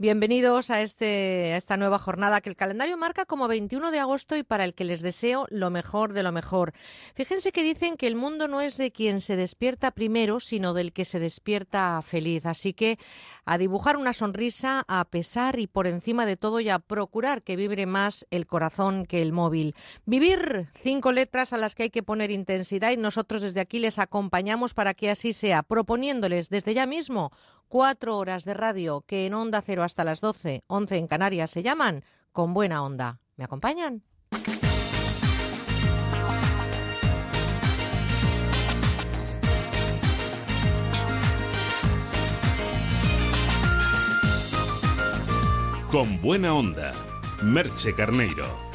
Bienvenidos a, este, a esta nueva jornada que el calendario marca como 21 de agosto y para el que les deseo lo mejor de lo mejor. Fíjense que dicen que el mundo no es de quien se despierta primero, sino del que se despierta feliz. Así que a dibujar una sonrisa, a pesar y por encima de todo y a procurar que vibre más el corazón que el móvil. Vivir cinco letras a las que hay que poner intensidad y nosotros desde aquí les acompañamos para que así sea, proponiéndoles desde ya mismo cuatro horas de radio que en Onda Cero hasta las 12, 11 en Canarias se llaman Con Buena Onda. ¿Me acompañan? Con Buena Onda, Merche Carneiro.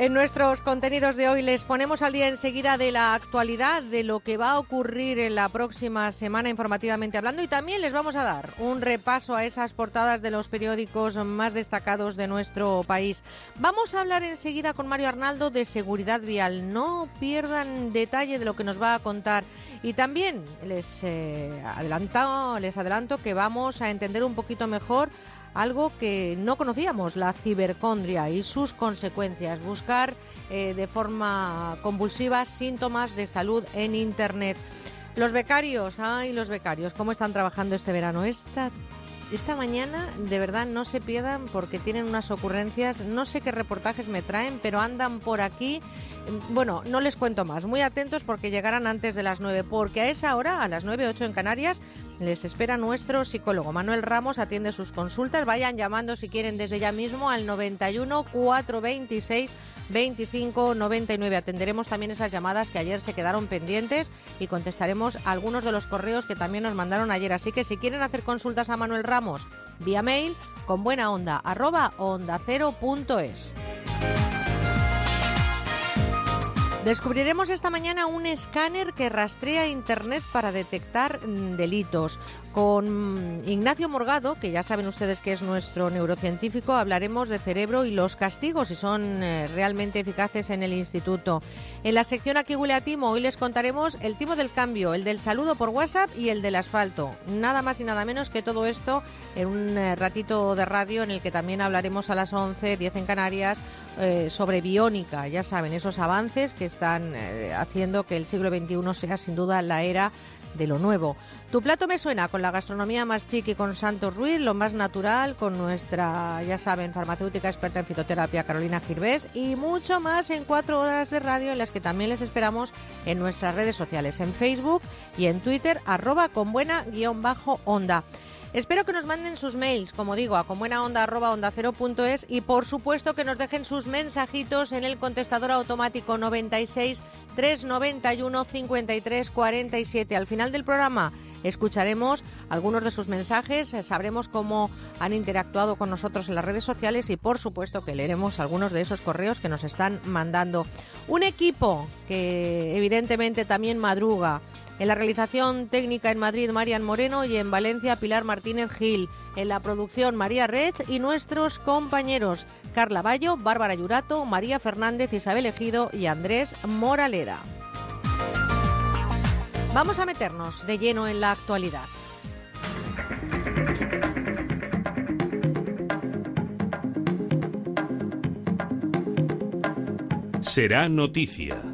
En nuestros contenidos de hoy les ponemos al día enseguida de la actualidad, de lo que va a ocurrir en la próxima semana informativamente hablando y también les vamos a dar un repaso a esas portadas de los periódicos más destacados de nuestro país. Vamos a hablar enseguida con Mario Arnaldo de seguridad vial. No pierdan detalle de lo que nos va a contar. Y también les, eh, adelanto, les adelanto que vamos a entender un poquito mejor algo que no conocíamos, la cibercondria y sus consecuencias. Buscar eh, de forma convulsiva síntomas de salud en Internet. Los becarios, ay, los becarios, ¿cómo están trabajando este verano? Esta, esta mañana de verdad no se pierdan porque tienen unas ocurrencias, no sé qué reportajes me traen, pero andan por aquí bueno, no les cuento más. Muy atentos porque llegarán antes de las 9, porque a esa hora, a las 9.08 en Canarias, les espera nuestro psicólogo. Manuel Ramos atiende sus consultas. Vayan llamando si quieren desde ya mismo al 91 426 25 99. Atenderemos también esas llamadas que ayer se quedaron pendientes y contestaremos algunos de los correos que también nos mandaron ayer. Así que si quieren hacer consultas a Manuel Ramos vía mail, con buena onda, arroba onda cero punto es. Descubriremos esta mañana un escáner que rastrea Internet para detectar mm, delitos. Con Ignacio Morgado, que ya saben ustedes que es nuestro neurocientífico, hablaremos de cerebro y los castigos, si son eh, realmente eficaces en el instituto. En la sección Aquí huele timo, hoy les contaremos el timo del cambio, el del saludo por WhatsApp y el del asfalto. Nada más y nada menos que todo esto en un eh, ratito de radio en el que también hablaremos a las 11, 10 en Canarias, eh, sobre biónica. Ya saben, esos avances que están haciendo que el siglo XXI sea sin duda la era de lo nuevo. Tu plato me suena con la gastronomía más chiqui con Santos Ruiz, lo más natural con nuestra, ya saben, farmacéutica experta en fitoterapia Carolina Girvés y mucho más en cuatro horas de radio en las que también les esperamos en nuestras redes sociales, en Facebook y en Twitter, arroba con buena guion bajo onda. Espero que nos manden sus mails, como digo, a conbuenaonda.onda0.es y por supuesto que nos dejen sus mensajitos en el contestador automático 96 391 53 47. Al final del programa escucharemos algunos de sus mensajes, eh, sabremos cómo han interactuado con nosotros en las redes sociales y por supuesto que leeremos algunos de esos correos que nos están mandando. Un equipo que evidentemente también madruga en la realización técnica en Madrid, Marian Moreno y en Valencia, Pilar Martínez Gil. En la producción, María Rech y nuestros compañeros Carla Bayo, Bárbara Yurato, María Fernández, Isabel Ejido y Andrés Moraleda. Vamos a meternos de lleno en la actualidad. Será noticia.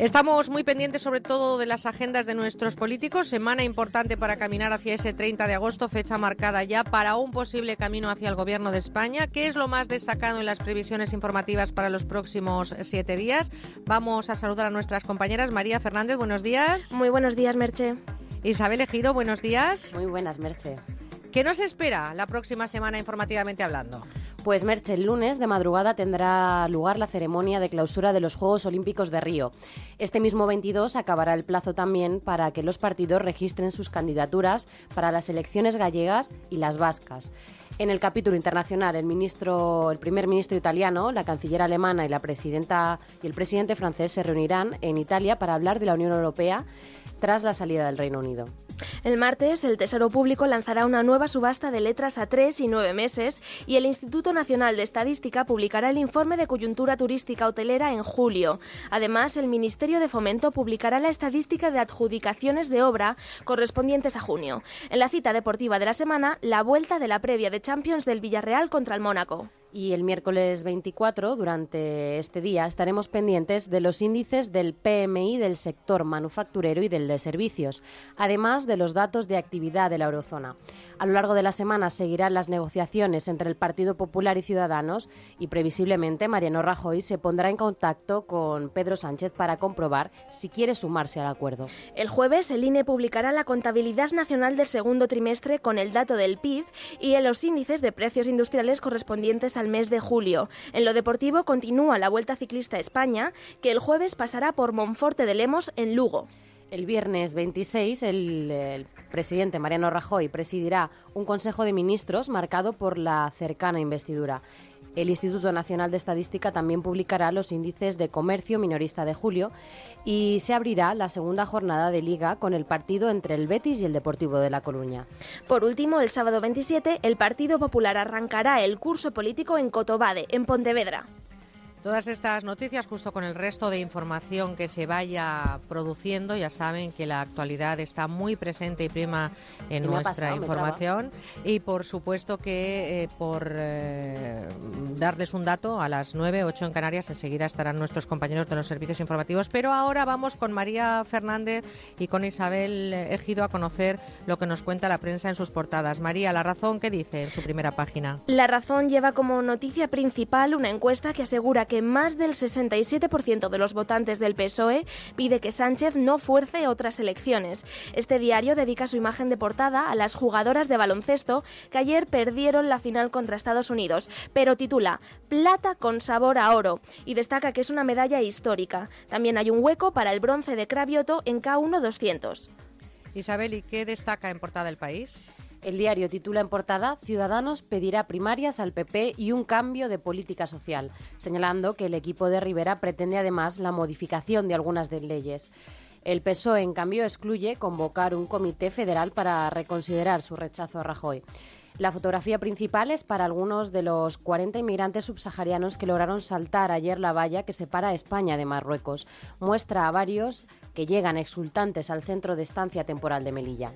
Estamos muy pendientes sobre todo de las agendas de nuestros políticos. Semana importante para caminar hacia ese 30 de agosto, fecha marcada ya para un posible camino hacia el Gobierno de España. ¿Qué es lo más destacado en las previsiones informativas para los próximos siete días? Vamos a saludar a nuestras compañeras. María Fernández, buenos días. Muy buenos días, Merche. Isabel Ejido, buenos días. Muy buenas, Merche. ¿Qué nos espera la próxima semana informativamente hablando? Pues Merche, el lunes de madrugada tendrá lugar la ceremonia de clausura de los Juegos Olímpicos de Río. Este mismo 22 acabará el plazo también para que los partidos registren sus candidaturas para las elecciones gallegas y las vascas. En el capítulo internacional, el ministro, el primer ministro italiano, la canciller alemana y la presidenta y el presidente francés se reunirán en Italia para hablar de la Unión Europea tras la salida del Reino Unido. El martes, el Tesoro Público lanzará una nueva subasta de letras a tres y nueve meses y el Instituto Nacional de Estadística publicará el informe de coyuntura turística hotelera en julio. Además, el Ministerio de Fomento publicará la estadística de adjudicaciones de obra correspondientes a junio. En la cita deportiva de la semana, la vuelta de la previa de Champions del Villarreal contra el Mónaco. Y el miércoles 24, durante este día, estaremos pendientes de los índices del PMI del sector manufacturero y del de servicios, además de los datos de actividad de la eurozona. A lo largo de la semana seguirán las negociaciones entre el Partido Popular y Ciudadanos y previsiblemente Mariano Rajoy se pondrá en contacto con Pedro Sánchez para comprobar si quiere sumarse al acuerdo. El jueves el INE publicará la contabilidad nacional del segundo trimestre con el dato del PIB y en los índices de precios industriales correspondientes al mes de julio. En lo deportivo continúa la Vuelta Ciclista a España, que el jueves pasará por Monforte de Lemos en Lugo. El viernes 26, el, presidente Mariano Rajoy presidirá un Consejo de Ministros marcado por la cercana investidura. El Instituto Nacional de Estadística también publicará los índices de comercio minorista de julio y se abrirá la segunda jornada de liga con el partido entre el Betis y el Deportivo de La Coruña. Por último, el sábado 27, el Partido Popular arrancará el curso político en Cotobade, en Pontevedra. Todas estas noticias, justo con el resto de información que se vaya produciendo, ya saben que la actualidad está muy presente y prima en nuestra pasado, información. Y por supuesto que eh, por eh, darles un dato, a las 9, 8 en Canarias, enseguida estarán nuestros compañeros de los servicios informativos. Pero ahora vamos con María Fernández y con Isabel Ejido a conocer lo que nos cuenta la prensa en sus portadas. María, ¿la razón qué dice en su primera página? La razón lleva como noticia principal una encuesta que asegura que más del 67% de los votantes del PSOE pide que Sánchez no fuerce otras elecciones. Este diario dedica su imagen de portada a las jugadoras de baloncesto que ayer perdieron la final contra Estados Unidos, pero titula Plata con sabor a oro y destaca que es una medalla histórica. También hay un hueco para el bronce de Cravioto en K1 200. Isabel, ¿y qué destaca en portada del país? El diario titula en portada Ciudadanos pedirá primarias al PP y un cambio de política social, señalando que el equipo de Rivera pretende además la modificación de algunas de leyes. El PSOE, en cambio, excluye convocar un comité federal para reconsiderar su rechazo a Rajoy. La fotografía principal es para algunos de los 40 inmigrantes subsaharianos que lograron saltar ayer la valla que separa España de Marruecos. Muestra a varios que llegan exultantes al centro de estancia temporal de Melilla.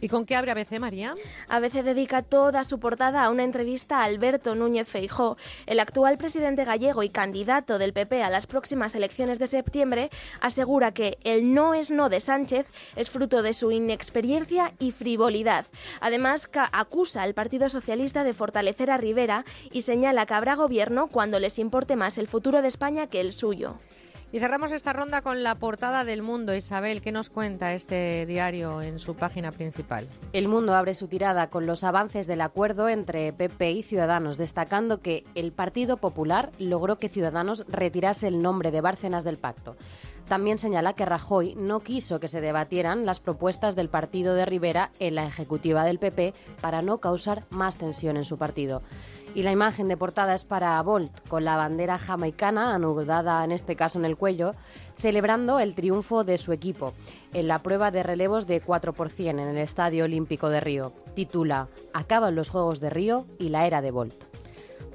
¿Y con qué abre ABC, María? ABC dedica toda su portada a una entrevista a Alberto Núñez Feijó. El actual presidente gallego y candidato del PP a las próximas elecciones de septiembre asegura que el no es no de Sánchez es fruto de su inexperiencia y frivolidad. Además, acusa al Partido Socialista de fortalecer a Rivera y señala que habrá gobierno cuando les importe más el futuro de España que el suyo. Y cerramos esta ronda con la portada del Mundo. Isabel, ¿qué nos cuenta este diario en su página principal? El Mundo abre su tirada con los avances del acuerdo entre PP y Ciudadanos, destacando que el Partido Popular logró que Ciudadanos retirase el nombre de Bárcenas del pacto. También señala que Rajoy no quiso que se debatieran las propuestas del partido de Rivera en la ejecutiva del PP para no causar más tensión en su partido. Y la imagen de portada es para Bolt, con la bandera jamaicana anudada en este caso en el cuello, celebrando el triunfo de su equipo en la prueba de relevos de 4 en el Estadio Olímpico de Río. Titula Acaban los Juegos de Río y la era de Bolt.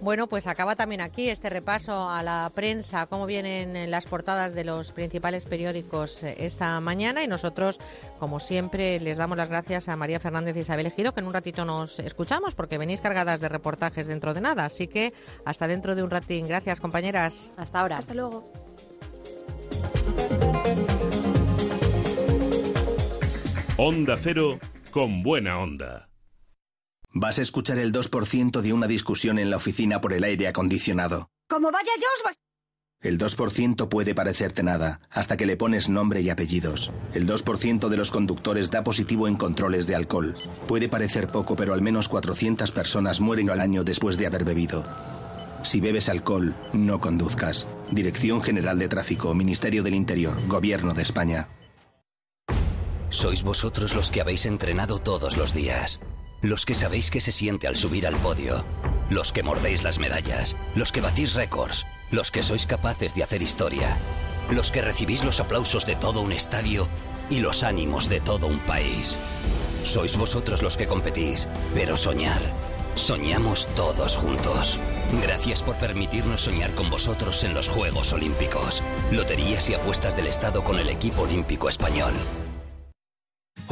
Bueno, pues acaba también aquí este repaso a la prensa, cómo vienen las portadas de los principales periódicos eh, esta mañana y nosotros, como siempre, les damos las gracias a María Fernández y Isabel Ejido, que en un ratito nos escuchamos porque venís cargadas de reportajes dentro de nada. Así que hasta dentro de un ratín. Gracias, compañeras. Hasta ahora. Hasta luego. Onda Cero con buena onda. Vas a escuchar el 2% de una discusión en la oficina por el aire acondicionado. Como vaya yo, os vas... El 2% puede parecerte nada, hasta que le pones nombre y apellidos. El 2% de los conductores da positivo en controles de alcohol. Puede parecer poco, pero al menos 400 personas mueren al año después de haber bebido. Si bebes alcohol, no conduzcas. Dirección General de Tráfico, Ministerio del Interior, Gobierno de España. Sois vosotros los que habéis entrenado todos los días. Los que sabéis que se siente al subir al podio. Los que mordéis las medallas. Los que batís récords. Los que sois capaces de hacer historia. Los que recibís los aplausos de todo un estadio y los ánimos de todo un país. Sois vosotros los que competís, pero soñar, soñamos todos juntos. Gracias por permitirnos soñar con vosotros en los Juegos Olímpicos. Loterías y apuestas del Estado con el equipo olímpico español.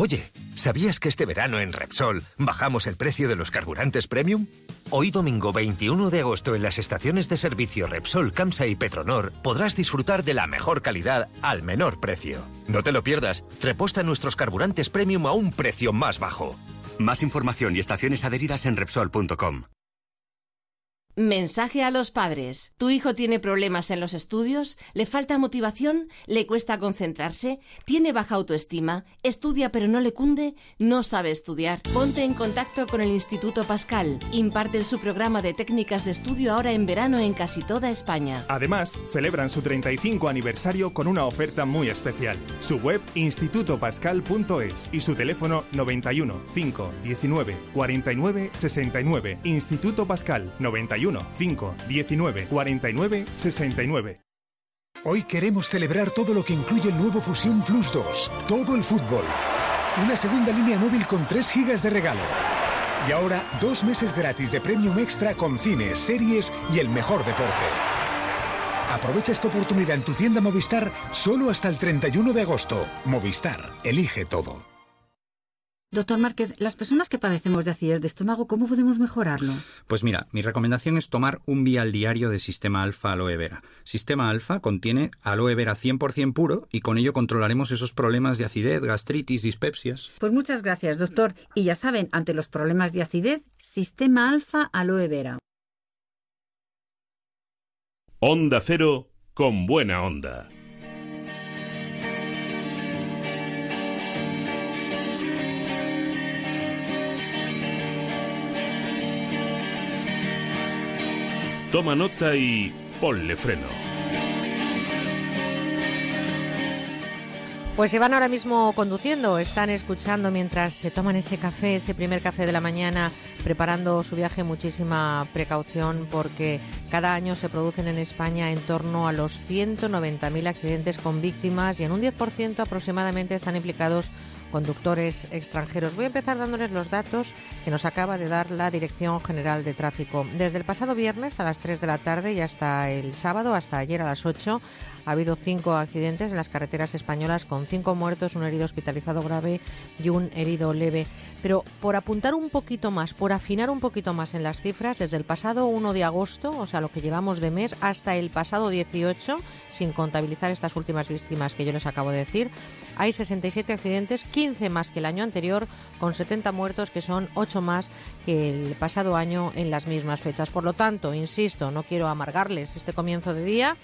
Oye, ¿sabías que este verano en Repsol bajamos el precio de los carburantes premium? Hoy domingo 21 de agosto en las estaciones de servicio Repsol, Camsa y Petronor podrás disfrutar de la mejor calidad al menor precio. No te lo pierdas, reposta nuestros carburantes premium a un precio más bajo. Más información y estaciones adheridas en Repsol.com. Mensaje a los padres. ¿Tu hijo tiene problemas en los estudios? ¿Le falta motivación? ¿Le cuesta concentrarse? ¿Tiene baja autoestima? ¿Estudia pero no le cunde? ¿No sabe estudiar? Ponte en contacto con el Instituto Pascal. Imparten su programa de técnicas de estudio ahora en verano en casi toda España. Además, celebran su 35 aniversario con una oferta muy especial. Su web institutopascal.es y su teléfono 91 5 19 49 69. Instituto Pascal 91 5 19 49 69. Hoy queremos celebrar todo lo que incluye el nuevo Fusión Plus 2, todo el fútbol. Una segunda línea móvil con 3 gigas de regalo. Y ahora, dos meses gratis de Premium Extra con cines, series y el mejor deporte. Aprovecha esta oportunidad en tu tienda Movistar solo hasta el 31 de agosto. Movistar, elige todo. Doctor Márquez, las personas que padecemos de acidez de estómago, ¿cómo podemos mejorarlo? Pues mira, mi recomendación es tomar un vial diario de Sistema Alfa Aloe Vera. Sistema Alfa contiene aloe vera 100% puro y con ello controlaremos esos problemas de acidez, gastritis, dispepsias. Pues muchas gracias, doctor. Y ya saben, ante los problemas de acidez, Sistema Alfa Aloe Vera. Onda Cero con buena onda. Toma nota y ponle freno. Pues se van ahora mismo conduciendo, están escuchando mientras se toman ese café, ese primer café de la mañana, preparando su viaje muchísima precaución porque cada año se producen en España en torno a los 190.000 accidentes con víctimas y en un 10% aproximadamente están implicados conductores extranjeros. Voy a empezar dándoles los datos que nos acaba de dar la Dirección General de Tráfico. Desde el pasado viernes a las 3 de la tarde y hasta el sábado, hasta ayer a las 8, ha habido cinco accidentes en las carreteras españolas con cinco muertos, un herido hospitalizado grave y un herido leve. Pero por apuntar un poquito más, por afinar un poquito más en las cifras, desde el pasado 1 de agosto, o sea, lo que llevamos de mes, hasta el pasado 18, sin contabilizar estas últimas víctimas que yo les acabo de decir, hay 67 accidentes, 15 más que el año anterior, con 70 muertos, que son 8 más que el pasado año en las mismas fechas. Por lo tanto, insisto, no quiero amargarles este comienzo de día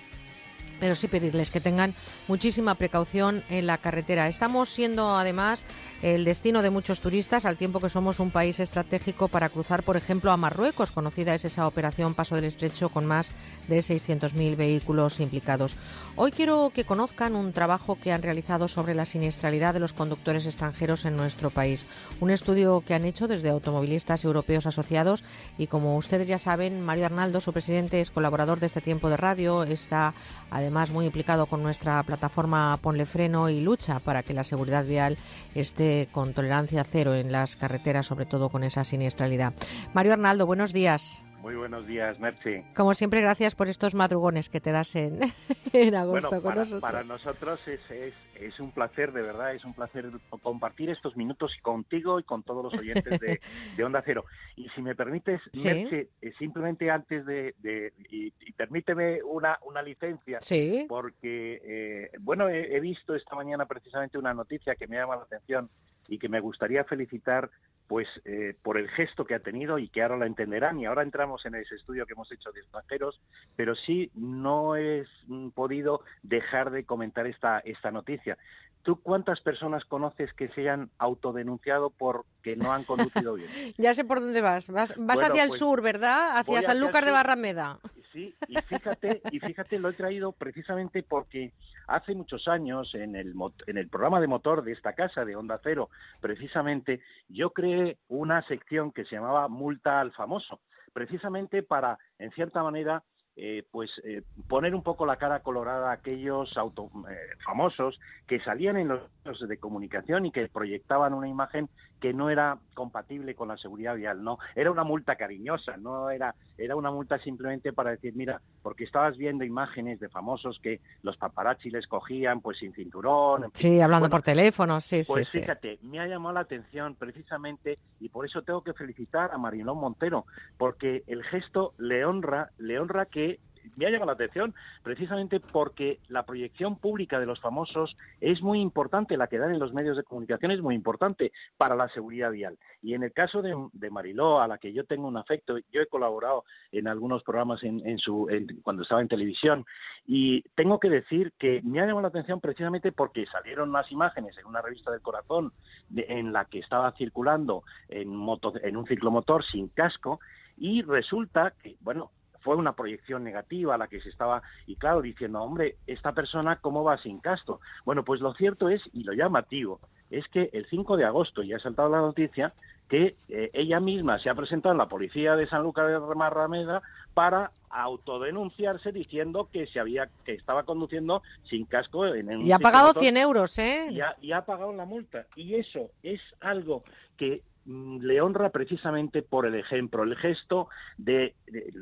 pero sí pedirles que tengan muchísima precaución en la carretera. Estamos siendo además el destino de muchos turistas al tiempo que somos un país estratégico para cruzar, por ejemplo, a Marruecos. Conocida es esa operación Paso del Estrecho con más de 600.000 vehículos implicados. Hoy quiero que conozcan un trabajo que han realizado sobre la siniestralidad de los conductores extranjeros en nuestro país. Un estudio que han hecho desde automovilistas europeos asociados y como ustedes ya saben, Mario Arnaldo, su presidente, es colaborador de este tiempo de radio, está además muy implicado con nuestra plataforma Ponle Freno y lucha para que la seguridad vial esté con tolerancia cero en las carreteras, sobre todo con esa siniestralidad. Mario Arnaldo, buenos días. Muy buenos días, Mercy. Como siempre, gracias por estos madrugones que te das en, en agosto bueno, con para, nosotros. Para nosotros es, es, es, un placer, de verdad, es un placer compartir estos minutos contigo y con todos los oyentes de, de Onda Cero. Y si me permites, Sí. Mercy, eh, simplemente antes de... de- y, y permíteme una, una licencia, Sí. porque, eh, bueno, he, he visto esta mañana precisamente una noticia que me llama la atención y que me gustaría felicitar pues eh, por el gesto que ha tenido y que ahora lo entenderán y ahora entramos en ese estudio que hemos hecho de extranjeros pero sí no he mm, podido dejar de comentar esta esta noticia tú cuántas personas conoces que se hayan autodenunciado porque no han conducido bien Ya sé por dónde vas. Vas, vas Bueno, hacia el pues, sur, ¿verdad? Hacia hacia San el Lucas de sur. Barrameda. Sí, y fíjate, y fíjate, lo he traído precisamente porque hace muchos años en el, en el programa de motor de esta casa, de Onda Cero, precisamente, yo creé una sección que se llamaba Multa al Famoso, precisamente para, en cierta manera, eh, pues eh, poner un poco la cara colorada a aquellos auto, eh, famosos que salían en los medios de comunicación y que proyectaban una imagen que no era compatible con la seguridad vial, no, era una multa cariñosa, no era, era una multa simplemente para decir, mira, porque estabas viendo imágenes de famosos que los paparazzi les cogían pues sin cinturón. Sí, hablando por teléfono, sí, pues sí. fíjate, me ha llamado la atención precisamente y por eso tengo que felicitar a Marilón Montero, porque el gesto le honra, le honra que me ha llamado la atención precisamente porque la proyección pública de los famosos es muy importante, la que dan en los medios de comunicación es muy importante para la seguridad vial. Y en el caso de, Mariló, a la que yo tengo un afecto, yo he colaborado en algunos programas en, su, cuando estaba en televisión y tengo que decir que me ha llamado la atención precisamente porque salieron unas imágenes en una revista del corazón en la que estaba circulando en, moto, en un ciclomotor sin casco y resulta que, bueno, fue una proyección negativa la que se estaba, y claro, diciendo, hombre, esta persona, ¿cómo va sin casto? Bueno, pues lo cierto es, y lo llamativo, es que el 5 de agosto, ya ha saltado la noticia, que eh, ella misma se ha presentado en la policía de San Lucas de Marrameda para autodenunciarse diciendo que se había que estaba conduciendo sin casco en un y ha pagado 100 euros eh y ha, y ha pagado la multa. Y eso es algo que le honra precisamente por el ejemplo, el gesto de,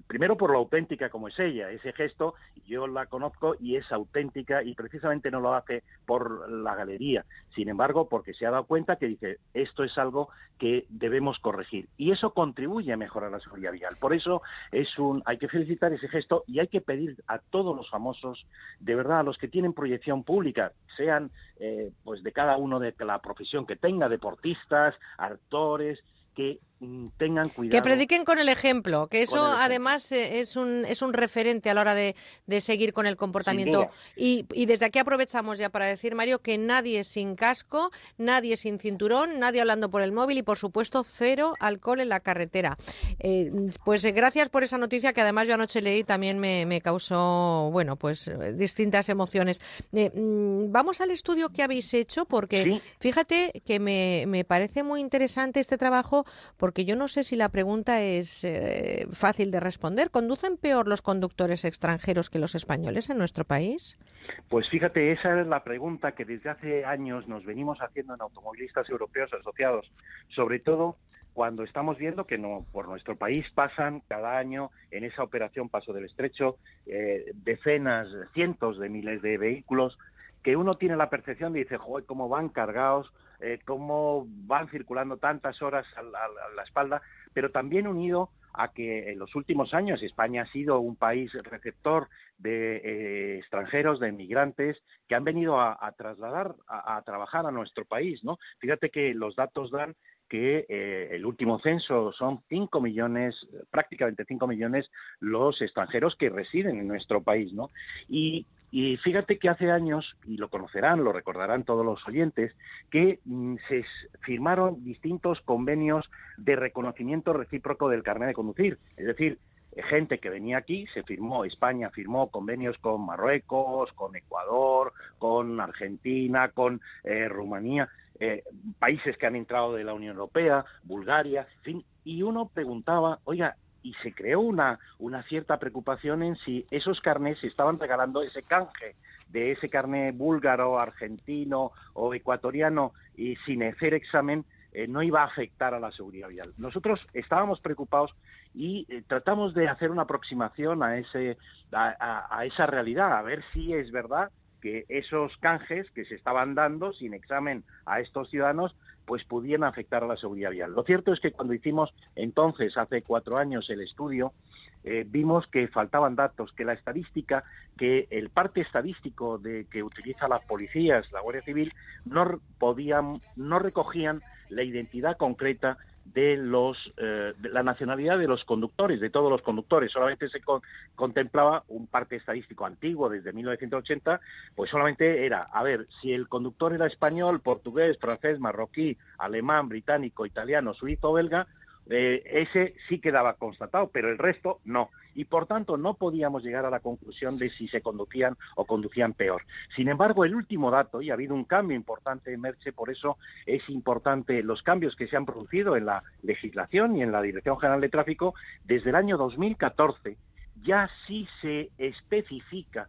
primero por lo auténtica como es ella, ese gesto yo la conozco y es auténtica y precisamente no lo hace por la galería, sin embargo porque se ha dado cuenta que dice esto es algo que debemos corregir y eso contribuye a mejorar la seguridad vial. Por eso es un hay que felicitar ese gesto y hay que pedir a todos los famosos, de verdad a los que tienen proyección pública, sean eh, pues de cada uno de la profesión que tenga, deportistas, actores, que tengan cuidado. Que prediquen con el ejemplo, que eso además eh, es un, es un referente a la hora de, seguir con el comportamiento. Y, y, desde aquí aprovechamos ya para decir, Mario, que nadie sin casco, nadie sin cinturón, nadie hablando por el móvil y, por supuesto, cero alcohol en la carretera. Eh, pues eh, gracias por esa noticia que además yo anoche leí también me, me causó, bueno, pues distintas emociones. Mm, vamos al estudio que habéis hecho porque fíjate que me, me parece muy interesante este trabajo porque yo no sé si la pregunta es eh, fácil de responder. ¿Conducen peor los conductores extranjeros que los españoles en nuestro país? Pues fíjate, esa es la pregunta que desde hace años nos venimos haciendo en automovilistas europeos asociados, sobre todo cuando estamos viendo que no por nuestro país pasan cada año en esa operación Paso del Estrecho eh, decenas, cientos de miles de vehículos que uno tiene la percepción de dice, joder, cómo van cargados, eh, cómo van circulando tantas horas a la, espalda, pero también unido a que en los últimos años España ha sido un país receptor de eh, extranjeros, de emigrantes que han venido a, trasladar, a, trabajar a nuestro país, ¿no? Fíjate que los datos dan que eh, el último censo son 5 millones, prácticamente 5 millones los extranjeros que residen en nuestro país, ¿no? Y y fíjate que hace años, y lo conocerán, lo recordarán todos los oyentes, que mm, se firmaron distintos convenios de reconocimiento recíproco del carnet de conducir. Es decir, gente que venía aquí, se firmó, España firmó convenios con Marruecos, con Ecuador, con Argentina, con eh, Rumanía, eh, países que han entrado de la Unión Europea, Bulgaria, fin, y uno preguntaba, oiga, y se creó una, una cierta preocupación en si esos carnés se estaban regalando ese canje de ese carné búlgaro, argentino o ecuatoriano y sin hacer examen eh, no iba a afectar a la seguridad vial. Nosotros estábamos preocupados y eh, tratamos de hacer una aproximación a, ese, a esa realidad, a ver si es verdad que esos canjes que se estaban dando sin examen a estos ciudadanos pues pudieran afectar a la seguridad vial. Lo cierto es que cuando hicimos entonces, hace cuatro años, el estudio, eh, vimos que faltaban datos, que la estadística, que el parte estadístico de que utiliza las policías, la Guardia Civil, no podían, no recogían la identidad concreta de los eh, la nacionalidad de los conductores, de todos los conductores. Solamente se contemplaba un parte estadístico antiguo desde 1980, pues solamente era, a ver, si el conductor era español, portugués, francés, marroquí, alemán, británico, italiano, suizo belga, eh, ese sí quedaba constatado, pero el resto no. Y por tanto no podíamos llegar a la conclusión de si se conducían o conducían peor. Sin embargo, el último dato, y ha habido un cambio importante en Merche, por eso es importante los cambios que se han producido en la legislación y en la Dirección General de Tráfico desde el año 2014 ya sí se especifica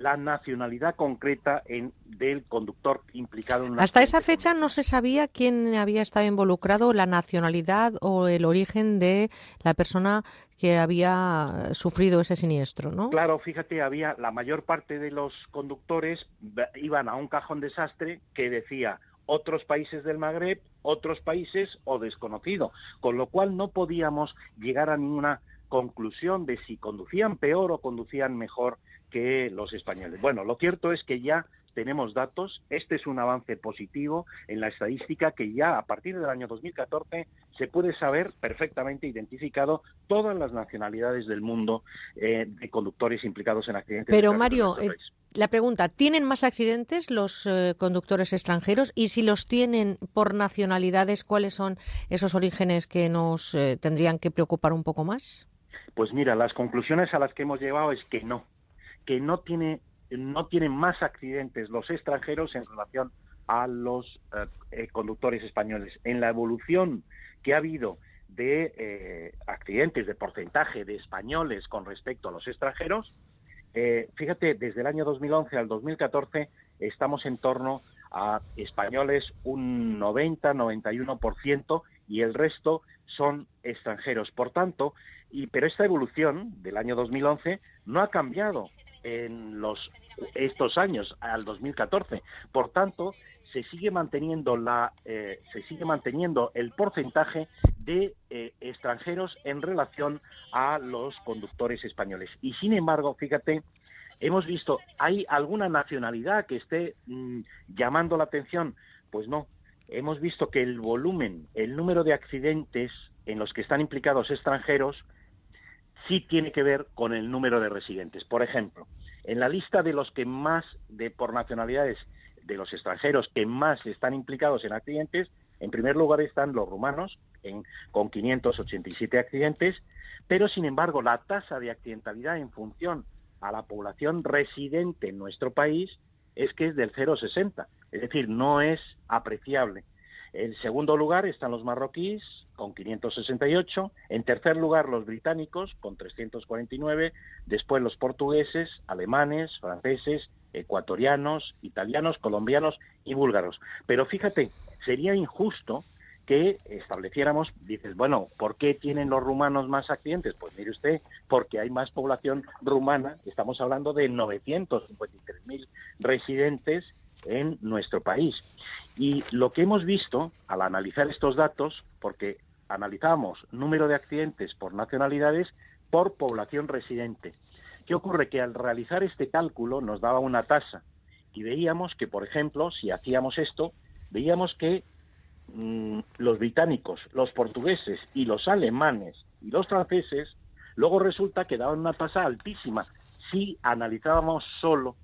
la nacionalidad concreta en, del conductor implicado en una Hasta esa fecha no se sabía quién había estado involucrado, la nacionalidad o el origen de la persona que había sufrido ese siniestro, ¿no? Claro, fíjate, había la mayor parte de los conductores iban a un cajón desastre que decía otros países del Magreb, otros países o desconocido, con lo cual no podíamos llegar a ninguna conclusión de si conducían peor o conducían mejor que los españoles. Bueno, lo cierto es que ya tenemos datos, este es un avance positivo en la estadística que ya a partir del año 2014 se puede saber perfectamente identificado todas las nacionalidades del mundo eh, de conductores implicados en accidentes. Pero Mario, eh, la pregunta, ¿tienen más accidentes los eh, conductores extranjeros? Y si los tienen por nacionalidades, ¿cuáles son esos orígenes que nos tendrían que preocupar un poco más? Pues mira, las conclusiones a las que hemos llegado es que no, que no tiene no tienen más accidentes los extranjeros en relación a los eh, eh, conductores españoles. En la evolución que ha habido de eh, accidentes, de porcentaje de españoles con respecto a los extranjeros, fíjate, desde el año 2011 al 2014 estamos en torno a españoles un 90-91% y el resto son extranjeros. Por tanto, y, pero esta evolución del año 2011 no ha cambiado en los, estos años, al 2014. Por tanto, se sigue manteniendo, la, eh, se sigue manteniendo el porcentaje de eh, extranjeros en relación a los conductores españoles. Y sin embargo, fíjate, hemos visto, ¿hay alguna nacionalidad que esté mm, llamando la atención? Pues no. Hemos visto que el volumen, el número de accidentes en los que están implicados extranjeros, sí tiene que ver con el número de residentes. Por ejemplo, en la lista de los que más, de por nacionalidades de los extranjeros que más están implicados en accidentes, en primer lugar están los rumanos, con 587 accidentes, pero sin embargo la tasa de accidentalidad en función a la población residente en nuestro país es que es del 0,60, es decir, no es apreciable. En segundo lugar están los marroquíes con 568, en tercer lugar los británicos con 349, después los portugueses, alemanes, franceses, ecuatorianos, italianos, colombianos y búlgaros. Pero fíjate, sería injusto que estableciéramos, dices, bueno, ¿por qué tienen los rumanos más accidentes? Pues mire usted, porque hay más población rumana, estamos hablando de 953.000 residentes en nuestro país. Y lo que hemos visto al analizar estos datos, porque analizamos número de accidentes por nacionalidades por población residente. ¿Qué ocurre? Que al realizar este cálculo nos daba una tasa y veíamos que, por ejemplo, si hacíamos esto, veíamos que mm, los británicos, los portugueses y los alemanes y los franceses, luego resulta que daban una tasa altísima si analizábamos solo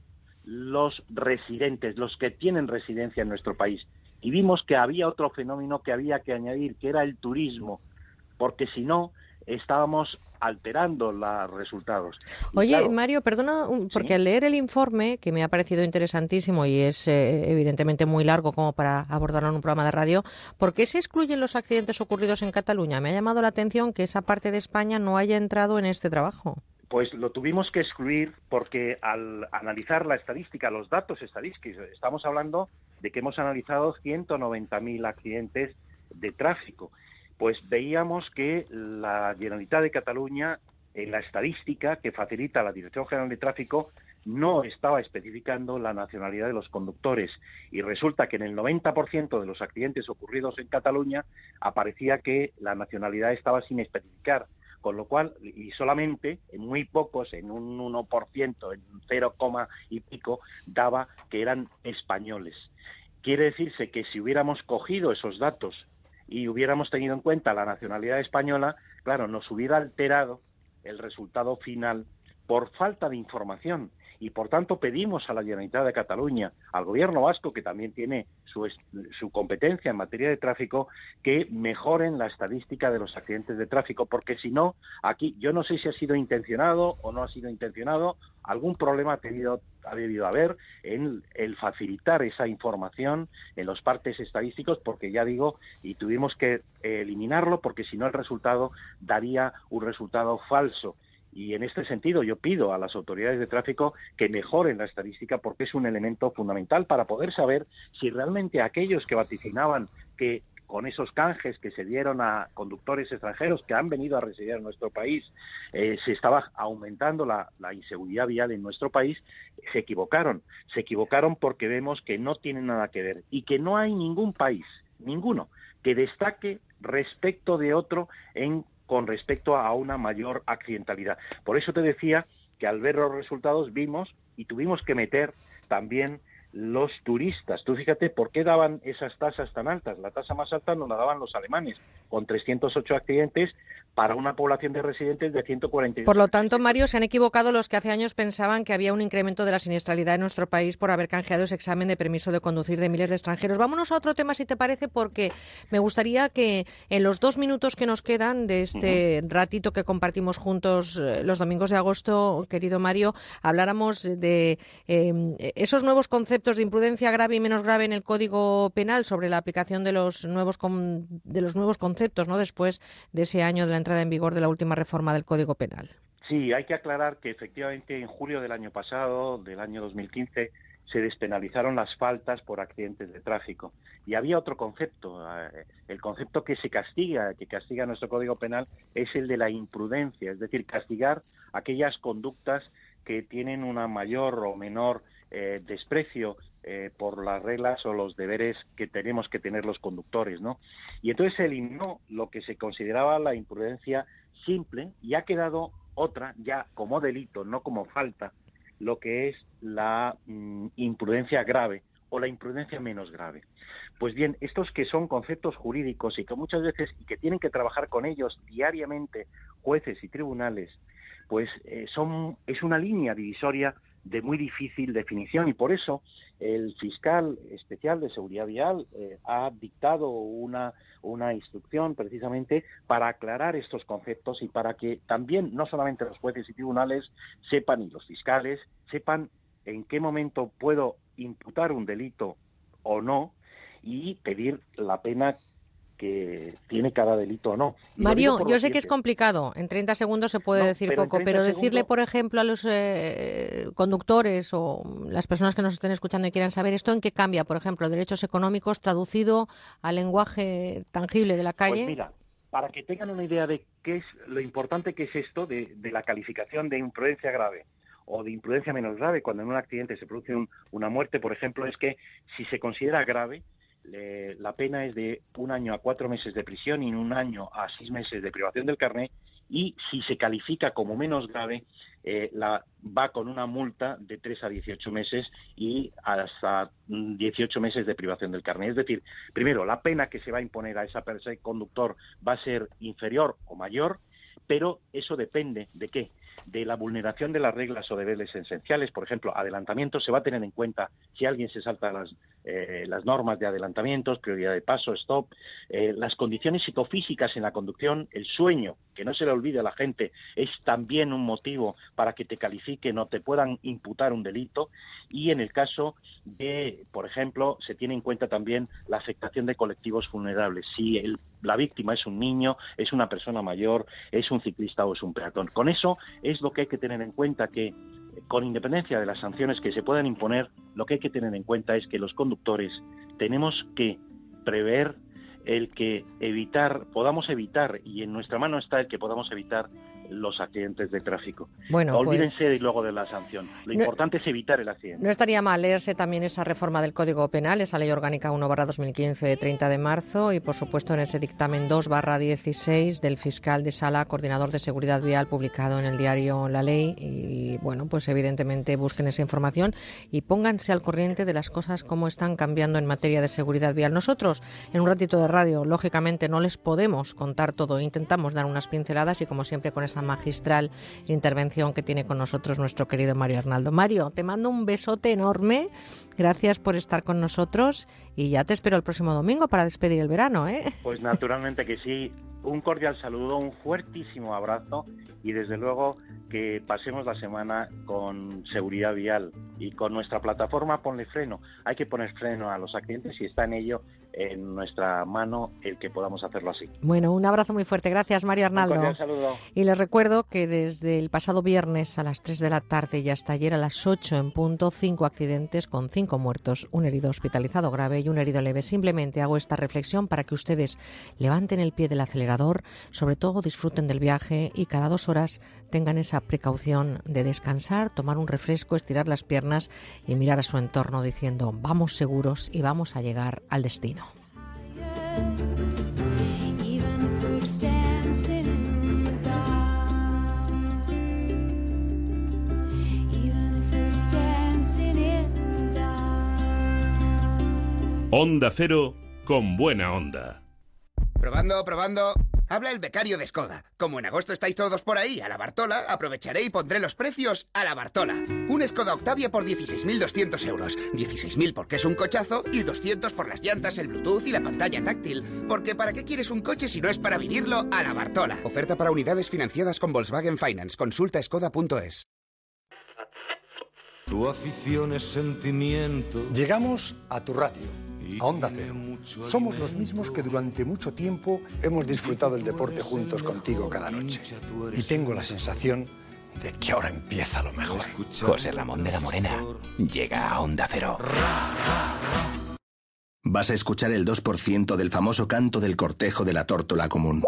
los residentes, los que tienen residencia en nuestro país. Y vimos que había otro fenómeno que había que añadir, que era el turismo, porque si no, estábamos alterando los resultados. Oye, Mario, perdona, porque al leer el informe, que me ha parecido interesantísimo y es eh, evidentemente muy largo como para abordarlo en un programa de radio, ¿por qué se excluyen los accidentes ocurridos en Cataluña? Me ha llamado la atención que esa parte de España no haya entrado en este trabajo. Pues lo tuvimos que excluir porque al analizar la estadística, los datos estadísticos, estamos hablando de que hemos analizado 190.000 accidentes de tráfico. Pues veíamos que la Generalitat de Cataluña, en la estadística que facilita la Dirección General de Tráfico, no estaba especificando la nacionalidad de los conductores y resulta que en el 90% de los accidentes ocurridos en Cataluña aparecía que la nacionalidad estaba sin especificar con lo cual, y solamente en muy pocos, en un 1%, en 0, y pico, daba que eran españoles. Quiere decirse que si hubiéramos cogido esos datos y hubiéramos tenido en cuenta la nacionalidad española, claro, nos hubiera alterado el resultado final por falta de información y por tanto pedimos a la Generalitat de Cataluña, al gobierno vasco que también tiene su, su, competencia en materia de tráfico, que mejoren la estadística de los accidentes de tráfico, porque si no, aquí yo no sé si ha sido intencionado o no ha sido intencionado, algún problema ha, tenido, ha debido haber en el facilitar esa información en los partes estadísticos, porque ya digo, y tuvimos que eliminarlo porque si no el resultado daría un resultado falso Y en este sentido yo pido a las autoridades de tráfico que mejoren la estadística porque es un elemento fundamental para poder saber si realmente aquellos que vaticinaban que con esos canjes que se dieron a conductores extranjeros que han venido a residir en nuestro país, eh, se estaba aumentando la, la, inseguridad vial en nuestro país, se equivocaron. Se equivocaron porque vemos que no tienen nada que ver y que no hay ningún país, ninguno, que destaque respecto de otro en con respecto a una mayor accidentalidad. Por eso te decía que al ver los resultados vimos y tuvimos que meter también los turistas. Tú fíjate por qué daban esas tasas tan altas. La tasa más alta no la daban los alemanes, con 308 accidentes para una población de residentes de 140. Por lo tanto, Mario, se han equivocado los que hace años pensaban que había un incremento de la siniestralidad en nuestro país por haber canjeado ese examen de permiso de conducir de miles de extranjeros. Vámonos a otro tema, si te parece, porque me gustaría que en los dos minutos que nos quedan de este ratito que compartimos juntos eh, los domingos de agosto, querido Mario, habláramos de eh, esos nuevos conceptos de imprudencia grave y menos grave en el Código Penal sobre la aplicación de los nuevos de los nuevos conceptos, ¿no? Después de ese año de la entrada en vigor de la última reforma del Código Penal. Sí, hay que aclarar que efectivamente en julio del año pasado, del año 2015, se despenalizaron las faltas por accidentes de tráfico. Y había otro concepto, eh, el concepto que se castiga, que castiga nuestro Código Penal, es el de la imprudencia, es decir, castigar aquellas conductas que tienen una mayor o menor eh, desprecio eh, por las reglas o los deberes que tenemos que tener los conductores, ¿no? Y entonces se eliminó lo que se consideraba la imprudencia simple y ha quedado otra ya como delito, no como falta, lo que es la mm, imprudencia grave o la imprudencia menos grave. Pues bien, estos que son conceptos jurídicos y que muchas veces y que tienen que trabajar con ellos diariamente jueces y tribunales, pues eh, son es una línea divisoria de muy difícil definición y por eso el fiscal especial de seguridad vial eh, ha dictado una, una instrucción precisamente para aclarar estos conceptos y para que también no solamente los jueces y tribunales sepan y los fiscales sepan en qué momento puedo imputar un delito o no y pedir la pena que tiene cada delito o no. Mario, yo sé que es complicado, en 30 segundos se puede decir poco, pero decirle, por ejemplo, a los eh, conductores o las personas que nos estén escuchando y quieran saber esto, ¿en qué cambia? Por ejemplo, derechos económicos traducido al lenguaje tangible de la pues calle. mira, para que tengan una idea de qué es lo importante que es esto de, la calificación de imprudencia grave o de imprudencia menos grave, cuando en un accidente se produce una muerte, por ejemplo, es que si se considera grave, la pena es de un año a cuatro meses de prisión y un año a seis meses de privación del carnet y si se califica como menos grave eh, la, va con una multa de tres a dieciocho meses y hasta dieciocho meses de privación del carnet. Es decir, primero, la pena que se va a imponer a esa persona conductor va a ser inferior o mayor, pero eso depende de qué? de la vulneración de las reglas o deberes esenciales, por ejemplo, adelantamiento, se va a tener en cuenta si alguien se salta las, eh, las normas de adelantamientos, prioridad de paso, stop, eh, las condiciones psicofísicas en la conducción, el sueño, que no se le olvide a la gente, es también un motivo para que te califiquen o te puedan imputar un delito, y en el caso de, por ejemplo, se tiene en cuenta también la afectación de colectivos vulnerables. Si el la víctima es un niño, es una persona mayor, es un ciclista o es un peatón. Con eso es lo que hay que tener en cuenta que con independencia de las sanciones que se puedan imponer, lo que hay que tener en cuenta es que los conductores tenemos que prever el que evitar, podamos evitar, y en nuestra mano está el que podamos evitar los accidentes de tráfico. Bueno, Olvídense pues luego de la sanción. Lo importante es evitar el accidente. No estaría mal leerse también esa reforma del Código Penal, esa ley orgánica 1 2015 de 30 de marzo y por supuesto en ese dictamen 2 16 del fiscal de sala, coordinador de seguridad vial publicado en el diario La Ley y bueno, pues evidentemente busquen esa información y pónganse al corriente de las cosas como están cambiando en materia de seguridad vial. Nosotros en un ratito de radio, lógicamente no les podemos contar todo, intentamos dar unas pinceladas y como siempre con esa magistral intervención que tiene con nosotros nuestro querido Mario Arnaldo. Mario, te mando un besote enorme. Gracias por estar con nosotros y ya te espero el próximo domingo para despedir el verano. ¿eh? Pues naturalmente que sí. un cordial saludo, un fuertísimo abrazo y desde luego que pasemos la semana con seguridad vial y con nuestra plataforma Ponle Freno. Hay que poner freno a los accidentes y está en ello en nuestra mano el que podamos hacerlo así. Bueno, un abrazo muy fuerte. Gracias, Mario Arnaldo. Un saludo. Y les recuerdo que desde el pasado viernes a las 3 de la tarde y hasta ayer a las 8 en punto, cinco accidentes con cinco muertos, un herido hospitalizado grave y un herido leve. Simplemente hago esta reflexión para que ustedes levanten el pie del acelerador, sobre todo disfruten del viaje y cada dos horas tengan esa precaución de descansar, tomar un refresco, estirar las piernas y mirar a su entorno diciendo vamos seguros y vamos a llegar al destino. Onda Cero con buena onda. Probando, probando. Habla el becario de Skoda. Como en agosto estáis todos por ahí a la Bartola, aprovecharé y pondré los precios a la Bartola. Un Skoda Octavia por 16.200 euros. 16.000 porque es un cochazo y 200 por las llantas, el Bluetooth y la pantalla táctil. Porque ¿para qué quieres un coche si no es para vivirlo a la Bartola? Oferta para unidades financiadas con Volkswagen Finance. Consulta skoda.es. Tu afición es sentimiento. Llegamos a tu radio, a Onda Cero. Somos los mismos que durante mucho tiempo hemos disfrutado el deporte juntos contigo cada noche. Y tengo la sensación de que ahora empieza lo mejor. José Ramón de la Morena llega a Onda Cero. Vas a escuchar el 2% del famoso canto del cortejo de la tórtola común.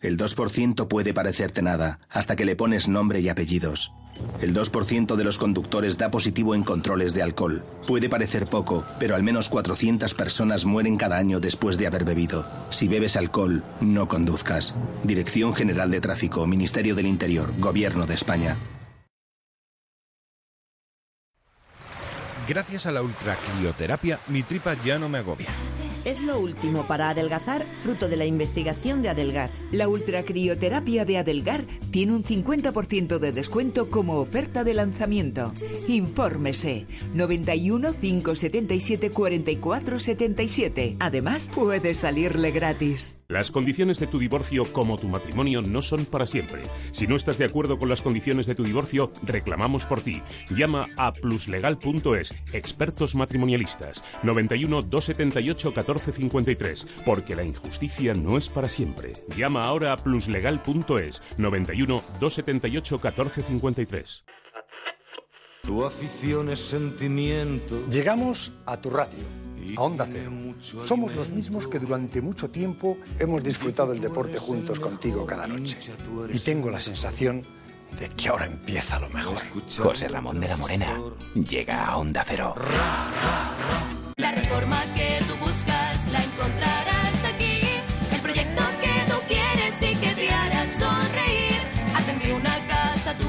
El 2% puede parecerte nada, hasta que le pones nombre y apellidos. El 2% de los conductores da positivo en controles de alcohol. Puede parecer poco, pero al menos 400 personas mueren cada año después de haber bebido. Si bebes alcohol, no conduzcas. Dirección General de Tráfico, Ministerio del Interior, Gobierno de España. Gracias a la ultracrioterapia, mi tripa ya no me agobia. Es lo último para adelgazar, fruto de la investigación de Adelgar. La ultracrioterapia de Adelgar tiene un 50% de descuento como oferta de lanzamiento. Infórmese 91 577 44 77. Además, puede salirle gratis. Las condiciones de tu divorcio como tu matrimonio no son para siempre. Si no estás de acuerdo con las condiciones de tu divorcio, reclamamos por ti. Llama a pluslegal.es, expertos matrimonialistas, 91 278 1453, porque la injusticia no es para siempre. Llama ahora a pluslegal.es, 91 278 1453. Tu afición es sentimiento. Llegamos a tu radio, a Onda Cero. Somos los mismos que durante mucho tiempo hemos disfrutado el deporte juntos contigo cada noche. Y tengo la sensación de que ahora empieza lo mejor. José Ramón de la Morena llega a Onda Cero. La reforma que tú buscas la encontrarás aquí. El proyecto que tú quieres y que te hará sonreír. Atender una casa, tu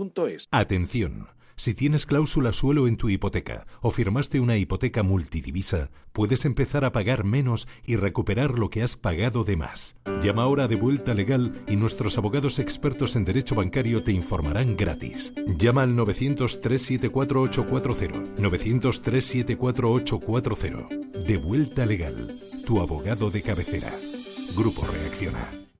Atención. Si tienes cláusula suelo en tu hipoteca o firmaste una hipoteca multidivisa, puedes empezar a pagar menos y recuperar lo que has pagado de más. Llama ahora de vuelta legal y nuestros abogados expertos en derecho bancario te informarán gratis. Llama al 900-374-840. 900-374-840. De vuelta legal. Tu abogado de cabecera. Grupo Reacciona.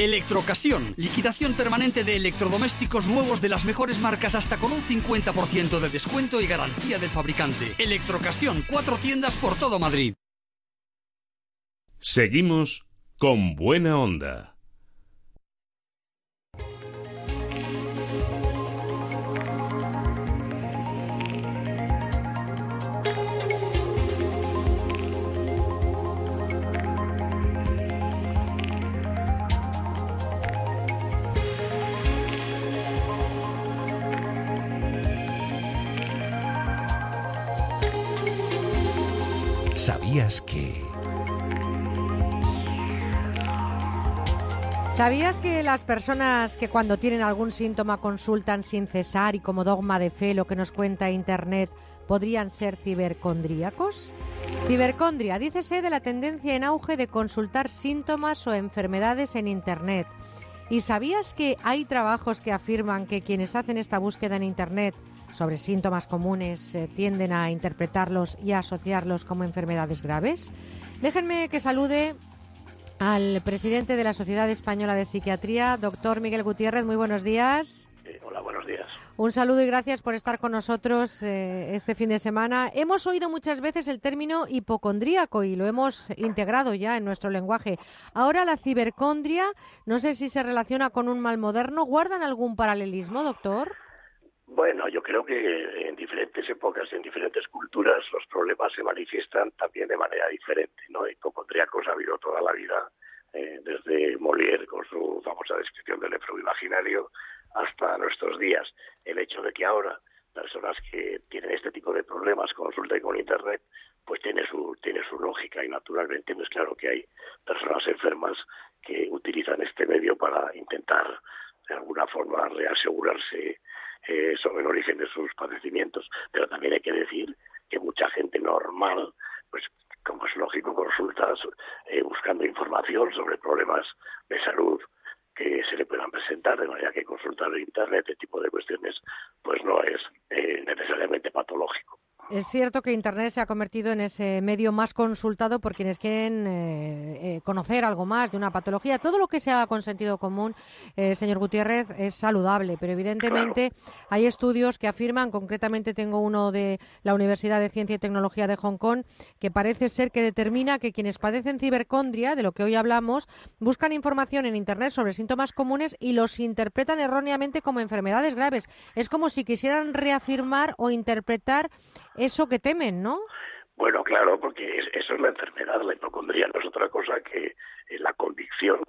Electrocasión. Liquidación permanente de electrodomésticos nuevos de las mejores marcas hasta con un 50% de descuento y garantía del fabricante. Electrocasión. Cuatro tiendas por todo Madrid. Seguimos con buena onda. ¿Sabías que... ¿Sabías que las personas que cuando tienen algún síntoma consultan sin cesar y como dogma de fe lo que nos cuenta Internet podrían ser cibercondríacos? Cibercondria, dícese de la tendencia en auge de consultar síntomas o enfermedades en Internet. ¿Y sabías que hay trabajos que afirman que quienes hacen esta búsqueda en Internet sobre síntomas comunes eh, tienden a interpretarlos y a asociarlos como enfermedades graves? Déjenme que salude al presidente de la Sociedad Española de Psiquiatría, doctor Miguel Gutiérrez. Muy buenos días. hola, buenos días. Un saludo y gracias por estar con nosotros eh, este fin de semana. Hemos oído muchas veces el término hipocondríaco y lo hemos integrado ya en nuestro lenguaje. Ahora la cibercondria, no sé si se relaciona con un mal moderno. ¿Guardan algún paralelismo, doctor? Bueno, yo creo que en diferentes épocas, en diferentes culturas, los problemas se manifiestan también de manera diferente, ¿no? Hipocondríacos ha habido toda la vida, eh, desde Molière con su famosa descripción del imaginario hasta nuestros días. El hecho de que ahora personas que tienen este tipo de problemas consulten con Internet, pues tiene su, tiene su lógica y naturalmente, pues claro que hay personas enfermas que utilizan este medio para intentar de alguna forma reasegurarse eh, sobre el origen de sus padecimientos. Pero también hay que decir que mucha gente normal, pues como es lógico, consulta eh, buscando información sobre problemas de salud que se le puedan presentar, de manera que consultar en Internet, este tipo de cuestiones, pues no es eh, necesariamente patológico. Es cierto que Internet se ha convertido en ese medio más consultado por quienes quieren eh, eh, conocer algo más de una patología. Todo lo que sea con sentido común, eh, señor Gutiérrez, es saludable, pero evidentemente hay estudios que afirman, concretamente tengo uno de la Universidad de Ciencia y Tecnología de Hong Kong, que parece ser que determina que quienes padecen cibercondria, de lo que hoy hablamos, buscan información en Internet sobre síntomas comunes y los interpretan erróneamente como enfermedades graves. Es como si quisieran reafirmar o interpretar eso que temen, ¿no? Bueno, claro, porque eso es la enfermedad, la hipocondría no es otra cosa que eh, la convicción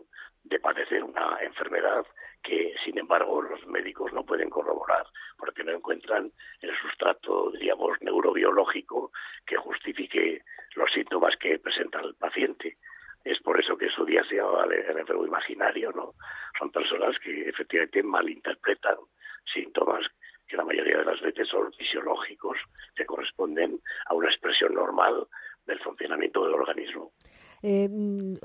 de padecer una enfermedad que, sin embargo, los médicos no pueden corroborar porque no encuentran el sustrato, diríamos, neurobiológico que justifique los síntomas que presenta el paciente. Es por eso que en su día se llama el enfermo imaginario, ¿no? Son personas que efectivamente malinterpretan síntomas la mayoría de las veces son fisiológicos, que corresponden a una expresión normal del funcionamiento del organismo. Eh,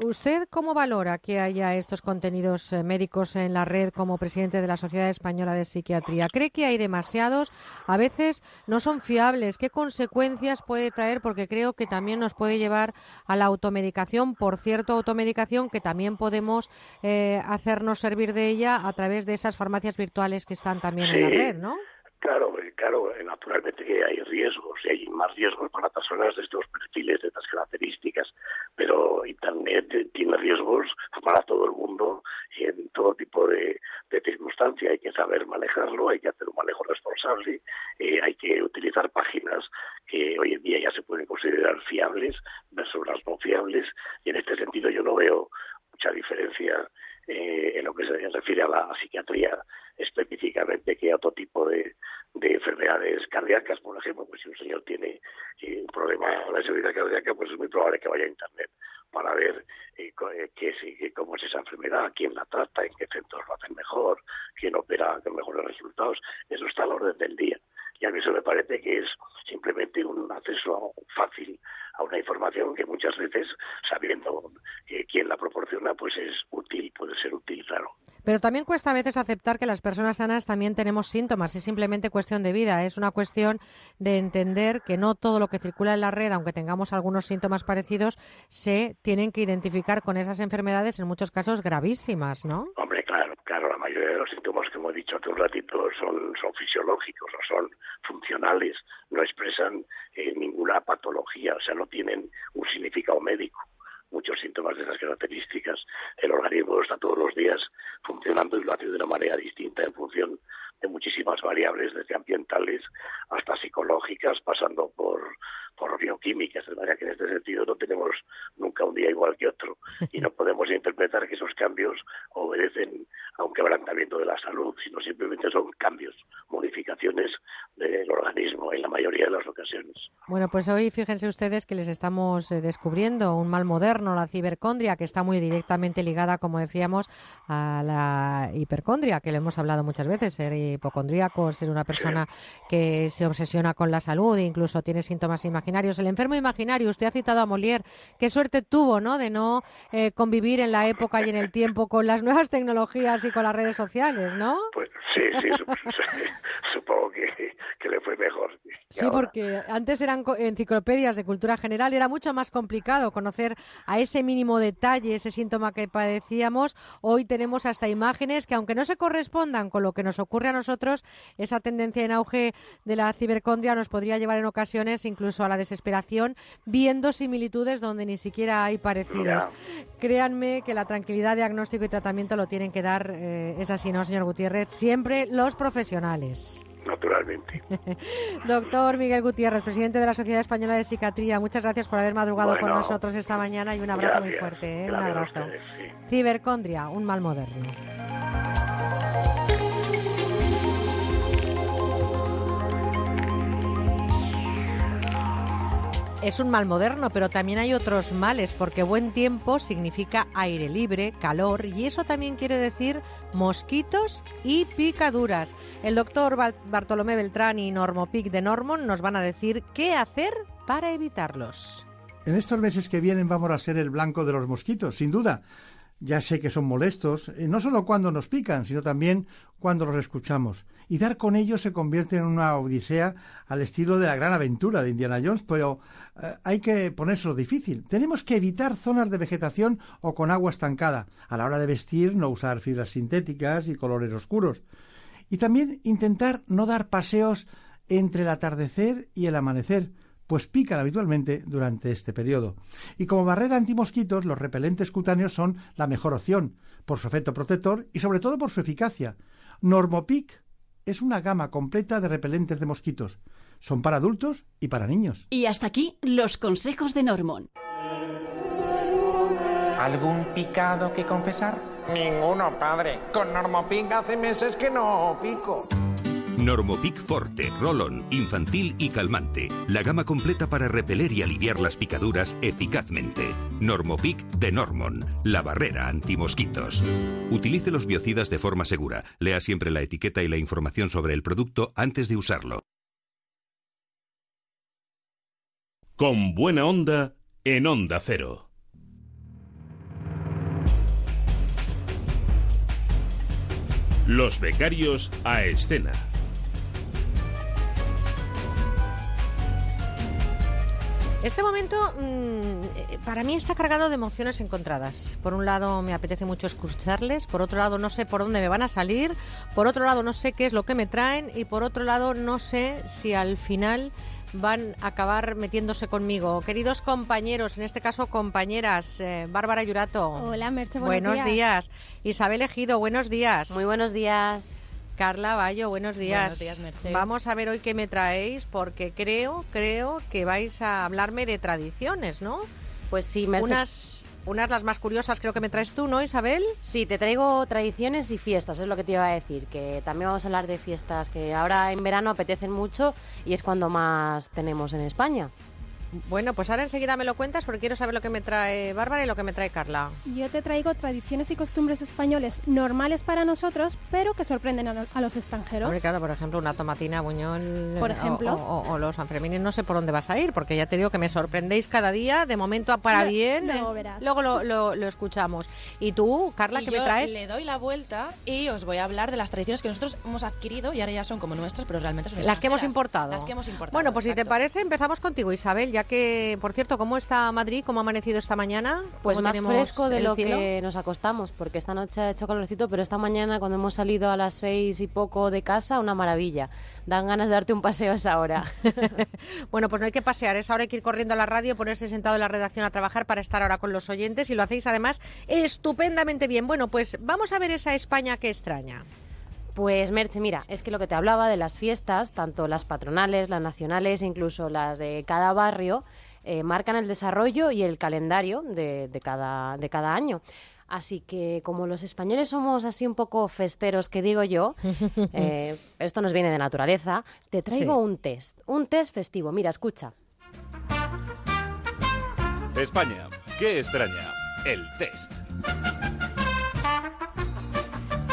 ¿Usted cómo valora que haya estos contenidos eh, médicos en la red como presidente de la Sociedad Española de Psiquiatría? ¿Cree que hay demasiados? A veces no son fiables. ¿Qué consecuencias puede traer? Porque creo que también nos puede llevar a la automedicación. Por cierto, automedicación que también podemos eh, hacernos servir de ella a través de esas farmacias virtuales que están también en la red, ¿no? Claro, claro, naturalmente que hay riesgos y hay más riesgos para personas de estos perfiles, de estas características, pero Internet tiene riesgos para todo el mundo y en todo tipo de, de circunstancia. Hay que saber manejarlo, hay que hacer un manejo responsable, eh, hay que utilizar páginas que hoy en día ya se pueden considerar fiables versus las no fiables y en este sentido yo no veo mucha diferencia eh, en lo que se refiere a la psiquiatría específicamente que otro tipo de, de enfermedades cardíacas, por ejemplo, pues si un señor tiene un problema de seguridad cardíaca, pues es muy probable que vaya a Internet para ver eh, eh, qué, cómo es esa enfermedad, quién la trata, en qué centros lo hacen mejor, quién opera con mejores resultados. Eso está al orden del día. Y a mí eso me parece que es simplemente un acceso fácil a una información que muchas veces, sabiendo eh, quién la proporciona, pues es útil, puede ser útil, claro. Pero también cuesta a veces aceptar que las personas sanas también tenemos síntomas. Es simplemente cuestión de vida. Es una cuestión de entender que no todo lo que circula en la red, aunque tengamos algunos síntomas parecidos, se tienen que identificar con esas enfermedades, en muchos casos gravísimas, ¿no? Hombre, claro, claro, la mayoría de los síntomas, como he dicho hace un ratito, son, son fisiológicos o son funcionales, no expresan eh, ninguna patología, o sea, no tienen un significado médico muchos síntomas de esas características. El organismo está todos los días funcionando y lo hace de una manera distinta en función de muchísimas variables, desde ambientales hasta psicológicas, pasando por, por bioquímicas, de manera que en este sentido no tenemos nunca un día igual que otro. Y no podemos interpretar que esos cambios obedecen a un quebrantamiento de la salud, sino simplemente son cambios, modificaciones del organismo en la mayoría de las ocasiones. Bueno, pues hoy fíjense ustedes que les estamos eh, descubriendo un mal moderno, la cibercondria, que está muy directamente ligada, como decíamos, a la hipercondria, que le hemos hablado muchas veces, ser hipocondríaco, ser una persona que se obsesiona con la salud e incluso tiene síntomas imaginarios. El enfermo imaginario, usted ha citado a Molière, qué suerte tuvo, ¿no?, de no eh, convivir en la época y en el tiempo con las nuevas tecnologías y con las redes sociales, ¿no? Pues sí, sí, supongo que, que le fue mejor. Sí, porque antes eran enciclopedias de cultura general, era mucho más complicado conocer a ese mínimo detalle ese síntoma que padecíamos. Hoy tenemos hasta imágenes que, aunque no se correspondan con lo que nos ocurre a nosotros, esa tendencia en auge de la cibercondria nos podría llevar en ocasiones incluso a la desesperación, viendo similitudes donde ni siquiera hay parecidos. Créanme que la tranquilidad, diagnóstico y tratamiento lo tienen que dar, eh, es así, ¿no, señor Gutiérrez? Siempre los profesionales naturalmente. Doctor Miguel Gutiérrez, presidente de la Sociedad Española de Psiquiatría, muchas gracias por haber madrugado con nosotros esta mañana y un abrazo muy fuerte. ¿eh? Un abrazo. Cibercondria, un mal moderno. Es un mal moderno, pero también hay otros males, porque buen tiempo significa aire libre, calor, y eso también quiere decir mosquitos y picaduras. El doctor Bartolomé Beltrán y Normopic de Normon nos van a decir qué hacer para evitarlos. En estos meses que vienen vamos a ser el blanco de los mosquitos, sin duda. Ya sé que son molestos, eh, no solo cuando nos pican, sino también cuando los escuchamos. Y dar con ellos se convierte en una odisea al estilo de la gran aventura de Indiana Jones, pero eh, hay que ponérselo difícil. Tenemos que evitar zonas de vegetación o con agua estancada. A la hora de vestir, no usar fibras sintéticas y colores oscuros. Y también intentar no dar paseos entre el atardecer y el amanecer, pues pican habitualmente durante este periodo. Y como barrera antimosquitos, los repelentes cutáneos son la mejor opción, por su efecto protector y sobre todo por su eficacia. Normopic es una gama completa de repelentes de mosquitos. Son para adultos y para niños. Y hasta aquí los consejos de Normon. ¿Algún picado que confesar? Ninguno, padre. Con Normopic hace meses que no pico. Normopic Forte, Rolón, infantil y calmante. La gama completa para repeler y aliviar las picaduras eficazmente. Normopic de Normon, la barrera antimosquitos. Utilice los biocidas de forma segura. Lea siempre la etiqueta y la información sobre el producto antes de usarlo. Con buena onda en Onda Cero. Los becarios a escena. Este momento mm, para mí está cargado de emociones encontradas. Por un lado me apetece mucho escucharles, por otro lado no sé por dónde me van a salir, por otro lado no sé qué es lo que me traen y por otro lado no sé si al final van a acabar metiéndose conmigo. Queridos compañeros, en este caso compañeras, eh, Bárbara Yurato. Hola, Merche, buenos, buenos días. Isabel Ejido, buenos días. Muy buenos días. Carla Bayo, buenos días. Buenos días, Merche. Vamos a ver hoy qué me traéis, porque creo, creo que vais a hablarme de tradiciones, ¿no? Pues sí, Merche. Unas, unas las más curiosas creo que me traes tú, ¿no, Isabel? Sí, te traigo tradiciones y fiestas, es lo que te iba a decir, que también vamos a hablar de fiestas que ahora en verano apetecen mucho y es cuando más tenemos en España. Bueno, pues ahora enseguida me lo cuentas porque quiero saber lo que me trae Bárbara y lo que me trae Carla. Yo te traigo tradiciones y costumbres españoles normales para nosotros, pero que sorprenden a, lo- a los extranjeros. Hombre, claro, por ejemplo, una tomatina buñol Por eh, ejemplo. o, o- o los Sanfermines, no sé por dónde vas a ir, porque ya te digo que me sorprendéis cada día, de momento para Lo- bien. luego eh, verás. Luego lo, lo- lo escuchamos. ¿Y tú, Carla, Y qué me traes? le doy la vuelta y os voy a hablar de las tradiciones que nosotros hemos adquirido y ahora ya son como nuestras, pero realmente son Las que hemos importado. Las que hemos importado. Bueno, pues si te parece, empezamos contigo, Isabel, ya que, por cierto, ¿cómo está Madrid? ¿Cómo ha amanecido esta mañana? Pues ¿Cómo más fresco de lo cielo? que nos acostamos, porque esta noche ha hecho calorcito, pero esta mañana cuando hemos salido a las seis y poco de casa, una maravilla. Dan ganas de darte un paseo a esa hora. Bueno, pues no hay que pasear, es ahora hay que ir corriendo a la radio, ponerse sentado en la redacción a trabajar para estar ahora con los oyentes y lo hacéis además estupendamente bien. Bueno, pues vamos a ver esa España que extraña. Pues Merche, mira, es que lo que te hablaba de las fiestas, tanto las patronales, las nacionales e incluso las de cada barrio, eh, marcan el desarrollo y el calendario de, de cada, de cada año. Así que como los españoles somos así un poco festeros, que digo yo, eh, esto nos viene de naturaleza, te traigo Sí. un test, un test festivo. Mira, escucha. España, ¿qué extraña? El test.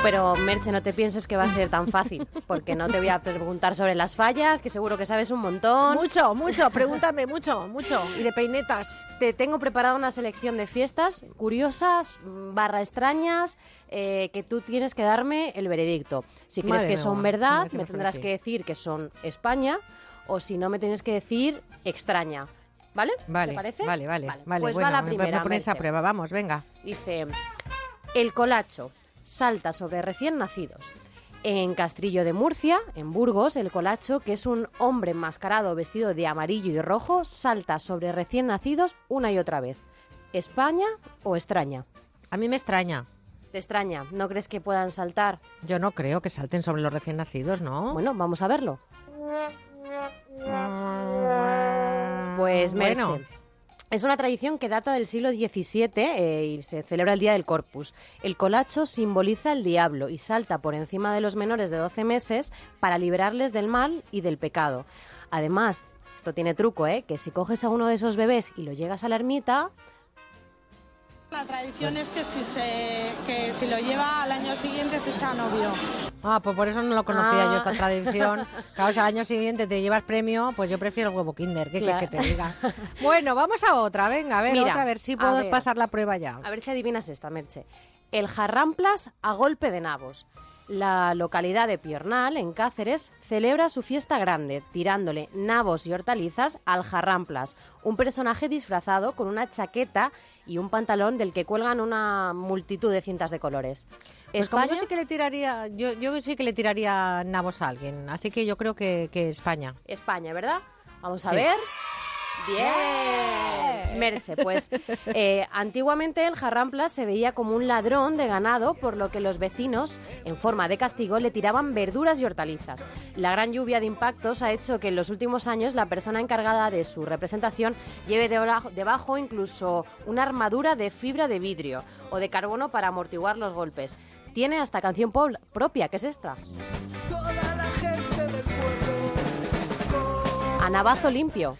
Pero Merche, no te pienses que va a ser tan fácil, porque no te voy a preguntar sobre las fallas, que seguro que sabes un montón. Mucho, mucho, pregúntame, mucho, mucho. Y de peinetas. Te tengo preparada una selección de fiestas curiosas, mm, barra extrañas, eh, que tú tienes que darme el veredicto. Si crees Madre que mía, son verdad, me tendrás que decir que son España, o si no, me tienes que decir extraña. ¿Vale? Vale, ¿Te parece? vale, vale, vale. Pues bueno, va la me- primera. Me pones a prueba, vamos, venga. Dice, el colacho salta sobre recién nacidos. En Castrillo de Murcia, en Burgos, el colacho, que es un hombre enmascarado vestido de amarillo y rojo, salta sobre recién nacidos una y otra vez. ¿España o extraña? A mí me extraña. ¿Te extraña? ¿No crees que puedan saltar? Yo no creo que salten sobre los recién nacidos, ¿no? Bueno, vamos a verlo. Pues Bueno. Es una tradición que data del siglo XVII eh, y se celebra el Día del Corpus. El colacho simboliza el diablo y salta por encima de los menores de 12 meses para liberarles del mal y del pecado. Además, esto tiene truco, ¿eh? Que si coges a uno de esos bebés y lo llegas a la ermita, La tradición es que si, se, que si lo lleva al año siguiente se echa novio. Ah, pues por eso no lo conocía Ah. yo esta tradición. Claro, si al año siguiente te llevas premio, pues yo prefiero el huevo Kinder, ¿qué quieres que te diga? Bueno, vamos a otra, venga, a ver, Mira, otra, a ver si puedo ver. pasar la prueba ya. A ver si adivinas esta, Merche. El Jarramplas a golpe de nabos. La localidad de Piornal, en Cáceres, celebra su fiesta grande, tirándole nabos y hortalizas al Jarramplas, un personaje disfrazado con una chaqueta y un pantalón del que cuelgan una multitud de cintas de colores. Pues como España, yo sí que le tiraría, yo, yo sí que le tiraría nabos a alguien, así que yo creo que, que España. España, ¿verdad? Vamos a Sí. ver. Bien. Merche, pues eh, antiguamente el jarramplas se veía como un ladrón de ganado, por lo que los vecinos, en forma de castigo, le tiraban verduras y hortalizas. La gran lluvia de impactos ha hecho que en los últimos años la persona encargada de su representación lleve debajo, incluso una armadura de fibra de vidrio o de carbono para amortiguar los golpes. Tiene hasta canción propia, que es esta. A navazo limpio.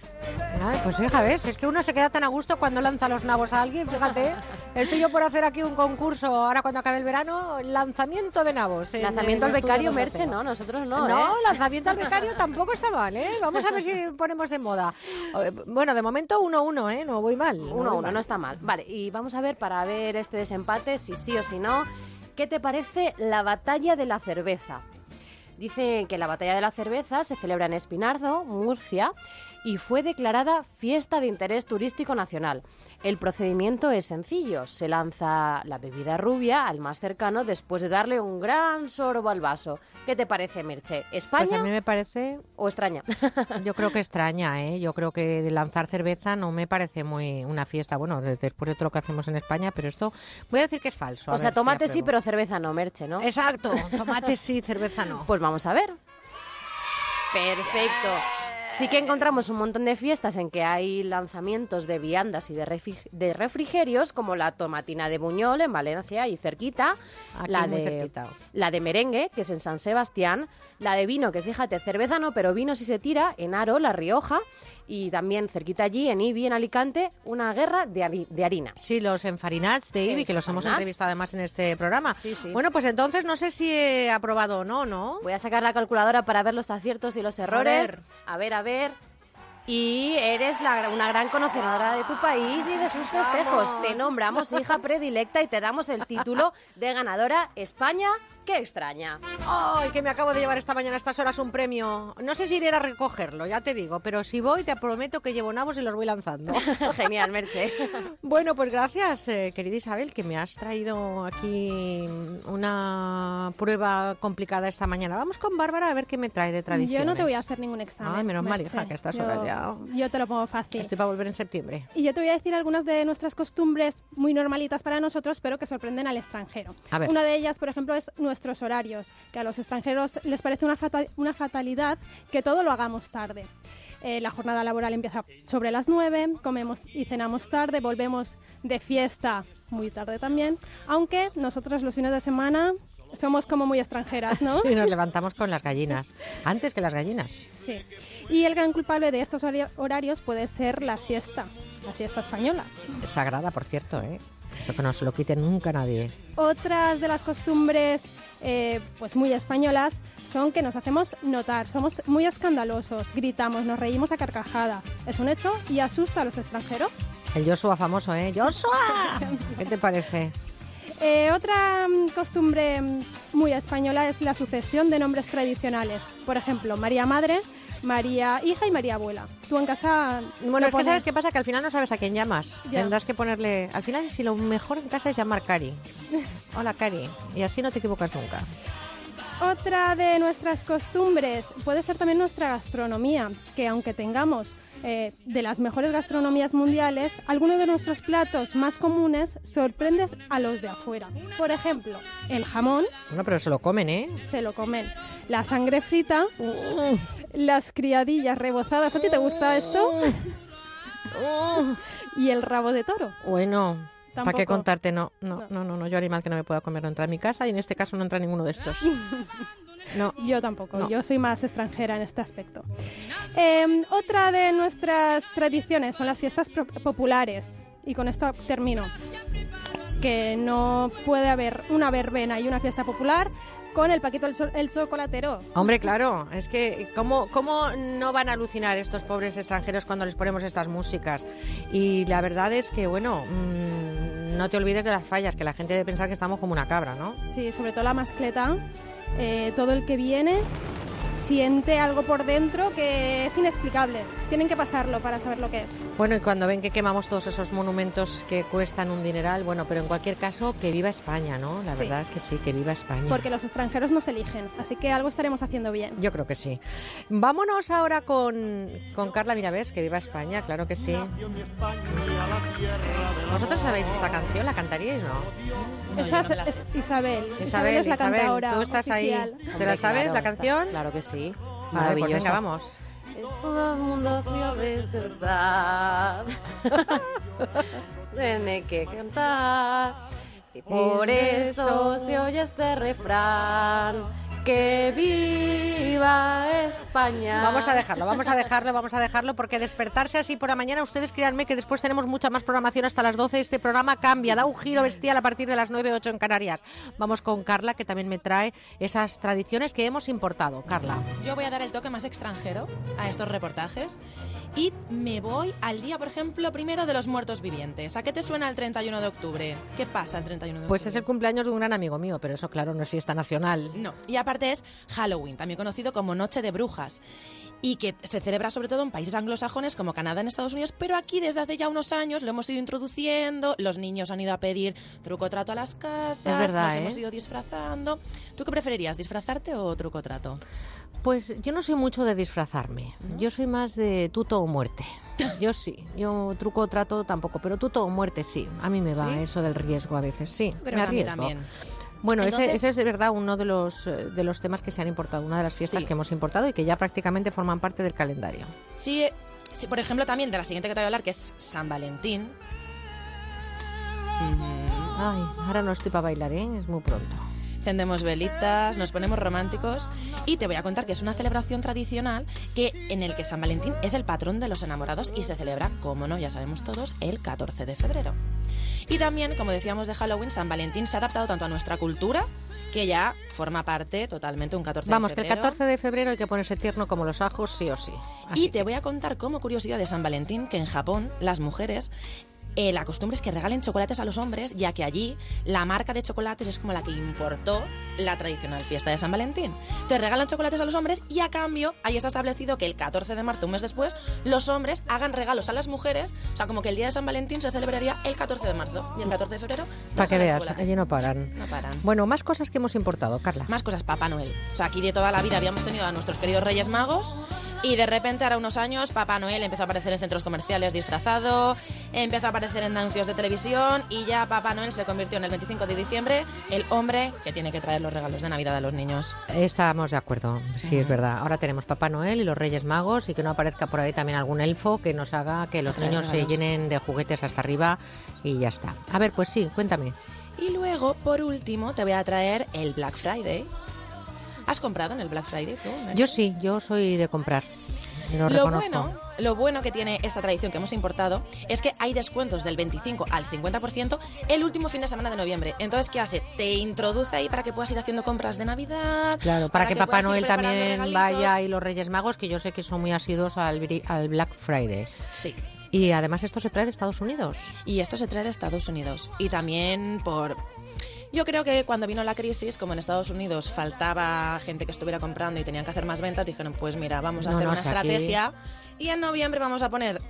Ay, pues hija, ves, es que uno se queda tan a gusto cuando lanza los nabos a alguien, fíjate. Estoy yo por hacer aquí un concurso, ahora cuando acabe el verano, lanzamiento de nabos. en Lanzamiento al becario Merche, no, nosotros no, No, ¿eh? lanzamiento al becario tampoco está mal, ¿eh? Vamos a ver si ponemos de moda. Eh, Bueno, de momento 1-1, ¿eh? No voy mal. no Uno uno, no está mal. Vale, y vamos a ver para ver este desempate, si sí o si no. ¿Qué te parece la batalla de la cerveza? Dice que la batalla de la cerveza se celebra en Espinardo, Murcia, y fue declarada fiesta de interés turístico nacional. El procedimiento es sencillo. Se lanza la bebida rubia al más cercano después de darle un gran sorbo al vaso. ¿Qué te parece, Merche? ¿España Pues a mí me parece... o extraña? Yo creo que extraña, ¿eh? Yo creo que lanzar cerveza no me parece muy una fiesta. Bueno, de- después de todo lo que hacemos en España, pero esto voy a decir que es falso. a o sea, si tomate sí, pero cerveza no, Merche, ¿no? Exacto, tomate sí, cerveza no. Pues vamos a ver. Perfecto. Sí que encontramos un montón de fiestas en que hay lanzamientos de viandas y de, refri- de refrigerios, como la tomatina de Buñol en Valencia y cerquita, Aquí la, muy de, cerquita. la de merengue, que es en San Sebastián, la de vino, que fíjate, cerveza no, pero vino sí se tira, en Aro, La Rioja, Y también cerquita allí, en Ibi, en Alicante, una guerra de, de harina. Sí, los enfarinats de Ibi, que los hemos entrevistado además en este programa. Sí, sí. Bueno, pues entonces no sé si he aprobado o no, ¿no? Voy a sacar la calculadora para ver los aciertos y los errores. ver. A ver, a ver. Y eres la- una gran conocedora de tu país y de sus festejos. Te nombramos hija predilecta y te damos el título de ganadora España. ¡Qué extraña! ¡Ay, que me acabo de llevar esta mañana a estas horas un premio! No sé si iré a recogerlo, ya te digo, pero si voy te prometo que llevo nabos y los voy lanzando. Genial, Merche. Bueno, pues gracias, eh, querida Isabel, que me has traído aquí una prueba complicada esta mañana. Vamos con Bárbara a ver qué me trae de tradiciones. Yo no te voy a hacer ningún examen. Ay, menos mal, Merche. hija, que a estas Yo- horas ya... Yo te lo pongo fácil. Estoy para volver en septiembre. Y yo te voy a decir algunas de nuestras costumbres muy normalitas para nosotros, pero que sorprenden al extranjero. A ver. Una de ellas, por ejemplo, es nuestros horarios, que a los extranjeros les parece una, fata- una fatalidad que todo lo hagamos tarde. Eh, la jornada laboral empieza sobre las 9, comemos y cenamos tarde, volvemos de fiesta muy tarde también, aunque nosotros los fines de semana somos como muy extranjeras, ¿no? Y nos levantamos con las gallinas. Antes que las gallinas. Sí. Y el gran culpable de estos horarios puede ser la siesta, la siesta española. Es sagrada, por cierto, ¿eh? Eso que no se lo quite nunca nadie. Otras de las costumbres eh, pues muy españolas son que nos hacemos notar, somos muy escandalosos, gritamos, nos reímos a carcajada. Es un hecho y asusta a los extranjeros. El Joshua famoso, ¿eh? ¡Joshua! ¿Qué te parece? Eh, otra mm, costumbre mm, muy española es la sucesión de nombres tradicionales. Por ejemplo, María Madre, María Hija y María Abuela. Tú en casa... Bueno, es que sabes qué pasa, que al final no sabes a quién llamas. Ya. Tendrás que ponerle... Al final, si lo mejor en casa es llamar Cari. Hola, Cari. Y así no te equivocas nunca. Otra de nuestras costumbres puede ser también nuestra gastronomía, que aunque tengamos eh, de las mejores gastronomías mundiales, algunos de nuestros platos más comunes sorprenden a los de afuera. Por ejemplo, el jamón Bueno, pero se lo comen, ¿eh? se lo comen, la sangre frita, las criadillas rebozadas. ¿A ti te gusta esto? y el rabo de toro. Bueno, ¿para qué contarte? No, no, no, no, no. Yo animal que no me pueda comer no entra en mi casa y en este caso no entra ninguno de estos. No. Yo tampoco, No. yo soy más extranjera en este aspecto. Eh, otra de nuestras tradiciones son las fiestas populares. Y con esto termino. Que no puede haber una verbena y una fiesta popular con el Paquito el, Cho- el chocolatero. Hombre, claro, es que ¿cómo, ¿cómo no van a alucinar estos pobres extranjeros cuando les ponemos estas músicas? Y la verdad es que, bueno, mm, no te olvides de las fallas, que la gente debe pensar que estamos como una cabra, ¿no? Sí, sobre todo la mascleta. Eh, todo el que viene siente algo por dentro que es inexplicable. Tienen que pasarlo para saber lo que es. Bueno, y cuando ven que quemamos todos esos monumentos que cuestan un dineral, bueno, pero en cualquier caso, que viva España, ¿no? La Sí. verdad es que sí, que viva España. Porque los extranjeros nos eligen, así que algo estaremos haciendo bien. Yo creo que sí. Vámonos ahora con, con Carla Mirabés, que viva España, claro que sí. ¿Vosotros sabéis esta canción? ¿La cantaríais no? Esa es, es Isabel. Isabel, es la Isabel, cantadora tú estás oficial. ahí. ¿Te la sabes, la canción? Claro que sí. Vale, pues venga, vamos. Todo el mundo sabe está. Tiene que cantar. Y por eso se oye este refrán. Que viva España. Vamos a dejarlo, vamos a dejarlo, vamos a dejarlo, porque despertarse así por la mañana, ustedes créanme que después tenemos mucha más programación hasta las 12. Este programa cambia, da un giro bestial a partir de las 9, 8 en Canarias. Vamos con Carla, que también me trae esas tradiciones que hemos importado. Carla. Yo voy a dar el toque más extranjero a estos reportajes y me voy al día, por ejemplo, primero de los muertos vivientes. ¿A qué te suena el 31 de octubre? ¿Qué pasa el 31 de Pues octubre? es el cumpleaños de un gran amigo mío, pero eso claro no es fiesta nacional. No, y es Halloween, también conocido como Noche de Brujas, y que se celebra sobre todo en países anglosajones como Canadá, en Estados Unidos, pero aquí desde hace ya unos años lo hemos ido introduciendo, los niños han ido a pedir truco trato a las casas, verdad, nos ¿eh? hemos ido disfrazando. ¿Tú qué preferirías, disfrazarte o truco trato? Pues yo no soy mucho de disfrazarme. Yo soy más de tuto o muerte. Yo sí. Yo truco trato tampoco, pero tuto o muerte sí. A mí me va ¿Sí? eso del riesgo a veces, sí. Creo me que a mí arriesgo. también. Bueno, ese, Entonces- ese es de verdad uno de los, eh, de los temas que se han importado, una de las fiestas Sí. que hemos importado y que ya prácticamente forman parte del calendario. Sí, eh, sí, por ejemplo, también de la siguiente que te voy a hablar, que es San Valentín. Ay, ahora no estoy para bailar, ¿eh? Es muy pronto. Encendemos velitas, nos ponemos románticos y te voy a contar que es una celebración tradicional que en el que San Valentín es el patrón de los enamorados y se celebra, como no, ya sabemos todos, el 14 de febrero. Y también, como decíamos de Halloween, San Valentín se ha adaptado tanto a nuestra cultura que ya forma parte totalmente un 14 Vamos, de que el febrero. 14 de febrero hay que ponerse tierno como los ajos, sí o sí. Y te voy a contar como curiosidad de San Valentín que en Japón las mujeres eh, la costumbre es que regalen chocolates a los hombres, ya que allí la marca de chocolates es como la que importó la tradicional fiesta de San Valentín. Entonces regalan chocolates a los hombres y a cambio ahí está establecido que el 14 de marzo, un mes después, los hombres hagan regalos a las mujeres. O sea, como que el día de San Valentín se celebraría el 14 de marzo y el 14 de febrero. Para que veas, allí no paran. No paran. Bueno, más cosas que hemos importado, Carla. Más cosas, Papá Noel. O sea, aquí de toda la vida habíamos tenido a nuestros queridos Reyes Magos y de repente, ahora unos años, Papá Noel empezó a aparecer en centros comerciales disfrazado, empezó a aparecer en anuncios de televisión y ya Papá Noel se convirtió en el 25 de diciembre el hombre que tiene que traer los regalos de Navidad a los niños. Estamos de acuerdo, sí, es verdad. Ahora tenemos Papá Noel y los Reyes Magos y que no aparezca por ahí también algún elfo que nos haga que los niños se llenen de juguetes hasta arriba y ya está. A ver, pues sí, cuéntame. Y luego, por último, te voy a traer el Black Friday. ¿Has comprado en el Black Friday tú? Yo sí, yo soy de comprar. Lo, bueno, lo bueno que tiene esta tradición que hemos importado es que hay descuentos del 25 al 50% el último fin de semana de noviembre. Entonces, ¿qué hace? Te introduce ahí para que puedas ir haciendo compras de Navidad. Claro, para, que, Papá Noel también regalitos. vaya y los Reyes Magos, que yo sé que son muy asiduos al Black Friday. Sí. Y además esto se trae de Estados Unidos. Y esto se trae de Estados Unidos. Y también por... Yo creo que cuando vino la crisis, como en Estados Unidos faltaba gente que estuviera comprando y tenían que hacer más ventas, dijeron, pues mira, vamos a No, hacer no, una aquí- estrategia y en noviembre vamos a poner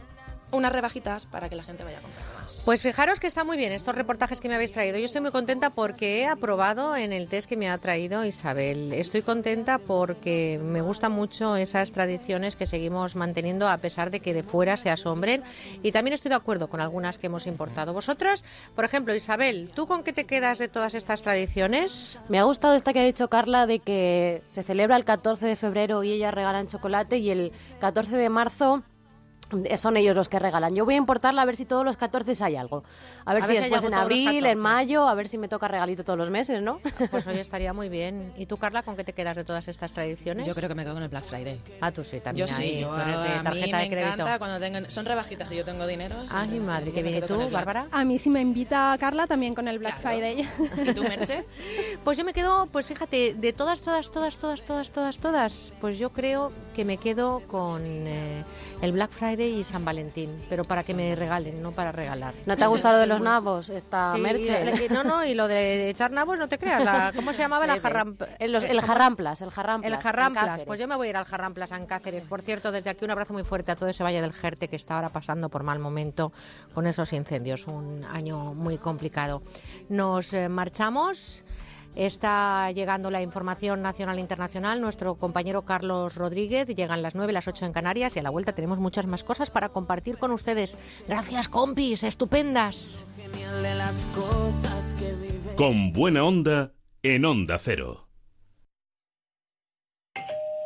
unas rebajitas para que la gente vaya a comprar más. Pues fijaros que está muy bien estos reportajes que me habéis traído. Yo estoy muy contenta porque he aprobado en el test que me ha traído Isabel. Estoy contenta porque me gustan mucho esas tradiciones que seguimos manteniendo a pesar de que de fuera se asombren. Y también estoy de acuerdo con algunas que hemos importado. Vosotros, por ejemplo, Isabel, ¿tú con qué te quedas de todas estas tradiciones? Me ha gustado esta que ha dicho Carla de que se celebra el 14 de febrero y ellas regalan chocolate y el 14 de marzo son ellos los que regalan. Yo voy a importarla a ver si todos los 14 hay algo. A ver A si ver si después en abril, 14. en mayo, a ver si me toca regalito todos los meses, ¿no? Pues hoy estaría muy bien. ¿Y tú, Carla, con qué te quedas de todas estas tradiciones? Yo creo que me quedo con el Black Friday. Ah, tú sí, también. Yo sí, yo, a mí me encanta cuando tengan... Son rebajitas y yo tengo dinero. Ay, mi madre, qué bien. ¿Y tú, Bárbara? A mí si me invita Carla también con el Black Friday. ¿Y tú, Merche? Pues yo me quedo, pues fíjate, de todas, todas, todas, todas, todas, todas, todas, pues yo creo que me quedo con eh, el Black Friday y San Valentín, pero para que me regalen, no para regalar. ¿No te ha gustado de los nabos esta Sí, merche? no, no, y lo de echar nabos, no te creas, la- ¿cómo se llamaba? La Bebe. jarram... El, los- eh, el jarramplas, el jarramplas. El Jarramplas, pues yo me voy a ir al Jarramplas en Cáceres. Por cierto, desde aquí un abrazo muy fuerte a todo ese Valle del Jerte que está ahora pasando por mal momento con esos incendios. Un año muy complicado. Nos eh, marchamos. Está llegando la información nacional e internacional. Nuestro compañero Carlos Rodríguez llegan las 9, las 8 en Canarias y a la vuelta tenemos muchas más cosas para compartir con ustedes. Gracias, compis, estupendas. de las cosas que vive. Con buena onda en Onda Cero.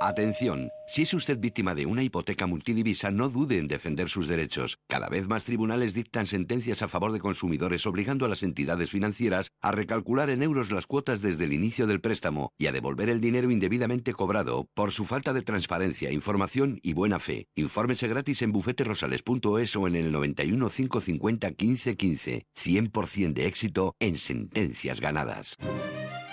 Atención, si es usted víctima de una hipoteca multidivisa, no dude en defender sus derechos. Cada vez más tribunales dictan sentencias a favor de consumidores obligando a las entidades financieras a recalcular en euros las cuotas desde el inicio del préstamo y a devolver el dinero indebidamente cobrado por su falta de transparencia, información y buena fe. Infórmese gratis en bufeterosales.es o en el 91 550 15 15. 100% de éxito en sentencias ganadas.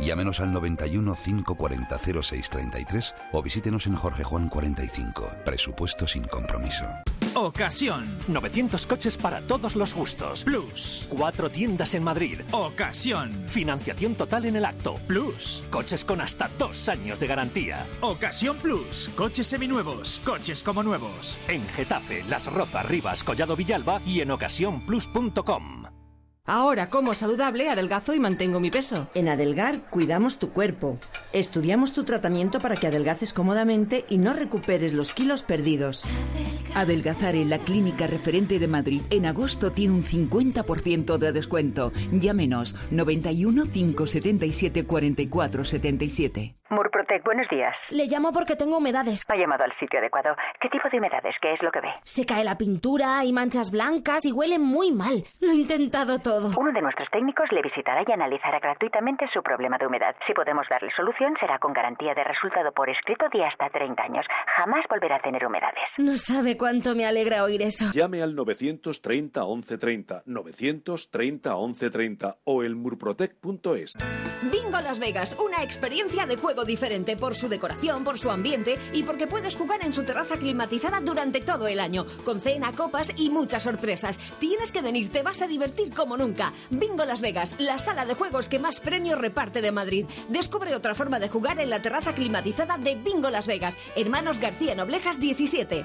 Llámenos al 91 540 0633 o visítenos en Jorge Juan 45. Presupuesto sin compromiso. Ocasión. 900 coches para todos los gustos. Plus. Cuatro tiendas en Madrid. Ocasión. Financiación total en el acto. Plus. Coches con hasta dos años de garantía. Ocasión Plus. Coches seminuevos. Coches como nuevos. En Getafe, Las Rozas, Rivas, Collado Villalba y en ocasiónplus.com. Ahora como saludable, adelgazo y mantengo mi peso. En Adelgar cuidamos tu cuerpo. Estudiamos tu tratamiento para que adelgaces cómodamente y no recuperes los kilos perdidos. Adelgazar en la clínica referente de Madrid en agosto tiene un 50% de descuento. Llámenos 91 577 44 77. Murprotec buenos días. Le llamo porque tengo humedades. Ha llamado al sitio adecuado. ¿Qué tipo de humedades? ¿Qué es lo que ve? Se cae la pintura, hay manchas blancas y huele muy mal. Lo he intentado todo. Uno de nuestros técnicos le visitará y analizará gratuitamente su problema de humedad. Si podemos darle solución, será con garantía de resultado por escrito de hasta 30 años. Jamás volverá a tener humedades. No sabe cuánto me alegra oír eso. Llame al 930 1130, 930 1130 o el murprotec.es. Bingo Las Vegas, una experiencia de juego diferente por su decoración, por su ambiente y porque puedes jugar en su terraza climatizada durante todo el año, con cena, copas y muchas sorpresas. Tienes que venir, te vas a divertir como nunca. Bingo Las Vegas, la sala de juegos que más premios reparte de Madrid. Descubre otra forma de jugar en la terraza climatizada de Bingo Las Vegas, Hermanos García Noblejas 17.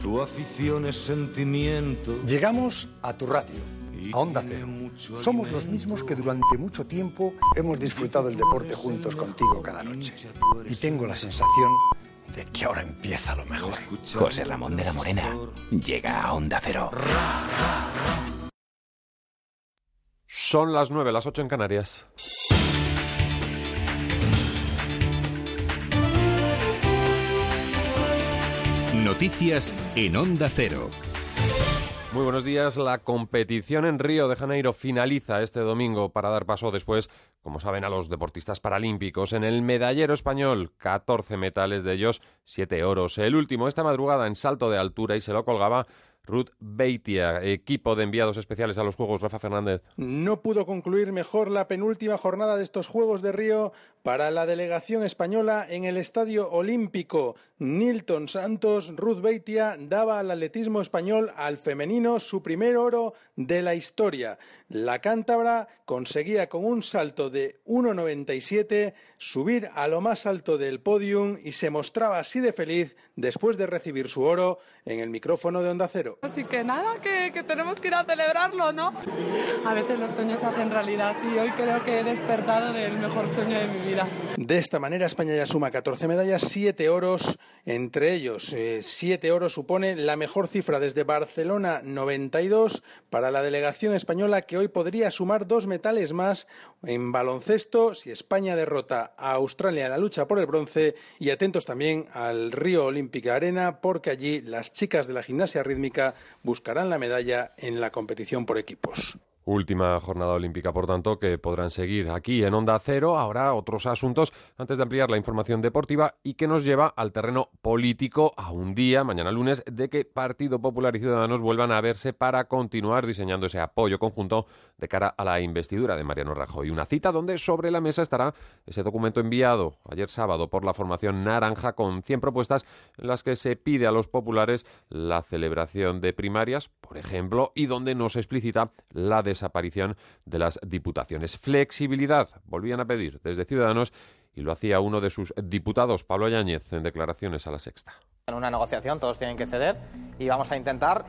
Tu afición es sentimiento. Llegamos a tu radio, a Onda Cero. Somos los mismos que durante mucho tiempo hemos disfrutado el deporte juntos contigo cada noche. Y tengo la sensación de que ahora empieza lo mejor. José Ramón de la Morena llega a Onda Cero. Son las 9, las 8 en Canarias. Noticias en Onda Cero. Muy buenos días. La competición en Río de Janeiro finaliza este domingo para dar paso después, como saben, a los deportistas paralímpicos. En el medallero español, 14 metales de ellos, 7 oros. El último esta madrugada en salto de altura y se lo colgaba Ruth Beitia, equipo de enviados especiales a los Juegos, Rafa Fernández. No pudo concluir mejor la penúltima jornada de estos Juegos de Río para la delegación española en el Estadio Olímpico. Nilton Santos, Ruth Beitia daba al atletismo español al femenino su primer oro de la historia. La cántabra conseguía con un salto de 1,97 subir a lo más alto del podium y se mostraba así de feliz después de recibir su oro en el micrófono de Onda Cero. Así que nada, que, que, tenemos que ir a celebrarlo, ¿no? A veces los sueños se hacen realidad y hoy creo que he despertado del mejor sueño de mi vida. De esta manera España ya suma 14 medallas, 7 oros, entre ellos 7 eh, oros supone la mejor cifra desde Barcelona 92 para la delegación española que hoy podría sumar dos metales más en baloncesto si España derrota a Australia en la lucha por el bronce y atentos también al Río Olímpica Arena porque allí las chicas de la gimnasia rítmica buscarán la medalla en la competición por equipos. Última jornada olímpica, por tanto, que podrán seguir aquí en Onda Cero. Ahora otros asuntos antes de ampliar la información deportiva y que nos lleva al terreno político a un día, mañana lunes, de que Partido Popular y Ciudadanos vuelvan a verse para continuar diseñando ese apoyo conjunto de cara a la investidura de Mariano Rajoy. Una cita donde sobre la mesa estará ese documento enviado ayer sábado por la formación Naranja con 100 propuestas en las que se pide a los populares la celebración de primarias, por ejemplo, y donde no se explicita la desaparición de las diputaciones. Flexibilidad, volvían a pedir desde Ciudadanos y lo hacía uno de sus diputados, Pablo Yáñez, en declaraciones a la Sexta. En una negociación todos tienen que ceder y vamos a intentar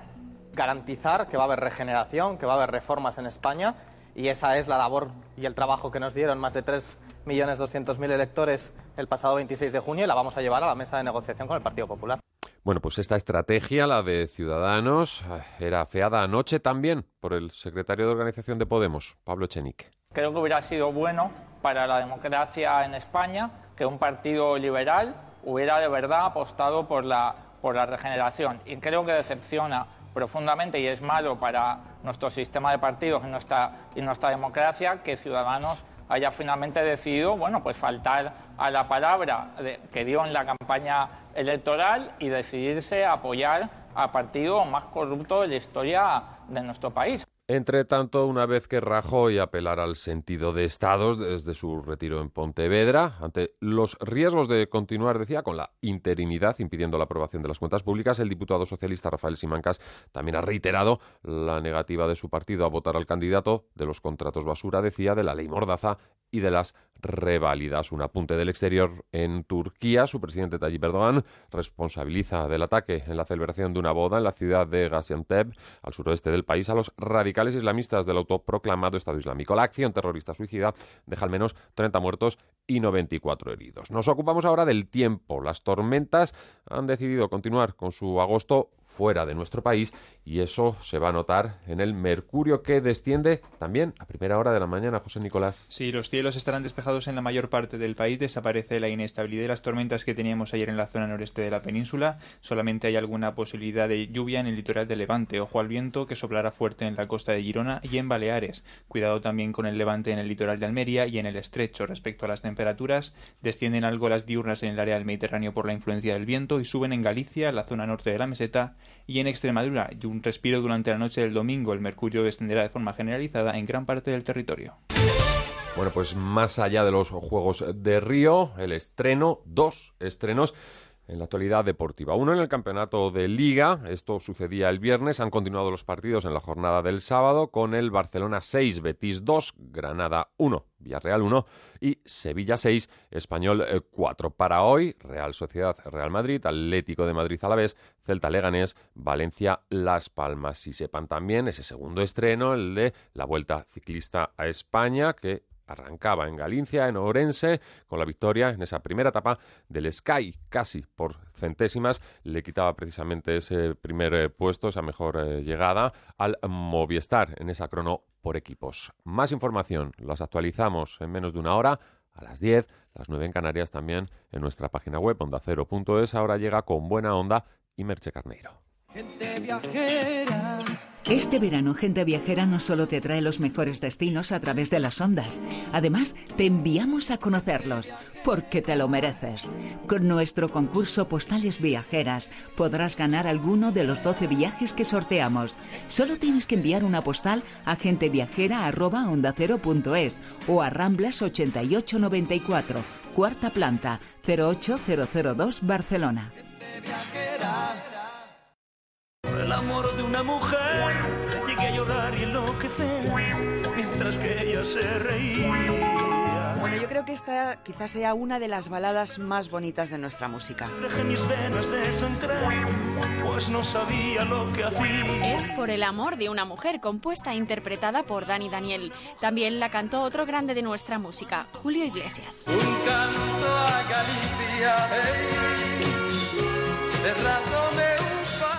garantizar que va a haber regeneración, que va a haber reformas en España y esa es la labor y el trabajo que nos dieron más de 3.200.000 electores el pasado 26 de junio y la vamos a llevar a la mesa de negociación con el Partido Popular. Bueno, pues esta estrategia, la de Ciudadanos, era feada anoche también por el secretario de Organización de Podemos, Pablo Echenique. Creo que hubiera sido bueno para la democracia en España que un partido liberal hubiera de verdad apostado por la, por la regeneración. Y creo que decepciona profundamente y es malo para nuestro sistema de partidos y nuestra, y nuestra democracia que Ciudadanos haya finalmente decidido, bueno, pues faltar a la palabra que dio en la campaña electoral y decidirse a apoyar al partido más corrupto de la historia de nuestro país. Entre tanto, una vez que Rajoy apelara al sentido de Estados desde su retiro en Pontevedra, ante los riesgos de continuar, decía, con la interinidad impidiendo la aprobación de las cuentas públicas, el diputado socialista Rafael Simancas también ha reiterado la negativa de su partido a votar al candidato de los contratos basura, decía, de la ley Mordaza y de las reválidas. Un apunte del exterior en Turquía. Su presidente Tayyip Erdogan responsabiliza del ataque en la celebración de una boda en la ciudad de Gaziantep, al suroeste del país, a los radicales islamistas del autoproclamado Estado Islámico. La acción terrorista suicida deja al menos 30 muertos y 94 heridos. Nos ocupamos ahora del tiempo. Las tormentas han decidido continuar con su agosto fuera de nuestro país y eso se va a notar en el mercurio que desciende también a primera hora de la mañana, José Nicolás. Sí, los cielos estarán despejados en la mayor parte del país, desaparece la inestabilidad y las tormentas que teníamos ayer en la zona noreste de la península, solamente hay alguna posibilidad de lluvia en el litoral de Levante, ojo al viento que soplará fuerte en la costa de Girona y en Baleares, cuidado también con el levante en el litoral de Almería y en el estrecho. Respecto a las temperaturas, descienden algo las diurnas en el área del Mediterráneo por la influencia del viento y suben en Galicia, la zona norte de la meseta y en Extremadura y un respiro durante la noche del domingo. El mercurio descenderá de forma generalizada en gran parte del territorio. Bueno, pues más allá de los Juegos de Río, el estreno, dos estrenos en la actualidad deportiva. Uno en el campeonato de Liga, esto sucedía el viernes, han continuado los partidos en la jornada del sábado con el Barcelona 6, Betis 2, Granada 1, Villarreal 1 y Sevilla 6, Español 4. Eh, Para hoy, Real Sociedad Real Madrid, Atlético de Madrid a la vez, Celta Leganés, Valencia Las Palmas. Y sepan también ese segundo estreno, el de la Vuelta Ciclista a España, que arrancaba en Galicia, en Orense, con la victoria en esa primera etapa del Sky, casi por centésimas, le quitaba precisamente ese primer eh, puesto, esa mejor eh, llegada al Movistar en esa crono por equipos. Más información, las actualizamos en menos de una hora, a las 10, las 9 en Canarias también en nuestra página web ondacero.es. Ahora llega con buena onda y Merche Carneiro. Este verano, Gente Viajera no solo te trae los mejores destinos a través de las ondas, además te enviamos a conocerlos, porque te lo mereces. Con nuestro concurso Postales Viajeras podrás ganar alguno de los 12 viajes que sorteamos. Solo tienes que enviar una postal a genteviajera.ondacero.es o a Ramblas 8894, cuarta planta, 08002 Barcelona el amor de una mujer, llegué a llorar y enloquecer mientras que ella se reía. Bueno, yo creo que esta quizás sea una de las baladas más bonitas de nuestra música. Dejé mis venas de pues no sabía lo que hacía. Es Por el amor de una mujer, compuesta e interpretada por Dani Daniel. También la cantó otro grande de nuestra música, Julio Iglesias. Un canto a Galicia, hey,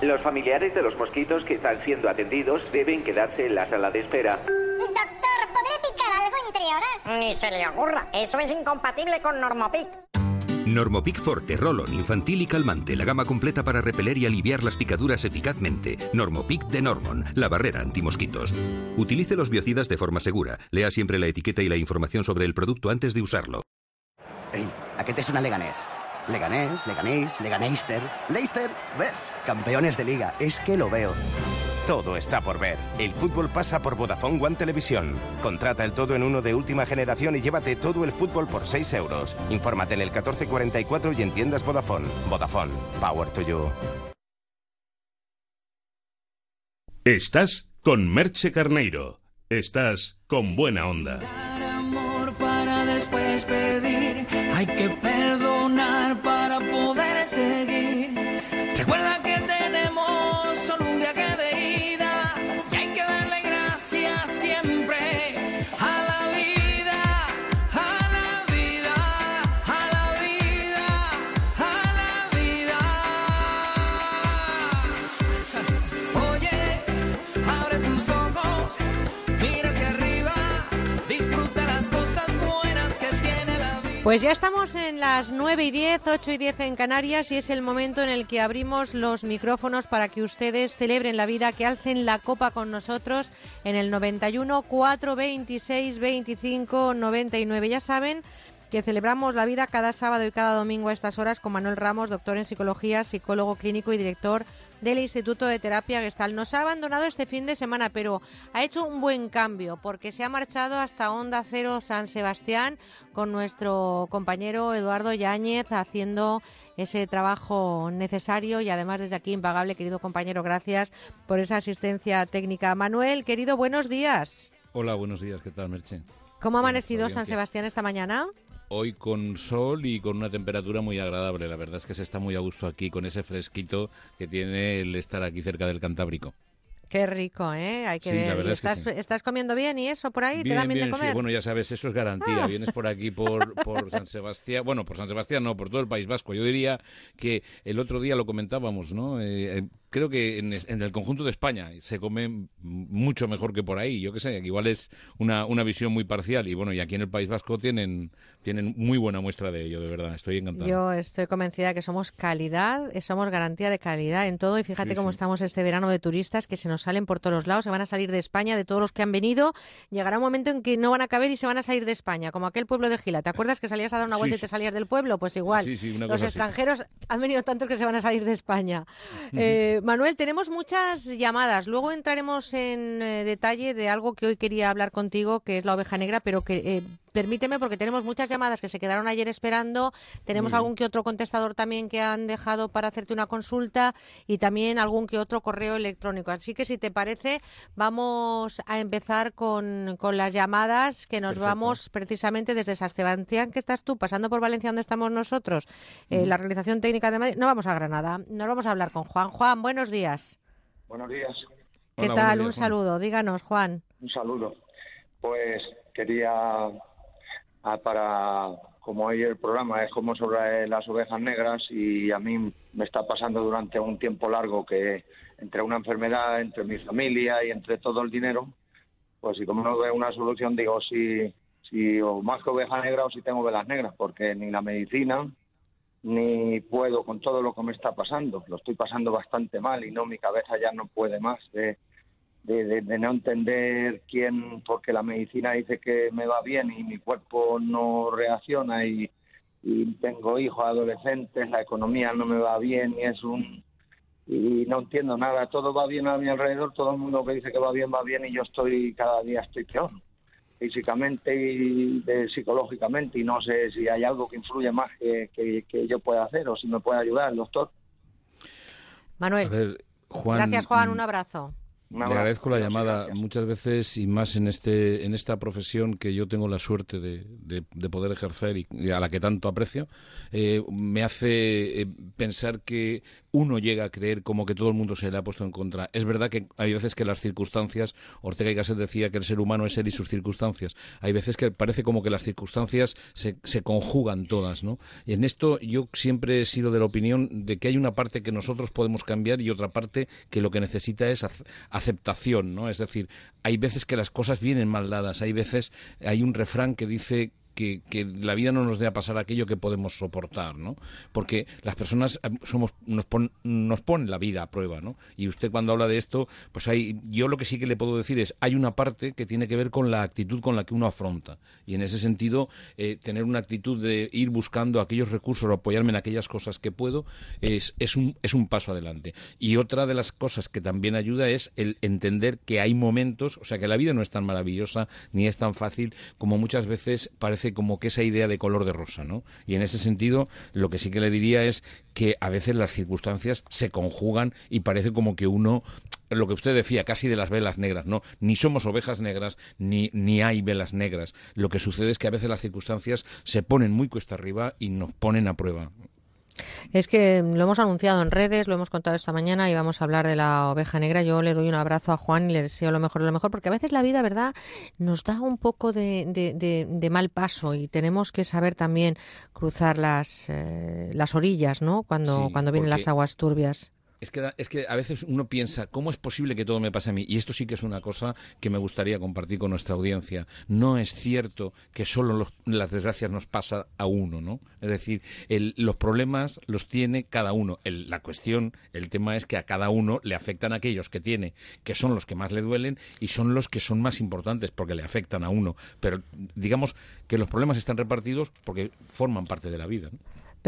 Los familiares de los mosquitos que están siendo atendidos deben quedarse en la sala de espera. Doctor, ¿podré picar algo entre horas? Ni se le ocurra, eso es incompatible con Normopic. Normopic Forte, Rolon, infantil y calmante. La gama completa para repeler y aliviar las picaduras eficazmente. Normopic de Normon, la barrera antimosquitos. Utilice los biocidas de forma segura. Lea siempre la etiqueta y la información sobre el producto antes de usarlo. Ei, aquest és una Leganés. Leganés, Leganés, Leganeister, Leicester, ¿ves? Campeones de liga, es que lo veo. Todo está por ver. El fútbol pasa por Vodafone One Televisión. Contrata el todo en uno de última generación y llévate todo el fútbol por 6 euros. Infórmate en el 1444 y en tiendas Vodafone. Vodafone. Power to you. Estás con Merche Carneiro. Estás con buena onda. amor para después pedir. Hay que perdonar Pues ya estamos en las 9 y 10, 8 y 10 en Canarias y es el momento en el que abrimos los micrófonos para que ustedes celebren la vida, que alcen la copa con nosotros en el 91 426 25 99. Ya saben que celebramos la vida cada sábado y cada domingo a estas horas con Manuel Ramos, doctor en psicología, psicólogo clínico y director del Instituto de Terapia Gestal. Nos ha abandonado este fin de semana, pero ha hecho un buen cambio porque se ha marchado hasta Onda Cero San Sebastián con nuestro compañero Eduardo Yáñez haciendo ese trabajo necesario y además desde aquí impagable, querido compañero, gracias por esa asistencia técnica. Manuel, querido, buenos días. Hola, buenos días, ¿qué tal, Merche? ¿Cómo ha amanecido. San Sebastián esta mañana? Hoy con sol y con una temperatura muy agradable. La verdad es que se está muy a gusto aquí con ese fresquito que tiene el estar aquí cerca del Cantábrico. Qué rico, ¿eh? Hay que Sí, la ver. ¿Y verdad es que estás, sí. estás comiendo bien y eso por ahí? ¿Te dan bien, de sí. Bueno, ya sabes, eso es garantía. Ah. Vienes por aquí, por, por San Sebastián. Bueno, por San Sebastián no, por todo el País Vasco. Yo diría que el otro día lo comentábamos, ¿no? Eh, eh, creo que en, el conjunto de España se come mucho mejor que por ahí. Yo qué sé, igual es una, una visión muy parcial. Y bueno, y aquí en el País Vasco tienen, tienen muy buena muestra de ello, de verdad. Estoy encantado. Yo estoy convencida que somos calidad, eh, somos garantía de calidad en todo y fíjate Sí, cómo sí. estamos este verano de turistas que se nos salen por todos los lados, se van a salir de España, de todos los que han venido. Llegará un momento en que no van a caber y se van a salir de España, como aquel pueblo de Gila. ¿Te acuerdas que salías a dar una Sí, vuelta y te salías del pueblo? Pues igual. Sí, sí, una los así. extranjeros han venido tantos que se van a salir de España. Eh, Manuel, tenemos muchas llamadas. Luego entraremos en eh, detalle de algo que hoy quería hablar contigo, que es la oveja negra, pero que eh, permíteme porque tenemos muchas llamadas que se quedaron ayer esperando. Tenemos algún que otro contestador también que han dejado para hacerte una consulta y también algún que otro correo electrónico. Así que si te parece, vamos a empezar con, con las llamadas que nos Perfecto. vamos precisamente desde San Sebastián, que estás tú, pasando por Valencia, donde estamos nosotros, eh, la realización técnica de Madrid. No vamos a Granada, nos vamos a hablar con Juan. Juan, buenos días. Buenos días. ¿Qué tal? Un saludo. Díganos, Juan. Un saludo. Pues quería, ah, para, como hoy el programa es como sobre las ovejas negras y a mí me está pasando durante un tiempo largo que entre una enfermedad, entre mi familia y entre todo el dinero, pues si como no veo una solución digo si, si o más que oveja negra o si tengo velas negras, porque ni la medicina ni puedo con todo lo que me está pasando. Lo estoy pasando bastante mal y no, mi cabeza ya no puede más de, de, de- de no entender quién, porque la medicina dice que me va bien y mi cuerpo no reacciona y, y tengo hijos adolescentes, la economía no me va bien y es un y no entiendo nada, todo va bien a mi alrededor, todo el mundo que dice que va bien va bien y yo estoy cada día estoy peor físicamente y de- psicológicamente y no sé si hay algo que influye más que, que, que yo pueda hacer o si me puede ayudar el doctor. Manuel. Ver, Juan, Gracias, Juan. mm, Un abrazo. Le agradezco la llamada muchas veces y más en este en esta profesión que yo tengo la suerte de, de- de poder ejercer y, y a la que tanto aprecio. eh, me hace eh, pensar que uno llega a creer como que todo el mundo se le ha puesto en contra. Es verdad que hay veces que las circunstancias, Ortega y Gasset decía que el ser humano es él y sus circunstancias. Hay veces que parece como que las circunstancias se, se conjugan todas, ¿no? Y en esto yo siempre he sido de la opinión de que hay una parte que nosotros podemos cambiar y otra parte que lo que necesita es ac- aceptación, ¿no? Es decir, hay veces que las cosas vienen mal dadas, hay veces, hay un refrán que dice que, la vida no nos dé a pasar aquello que podemos soportar, ¿no? Porque las personas eh, somos nos pon, nos ponen la vida a prueba, ¿no? Y usted cuando habla de esto, pues hay yo lo que sí que le puedo decir es hay una parte que tiene que ver con la actitud con la que uno afronta y en ese sentido eh, tener una actitud de ir buscando aquellos recursos o apoyarme en aquellas cosas que puedo es, es un es un paso adelante. Y otra de las cosas que también ayuda es el entender que hay momentos, o sea que la vida no es tan maravillosa ni es tan fácil como muchas veces parece como que esa idea de color de rosa, ¿no? Y en ese sentido, lo que sí que le diría es que a veces las circunstancias se conjugan y parece como que uno lo que usted decía, casi de las velas negras, ¿no? Ni somos ovejas negras, ni, ni hay velas negras. Lo que sucede es que a veces las circunstancias se ponen muy cuesta arriba y nos ponen a prueba. Es que lo hemos anunciado en redes, lo hemos contado esta mañana y vamos a hablar de la oveja negra. Yo le doy un abrazo a Juan y le deseo lo mejor lo mejor, porque a veces la vida, ¿verdad?, nos da un poco de, de- de- de mal paso y tenemos que saber también cruzar las, eh, las orillas, ¿no?, cuando, Sí, cuando vienen las aguas turbias. Es que, es que a veces uno piensa, ¿cómo es posible que todo me pase a mí? Y esto sí que es una cosa que me gustaría compartir con nuestra audiencia. No es cierto que solo los- las desgracias nos pasa a uno, ¿no? Es decir, el- los problemas los tiene cada uno. El- la cuestión, el tema es que a cada uno le afectan aquellos que tiene, que son los que más le duelen y son los que son más importantes porque le afectan a uno. Pero digamos que los problemas están repartidos porque forman parte de la vida. ¿no?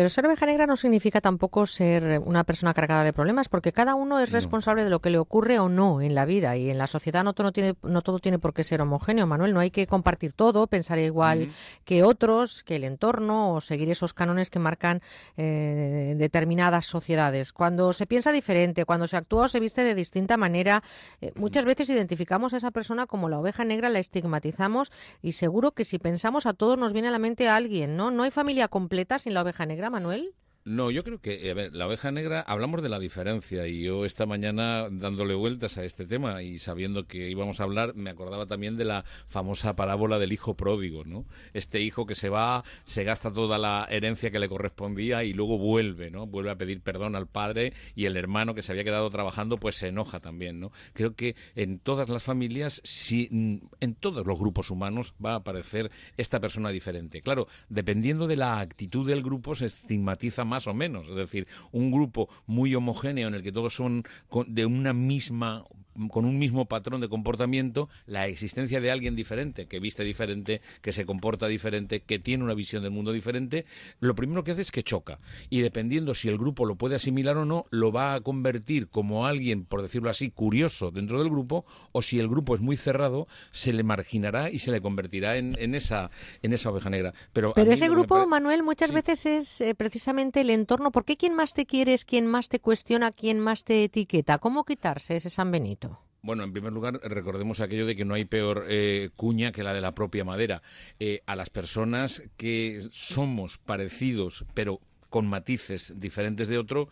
Pero ser oveja negra no significa tampoco ser una persona cargada de problemas, porque cada uno es No. responsable de lo que le ocurre o no en la vida. Y en la sociedad no todo, no tiene, no todo tiene por qué ser homogéneo, Manuel. No hay que compartir todo, pensar igual que otros, que el entorno o seguir esos cánones que marcan eh, determinadas sociedades. Cuando se piensa diferente, cuando se actúa o se viste de distinta manera, eh, muchas veces identificamos a esa persona como la oveja negra, la estigmatizamos y seguro que si pensamos a todos nos viene a la mente a alguien, ¿no? No hay familia completa sin la oveja negra, Manuel. No, yo creo que, a ver, la oveja negra, hablamos de la diferencia y yo esta mañana dándole vueltas a este tema y sabiendo que íbamos a hablar, me acordaba también de la famosa parábola del hijo pródigo, ¿no? Este hijo que se va, se gasta toda la herencia que le correspondía y luego vuelve, ¿no? Vuelve a pedir perdón al padre y el hermano que se había quedado trabajando pues se enoja también, ¿no? Creo que en todas las familias, sí, mm, en todos los grupos humanos va a aparecer esta persona diferente. Claro, dependiendo de la actitud del grupo se estigmatiza más o menos. Es decir, un grupo muy homogéneo en el que todos son de una misma con un mismo patrón de comportamiento, la existencia de alguien diferente, que viste diferente, que se comporta diferente, que tiene una visión del mundo diferente, lo primero que hace es que choca. Y dependiendo si el grupo lo puede asimilar o no, lo va a convertir como alguien, por decirlo así, curioso dentro del grupo, o si el grupo es muy cerrado, se le marginará y se le convertirá en, en esa, en esa oveja negra. Pero, Pero ese grupo, Manuel, muchas veces es eh, precisamente el entorno. ¿Por qué quien más te quiere es quien más te cuestiona, quien más te etiqueta? ¿Cómo quitarse ese San Benito? Bueno, en primer lugar, recordemos aquello de que no hay peor eh, cuña que la de la propia madera. Eh, a las personas que somos parecidos, pero con matices diferentes de otro,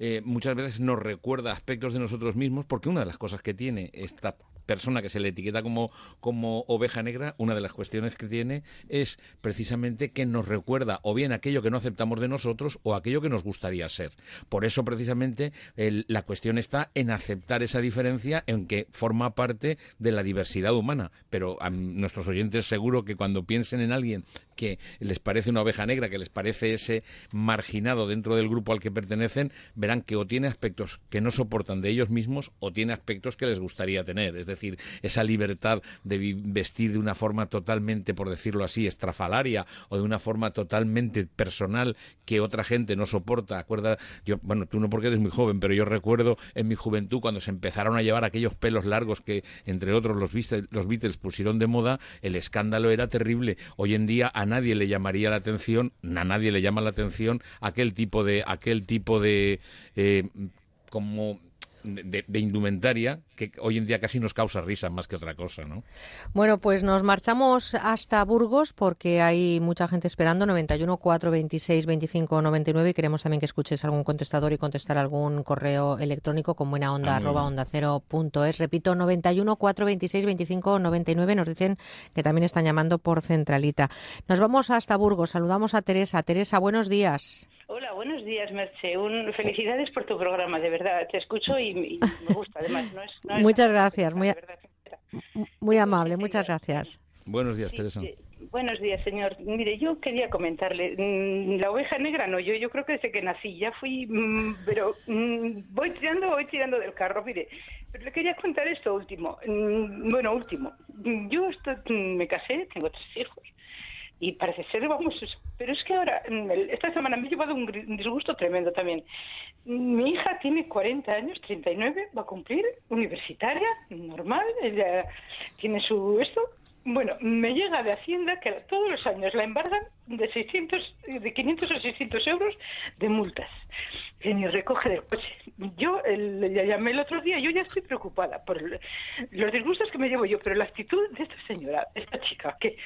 eh, muchas veces nos recuerda aspectos de nosotros mismos, porque una de las cosas que tiene esta persona que se le etiqueta como, como oveja negra, una de las cuestiones que tiene es precisamente que nos recuerda o bien aquello que no aceptamos de nosotros o aquello que nos gustaría ser. Por eso precisamente la cuestión está en aceptar esa diferencia en que forma parte de la diversidad humana. Pero a nuestros oyentes seguro que cuando piensen en alguien que les parece una oveja negra, que les parece ese marginado dentro del grupo al que pertenecen, verán que o tiene aspectos que no soportan de ellos mismos o tiene aspectos que les gustaría tener. Es decir, esa libertad de vestir de una forma totalmente, por decirlo así, estrafalaria o de una forma totalmente personal que otra gente no soporta. Acuerda, yo, bueno, tú no porque eres muy joven, pero yo recuerdo en mi juventud cuando se empezaron a llevar aquellos pelos largos que, entre otros, los Beatles, los Beatles pusieron de moda, el escándalo era terrible. Hoy en día a nadie le llamaría la atención, a nadie le llama la atención aquel tipo de, aquel tipo de, eh, como de indumentaria que hoy en día casi nos causa risa más que otra cosa, ¿no? Bueno, pues nos marchamos hasta Burgos porque hay mucha gente esperando, 91 426 25 99 y queremos también que escuches algún contestador y contestar algún correo electrónico con buena onda Ah, arroba onda cero punto es. Repito, 91 426 25 99 nos dicen que también están llamando por centralita. Nos vamos hasta Burgos, saludamos a Teresa. Teresa, buenos días. Hola, buenos días, Merche. Un, felicidades por tu programa, de verdad. Te escucho y, y me gusta, además. No es, no Muchas gracias, muy, muy amable, muchas gracias. Buenos días, Teresa. Buenos días, señor. Mire, yo quería comentarle, mm, la oveja negra no, yo, yo creo que desde que nací ya fui, mm, pero mm, voy tirando, voy tirando del carro, mire. Pero le quería contar esto último. Bueno, último. Yo esto- me casé, tengo tres hijos. Y parece ser, vamos, pero es que ahora, mm, esta semana me he llevado un disgusto tremendo también. Mi hija tiene 40 años, 39, va a cumplir, universitaria, normal, ella tiene su esto. Bueno, me llega de Hacienda que todos los años la embargan de 600, de 500 a 600 euros de multas. Que ni recoge del coche. Yo le llamé el otro día, yo ya estoy preocupada por los disgustos que me llevo yo, pero la actitud de esta señora, esta chica, que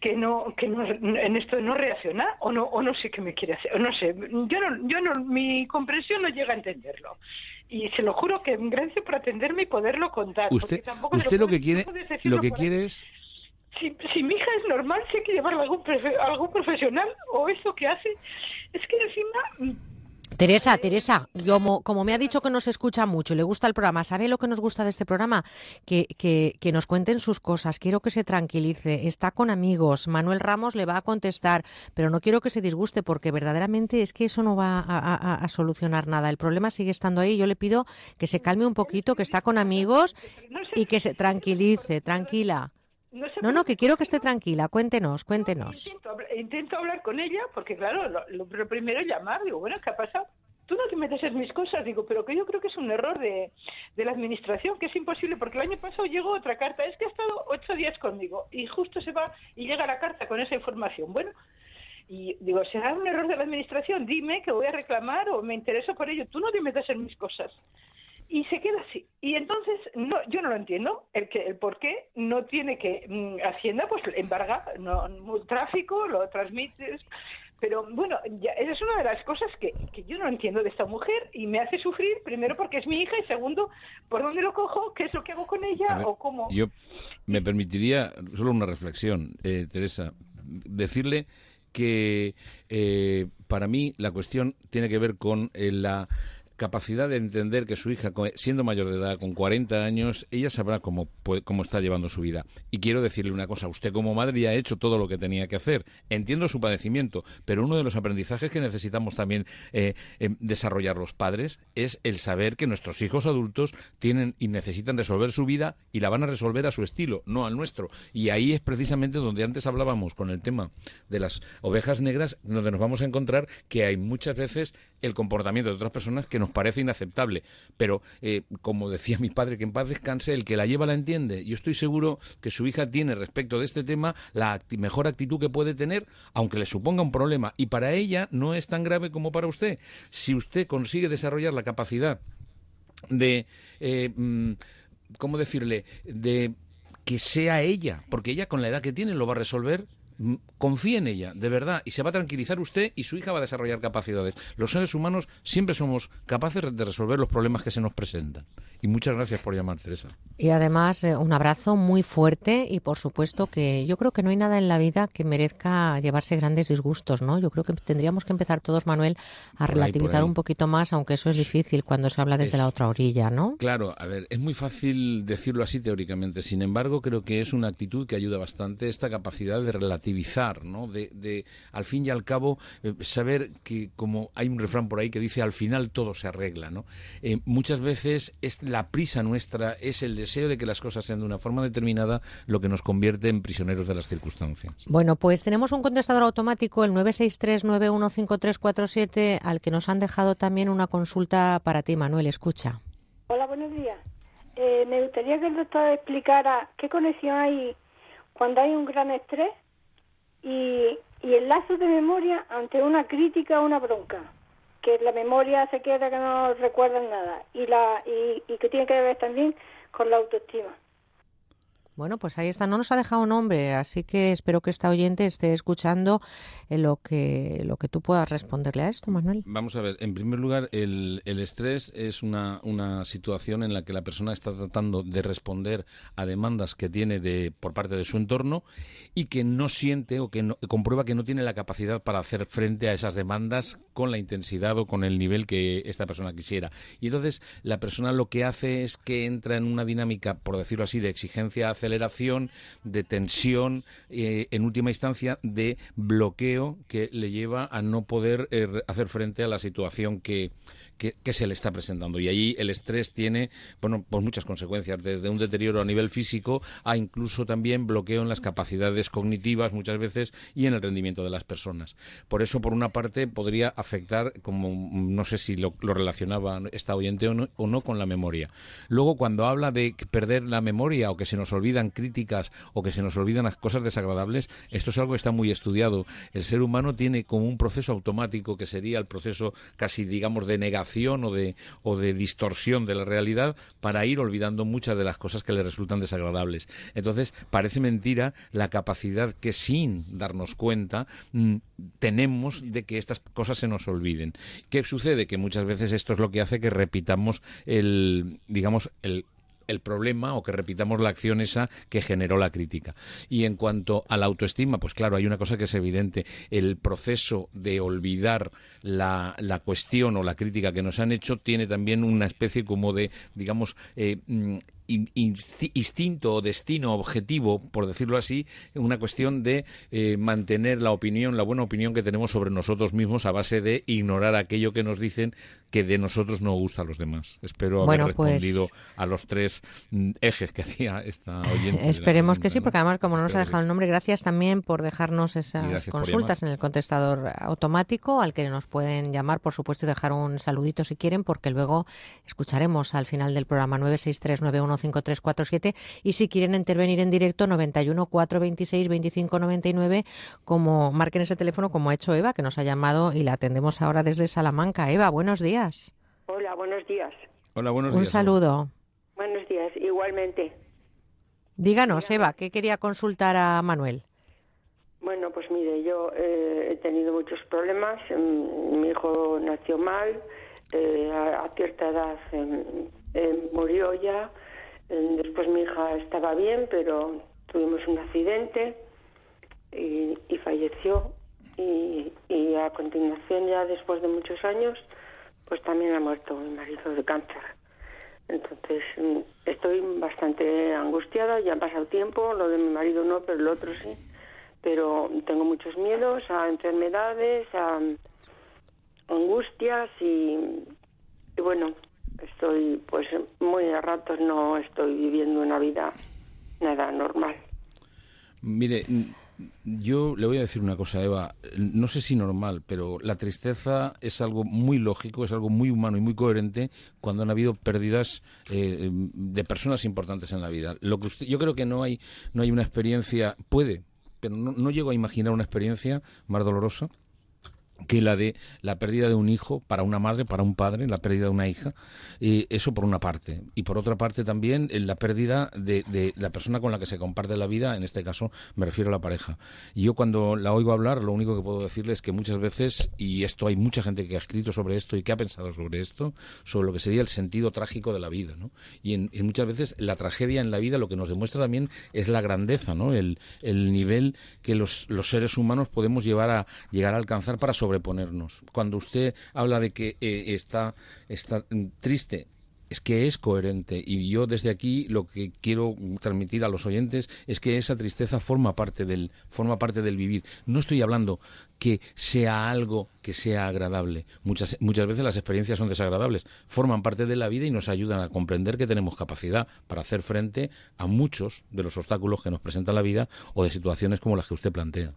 que no que no en esto no reacciona o no o no sé qué me quiere hacer o no sé yo no yo no mi comprensión no llega a entenderlo. Y se lo juro que gracias por atenderme y poderlo contar Usted, tampoco usted lo puedes- que quiere, lo que quiere es si, si mi hija es normal si hay que llevarla a algún algún profesional o eso que hace es que encima Teresa, Teresa, como, como me ha dicho que nos escucha mucho y le gusta el programa, ¿sabe lo que nos gusta de este programa? Que, que, que nos cuenten sus cosas. Quiero que se tranquilice. Está con amigos. Manuel Ramos le va a contestar, pero no quiero que se disguste porque verdaderamente es que eso no va a, a- a solucionar nada. El problema sigue estando ahí. Yo le pido que se calme un poquito, que está con amigos y que se tranquilice, tranquila. No sé No, no, que quiero que esté tranquila. Cuéntenos, cuéntenos. intento, intento hablar con ella porque claro lo, lo- lo primero es llamar. Digo bueno qué ha pasado tú no te metes en mis cosas. Digo pero que yo creo que es un error de, de la administración que es imposible porque el año pasado llegó otra carta. Es que ha estado ocho días conmigo y justo se va y llega la carta con esa información bueno y digo será un error de la administración dime que voy a reclamar o me intereso por ello. Tú no te metas en mis cosas y se queda así. Y entonces no, yo no lo entiendo, el que el por qué no tiene que mm, Hacienda pues embarga no, no, tráfico, lo transmites, pero bueno, ya, esa es una de las cosas que, que yo no entiendo de esta mujer y me hace sufrir primero porque es mi hija y segundo por dónde lo cojo, qué es lo que hago con ella ver, o cómo. Yo me permitiría solo una reflexión, eh, Teresa, decirle que eh, para mí la cuestión tiene que ver con eh, la capacidad de entender que su hija, siendo mayor de edad, con 40 años, ella sabrá cómo, cómo está llevando su vida. Y quiero decirle una cosa, usted como madre ya ha hecho todo lo que tenía que hacer. Entiendo su padecimiento, pero uno de los aprendizajes que necesitamos también eh, eh, desarrollar los padres es el saber que nuestros hijos adultos tienen y necesitan resolver su vida y la van a resolver a su estilo, no al nuestro. Y ahí es precisamente donde antes hablábamos con el tema de las ovejas negras, donde nos vamos a encontrar que hay muchas veces el comportamiento de otras personas que nos parece inaceptable. Pero, eh, como decía mi padre, que en paz descanse, el que la lleva la entiende. Yo estoy seguro que su hija tiene respecto de este tema la mejor actitud que puede tener, aunque le suponga un problema. Y para ella no es tan grave como para usted. Si usted consigue desarrollar la capacidad de, eh, mm, ¿cómo decirle?, de que sea ella, porque ella con la edad que tiene lo va a resolver. Confíe en ella, de verdad, y se va a tranquilizar usted y su hija va a desarrollar capacidades. Los seres humanos siempre somos capaces de resolver los problemas que se nos presentan. Y muchas gracias por llamar, Teresa. Y además, eh, un abrazo muy fuerte y, por supuesto, que yo creo que no hay nada en la vida que merezca llevarse grandes disgustos, ¿no? Yo creo que tendríamos que empezar todos, Manuel, a relativizar un poquito más, aunque eso es difícil cuando se habla desde Es- la otra orilla, ¿no? Claro, a ver, es muy fácil decirlo así teóricamente. Sin embargo, creo que es una actitud que ayuda bastante esta capacidad de relativizar, ¿no? De, de, al fin y al cabo, eh, saber que, como hay un refrán por ahí que dice, al final todo se arregla, ¿no? Eh, muchas veces es la prisa nuestra, es el deseo de que las cosas sean de una forma determinada lo que nos convierte en prisioneros de las circunstancias. Bueno, pues tenemos un contestador automático, el 963-915347, al que nos han dejado también una consulta para ti, Manuel. Escucha. Hola, buenos días. Eh, me gustaría que el doctor explicara qué conexión hay cuando hay un gran estrés y, y el lazo de memoria ante una crítica o una bronca. que la memoria se queda que no recuerdan nada y la y, y que tiene que ver también con la autoestima. Bueno, pues ahí está. No nos ha dejado nombre, así que espero que esta oyente esté escuchando eh, lo que lo que tú puedas responderle a esto, Manuel. Vamos a ver. En primer lugar, el, estrés es una, una situación en la que la persona está tratando de responder a demandas que tiene de por parte de su entorno y que no siente o que no- comprueba que no tiene la capacidad para hacer frente a esas demandas con la intensidad o con el nivel que esta persona quisiera. Y entonces la persona lo que hace es que entra en una dinámica, por decirlo así, de exigencia, aceleración, de tensión, eh, en última instancia de bloqueo que le lleva a no poder eh, hacer frente a la situación que, que, se le está presentando. Y ahí el estrés tiene, bueno, pues muchas consecuencias, desde un deterioro a nivel físico a incluso también bloqueo en las capacidades cognitivas muchas veces y en el rendimiento de las personas. Por eso, por una parte, podría afectar, como mm, no sé si lo, relacionaba esta oyente o no, o no con la memoria. Luego, cuando habla de perder la memoria o que se nos olvidan críticas o que se nos olvidan las cosas desagradables, esto es algo que está muy estudiado. El ser humano tiene como un proceso automático que sería el proceso casi, digamos, de negación o de, o de distorsión de la realidad para ir olvidando muchas de las cosas que le resultan desagradables. Entonces, parece mentira la capacidad que sin darnos cuenta mm, tenemos de que estas cosas se nos olviden. ¿Qué sucede? Que muchas veces esto es lo que hace que repitamos el, digamos, el el problema o que repitamos la acción esa que generó la crítica. Y en cuanto a la autoestima, pues claro, hay una cosa que es evidente. El proceso de olvidar la, la cuestión o la crítica que nos han hecho tiene también una especie como de, digamos, eh, mm, in- insti- instinto o destino objetivo, por decirlo así, una cuestión de eh, mantener la opinión, la buena opinión que tenemos sobre nosotros mismos a base de ignorar aquello que nos dicen que de nosotros no gusta a los demás. Espero haber Bueno, pues- respondido a los tres mm, ejes que hacía esta oyente. Esperemos que sí, ¿no? porque además, como no nos ha dejado el nombre, gracias también por dejarnos esas consultas en el contestador automático, al que nos pueden llamar, por supuesto, y dejar un saludito si quieren, porque luego escucharemos al final del programa 963915347 y si quieren intervenir en directo 91 426 25 99 como marquen ese teléfono como ha hecho Eva que nos ha llamado y la atendemos ahora desde Salamanca. Eva, buenos días. Hola, buenos días. Hola, buenos un días. saludo. Buenos días, igualmente. Díganos, Eva, ¿qué quería consultar a Manuel? Bueno, pues mire, yo eh, he tenido muchos problemas. Mm, Mi hijo nació mal, eh, a, a cierta edad em, em, murió ya. Em, Después mi hija estaba bien, pero tuvimos un accidente y, falleció. Y, y a continuación, ya después de muchos años, pues también ha muerto mi marido de cáncer. Entonces mm, estoy bastante angustiada, ya ha pasado tiempo, lo de mi marido no, pero el otro sí. Pero tengo muchos miedos a enfermedades, a angustias y, y bueno, estoy pues muy a ratos no estoy viviendo una vida nada normal. Mire, yo le voy a decir una cosa, Eva. No sé si normal, pero la tristeza es algo muy lógico, es algo muy humano y muy coherente cuando han habido pérdidas eh, de personas importantes en la vida. Lo que usted, yo creo que no hay, no hay una experiencia, puede, pero no, no llego a imaginar una experiencia más dolorosa que la de la pérdida de un hijo para una madre, para un padre, la pérdida de una hija, eso por una parte. Y por otra parte también eh, la pérdida de, la persona con la que se comparte la vida, en este caso me refiero a la pareja. Y yo cuando la oigo hablar, lo único que puedo decirle es que muchas veces, y esto hay mucha gente que ha escrito sobre esto y que ha pensado sobre esto, sobre lo que sería el sentido trágico de la vida, ¿no? Y, en- muchas veces la tragedia en la vida lo que nos demuestra también es la grandeza, ¿no? El, el nivel que los, los seres humanos podemos llevar a llegar a alcanzar para sobreponernos. Cuando usted habla de que eh, está, está triste, es que es coherente y yo desde aquí lo que quiero transmitir a los oyentes es que esa tristeza forma parte del forma parte del vivir. No estoy hablando que sea algo que sea agradable. Muchas muchas veces las experiencias son desagradables, forman parte de la vida y nos ayudan a comprender que tenemos capacidad para hacer frente a muchos de los obstáculos que nos presenta la vida o de situaciones como las que usted plantea.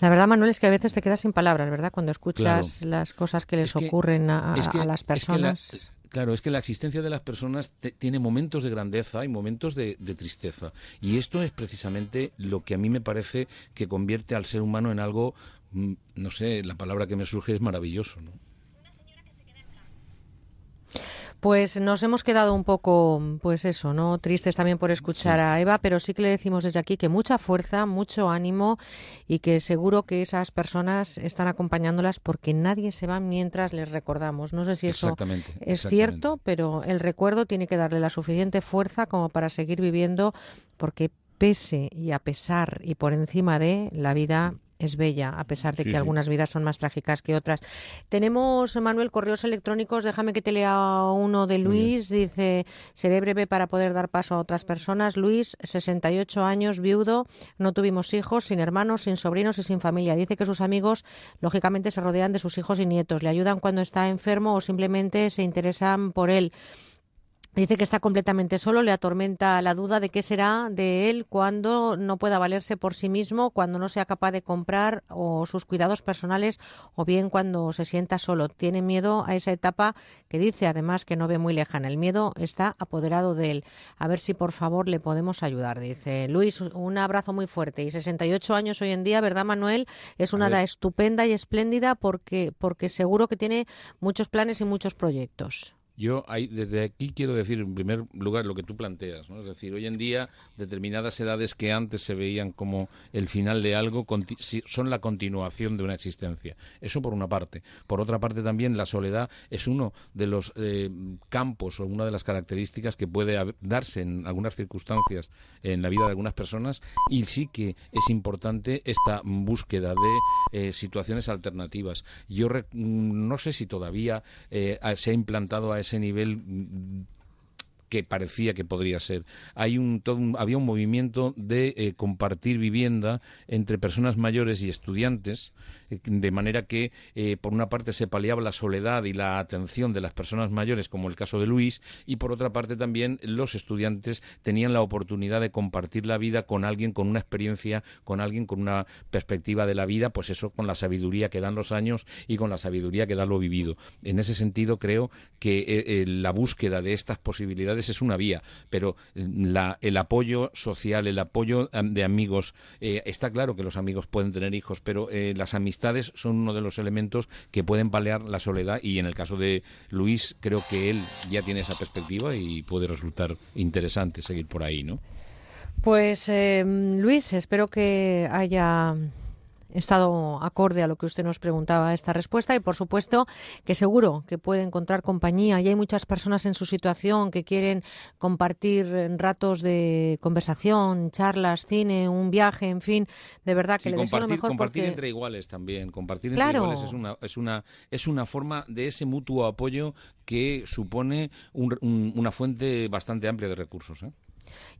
La verdad, Manuel, es que a veces te quedas sin palabras, ¿verdad? Cuando escuchas Claro. las cosas que les Es que- ocurren a, es que- a las es que la- personas. claro, es que la existencia de las personas te- tiene momentos de grandeza y momentos de, de tristeza. Y esto es precisamente lo que a mí me parece que convierte al ser humano en algo mm, no sé, la palabra que me surge es maravilloso, ¿no? Pues nos hemos quedado un poco, pues eso, ¿no? Tristes también por escuchar a Eva, pero sí que le decimos desde aquí que mucha fuerza, mucho ánimo y que seguro que esas personas están acompañándolas porque nadie se va mientras les recordamos. No sé si eso Exactamente, es exactamente. cierto, pero el recuerdo tiene que darle la suficiente fuerza como para seguir viviendo porque pese y a pesar y por encima de la vida es bella, a pesar de Sí, que sí. algunas vidas son más trágicas que otras. Tenemos, Manuel, correos electrónicos. Déjame que te lea uno de Luis. Dice, seré breve para poder dar paso a otras personas. Luis, 68 años, viudo, no tuvimos hijos, sin hermanos, sin sobrinos y sin familia. Dice que sus amigos, lógicamente, se rodean de sus hijos y nietos. Le ayudan cuando está enfermo o simplemente se interesan por él. Dice que está completamente solo, le atormenta la duda de qué será de él cuando no pueda valerse por sí mismo, cuando no sea capaz de comprar o sus cuidados personales o bien cuando se sienta solo. Tiene miedo a esa etapa que dice además que no ve muy lejana. El miedo está apoderado de él. A ver si por favor le podemos ayudar. Dice Luis, un abrazo muy fuerte. Y 68 años hoy en día, ¿verdad Manuel? Es una edad estupenda y espléndida porque, porque seguro que tiene muchos planes y muchos proyectos. Yo ahí, desde aquí quiero decir, en primer lugar, lo que tú planteas. ¿no? Es decir, hoy en día, determinadas edades que antes se veían como el final de algo son la continuación de una existencia. Eso por una parte. Por otra parte, también la soledad es uno de los eh, campos o una de las características que puede darse en algunas circunstancias en la vida de algunas personas y sí que es importante esta búsqueda de eh, situaciones alternativas. Yo no sé si todavía eh, se ha implantado a ese nivel mm, que parecía que podría ser. Hay un, todo un- había un movimiento de eh, compartir vivienda entre personas mayores y estudiantes, eh, de manera que, eh, por una parte, se paliaba la soledad y la atención de las personas mayores, como el caso de Luis, y por otra parte, también los estudiantes tenían la oportunidad de compartir la vida con alguien con una experiencia, con alguien con una perspectiva de la vida, pues eso, con la sabiduría que dan los años y con la sabiduría que da lo vivido. En ese sentido, creo que la búsqueda de estas posibilidades es una vía, pero eh, la- el apoyo social, el apoyo de amigos, eh, está claro que los amigos pueden tener hijos, pero eh, las amistades son uno de los elementos que pueden paliar la soledad y en el caso de Luis creo que él ya tiene esa perspectiva y puede resultar interesante seguir por ahí, ¿no? Pues Luis, espero que haya estado acorde a lo que usted nos preguntaba esta respuesta y por supuesto que seguro que puede encontrar compañía y hay muchas personas en su situación que quieren compartir ratos de conversación, charlas, cine, un viaje, en fin, de verdad que Sí, le deseo lo mejor compartir porque entre iguales también. Compartir Claro. entre iguales es una, es una es una forma de ese mutuo apoyo que supone un- un- una fuente bastante amplia de recursos. ¿eh?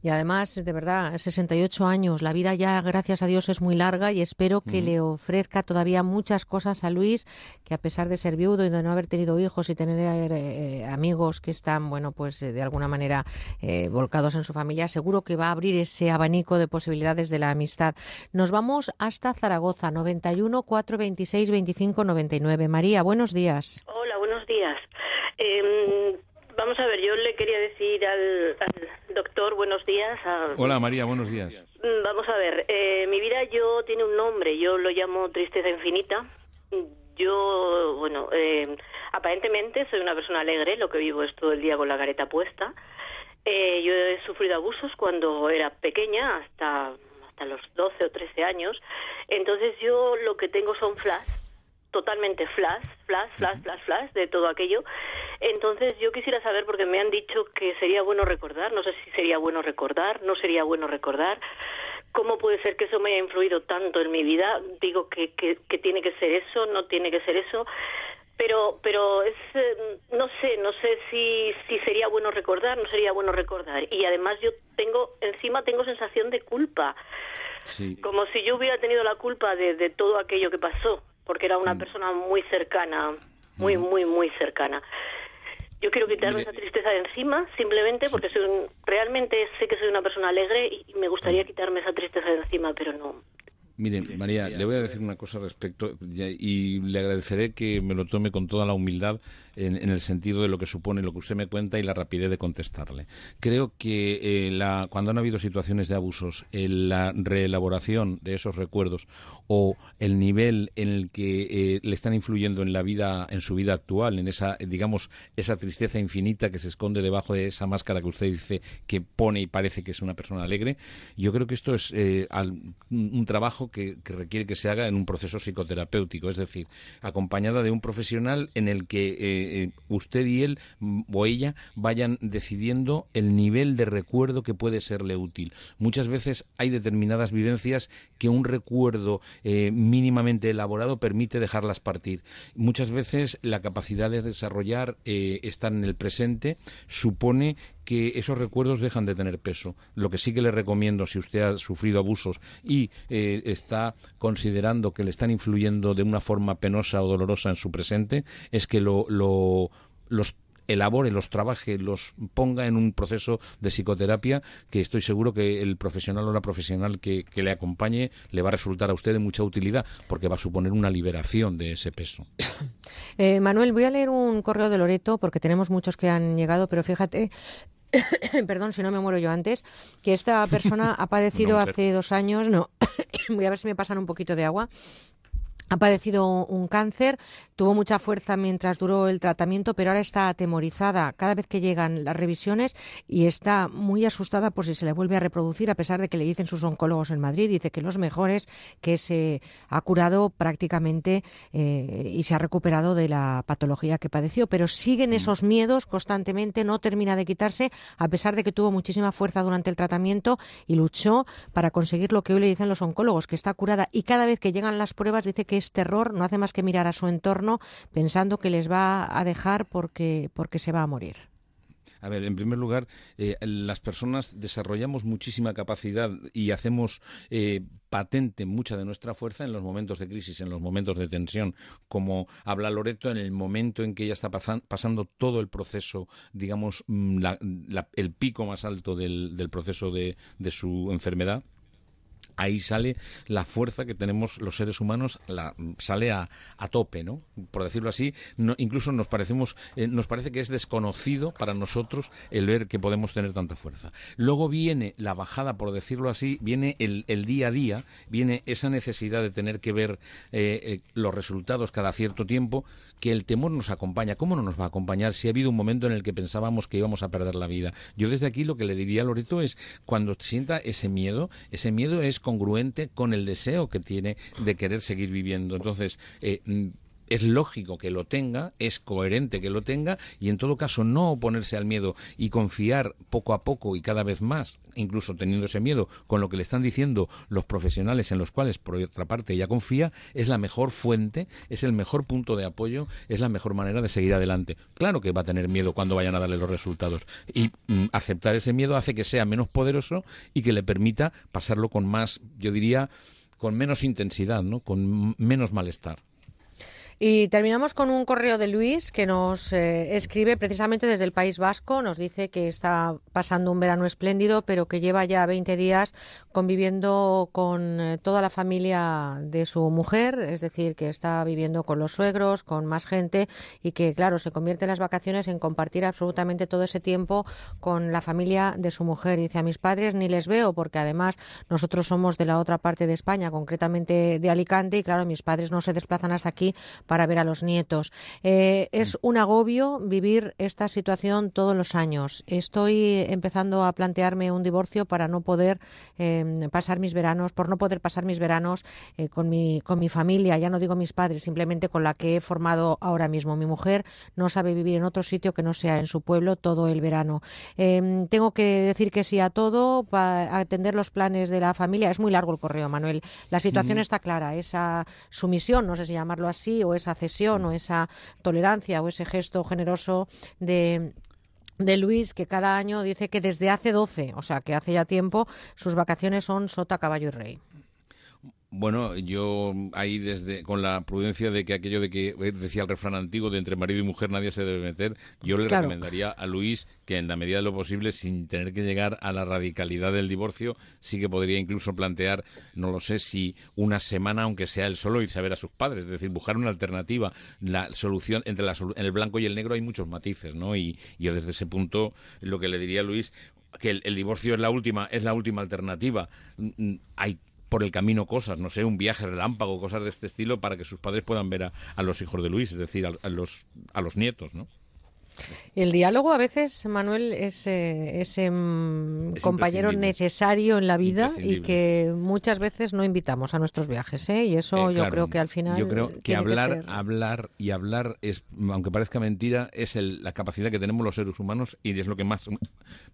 Y además, de verdad, 68 años, la vida ya, gracias a Dios, es muy larga y espero que le ofrezca todavía muchas cosas a Luis, que a pesar de ser viudo y de no haber tenido hijos y tener eh, amigos que están, bueno, pues eh, de alguna manera eh, volcados en su familia, seguro que va a abrir ese abanico de posibilidades de la amistad. Nos vamos hasta Zaragoza, 91 426 25 99. María, buenos días. Hola, buenos días. Eh, vamos a ver, yo le quería decir al, al doctor buenos días. a- Hola María, buenos días. Mm, Vamos a ver, eh, mi vida yo tiene un nombre, yo lo llamo tristeza infinita. Yo, bueno, eh, aparentemente soy una persona alegre, lo que vivo es todo el día con la careta puesta. Eh, yo he sufrido abusos cuando era pequeña, hasta, hasta los 12 o 13 años. Entonces yo lo que tengo son flash, totalmente flash, flash, flash, flash, flash de todo aquello. Entonces yo quisiera saber, porque me han dicho que sería bueno recordar, no sé si sería bueno recordar, no sería bueno recordar. ¿Cómo puede ser que eso me haya influido tanto en mi vida? Digo que, que, que tiene que ser eso, no tiene que ser eso. Pero, pero es, eh, no sé, no sé si, si sería bueno recordar, no sería bueno recordar. Y además yo tengo, encima tengo sensación de culpa. Sí. Como si yo hubiera tenido la culpa de, de todo aquello que pasó, porque era una persona muy cercana, muy, muy, muy cercana. Yo quiero quitarme Mire- esa tristeza de encima, simplemente porque soy un- realmente sé que soy una persona alegre y y me gustaría quitarme esa tristeza de encima, pero no. Miren, María, le voy a decir una cosa respecto y le agradeceré que me lo tome con toda la humildad en, el sentido de lo que supone lo que usted me cuenta y la rapidez de contestarle. Creo que eh, cuando han habido situaciones de abusos, la reelaboración de esos recuerdos o el nivel en el que eh, le están influyendo en la vida, en su vida actual, en esa, digamos, esa tristeza infinita que se esconde debajo de esa máscara que usted dice que pone y parece que es una persona alegre, yo creo que esto es eh, un trabajo que, requiere que se haga en un proceso psicoterapéutico, es decir, acompañada de un profesional en el que eh, usted y él mm, o ella vayan decidiendo el nivel de recuerdo que puede serle útil. Muchas veces hay determinadas vivencias que un recuerdo eh, mínimamente elaborado permite dejarlas partir. Muchas veces la capacidad de desarrollar eh, estar en el presente supone que esos recuerdos dejan de tener peso. Lo que sí que le recomiendo, si usted ha sufrido abusos y eh, está considerando que le están influyendo de una forma penosa o dolorosa en su presente, es que lo, los elabore, los trabaje, los ponga en un proceso de psicoterapia que estoy seguro que el profesional o la profesional que, le acompañe le va a resultar a usted de mucha utilidad porque va a suponer una liberación de ese peso. Eh, Manuel, voy a leer un correo de Loreto porque tenemos muchos que han llegado, pero fíjate perdón si no me muero yo antes, que esta persona ha padecido hace dos años, no, voy a ver si me pasan un poquito de agua, ha padecido un cáncer, tuvo mucha fuerza mientras duró el tratamiento, pero ahora está atemorizada. Cada vez que llegan las revisiones y está muy asustada por si se le vuelve a reproducir, a pesar de que le dicen sus oncólogos en Madrid, dice que los mejores, que se ha curado prácticamente eh, y se ha recuperado de la patología que padeció, pero siguen mm. esos miedos constantemente, no termina de quitarse, a pesar de que tuvo muchísima fuerza durante el tratamiento y luchó para conseguir lo que hoy le dicen los oncólogos, que está curada. Y cada vez que llegan las pruebas dice que es terror, no hace más que mirar a su entorno pensando que les va a dejar porque, porque se va a morir. A ver, en primer lugar, eh, las personas desarrollamos muchísima capacidad y hacemos eh, patente mucha de nuestra fuerza en los momentos de crisis, en los momentos de tensión, como habla Loreto en el momento en que ella está pasando todo el proceso, digamos, mm, el pico más alto del, proceso de su enfermedad ahí sale la fuerza que tenemos los seres humanos, la, sale a, a tope, ¿no? Por decirlo así, incluso nos parecemos, eh, nos parece que es desconocido para nosotros el ver que podemos tener tanta fuerza. Luego viene la bajada, por decirlo así, viene el, el día a día, viene esa necesidad de tener que ver eh, eh, los resultados cada cierto tiempo, que el temor nos acompaña. ¿Cómo no nos va a acompañar si ha habido un momento en el que pensábamos que íbamos a perder la vida? Yo desde aquí lo que le diría a Loreto es, cuando sienta ese miedo, ese miedo es congruente con el deseo que tiene de querer seguir viviendo. Entonces, eh, es lógico que lo tenga, es coherente que lo tenga y en todo caso no oponerse al miedo y confiar poco a poco y cada vez más, incluso teniendo ese miedo con lo que le están diciendo los profesionales en los cuales por otra parte ella confía, es la mejor fuente, es el mejor punto de apoyo, es la mejor manera de seguir adelante. Claro que va a tener miedo cuando vayan a darle los resultados y mm, aceptar ese miedo hace que sea menos poderoso y que le permita pasarlo con más, yo diría, con menos intensidad, ¿no? con menos malestar. Y terminamos con un correo de Luis que nos eh, escribe precisamente desde el País Vasco. Nos dice que está pasando un verano espléndido, pero que lleva ya 20 días conviviendo con eh, toda la familia de su mujer, es decir, que está viviendo con los suegros, con más gente y que, claro, se convierte en las vacaciones en compartir absolutamente todo ese tiempo con la familia de su mujer. Dice, a mis padres ni les veo porque además nosotros somos de la otra parte de España, concretamente de Alicante, y claro, mis padres no se desplazan hasta aquí para ver a los nietos. Eh, es mm. un agobio vivir esta situación todos los años. Estoy empezando a plantearme un divorcio para no poder em, pasar mis veranos, por no poder pasar mis veranos eh, con, mi, con mi familia, ya no digo mis padres, simplemente con la que he formado ahora mismo. Mi mujer no sabe vivir en otro sitio que no sea en su pueblo todo el verano. Em, tengo que decir que sí a todo, para atender los planes de la familia. Es muy largo el correo, Manuel. La situación está clara. Esa sumisión, no sé si llamarlo así, o esa cesión o esa tolerancia o ese gesto generoso de de Luis, que cada año dice que desde hace 12, o sea, que hace ya tiempo, sus vacaciones son sota, caballo y rey. Bueno, yo ahí desde con la prudencia de que aquello de que decía el refrán antiguo de entre marido y mujer nadie se debe meter, yo le Claro. recomendaría a Luis que en la medida de lo posible, sin tener que llegar a la radicalidad del divorcio, sí que podría incluso plantear, no lo sé, si una semana, aunque sea él solo, irse a ver a sus padres, es decir, buscar una alternativa. La solución entre la el blanco y el negro hay muchos matices, ¿no? Y yo desde ese punto lo que le diría a Luis que el, el divorcio es la última es la última alternativa. Mm, mm, Hay por el camino cosas, no sé, un viaje relámpago, cosas de este estilo para que sus padres puedan ver a, los hijos de Luis, es decir, a los a los nietos, ¿no? El diálogo a veces, Manuel, es eh, ese mm, Es compañero necesario en la vida y que muchas veces no invitamos a nuestros viajes, ¿eh? Y eso Eh, yo creo que al final Yo creo que hablar, hablar y hablar es, aunque parezca mentira, es el- la capacidad que tenemos los seres humanos y es lo que más,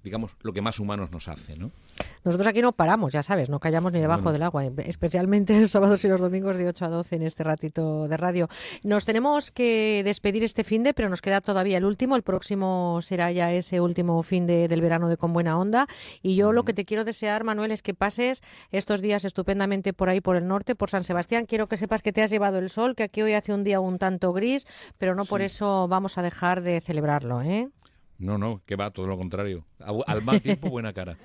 digamos, lo que más humanos nos hace, ¿no? Nosotros aquí no paramos, ya sabes, no callamos ni debajo Bueno. del agua, especialmente los sábados y los domingos de 8 a 12 en este ratito de radio. Nos tenemos que despedir este fin de, pero nos queda todavía el último. El próximo será ya ese último fin de, del verano de Con Buena Onda. Y yo lo que te quiero desear, Manuel, es que pases estos días estupendamente por ahí, por el norte, por San Sebastián. Quiero que sepas que te has llevado el sol, que aquí hoy hace un día un tanto gris, pero no por eso vamos a dejar de celebrarlo, ¿eh? No, no, que va, todo lo contrario. Al al mal tiempo, buena cara.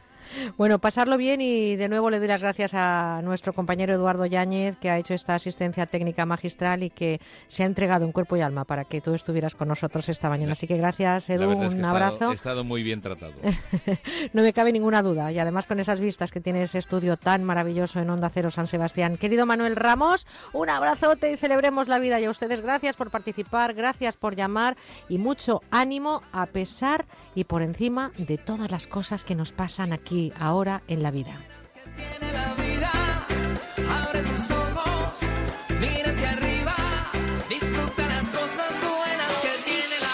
Bueno, pasarlo bien y de nuevo le doy las gracias a nuestro compañero Eduardo Yáñez que ha hecho esta asistencia técnica magistral y que se ha entregado en cuerpo y alma para que tú estuvieras con nosotros esta mañana. Así que gracias, Edu, un es que he abrazo. estado, he estado muy bien tratado. No me cabe ninguna duda. Y además con esas vistas que tiene ese estudio tan maravilloso en Onda Cero San Sebastián. Querido Manuel Ramos, un abrazote y celebremos la vida. Y a ustedes gracias por participar, gracias por llamar y mucho ánimo a pesar y por encima de todas las cosas que nos pasan aquí ahora en la vida. Abre tus ojos, mira hacia arriba, disfruta las cosas buenas que tiene la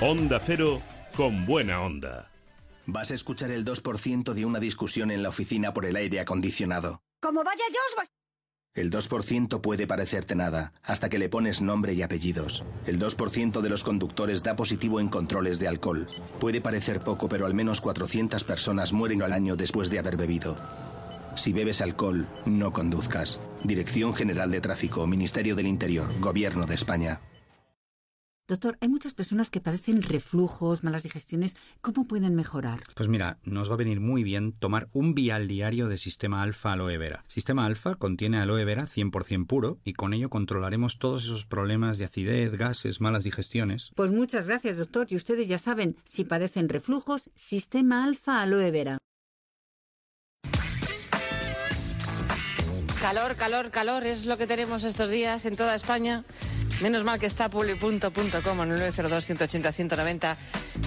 Onda Cero con buena onda. Vas a escuchar el 2% de una discusión en la oficina por el aire acondicionado. Como vaya yo, os va- El 2% puede parecerte nada, hasta que le pones nombre y apellidos. El 2% de los conductores da positivo en controles de alcohol. Puede parecer poco, pero al menos 400 personas mueren al año después de haber bebido. Si bebes alcohol, no conduzcas. Dirección General de Tráfico, Ministerio del Interior, Gobierno de España. Doctor, hay muchas personas que padecen reflujos, malas digestiones. ¿Cómo pueden mejorar? Pues mira, nos va a venir muy bien tomar un vial diario de Sistema Alfa Aloe Vera. Sistema Alfa contiene aloe vera 100% puro y con ello controlaremos todos esos problemas de acidez, gases, malas digestiones. Pues muchas gracias, doctor. Y ustedes ya saben, si padecen reflujos, Sistema Alfa Aloe Vera. Calor, calor, calor es lo que tenemos estos días en toda España. Menos mal que está publi.com en el 902-180-190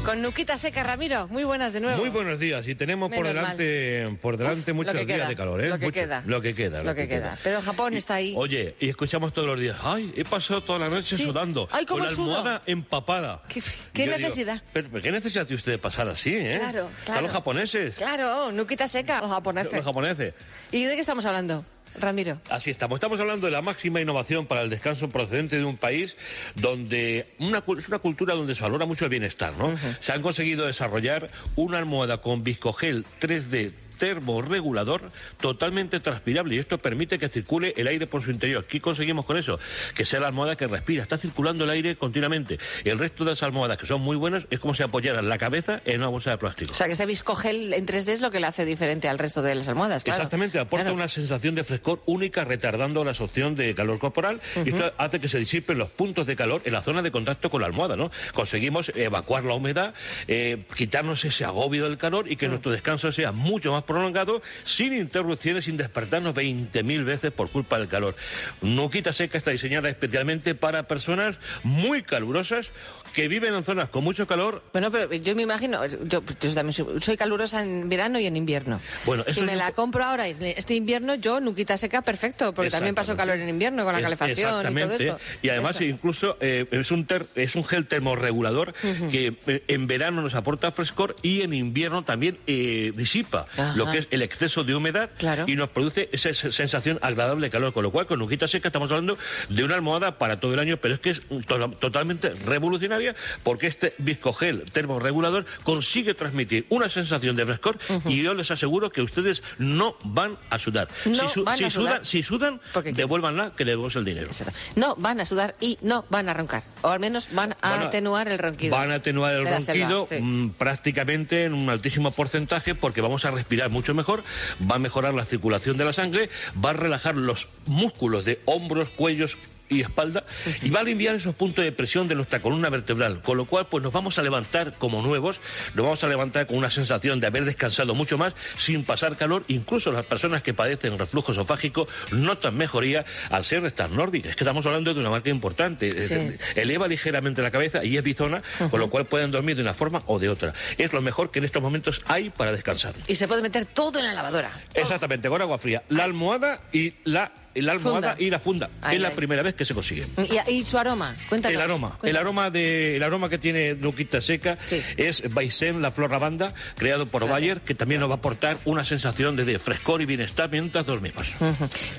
con Nuquita Seca. Ramiro, muy buenas de nuevo. Muy buenos días y tenemos por Menos delante por delante Uf, muchos lo que días queda, de calor, ¿eh? lo que Mucho. queda. Lo que queda. Lo que queda. Pero Japón está ahí. Oye, y escuchamos todos los días, ay, he pasado toda la noche Sí. sudando, Ay, cómo con la almohada empapada. ¿Qué, Y qué yo digo, necesidad? pero, pero ¿qué necesidad tiene usted de pasar así, eh? Claro, claro. los japoneses, Claro, Nuquita Seca, los japoneses. los japoneses. ¿Y de qué estamos hablando, Ramiro? Así estamos. Estamos hablando de la máxima innovación para el descanso procedente de un país donde una, es una cultura donde se valora mucho el bienestar, ¿no? Se han conseguido desarrollar una almohada con viscogel 3D termorregulador totalmente transpirable y esto permite que circule el aire por su interior. ¿Qué conseguimos con eso? Que sea la almohada que respira, está circulando el aire continuamente. El resto de las almohadas que son muy buenas es como si apoyaran la cabeza en una bolsa de plástico. O sea, que este viscogel en 3D es lo que le hace diferente al resto de las almohadas, claro. Exactamente, aporta Claro. una sensación de frescor única retardando la absorción de calor corporal y esto hace que se disipen los puntos de calor en la zona de contacto con la almohada, ¿no? Conseguimos evacuar la humedad, eh, quitarnos ese agobio del calor y que nuestro descanso sea mucho más prolongado, sin interrupciones, sin despertarnos 20.000 veces por culpa del calor. Nuquita Seca está diseñada especialmente para personas muy calurosas que viven en zonas con mucho calor. Bueno, pero yo me imagino, yo, yo también soy, soy calurosa en verano y en invierno. Bueno, eso si me la compro ahora, este invierno, yo nuquita seca, perfecto, porque también paso calor en invierno con la Es- calefacción y todo Exactamente. esto. Y además Eso. incluso eh, es, un ter- es un gel termorregulador que eh, en verano nos aporta frescor y en invierno también eh, disipa Ajá. Lo que es el exceso de humedad y nos produce esa sensación agradable de calor. Con lo cual, con Nuquita Seca estamos hablando de una almohada para todo el año, pero es que es to- totalmente revolucionaria porque este viscogel termorregulador consigue transmitir una sensación de frescor y yo les aseguro que ustedes no van a sudar. No si, su- van a sudar. sudan, si sudan, devuélvanla que le devuelvo el dinero. No van a sudar y no van a roncar. O al menos van a atenuar el ronquido. Van a atenuar el selva, ronquido sí. mm, prácticamente en un altísimo porcentaje porque vamos a respirar mucho mejor, va a mejorar la circulación de la sangre, va a relajar los músculos de hombros, cuellos y espalda y va a aliviar esos puntos de presión de nuestra columna vertebral, con lo cual pues nos vamos a levantar como nuevos, nos vamos a levantar con una sensación de haber descansado mucho más sin pasar calor, incluso las personas que padecen reflujo esofágico notan mejoría al ser estas nórdicas, es que estamos hablando de una marca importante, Sí. Eleva ligeramente la cabeza y es bizona, con lo cual pueden dormir de una forma o de otra. Es lo mejor que en estos momentos hay para descansar. Y se puede meter todo en la lavadora. Exactamente, con agua fría. La almohada y la, la almohada Funda. y la funda. Ay, es la primera vez que se consigue. Y, y su aroma, cuéntanos. El aroma, el aroma de, el aroma que tiene Nuquita Seca es Baisen, la flor lavanda, creado por Bayer, que también nos va a aportar una sensación de, de frescor y bienestar mientras dormimos.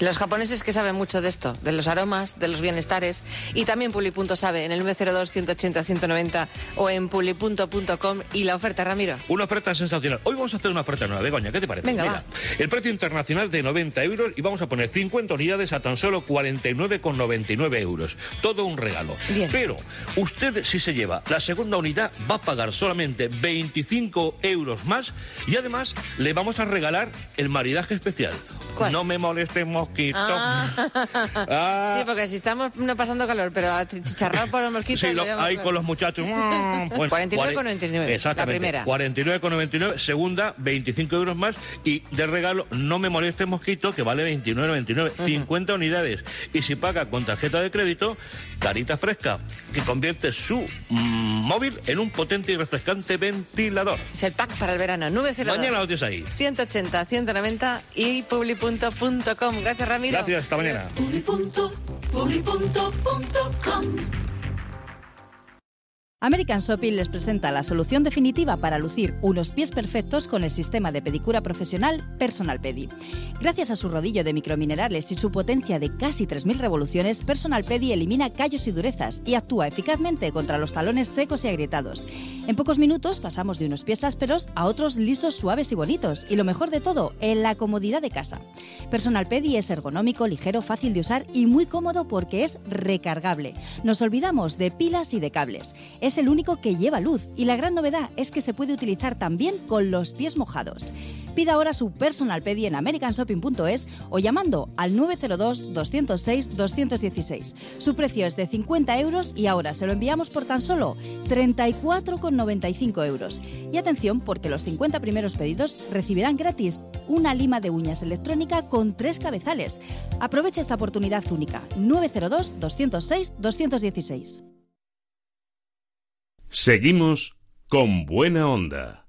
Los japoneses que saben mucho de esto, de los aromas, de los bienestares, y también Pulipunto sabe, en el 902-180-190 o en pulipunto.com y la oferta, Ramiro. Una oferta sensacional. Hoy vamos a hacer una oferta nueva, Begoña, ¿qué te parece? Venga, Mira, el precio internacional de 90 euros y vamos a poner 50 unidades a tan solo 49,99 euros. Todo un regalo. Pero usted si se lleva la segunda unidad va a pagar solamente 25 euros más y además le vamos a regalar el maridaje especial. No me moleste mosquito. Ah. Ah. Sí, porque si estamos no pasando calor, pero a chicharrar por los mosquitos... Sí, lo ahí con los muchachos. mm, pues, 49,99, Exactamente. la primera. 49,99. Segunda, 25 euros más. Y de regalo, no me moleste mosquito, que vale 29,99. 50 unidades. Y si paga con tarjeta de crédito, carita fresca, que convierte su mm, móvil en un potente y refrescante ventilador. Es el pack para el verano, 902. Mañana lo tienes ahí. 180, 190 y publi.com. Gracias, Ramiro. Gracias, hasta mañana. American Shopping les presenta la solución definitiva para lucir unos pies perfectos con el sistema de pedicura profesional Personal Pedi. Gracias a su rodillo de microminerales y su potencia de casi 3.000 revoluciones, Personal Pedi elimina callos y durezas y actúa eficazmente contra los talones secos y agrietados. En pocos minutos pasamos de unos pies ásperos a otros lisos, suaves y bonitos. Y lo mejor de todo, en la comodidad de casa. Personal Pedi es ergonómico, ligero, fácil de usar y muy cómodo porque es recargable. Nos olvidamos de pilas y de cables. Es el único que lleva luz y la gran novedad es que se puede utilizar también con los pies mojados. Pida ahora su Personal Pedi en americanshopping.es o llamando al 902-206-216. Su precio es de 50 euros y ahora se lo enviamos por tan solo 34,95 euros. Y atención porque los 50 primeros pedidos recibirán gratis una lima de uñas electrónica con tres cabezales. Aprovecha esta oportunidad única. 902-206-216. Seguimos con buena onda.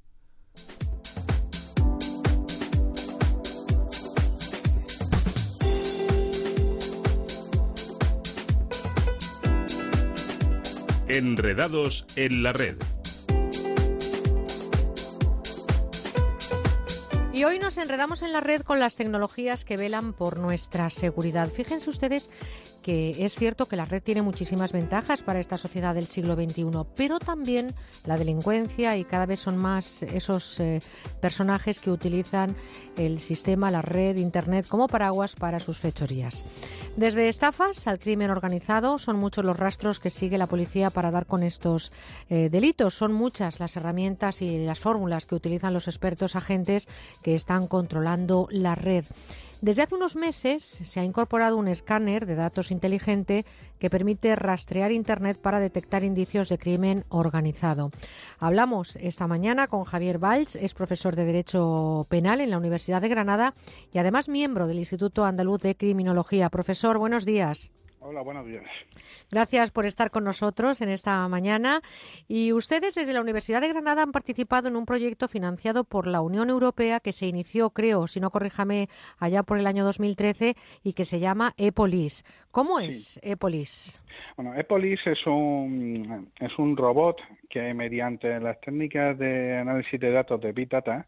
Enredados en la red. Y hoy nos enredamos en la red con las tecnologías que velan por nuestra seguridad. Fíjense ustedes que es cierto que la red tiene muchísimas ventajas para esta sociedad del siglo XXI, pero también la delincuencia y cada vez son más esos eh, personajes que utilizan el sistema, la red, Internet como paraguas para sus fechorías. Desde estafas al crimen organizado son muchos los rastros que sigue la policía para dar con estos eh, delitos. Son muchas las herramientas y las fórmulas que utilizan los expertos agentes que están controlando la red. Desde hace unos meses se ha incorporado un escáner de datos inteligente que permite rastrear Internet para detectar indicios de crimen organizado. Hablamos esta mañana con Javier Valls, es profesor de Derecho Penal en la Universidad de Granada y además miembro del Instituto Andaluz de Criminología. Profesor, buenos días. Hola, buenos días. Gracias por estar con nosotros en esta mañana. Y ustedes desde la Universidad de Granada han participado en un proyecto financiado por la Unión Europea que se inició, creo, si no corríjame, allá por el año 2013 y que se llama EPOLIS. ¿Cómo es EPOLIS? Bueno, Epolis es un, es un robot que mediante las técnicas de análisis de datos de Big Data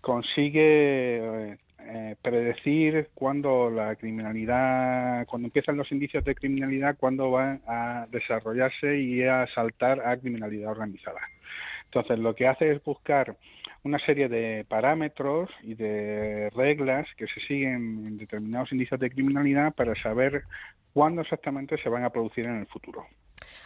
consigue eh, predecir cuándo la criminalidad, cuando empiezan los indicios de criminalidad, cuándo van a desarrollarse y a saltar a criminalidad organizada. Entonces, lo que hace es buscar una serie de parámetros y de reglas que se siguen en determinados indicios de criminalidad para saber cuándo exactamente se van a producir en el futuro.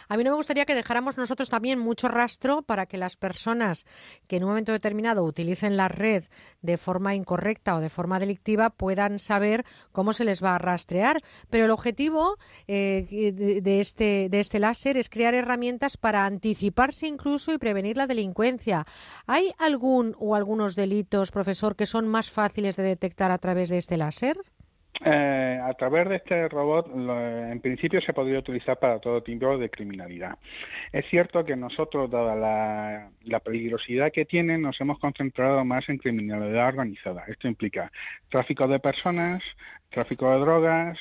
A mí no me gustaría que dejáramos nosotros también mucho rastro para que las personas que en un momento determinado utilicen la red de forma incorrecta o de forma delictiva puedan saber cómo se les va a rastrear. Pero el objetivo eh, de, este, de este láser es crear herramientas para anticiparse incluso y prevenir la delincuencia. ¿Hay algún o algunos delitos, profesor, que son más fáciles de detectar a través de este láser? Eh, a través de este robot, en principio se podría utilizar para todo tipo de criminalidad. Es cierto que nosotros, dada la, la, peligrosidad que tiene, nos hemos concentrado más en criminalidad organizada. Esto implica tráfico de personas, tráfico de drogas,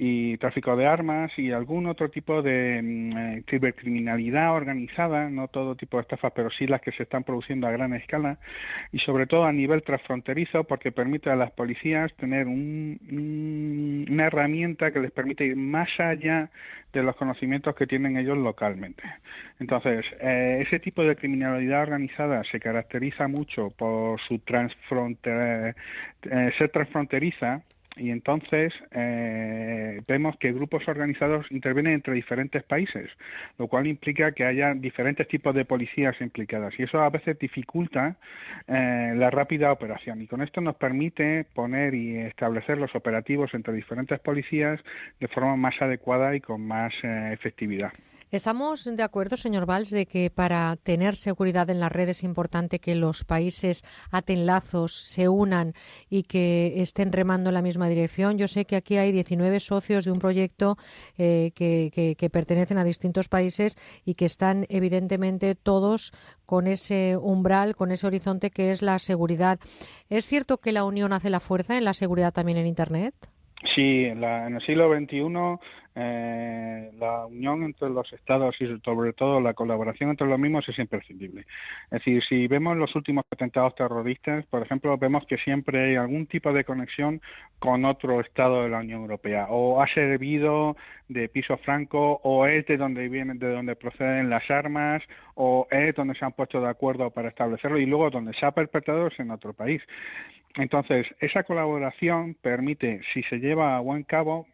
y tráfico de armas y algún otro tipo de mm, eh, cibercriminalidad organizada, no todo tipo de estafas, pero sí las que se están produciendo a gran escala y sobre todo a nivel transfronterizo porque permite a las policías tener un, una herramienta que les permite ir más allá de los conocimientos que tienen ellos localmente. Entonces, eh, ese tipo de criminalidad organizada se caracteriza mucho por su transfronter eh, ser transfronteriza y entonces eh, vemos que grupos organizados intervienen entre diferentes países, lo cual implica que haya diferentes tipos de policías implicadas y eso a veces dificulta eh, la rápida operación y con esto nos permite poner y establecer los operativos entre diferentes policías de forma más adecuada y con más eh, efectividad. ¿Estamos de acuerdo, señor Valls, de que para tener seguridad en la red es importante que los países aten lazos, se unan y que estén remando en la misma dirección? Yo sé que aquí hay 19 socios de un proyecto eh, que, que pertenecen a distintos países y que están evidentemente todos con ese umbral, con ese horizonte que es la seguridad. ¿Es cierto que la unión hace la fuerza en la seguridad también en Internet? Sí, en, en el siglo XXI eh, la unión entre los estados y sobre todo la colaboración entre los mismos es imprescindible. Es decir, si vemos los últimos atentados terroristas, por ejemplo, vemos que siempre hay algún tipo de conexión con otro estado de la Unión Europea, o ha servido de piso franco, o es de donde vienen, de donde proceden las armas, o es donde se han puesto de acuerdo para establecerlo, y luego donde se ha perpetrado es en otro país. Entonces, esa colaboración permite, si se lleva a buen cabo,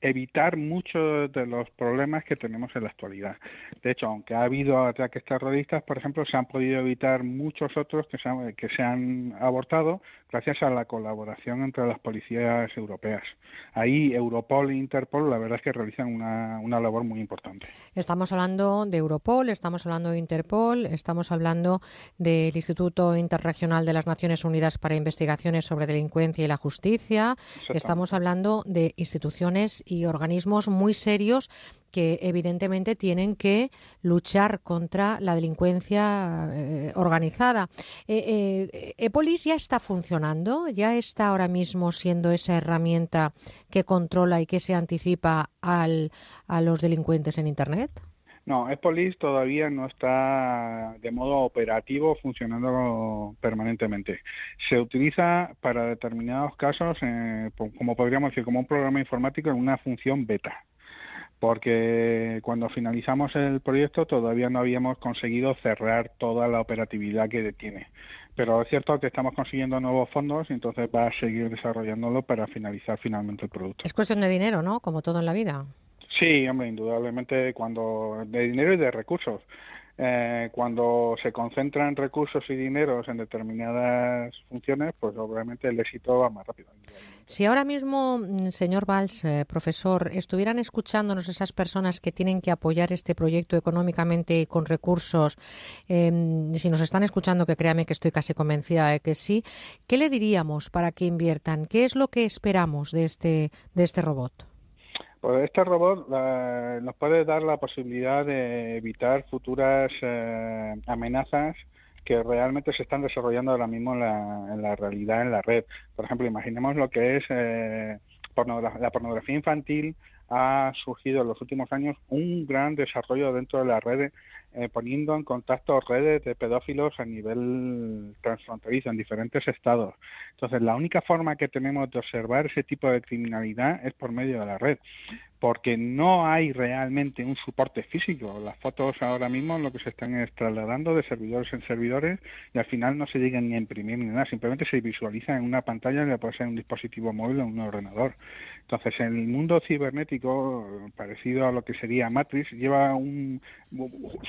evitar muchos de los problemas que tenemos en la actualidad. De hecho, aunque ha habido ataques terroristas, por ejemplo, se han podido evitar muchos otros que se han, que se han abortado gracias a la colaboración entre las policías europeas. Ahí Europol e Interpol, la verdad es que realizan una, una labor muy importante. Estamos hablando de Europol, estamos hablando de Interpol, estamos hablando del Instituto Interregional de las Naciones Unidas para Investigaciones sobre Delincuencia y la Justicia, estamos hablando de instituciones y organismos muy serios que evidentemente tienen que luchar contra la delincuencia eh, organizada. Eh, eh, ¿Epolis ya está funcionando? ¿Ya está ahora mismo siendo esa herramienta que controla y que se anticipa a los delincuentes en Internet? No, Epolis todavía no está de modo operativo funcionando permanentemente. Se utiliza para determinados casos, eh, como podríamos decir, como un programa informático en una función beta porque cuando finalizamos el proyecto todavía no habíamos conseguido cerrar toda la operatividad que tiene. Pero es cierto que estamos consiguiendo nuevos fondos y entonces va a seguir desarrollándolo para finalizar finalmente el producto. Es cuestión de dinero, ¿no? Como todo en la vida. Sí, hombre, indudablemente cuando de dinero y de recursos. Eh, cuando se concentran recursos y dineros en determinadas funciones, pues obviamente el éxito va más rápido. Si ahora mismo, mm, señor Valls, eh, profesor, estuvieran escuchándonos esas personas que tienen que apoyar este proyecto económicamente y con recursos, em, si nos están escuchando, que créame que estoy casi convencida de que sí, ¿qué le diríamos para que inviertan? ¿Qué es lo que esperamos de este, de este robot? Pues este robot nos puede dar la posibilidad de evitar futuras eh, amenazas que realmente se están desarrollando ahora mismo en la, realidad en la red. Por ejemplo, imaginemos lo que es eh, la pornografía infantil ha surgido en los últimos años un gran desarrollo dentro de las redes, eh, poniendo en contacto redes de pedófilos a nivel transfronterizo en diferentes estados. Entonces, la única forma que tenemos de observar ese tipo de criminalidad es por medio de la red porque no hay realmente un soporte físico. Las fotos ahora mismo lo que se están es trasladando de servidores en servidores y al final no se llegan ni a imprimir ni nada, simplemente se visualiza en una pantalla que puede ser un dispositivo móvil o un ordenador. Entonces, en el mundo cibernético, parecido a lo que sería Matrix, lleva un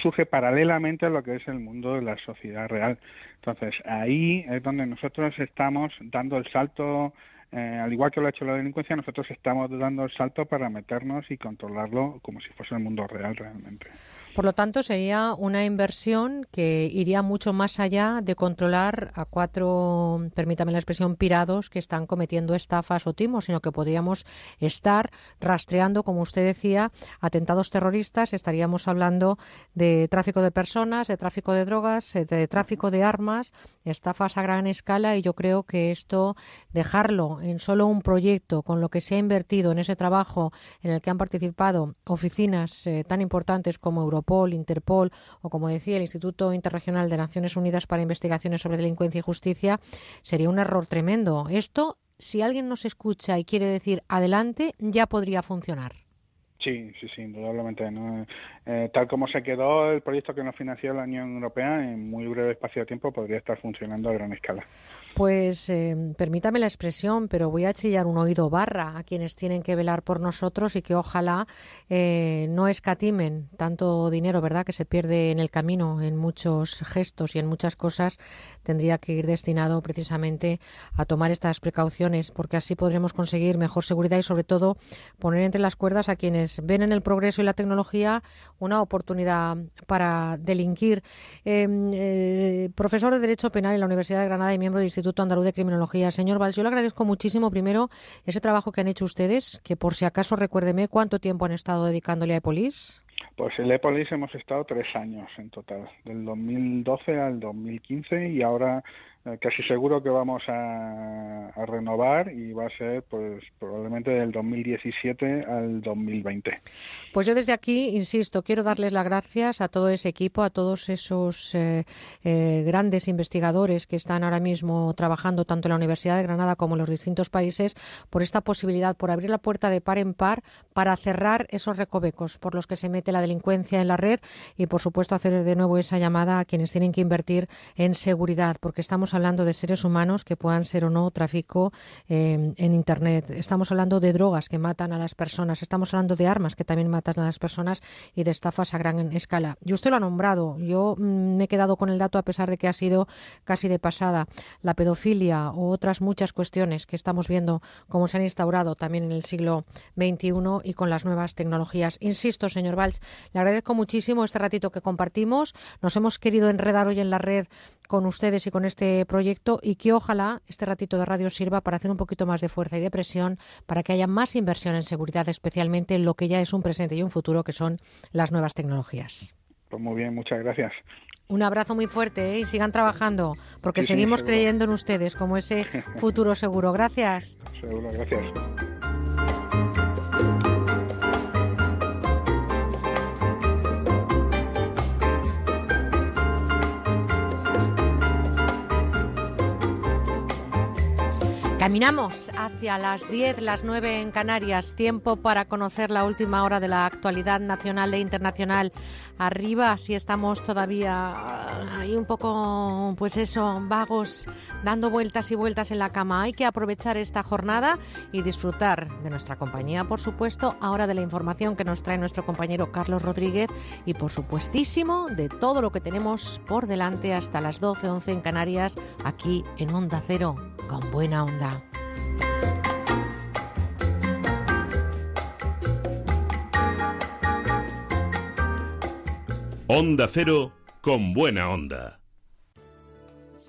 surge paralelamente a lo que es el mundo de la sociedad real. Entonces, ahí es donde nosotros estamos dando el salto eh, al igual que lo ha hecho la delincuencia, nosotros estamos dando el salto para meternos y controlarlo como si fuese el mundo real realmente. Por lo tanto, sería una inversión que iría mucho más allá de controlar a cuatro, permítame la expresión, pirados que están cometiendo estafas o timos, sino que podríamos estar rastreando, como usted decía, atentados terroristas. Estaríamos hablando de tráfico de personas, de tráfico de drogas, de tráfico de armas, estafas a gran escala. Y yo creo que esto, dejarlo en solo un proyecto, con lo que se ha invertido en ese trabajo en el que han participado oficinas eh, tan importantes como Europol, Interpol o, como decía, el Instituto Interregional de Naciones Unidas para Investigaciones sobre Delincuencia y Justicia, sería un error tremendo. Esto, si alguien nos escucha y quiere decir adelante, ya podría funcionar. Sí, sí, sí, indudablemente. Eh, tal como se quedó el proyecto que nos financió la Unión Europea, en muy breve espacio de tiempo podría estar funcionando a gran escala. Pues eh, permítame la expresión, pero voy a chillar un oído barra a quienes tienen que velar por nosotros y que ojalá eh, no escatimen tanto dinero, ¿verdad?, que se pierde en el camino en muchos gestos y en muchas cosas. Tendría que ir destinado precisamente a tomar estas precauciones, porque así podremos conseguir mejor seguridad y, sobre todo, poner entre las cuerdas a quienes ven en el progreso y la tecnología una oportunidad para delinquir. Em, eh, profesor de Derecho Penal en la Universidad de Granada y miembro del Instituto Andaluz de Criminología. Señor Valls, yo le agradezco muchísimo primero ese trabajo que han hecho ustedes, que por si acaso recuérdeme cuánto tiempo han estado dedicándole a EPOLIS. Pues en EPOLIS hemos estado tres años en total, del 2012 al 2015 y ahora eh, casi seguro que vamos a, renovar y va a ser pues probablemente del 2017 al 2020. Pues yo desde aquí, insisto, quiero darles las gracias a todo ese equipo, a todos esos eh, eh, grandes investigadores que están ahora mismo trabajando tanto en la Universidad de Granada como en los distintos países por esta posibilidad, por abrir la puerta de par en par para cerrar esos recovecos por los que se mete la delincuencia en la red y, por supuesto, hacer de nuevo esa llamada a quienes tienen que invertir en seguridad, porque estamos hablando de seres humanos que puedan ser o no tráfico eh, en Internet. Estamos hablando de drogas que matan a las personas. Estamos hablando de armas que también matan a las personas y de estafas a gran escala. Y usted lo ha nombrado. Yo mm, me he quedado con el dato a pesar de que ha sido casi de pasada. La pedofilia o otras muchas cuestiones que estamos viendo cómo se han instaurado también en el siglo XXI y con las nuevas tecnologías. Insisto, señor Valls, le agradezco muchísimo este ratito que compartimos. Nos hemos querido enredar hoy en la red con ustedes y con este proyecto y que ojalá este ratito de radio sirva para hacer un poquito más de fuerza y de presión para que haya más inversión en seguridad, especialmente en lo que ya es un presente y un futuro, que son las nuevas tecnologías. Pues muy bien, muchas gracias. Un abrazo muy fuerte ¿eh? y sigan trabajando, porque seguimos creyendo en ustedes como ese futuro seguro. Gracias. Seguro, gracias. Caminamos hacia las 10, las 9 en Canarias, tiempo para conocer la última hora de la actualidad nacional e internacional. Arriba, si estamos todavía ahí un poco, pues eso, vagos, dando vueltas y vueltas en la cama. Hay que aprovechar esta jornada y disfrutar de nuestra compañía, por supuesto, ahora de la información que nos trae nuestro compañero Carlos Rodríguez y, por supuestísimo, de todo lo que tenemos por delante hasta las 12, 11 en Canarias, aquí en Onda Cero, con buena onda. Onda Cero con buena onda.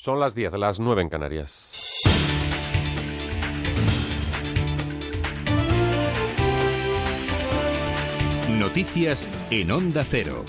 Son las 10, las 9 en Canarias. Noticias en Onda Cero.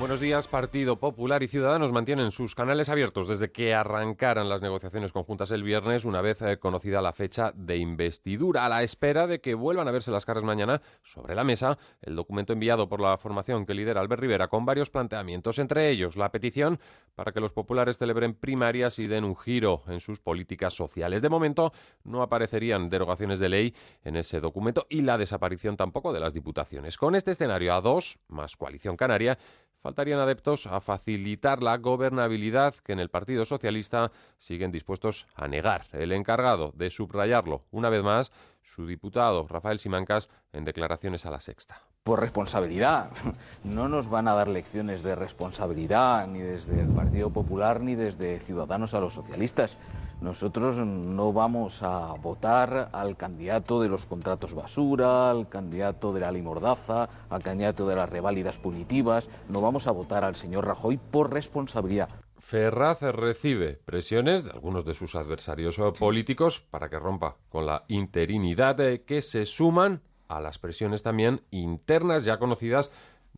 Buenos días, Partido Popular y Ciudadanos mantienen sus canales abiertos desde que arrancaran las negociaciones conjuntas el viernes, una vez eh, conocida la fecha de investidura, a la espera de que vuelvan a verse las caras mañana sobre la mesa el documento enviado por la formación que lidera Albert Rivera con varios planteamientos, entre ellos la petición para que los populares celebren primarias y den un giro en sus políticas sociales. De momento no aparecerían derogaciones de ley en ese documento y la desaparición tampoco de las diputaciones. Con este escenario a dos, más coalición canaria, faltarían adeptos a facilitar la gobernabilidad que en el Partido Socialista siguen dispuestos a negar. El encargado de subrayarlo una vez más, su diputado Rafael Simancas, en declaraciones a la sexta. Por responsabilidad. No nos van a dar lecciones de responsabilidad ni desde el Partido Popular ni desde Ciudadanos a los socialistas. Nosotros no vamos a votar al candidato de los contratos basura, al candidato de la limordaza, al candidato de las reválidas punitivas. No vamos a votar al señor Rajoy por responsabilidad. Ferraz recibe presiones de algunos de sus adversarios políticos para que rompa con la interinidad que se suman a las presiones también internas ya conocidas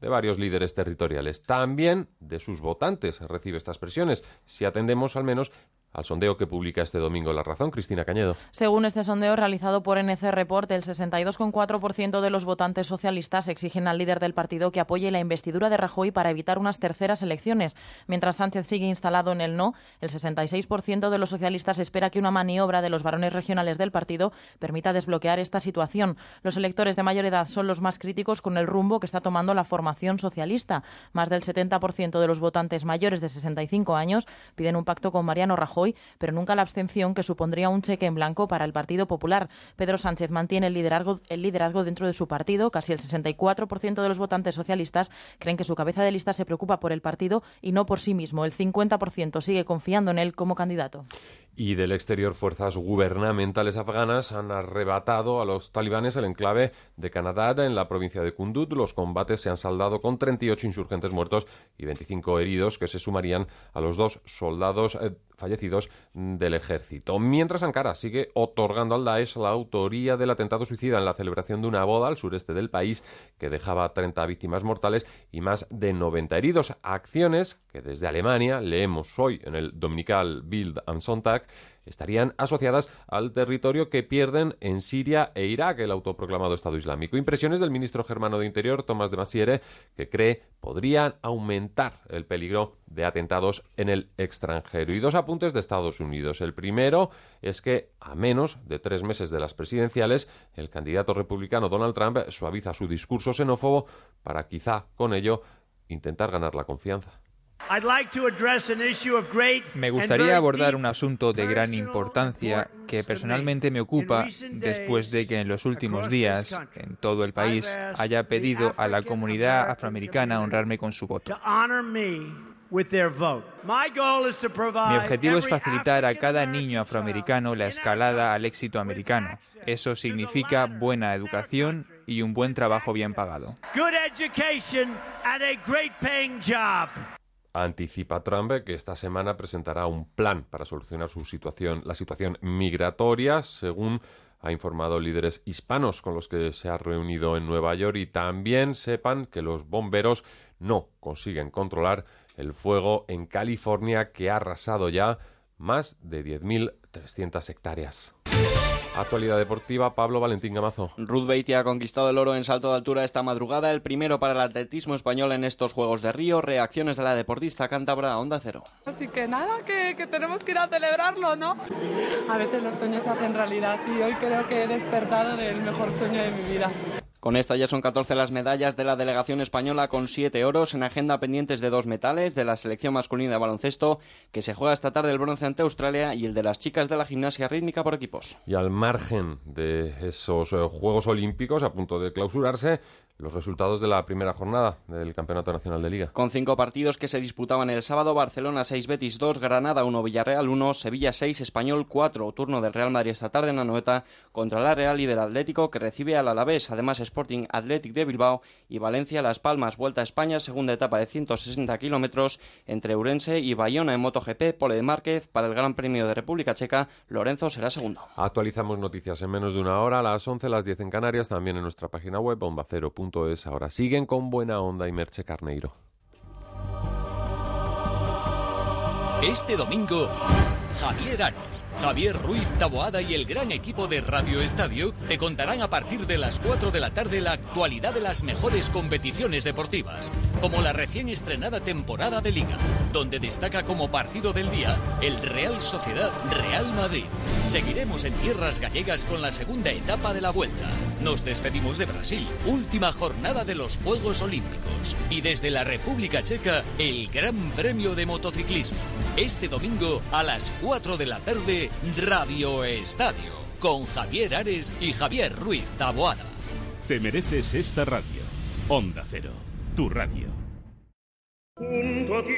de varios líderes territoriales. También de sus votantes recibe estas presiones, si atendemos al menos al sondeo que publica este domingo La Razón. Cristina Cañedo. Según este sondeo realizado por NC Report, el 62,4% de los votantes socialistas exigen al líder del partido que apoye la investidura de Rajoy para evitar unas terceras elecciones. Mientras Sánchez sigue instalado en el no, el 66% de los socialistas espera que una maniobra de los varones regionales del partido permita desbloquear esta situación. Los electores de mayor edad son los más críticos con el rumbo que está tomando la formación socialista. Más del 70% de los votantes mayores de 65 años piden un pacto con Mariano Rajoy pero nunca la abstención que supondría un cheque en blanco para el Partido Popular. Pedro Sánchez mantiene el liderazgo, el liderazgo dentro de su partido. Casi el 64% de los votantes socialistas creen que su cabeza de lista se preocupa por el partido y no por sí mismo. El 50% sigue confiando en él como candidato. Y del exterior, fuerzas gubernamentales afganas han arrebatado a los talibanes el enclave de Canadá en la provincia de Kunduz. Los combates se han saldado con 38 insurgentes muertos y 25 heridos que se sumarían a los dos soldados eh, fallecidos del ejército. Mientras Ankara sigue otorgando al Daesh la autoría del atentado suicida en la celebración de una boda al sureste del país que dejaba 30 víctimas mortales y más de 90 heridos. Acciones que desde Alemania leemos hoy en el dominical Bild and Sonntag estarían asociadas al territorio que pierden en Siria e Irak, el autoproclamado Estado Islámico. Impresiones del ministro germano de Interior, Tomás de Masiere, que cree podrían aumentar el peligro de atentados en el extranjero. Y dos apuntes de Estados Unidos. El primero es que, a menos de tres meses de las presidenciales, el candidato republicano Donald Trump suaviza su discurso xenófobo para quizá con ello intentar ganar la confianza. Me gustaría abordar un asunto de gran importancia que personalmente me ocupa después de que en los últimos días en todo el país haya pedido a la comunidad afroamericana honrarme con su voto. Mi objetivo es facilitar a cada niño afroamericano la escalada al éxito americano. Eso significa buena educación y un buen trabajo bien pagado anticipa Trump que esta semana presentará un plan para solucionar su situación, la situación migratoria, según ha informado líderes hispanos con los que se ha reunido en Nueva York y también sepan que los bomberos no consiguen controlar el fuego en California que ha arrasado ya más de 10.300 hectáreas. Actualidad deportiva, Pablo Valentín Gamazo. Ruth Beatty ha conquistado el oro en salto de altura esta madrugada, el primero para el atletismo español en estos Juegos de Río. Reacciones de la deportista cántabra Onda Cero. Así que nada, que, que tenemos que ir a celebrarlo, ¿no? A veces los sueños se hacen realidad y hoy creo que he despertado del mejor sueño de mi vida. Con esta ya son 14 las medallas de la delegación española con 7 oros en agenda pendientes de dos metales de la selección masculina de baloncesto que se juega esta tarde el bronce ante Australia y el de las chicas de la gimnasia rítmica por equipos. Y al margen de esos eh, Juegos Olímpicos a punto de clausurarse, los resultados de la primera jornada del Campeonato Nacional de Liga. Con cinco partidos que se disputaban el sábado, Barcelona 6, Betis 2, Granada 1, Villarreal 1, Sevilla 6, Español 4, turno del Real Madrid esta tarde en la Noeta contra la Real y del Atlético que recibe al Alavés, además Sporting Athletic de Bilbao y Valencia Las Palmas, Vuelta a España, segunda etapa de 160 kilómetros entre Urense y Bayona en MotoGP, Pole de Márquez, para el Gran Premio de República Checa, Lorenzo será segundo. Actualizamos noticias en menos de una hora, a las 11, las 10 en Canarias, también en nuestra página web, bombacero.com ahora. Siguen con buena onda y Merche Carneiro. Este domingo Javier Ares, Javier Ruiz Taboada y el gran equipo de Radio Estadio te contarán a partir de las 4 de la tarde la actualidad de las mejores competiciones deportivas, como la recién estrenada temporada de Liga, donde destaca como partido del día el Real Sociedad Real Madrid. Seguiremos en tierras gallegas con la segunda etapa de la vuelta. Nos despedimos de Brasil, última jornada de los Juegos Olímpicos. Y desde la República Checa, el Gran Premio de Motociclismo. Este domingo a las 4 de la tarde, Radio Estadio, con Javier Ares y Javier Ruiz Taboada. Te mereces esta radio. Onda Cero, tu radio. Junto a ti,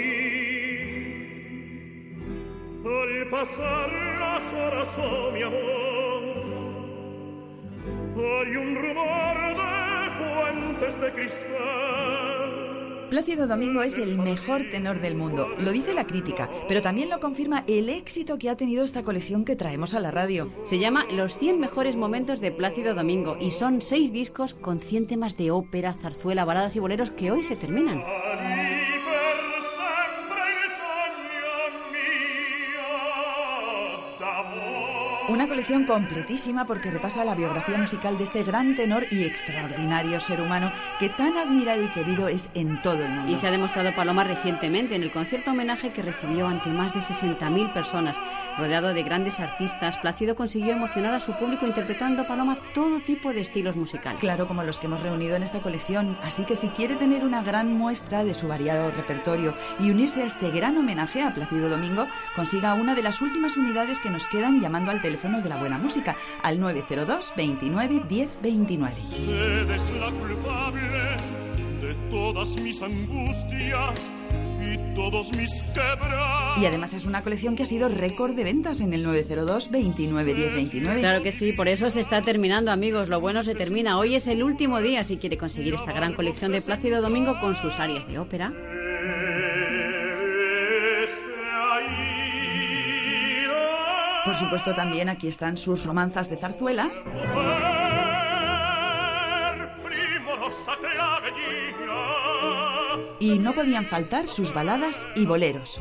al pasar las horas, oh mi amor, hay un rumor de fuentes de cristal Plácido Domingo es el mejor tenor del mundo, lo dice la crítica, pero también lo confirma el éxito que ha tenido esta colección que traemos a la radio. Se llama Los 100 mejores momentos de Plácido Domingo y son seis discos con 100 temas de ópera, zarzuela, baladas y boleros que hoy se terminan. Una colección completísima porque repasa la biografía musical de este gran tenor y extraordinario ser humano que tan admirado y querido es en todo el mundo. Y se ha demostrado Paloma recientemente en el concierto homenaje que recibió ante más de 60.000 personas. Rodeado de grandes artistas, Plácido consiguió emocionar a su público interpretando Paloma todo tipo de estilos musicales. Claro, como los que hemos reunido en esta colección. Así que si quiere tener una gran muestra de su variado repertorio y unirse a este gran homenaje a Plácido Domingo, consiga una de las últimas unidades que nos quedan llamando al teléfono de la buena música al 902 29 10 29. De todas mis angustias y todos mis quebras. Y además es una colección que ha sido récord de ventas en el 902 29 10 29. Claro que sí, por eso se está terminando, amigos. Lo bueno se termina. Hoy es el último día si quiere conseguir esta gran colección de Plácido Domingo con sus áreas de ópera. Por supuesto, también aquí están sus romanzas de zarzuelas. Y no podían faltar sus baladas y boleros.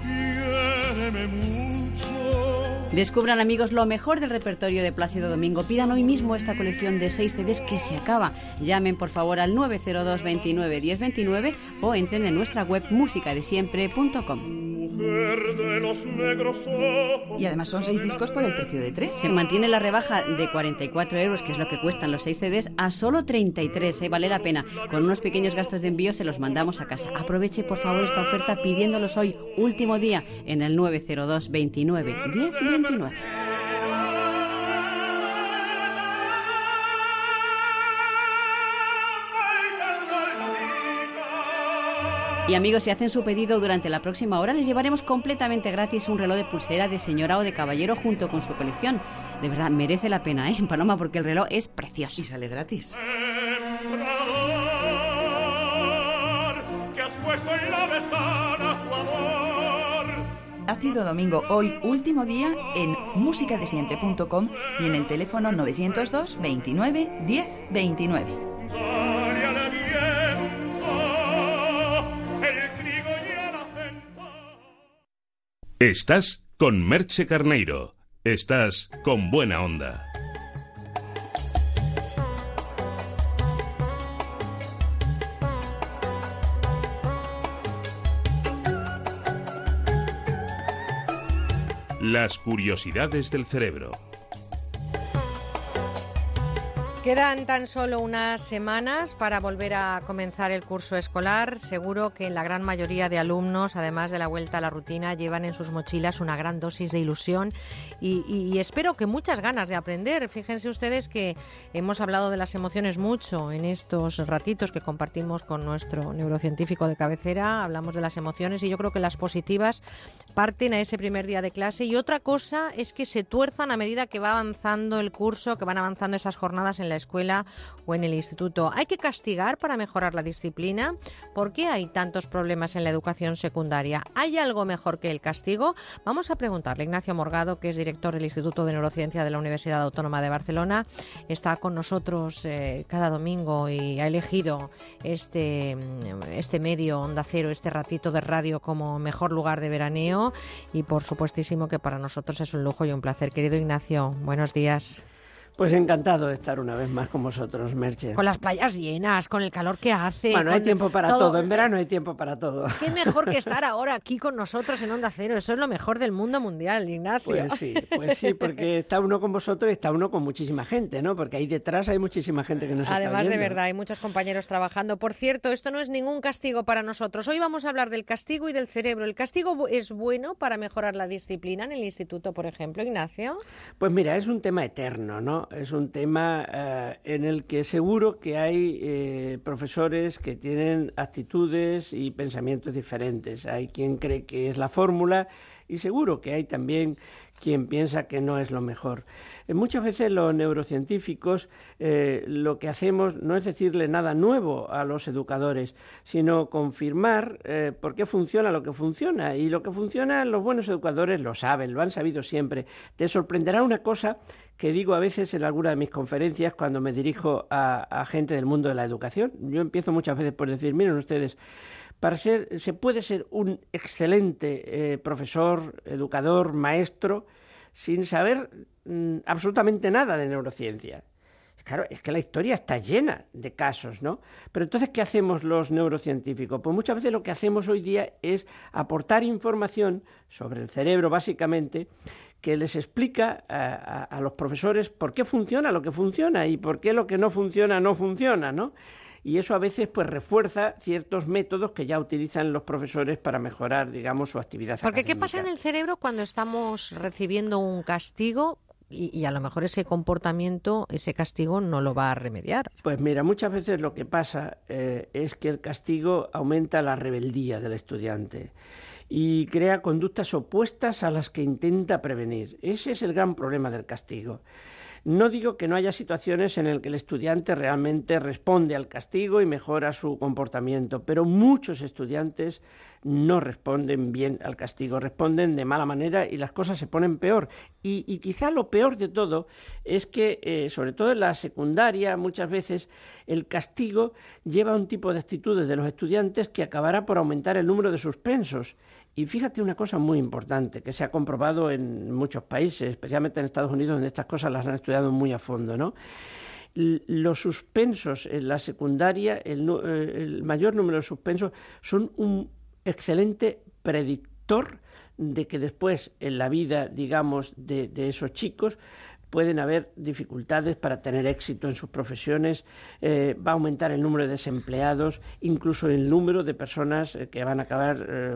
Descubran amigos lo mejor del repertorio de Plácido Domingo. Pidan hoy mismo esta colección de seis CDs que se acaba. Llamen por favor al 902 29 1029 o entren en nuestra web musicadesiempre.com. Y además son seis discos por el precio de tres. Se mantiene la rebaja de 44 euros, que es lo que cuestan los seis CDs, a solo 33. ¿eh? Vale la pena. Con unos pequeños gastos de envío se los mandamos a casa. Aproveche por favor esta oferta pidiéndolos hoy, último día, en el 902 29 10 29. Y amigos, si hacen su pedido durante la próxima hora, les llevaremos completamente gratis un reloj de pulsera de señora o de caballero junto con su colección. De verdad, merece la pena, ¿eh? Paloma, porque el reloj es precioso. Y sale gratis. Ácido Domingo, hoy último día en musicadesiempre.com y en el teléfono 902 29 10 29. Estás con Merche Carneiro. Estás con buena onda. Las curiosidades del cerebro. Quedan tan solo unas semanas para volver a comenzar el curso escolar. Seguro que la gran mayoría de alumnos, además de la vuelta a la rutina, llevan en sus mochilas una gran dosis de ilusión y, espero que muchas ganas de aprender. Fíjense ustedes que hemos hablado de las emociones mucho en estos ratitos que compartimos con nuestro neurocientífico de cabecera. Hablamos de las emociones y yo creo que las positivas parten a ese primer día de clase y otra cosa es que se tuerzan a medida que va avanzando el curso, que van avanzando esas jornadas en la escuela o en el instituto. ¿Hay que castigar para mejorar la disciplina? ¿Por qué hay tantos problemas en la educación secundaria? ¿Hay algo mejor que el castigo? Vamos a preguntarle Ignacio Morgado, que es director del Instituto de Neurociencia de la Universidad Autónoma de Barcelona. Está con nosotros eh, cada domingo y ha elegido este, este medio Onda Cero, este ratito de radio como mejor lugar de veraneo y por supuestísimo que para nosotros es un lujo y un placer. Querido Ignacio, buenos días. Pues encantado de estar una vez más con vosotros, Merche. Con las playas llenas, con el calor que hace. Bueno, hay tiempo para todo. En verano hay tiempo para todo. Qué mejor que estar ahora aquí con nosotros en Onda Cero. Eso es lo mejor del mundo mundial, Ignacio. Pues sí, pues sí, porque está uno con vosotros y está uno con muchísima gente, ¿no? Porque ahí detrás hay muchísima gente que nos Además, está viendo. de verdad, hay muchos compañeros trabajando. Por cierto, esto no es ningún castigo para nosotros. Hoy vamos a hablar del castigo y del cerebro. ¿El castigo es bueno para mejorar la disciplina en el instituto, por ejemplo, Ignacio? Pues mira, es un tema eterno, ¿no? Es un tema eh, en el que seguro que hay eh, profesores que tienen actitudes y pensamientos diferentes. Hay quien cree que es la fórmula y seguro que hay también quien piensa que no es lo mejor. Eh, muchas veces los neurocientíficos lo que hacemos no es decirle nada nuevo a los educadores, sino confirmar por qué funciona lo que funciona. Y lo que funciona los buenos educadores lo saben, lo han sabido siempre. Te sorprenderá una cosa que digo a veces en alguna de mis conferencias cuando me dirijo a, gente del mundo de la educación. Yo empiezo muchas veces por decir, miren ustedes, para ser, se puede ser un excelente eh, profesor, educador, maestro, sin saber mm, absolutamente nada de neurociencia. Claro, es que la historia está llena de casos, ¿no? Pero entonces, ¿qué hacemos los neurocientíficos? Pues muchas veces lo que hacemos hoy día es aportar información sobre el cerebro, básicamente, que les explica a, los profesores por qué funciona lo que funciona y por qué lo que no funciona no funciona, ¿no? Y eso a veces pues refuerza ciertos métodos que ya utilizan los profesores para mejorar, digamos, su actividad. Porque ¿qué pasa en el cerebro cuando estamos recibiendo un castigo? Y, a lo mejor ese comportamiento, ese castigo no lo va a remediar. Pues mira, muchas veces lo que pasa eh, es que el castigo aumenta la rebeldía del estudiante y crea conductas opuestas a las que intenta prevenir. Ese es el gran problema del castigo. No digo que no haya situaciones en las que el estudiante realmente responde al castigo y mejora su comportamiento, pero muchos estudiantes no responden bien al castigo, responden de mala manera y las cosas se ponen peor. Y, quizá lo peor de todo es que, eh, sobre todo en la secundaria, muchas veces el castigo lleva a un tipo de actitudes de los estudiantes que acabará por aumentar el número de suspensos y fíjate una cosa muy importante que se ha comprobado en muchos países, especialmente en Estados Unidos, donde estas cosas las han estudiado muy a fondo, ¿no? Los suspensos en la secundaria, el, eh, mayor número de suspensos, son un excelente predictor de que después en la vida, digamos, de esos chicos, pueden haber dificultades para tener éxito en sus profesiones, eh, va a aumentar el número de desempleados, incluso el número de personas eh, que van a acabar eh,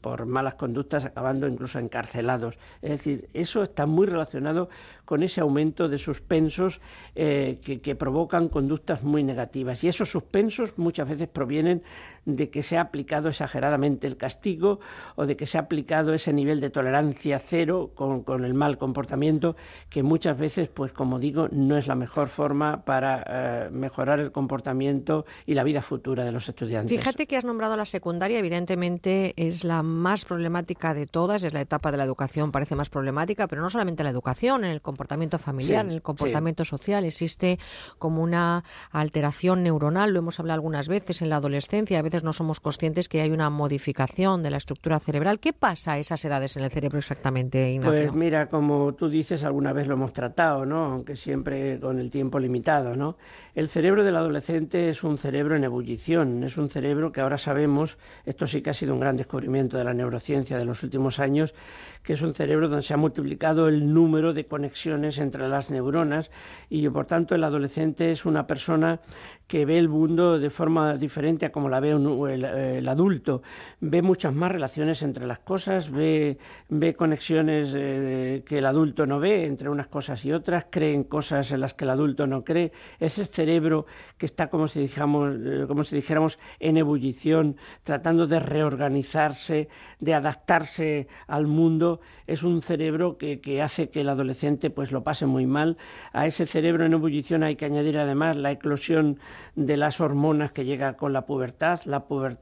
por malas conductas, acabando incluso encarcelados. Es decir, eso está muy relacionado con ese aumento de suspensos que, que provocan conductas muy negativas. Y esos suspensos muchas veces provienen de que se ha aplicado exageradamente el castigo o de que se ha aplicado ese nivel de tolerancia cero con, con el mal comportamiento que muchas veces, pues como digo, no es la mejor forma para eh, mejorar el comportamiento y la vida futura de los estudiantes. Fíjate que has nombrado la secundaria, evidentemente es la más problemática de todas, es la etapa de la educación, parece más problemática, pero no solamente la educación, en el comportamiento familiar, en el comportamiento social, existe como una alteración neuronal, lo hemos hablado algunas veces en la adolescencia, a veces no somos conscientes que hay una modificación de la estructura cerebral. ¿Qué pasa a esas edades en el cerebro exactamente, Ignacio? Pues mira, como tú dices, alguna vez lo hemos tratado, ¿no? Aunque siempre con el tiempo limitado, ¿no? El cerebro del adolescente es un cerebro en ebullición, es un cerebro que ahora sabemos, esto sí que ha sido un gran descubrimiento de la neurociencia de los últimos años, que es un cerebro donde se ha multiplicado el número de conexiones entre las neuronas y por tanto el adolescente es una persona que ve el mundo de forma diferente a como la ve el, adulto. Ve muchas más relaciones entre las cosas, ve, ve conexiones eh, que el adulto no ve entre unas cosas y otras, cree en cosas en las que el adulto no cree. Ese cerebro que está, como si, dijamos, eh, como si dijéramos, en ebullición, tratando de reorganizarse, de adaptarse al mundo, es un cerebro que, que hace que el adolescente pues lo pase muy mal. A ese cerebro en ebullición hay que añadir además la eclosión de las hormonas que llega con la pubertad.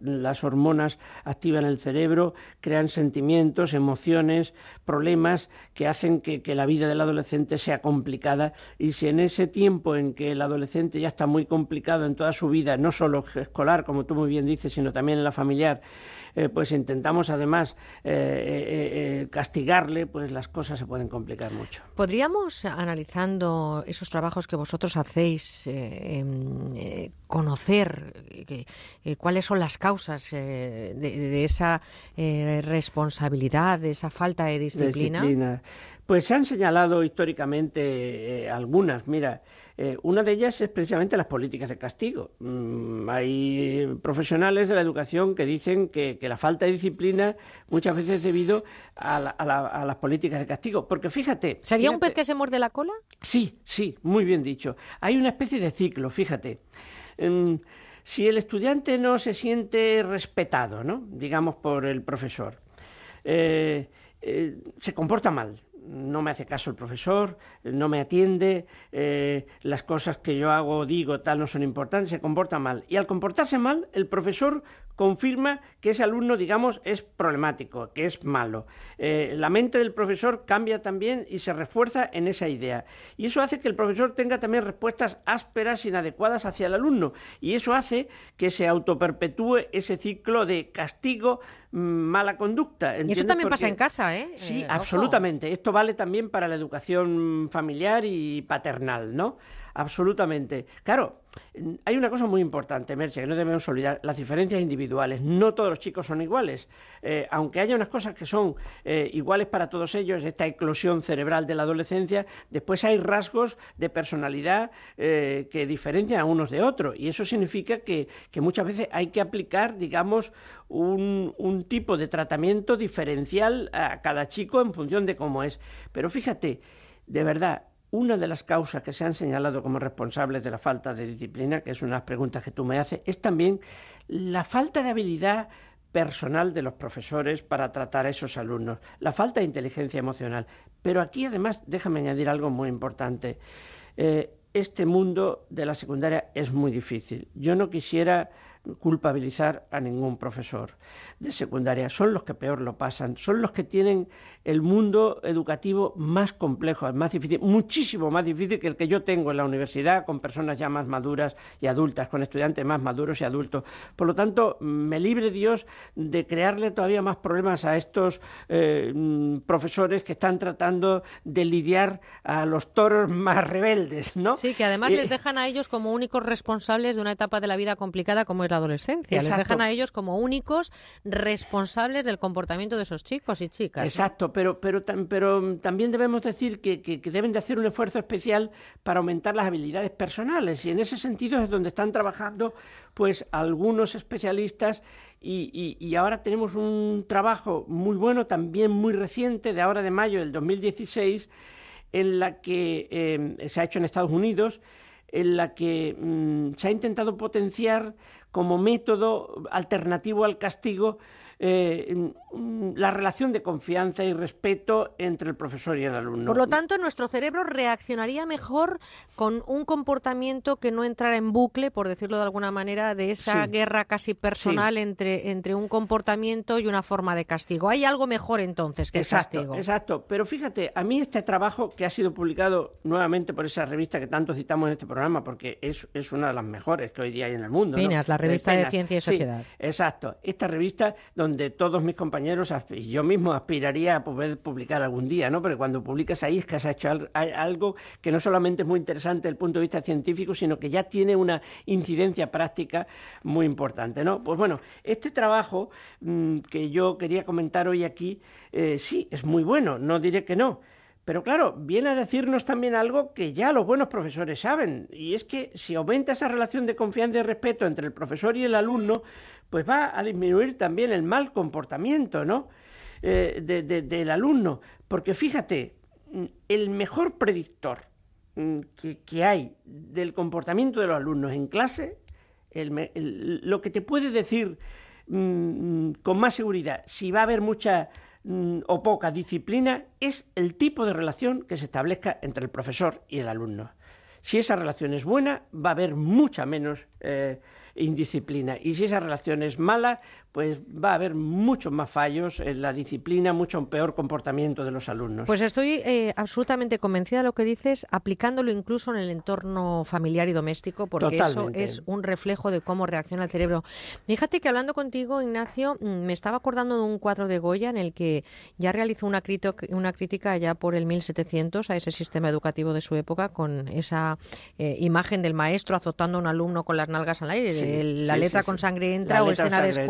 las hormonas activan el cerebro, crean sentimientos, emociones, problemas que hacen que, que la vida del adolescente sea complicada. Y si en ese tiempo en que el adolescente ya está muy complicado en toda su vida, no solo escolar, como tú muy bien dices, sino también en la familiar, eh, pues intentamos además eh, eh, castigarle, pues las cosas se pueden complicar mucho. Podríamos, analizando esos trabajos que vosotros hacéis, em, conocer cuáles son las causas de, esa responsabilidad, de esa falta de disciplina. Pues se han señalado históricamente algunas. Mira, eh, una de ellas es precisamente las políticas de castigo. Mm, hay profesionales de la educación que dicen que, la falta de disciplina muchas veces es debido a, las políticas de castigo. Porque fíjate. ¿Sería un pez que se muerde la cola? Sí, sí, muy bien dicho. Hay una especie de ciclo, fíjate. Mm, si el estudiante no se siente respetado, ¿no? digamos, por el profesor, eh, eh, se comporta mal no me hace caso el profesor, no me atiende, eh, las cosas que yo hago, digo, tal, no son importantes, se comporta mal. Y al comportarse mal, el profesor confirma que ese alumno, digamos, es problemático, que es malo. Eh, la mente del profesor cambia también y se refuerza en esa idea. Y eso hace que el profesor tenga también respuestas ásperas, inadecuadas hacia el alumno. Y eso hace que se autoperpetúe ese ciclo de castigo mm, mala conducta. Y eso también pasa en casa, ¿eh? Sí, Eh, absolutamente. Esto vale también para la educación familiar y paternal, ¿no? Absolutamente. Claro, mm, hay una cosa muy importante, Merche, que no debemos olvidar, las diferencias individuales. No todos los chicos son iguales. Eh, aunque haya unas cosas que son eh, iguales para todos ellos, esta eclosión cerebral de la adolescencia, después hay rasgos de personalidad eh, que diferencian a unos de otros. Y eso significa que, que muchas veces hay que aplicar, digamos, un, un tipo de tratamiento diferencial a cada chico en función de cómo es. Pero fíjate, de verdad, una de las causas que se han señalado como responsables de la falta de disciplina, que es una de las preguntas que tú me haces, es también la falta de habilidad personal de los profesores para tratar a esos alumnos, la falta de inteligencia emocional. Pero aquí además, déjame añadir algo muy importante. Eh, este mundo de la secundaria es muy difícil. Yo no quisiera culpabilizar a ningún profesor de secundaria. Son los que peor lo pasan, son los que tienen el mundo educativo más complejo, más difícil, muchísimo más difícil que el que yo tengo en la universidad, con personas ya más maduras y adultas, con estudiantes más maduros y adultos. Por lo tanto, me libre Dios de crearle todavía más problemas a estos eh, mm, profesores que están tratando de lidiar a los toros más rebeldes, ¿no? Sí, que además Eh, les dejan a ellos como únicos responsables de una etapa de la vida complicada como es la adolescencia. Les Exacto. dejan a ellos como únicos responsables del comportamiento de esos chicos y chicas. ¿no? Exacto, pero, pero, pero también debemos decir que, que- que deben de hacer un esfuerzo especial para aumentar las habilidades personales y en ese sentido es donde están trabajando pues algunos especialistas y, y- y ahora tenemos un trabajo muy bueno, también muy reciente, de ahora de mayo del 2016, en la que eh, se ha hecho en Estados Unidos, en la que mm, se ha intentado potenciar como método alternativo al castigo eh, mm, la relación de confianza y respeto entre el profesor y el alumno. Por lo tanto, nuestro cerebro reaccionaría mejor con un comportamiento que no entrara en bucle, por decirlo de alguna manera, de esa Sí. guerra casi personal entre, entre un comportamiento y una forma de castigo. Hay algo mejor entonces que el Exacto, castigo. exacto. Pero fíjate, a mí este trabajo que ha sido publicado nuevamente por esa revista que tanto citamos en este programa, porque es, es una de las mejores que hoy día hay en el mundo. ¿no? Penas, la revista de Penas. Ciencia y Sí, Sociedad. exacto. Esta revista donde todos mis compañeros yo mismo aspiraría a poder publicar algún día, ¿no? Porque cuando publicas ahí es que has hecho algo que no solamente es muy interesante desde el punto de vista científico, sino que ya tiene una incidencia práctica muy importante, ¿no? Pues bueno, este trabajo mm, que yo quería comentar hoy aquí, eh, sí, es muy bueno, no diré que no. Pero claro, viene a decirnos también algo que ya los buenos profesores saben, y es que si aumenta esa relación de confianza y respeto entre el profesor y el alumno, pues va a disminuir también el mal comportamiento, ¿no? Eh, de- de- del alumno. Porque fíjate, mm, el mejor predictor mm, que, hay del comportamiento de los alumnos en clase, lo que te puede decir mm, con más seguridad si va a haber mucha mm, o poca disciplina es el tipo de relación que se establezca entre el profesor y el alumno. Si esa relación es buena, va a haber mucha menos eh, indisciplina. Y si esa relación es mala, pues va a haber muchos más fallos en la disciplina, mucho peor comportamiento de los alumnos. Pues estoy eh, absolutamente convencida de lo que dices, aplicándolo incluso en el entorno familiar y doméstico, porque Totalmente. eso es un reflejo de cómo reacciona el cerebro. Fíjate que hablando contigo, Ignacio, mm, me estaba acordando de un cuadro de Goya en el que ya realizó una, una crítica ya por el 1700 a ese sistema educativo de su época, con esa eh, imagen del maestro azotando a un alumno con las nalgas al aire, Sí, el- la sí, letra sí, con sí. sangre entra La o letra con escena de sangre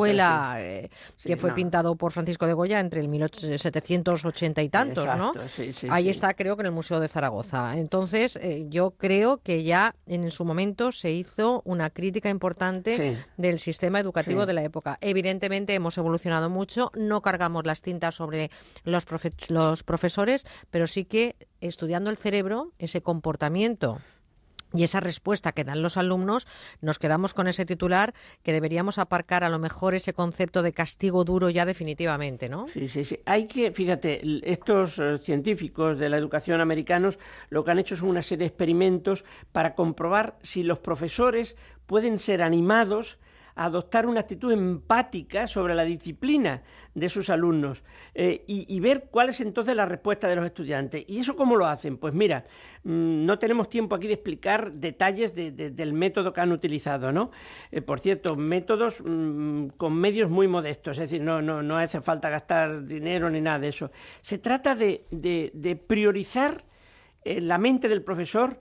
sí. eh, Sí, que fue no. pintado por Francisco de Goya entre el 1780 y tantos, ¿no? Exacto, sí, sí, Ahí está, creo que en el Museo de Zaragoza. Entonces, eh, yo creo que ya en su momento se hizo una crítica importante del sistema educativo de la época. Evidentemente hemos evolucionado mucho, no cargamos las tintas sobre los, profe- los profesores, pero sí que estudiando el cerebro, ese comportamiento y esa respuesta que dan los alumnos, nos quedamos con ese titular que deberíamos aparcar a lo mejor ese concepto de castigo duro ya definitivamente, ¿no? Sí, sí, sí. Hay que, fíjate, estos eh, científicos de la educación americanos lo que han hecho son una serie de experimentos para comprobar si los profesores pueden ser animados adoptar una actitud empática sobre la disciplina de sus alumnos eh, y, ver cuál es entonces la respuesta de los estudiantes. ¿Y eso cómo lo hacen? Pues mira, mm, no tenemos tiempo aquí de explicar detalles del método que han utilizado, ¿no? Eh, por cierto, métodos mm, con medios muy modestos, es decir, no, no, no hace falta gastar dinero ni nada de eso. Se trata de, de priorizar en la mente del profesor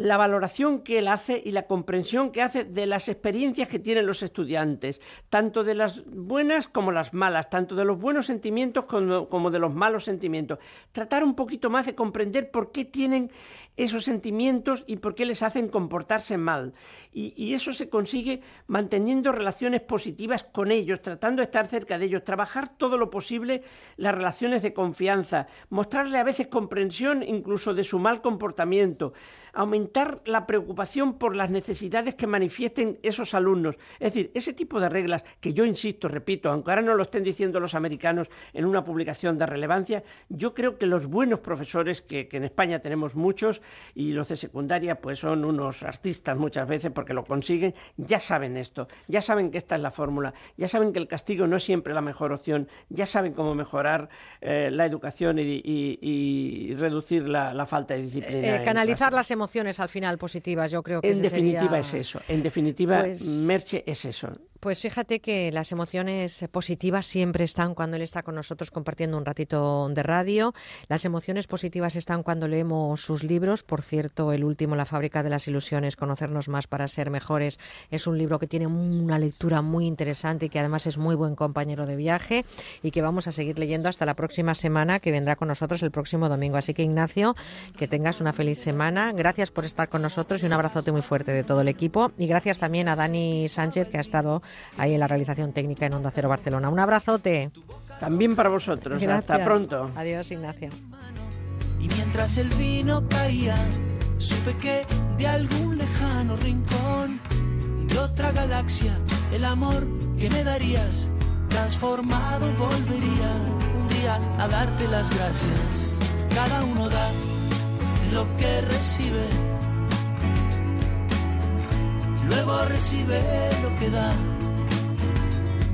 la valoración que él hace y la comprensión que hace de las experiencias que tienen los estudiantes, tanto de las buenas como las malas, tanto de los buenos sentimientos como, de los malos sentimientos. Tratar un poquito más de comprender por qué tienen esos sentimientos y por qué les hacen comportarse mal. Y, eso se consigue manteniendo relaciones positivas con ellos, tratando de estar cerca de ellos, trabajar todo lo posible las relaciones de confianza, mostrarle a veces comprensión incluso de su mal comportamiento, aumentar la preocupación por las necesidades que manifiesten esos alumnos. Es decir, ese tipo de reglas que yo insisto, repito, aunque ahora no lo estén diciendo los americanos en una publicación de relevancia, yo creo que los buenos profesores, que, en España tenemos muchos, y los de secundaria pues son unos artistas muchas veces porque lo consiguen, ya saben esto, ya saben que esta es la fórmula, ya saben que el castigo no es siempre la mejor opción, ya saben cómo mejorar eh, la educación y, reducir la, falta de disciplina. Eh, canalizar las emociones al final positivas, yo creo que En definitiva es eso, en definitiva, pues Merche es eso. Pues fíjate que las emociones positivas siempre están cuando él está con nosotros compartiendo un ratito de radio. Las emociones positivas están cuando leemos sus libros. Por cierto, el último, La fábrica de las ilusiones, Conocernos más para ser mejores, es un libro que tiene una lectura muy interesante y que además es muy buen compañero de viaje y que vamos a seguir leyendo hasta la próxima semana que vendrá con nosotros el próximo domingo. Así que Ignacio, que tengas una feliz semana. Gracias por estar con nosotros y un abrazote muy fuerte de todo el equipo. Y gracias también a Dani Sánchez que ha estado ahí en la realización técnica en Onda Cero Barcelona. Un abrazote. También para vosotros. Hasta pronto. Adiós, Ignacio. Y mientras el vino caía, supe que de algún lejano rincón de otra galaxia, el amor que me darías, transformado volvería un día a darte las gracias. Cada uno da lo que recibe, luego recibe lo que da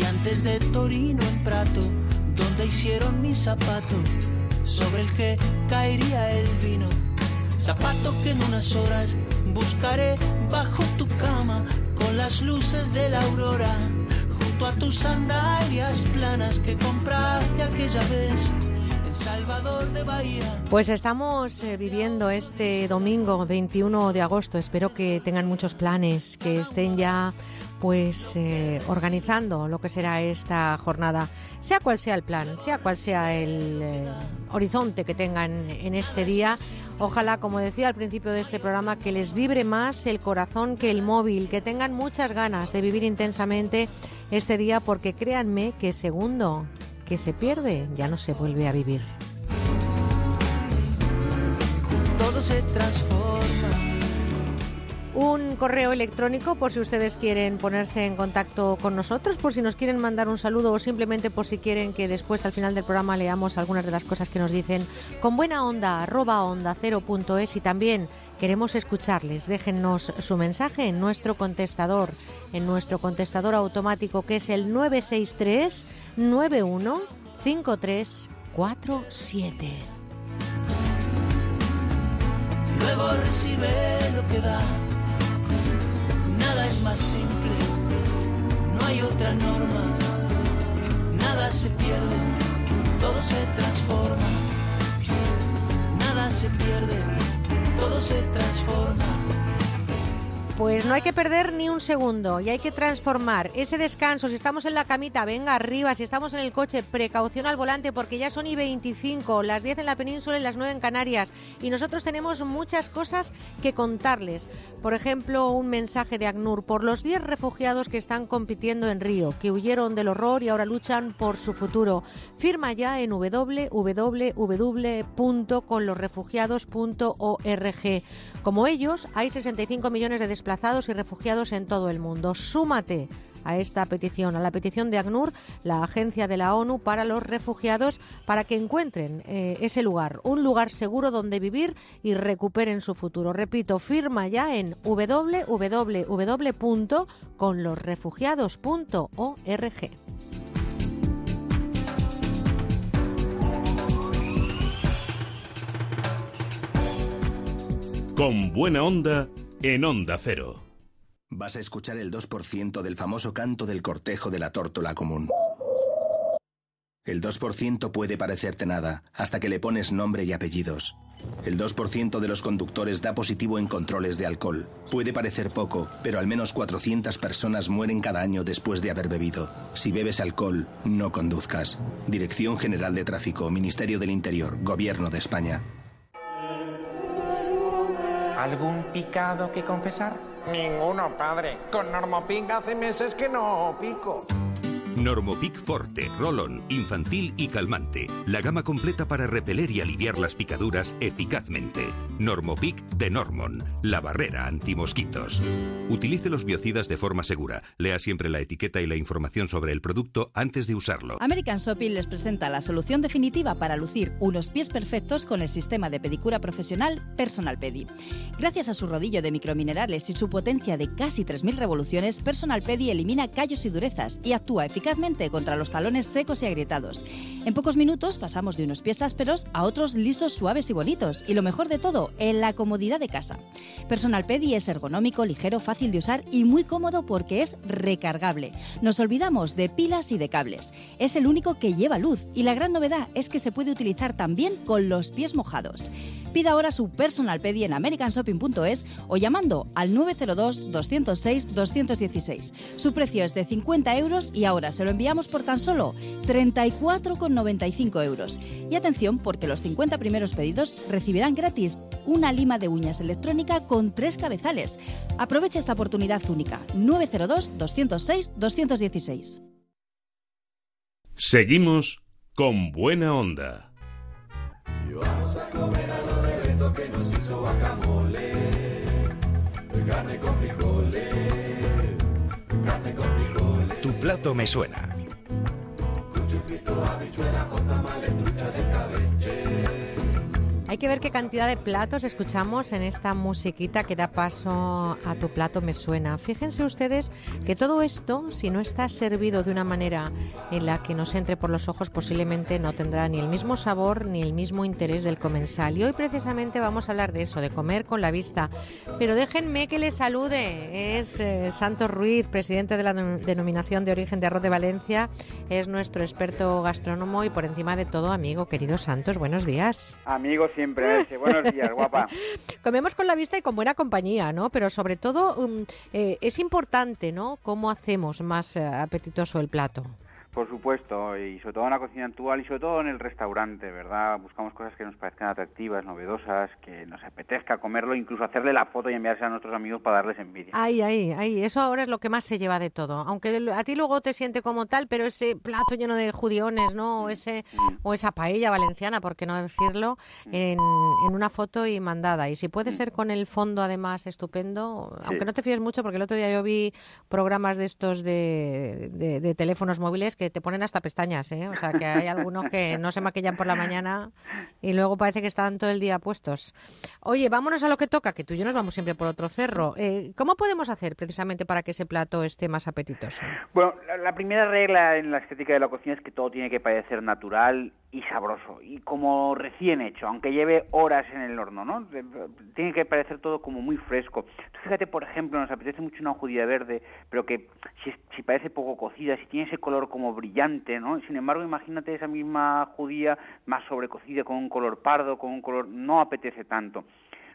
y antes de Torino en Prato, donde hicieron mi zapato, sobre el que caería el vino. Zapato que en unas horas buscaré bajo tu cama, con las luces de la aurora, junto a tus sandalias planas que compraste aquella vez. Salvador de Bahía. Pues estamos eh, viviendo este domingo 21 de agosto. Espero que tengan muchos planes, que estén ya pues eh, organizando lo que será esta jornada, sea cual sea el plan, sea cual sea el eh, horizonte que tengan en este día. Ojalá, como decía al principio de este programa, que les vibre más el corazón que el móvil, que tengan muchas ganas de vivir intensamente este día, porque créanme que segundo que se pierde ya no se vuelve a vivir. Todo se transforma un correo electrónico por si ustedes quieren ponerse en contacto con nosotros, por si nos quieren mandar un saludo o simplemente por si quieren que después al final del programa leamos algunas de las cosas que nos dicen con buena onda arroba onda cero punto es y también queremos escucharles. Déjennos su mensaje en nuestro contestador, en nuestro contestador automático que es el 963 91 5347. Luego recibe lo que da Nada es más simple, no hay otra norma. Nada se pierde, todo se transforma. Nada se pierde, todo se transforma. Pues no hay que perder ni un segundo y hay que transformar ese descanso. Si estamos en la camita, venga arriba. Si estamos en el coche, precaución al volante porque ya son y 25, las 10 en la península y las 9 en Canarias. Y nosotros tenemos muchas cosas que contarles. Por ejemplo, un mensaje de ACNUR por los 10 refugiados que están compitiendo en Río, que huyeron del horror y ahora luchan por su futuro. Firma ya en www.conlosrefugiados.org. Como ellos, hay 65 millones de desplazados desplazados y refugiados en todo el mundo. Súmate a esta petición, a la petición de ACNUR, la Agencia de la ONU para los Refugiados, para que encuentren eh, ese lugar, un lugar seguro donde vivir y recuperen su futuro. Repito, firma ya en www.conlosrefugiados.org. Con buena onda en Onda Cero. Vas a escuchar el 2% del famoso canto del cortejo de la tórtola común. El 2% puede parecerte nada, hasta que le pones nombre y apellidos. El 2% de los conductores da positivo en controles de alcohol. Puede parecer poco, pero al menos 400 personas mueren cada año después de haber bebido. Si bebes alcohol, no conduzcas. Dirección General de Tráfico, Ministerio del Interior, Gobierno de España. ¿Algún picado que confesar? Ninguno, padre. Con Normopic hace meses que no pico. Normopic Forte, Rolón, infantil y calmante. La gama completa para repeler y aliviar las picaduras eficazmente. Normopic de Normon, la barrera antimosquitos. Utilice los biocidas de forma segura. Lea siempre la etiqueta y la información sobre el producto antes de usarlo. American Shopping les presenta la solución definitiva para lucir unos pies perfectos con el sistema de pedicura profesional Personal Pedi. Gracias a su rodillo de microminerales y su potencia de casi 3.000 revoluciones, Personal Pedi elimina callos y durezas y actúa eficazmente contra los talones secos y agrietados. En pocos minutos pasamos de unos pies ásperos a otros lisos, suaves y bonitos. Y lo mejor de todo, en la comodidad de casa. Personal Pedi es ergonómico, ligero, fácil de usar y muy cómodo porque es recargable. Nos olvidamos de pilas y de cables. Es el único que lleva luz y la gran novedad es que se puede utilizar también con los pies mojados. Pida ahora su Personal Pedi en americanshopping.es o llamando al 902 206 216. Su precio es de 50 euros y ahora se lo enviamos por tan solo 34,95 euros. Y atención porque los 50 primeros pedidos recibirán gratis una lima de uñas electrónica con tres cabezales. Aprovecha esta oportunidad única. 902 206 216. Seguimos con buena onda. Y vamos a comer algo de Beto que nos hizo guacamole. Carne con frijoles. Carne con frijoles. Plato me suena. Hay que ver qué cantidad de platos escuchamos en esta musiquita que da paso a tu plato me suena. Fíjense ustedes que todo esto, si no está servido de una manera en la que nos entre por los ojos, posiblemente no tendrá ni el mismo sabor ni el mismo interés del comensal. Y hoy precisamente vamos a hablar de eso, de comer con la vista. Pero déjenme que les salude. Es eh, Santos Ruiz, presidente de la denominación de origen de arroz de Valencia. Es nuestro experto gastrónomo y por encima de todo amigo. Querido Santos, buenos días. Amigos siempre. Buenos días, guapa. Comemos con la vista y con buena compañía, ¿no? Pero sobre todo um, eh, es importante, ¿no? Cómo hacemos más eh, apetitoso el plato. Por supuesto, y sobre todo en la cocina actual y sobre todo en el restaurante, ¿verdad? Buscamos cosas que nos parezcan atractivas, novedosas, que nos apetezca comerlo, incluso hacerle la foto y enviarse a nuestros amigos para darles envidia. Ay, ay, ay, eso ahora es lo que más se lleva de todo. Aunque a ti luego te siente como tal, pero ese plato lleno de judiones, ¿no? O, ese, o esa paella valenciana, por qué no decirlo, en, en una foto y mandada. Y si puede ser con el fondo además estupendo, aunque no te fíes mucho, porque el otro día yo vi programas de estos de, de, de teléfonos móviles que te ponen hasta pestañas, ¿eh? O sea, que hay algunos que no se maquillan por la mañana y luego parece que están todo el día puestos. Oye, vámonos a lo que toca, que tú y yo nos vamos siempre por otro cerro. Eh, ¿Cómo podemos hacer precisamente para que ese plato esté más apetitoso? Bueno, la, la primera regla en la estética de la cocina es que todo tiene que parecer natural y sabroso y como recién hecho, aunque lleve horas en el horno, ¿no? Tiene que parecer todo como muy fresco. Fíjate, por ejemplo, nos apetece mucho una judía verde, pero que si, si parece poco cocida, si tiene ese color como brillante, ¿no? Sin embargo, imagínate esa misma judía más sobrecocida con un color pardo, con un color no apetece tanto.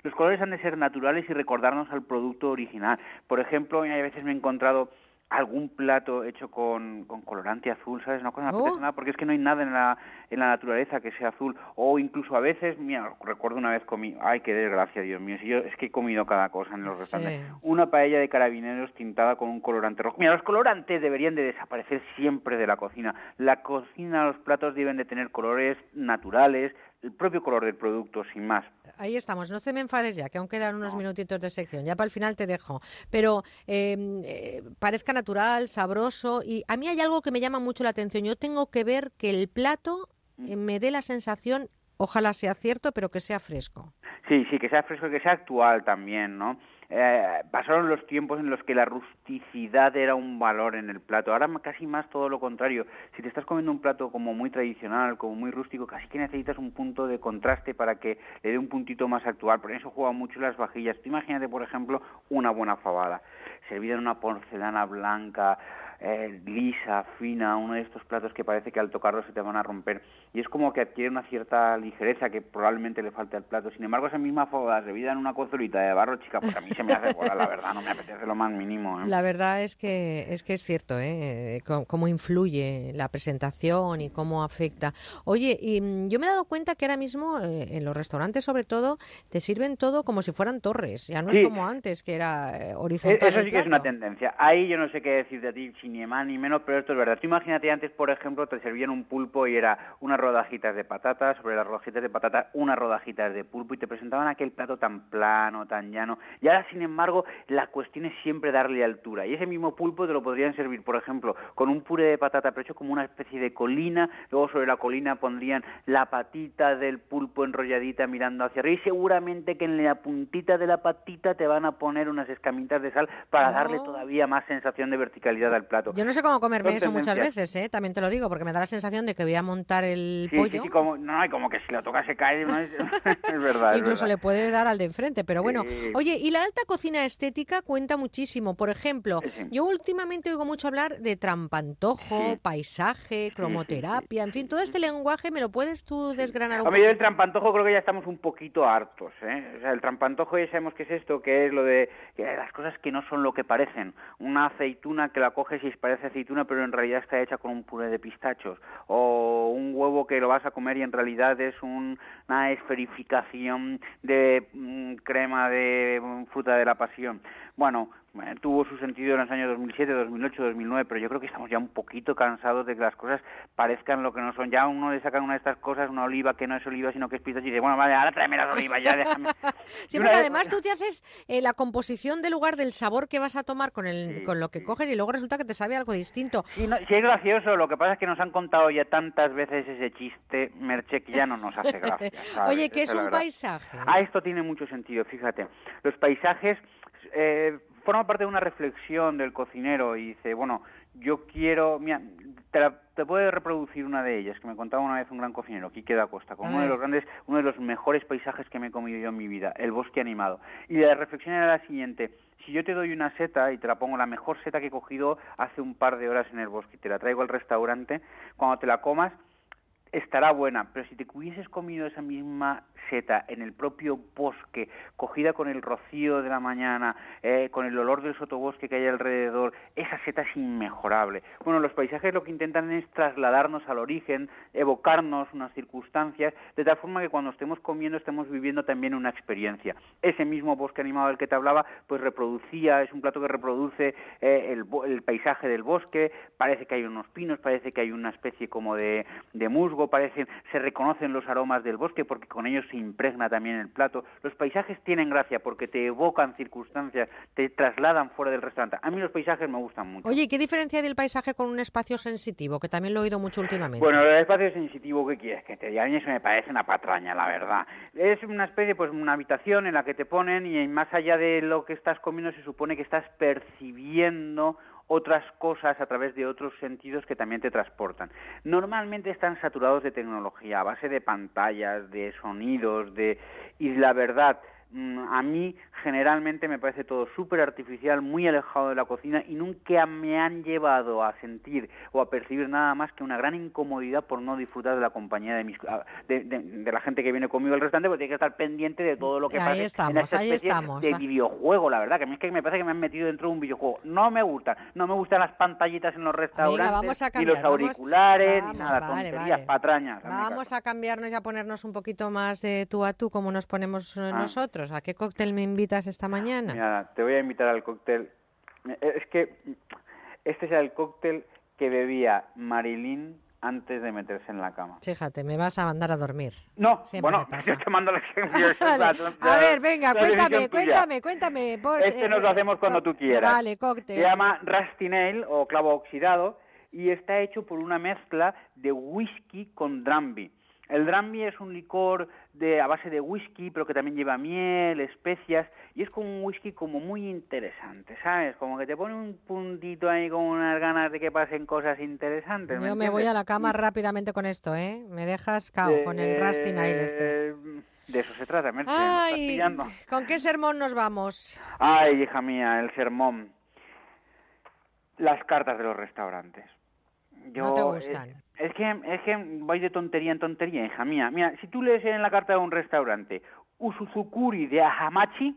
Los colores han de ser naturales y recordarnos al producto original. Por ejemplo, a veces me he encontrado algún plato hecho con, con colorante azul, ¿sabes? Una cosa no apetece Oh. nada porque es que no hay nada en la, en la naturaleza que sea azul. O incluso a veces, mira, recuerdo una vez comí, ay, qué desgracia, Dios mío, si yo es que he comido cada cosa en los restaurantes. Una paella de carabineros tintada con un colorante rojo. Mira, los colorantes deberían de desaparecer siempre de la cocina. La cocina, los platos deben de tener colores naturales, el propio color del producto, sin más. Ahí estamos, no te me enfades ya, que aún quedan unos minutitos de sección. Ya para el final te dejo. Pero eh, eh, parezca natural, sabroso. Y a mí hay algo que me llama mucho la atención. Yo tengo que ver que el plato eh, me dé la sensación, ojalá sea cierto, pero que sea fresco. Sí, sí, que sea fresco y que sea actual también, ¿no? Eh, pasaron los tiempos en los que la rusticidad era un valor en el plato. Ahora casi más todo lo contrario. Si te estás comiendo un plato como muy tradicional, como muy rústico, casi que necesitas un punto de contraste para que le dé un puntito más actual. Por eso juegan mucho las vajillas. Tú imagínate, por ejemplo, una buena fabada servida en una porcelana blanca, eh, lisa, fina, uno de estos platos que parece que al tocarlo se te van a romper. Y es como que adquiere una cierta ligereza que probablemente le falte al plato. Sin embargo, esa misma fabada servida en una cozolita de barro, chica, pues a mí se me hace bola, la verdad, no me apetece lo más mínimo. ¿eh? La verdad es que es que es cierto, ¿eh? Cómo, cómo influye la presentación y cómo afecta. Oye, y mm, yo me he dado cuenta que ahora mismo eh, en los restaurantes, sobre todo, te sirven todo como si fueran torres. Ya no Sí. es como antes, que era eh, Eh, horizontal. Eso sí que es una tendencia. Ahí yo no sé qué decirte a ti, ni más ni menos, pero esto es verdad. Tú imagínate antes, por ejemplo, te servían un pulpo y era unas rodajitas de patata, sobre las rodajitas de patata unas rodajitas de pulpo y te presentaban aquel plato tan plano, tan llano. Y ahora, sin embargo, la cuestión es siempre darle altura. Y ese mismo pulpo te lo podrían servir, por ejemplo, con un puré de patata, pero hecho como una especie de colina. Luego sobre la colina pondrían la patita del pulpo enrolladita mirando hacia arriba. Y seguramente que en la puntita de la patita te van a poner unas escamitas de sal para darle todavía más sensación de verticalidad al plato. Yo no sé cómo comerme Son eso muchas veces, ¿eh? también te lo digo, porque me da la sensación de que voy a montar el Sí, pollo. sí, sí, como, no, y como que si lo tocas se cae, ¿no? es, verdad. Incluso verdad. le puede dar al de enfrente, pero bueno. Sí. Oye, y la alta cocina estética cuenta muchísimo. Por ejemplo, Sí. yo últimamente oigo mucho hablar de trampantojo, paisaje, cromoterapia, en fin, todo este lenguaje, ¿me lo puedes tú desgranar un Hombre, yo del poquito? trampantojo creo que ya estamos un poquito hartos, ¿eh? O sea, el trampantojo ya sabemos qué es esto, que es lo de que las cosas que no son lo que parecen. Una aceituna que la coges parece aceituna, pero en realidad está hecha con un puré de pistachos. O un huevo que lo vas a comer y en realidad es un- una esferificación de mm, crema de mm, fruta de la pasión. Bueno, eh, tuvo su sentido en los años 2007, 2008, 2009, pero yo creo que estamos ya un poquito cansados de que las cosas parezcan lo que no son. Ya uno le sacan una de estas cosas, una oliva que no es oliva, sino que es pistacho, y dice, bueno, vale, ahora tráeme las olivas, ya déjame. Sí, porque vez- además tú te haces eh, la composición del lugar del sabor que vas a tomar con, el, con lo que coges y luego resulta que te sabe algo distinto. Sí, no, sí, es gracioso, lo que pasa es que nos han contado ya tantas veces ese chiste, Merche, que ya no nos hace gracia. ¿sabes? Oye, ¿qué es la un paisaje? Ah, esto tiene mucho sentido, fíjate. Los paisajes eh, forman parte de una reflexión del cocinero y dice, bueno, yo quiero, mira, te, la- te puedo reproducir una de ellas, que me contaba una vez un gran cocinero, Quique da Costa, con A uno de los grandes, uno de los mejores paisajes que me he comido yo en mi vida, el bosque animado. Y la reflexión era la siguiente, si yo te doy una seta y te la pongo la mejor seta que he cogido hace un par de horas en el bosque y te la traigo al restaurante, cuando te la comas estará buena, pero si te hubieses comido esa misma seta en el propio bosque, cogida con el rocío de la mañana, eh, con el olor del sotobosque que hay alrededor, esa seta es inmejorable. Bueno, los paisajes lo que intentan es trasladarnos al origen, evocarnos unas circunstancias, de tal forma que cuando estemos comiendo estemos viviendo también una experiencia. Ese mismo bosque animado del que te hablaba, pues reproducía, es un plato que reproduce eh, el, paisaje del bosque, parece que hay unos pinos, parece que hay una especie como de musgo, parecen, se reconocen los aromas del bosque porque con ellos se impregna también el plato. Los paisajes tienen gracia porque te evocan circunstancias, te trasladan fuera del restaurante. A mí los paisajes me gustan mucho. Oye, ¿y ¿qué diferencia hay del paisaje con un espacio sensitivo? Que también lo he oído mucho últimamente. Bueno, el espacio sensitivo, ¿qué quieres que te diga? A mí eso me parece una patraña, la verdad. Es una especie, pues una habitación en la que te ponen y más allá de lo que estás comiendo se supone que estás percibiendo otras cosas a través de otros sentidos que también te transportan. Normalmente están saturados de tecnología, a base de pantallas, de sonidos, de y la verdad a mí generalmente me parece todo súper artificial, muy alejado de la cocina y nunca me han llevado a sentir o a percibir nada más que una gran incomodidad por no disfrutar de la compañía de, mis, ah, de, de- de la gente que viene conmigo al restaurante, porque tiene que estar pendiente de todo lo que Ahí pasa en estamos, esta ahí estamos. de videojuego, la verdad, que a mí es que me parece que me han metido dentro de un videojuego. No me gusta, no me gustan las pantallitas en los restaurantes, vamos a ni cambiar, los auriculares, vamos, ni nada, vale, tonterías, vale. patrañas. Vamos a cambiarnos y a ponernos un poquito más de tú a tú, como nos ponemos eh, Ah. nosotros. ¿A qué cóctel me invitas esta mañana? Mira, te voy a invitar al cóctel. Eh, Es que este es el cóctel que bebía Marilyn antes de meterse en la cama. Fíjate, me vas a mandar a dormir. No, Siempre bueno, yo te mando la Vale. A ver, venga, la cuéntame, cuéntame, cuéntame. por- Este nos lo eh, hacemos cuando tú quieras. Vale, cóctel. Se llama Rusty Nail o clavo oxidado y está hecho por una mezcla de whisky con dramby. El dramby es un licor de, a base de whisky, pero que también lleva miel, especias, y es como un whisky como muy interesante, ¿sabes? Como que te pone un puntito ahí con unas ganas de que pasen cosas interesantes. Yo me voy a la cama rápidamente con esto, ¿eh? Me dejas cao con el Rusty Nail este. De eso se trata, Merche, me estás Ay, pillando. ¿con qué sermón nos vamos? Ay, hija mía, el sermón. Las cartas de los restaurantes. No te gustan. Es, es que, es que voy de tontería en tontería, hija mía. Mira, si tú lees en la carta de un restaurante Usuzukuri de Ahamachi,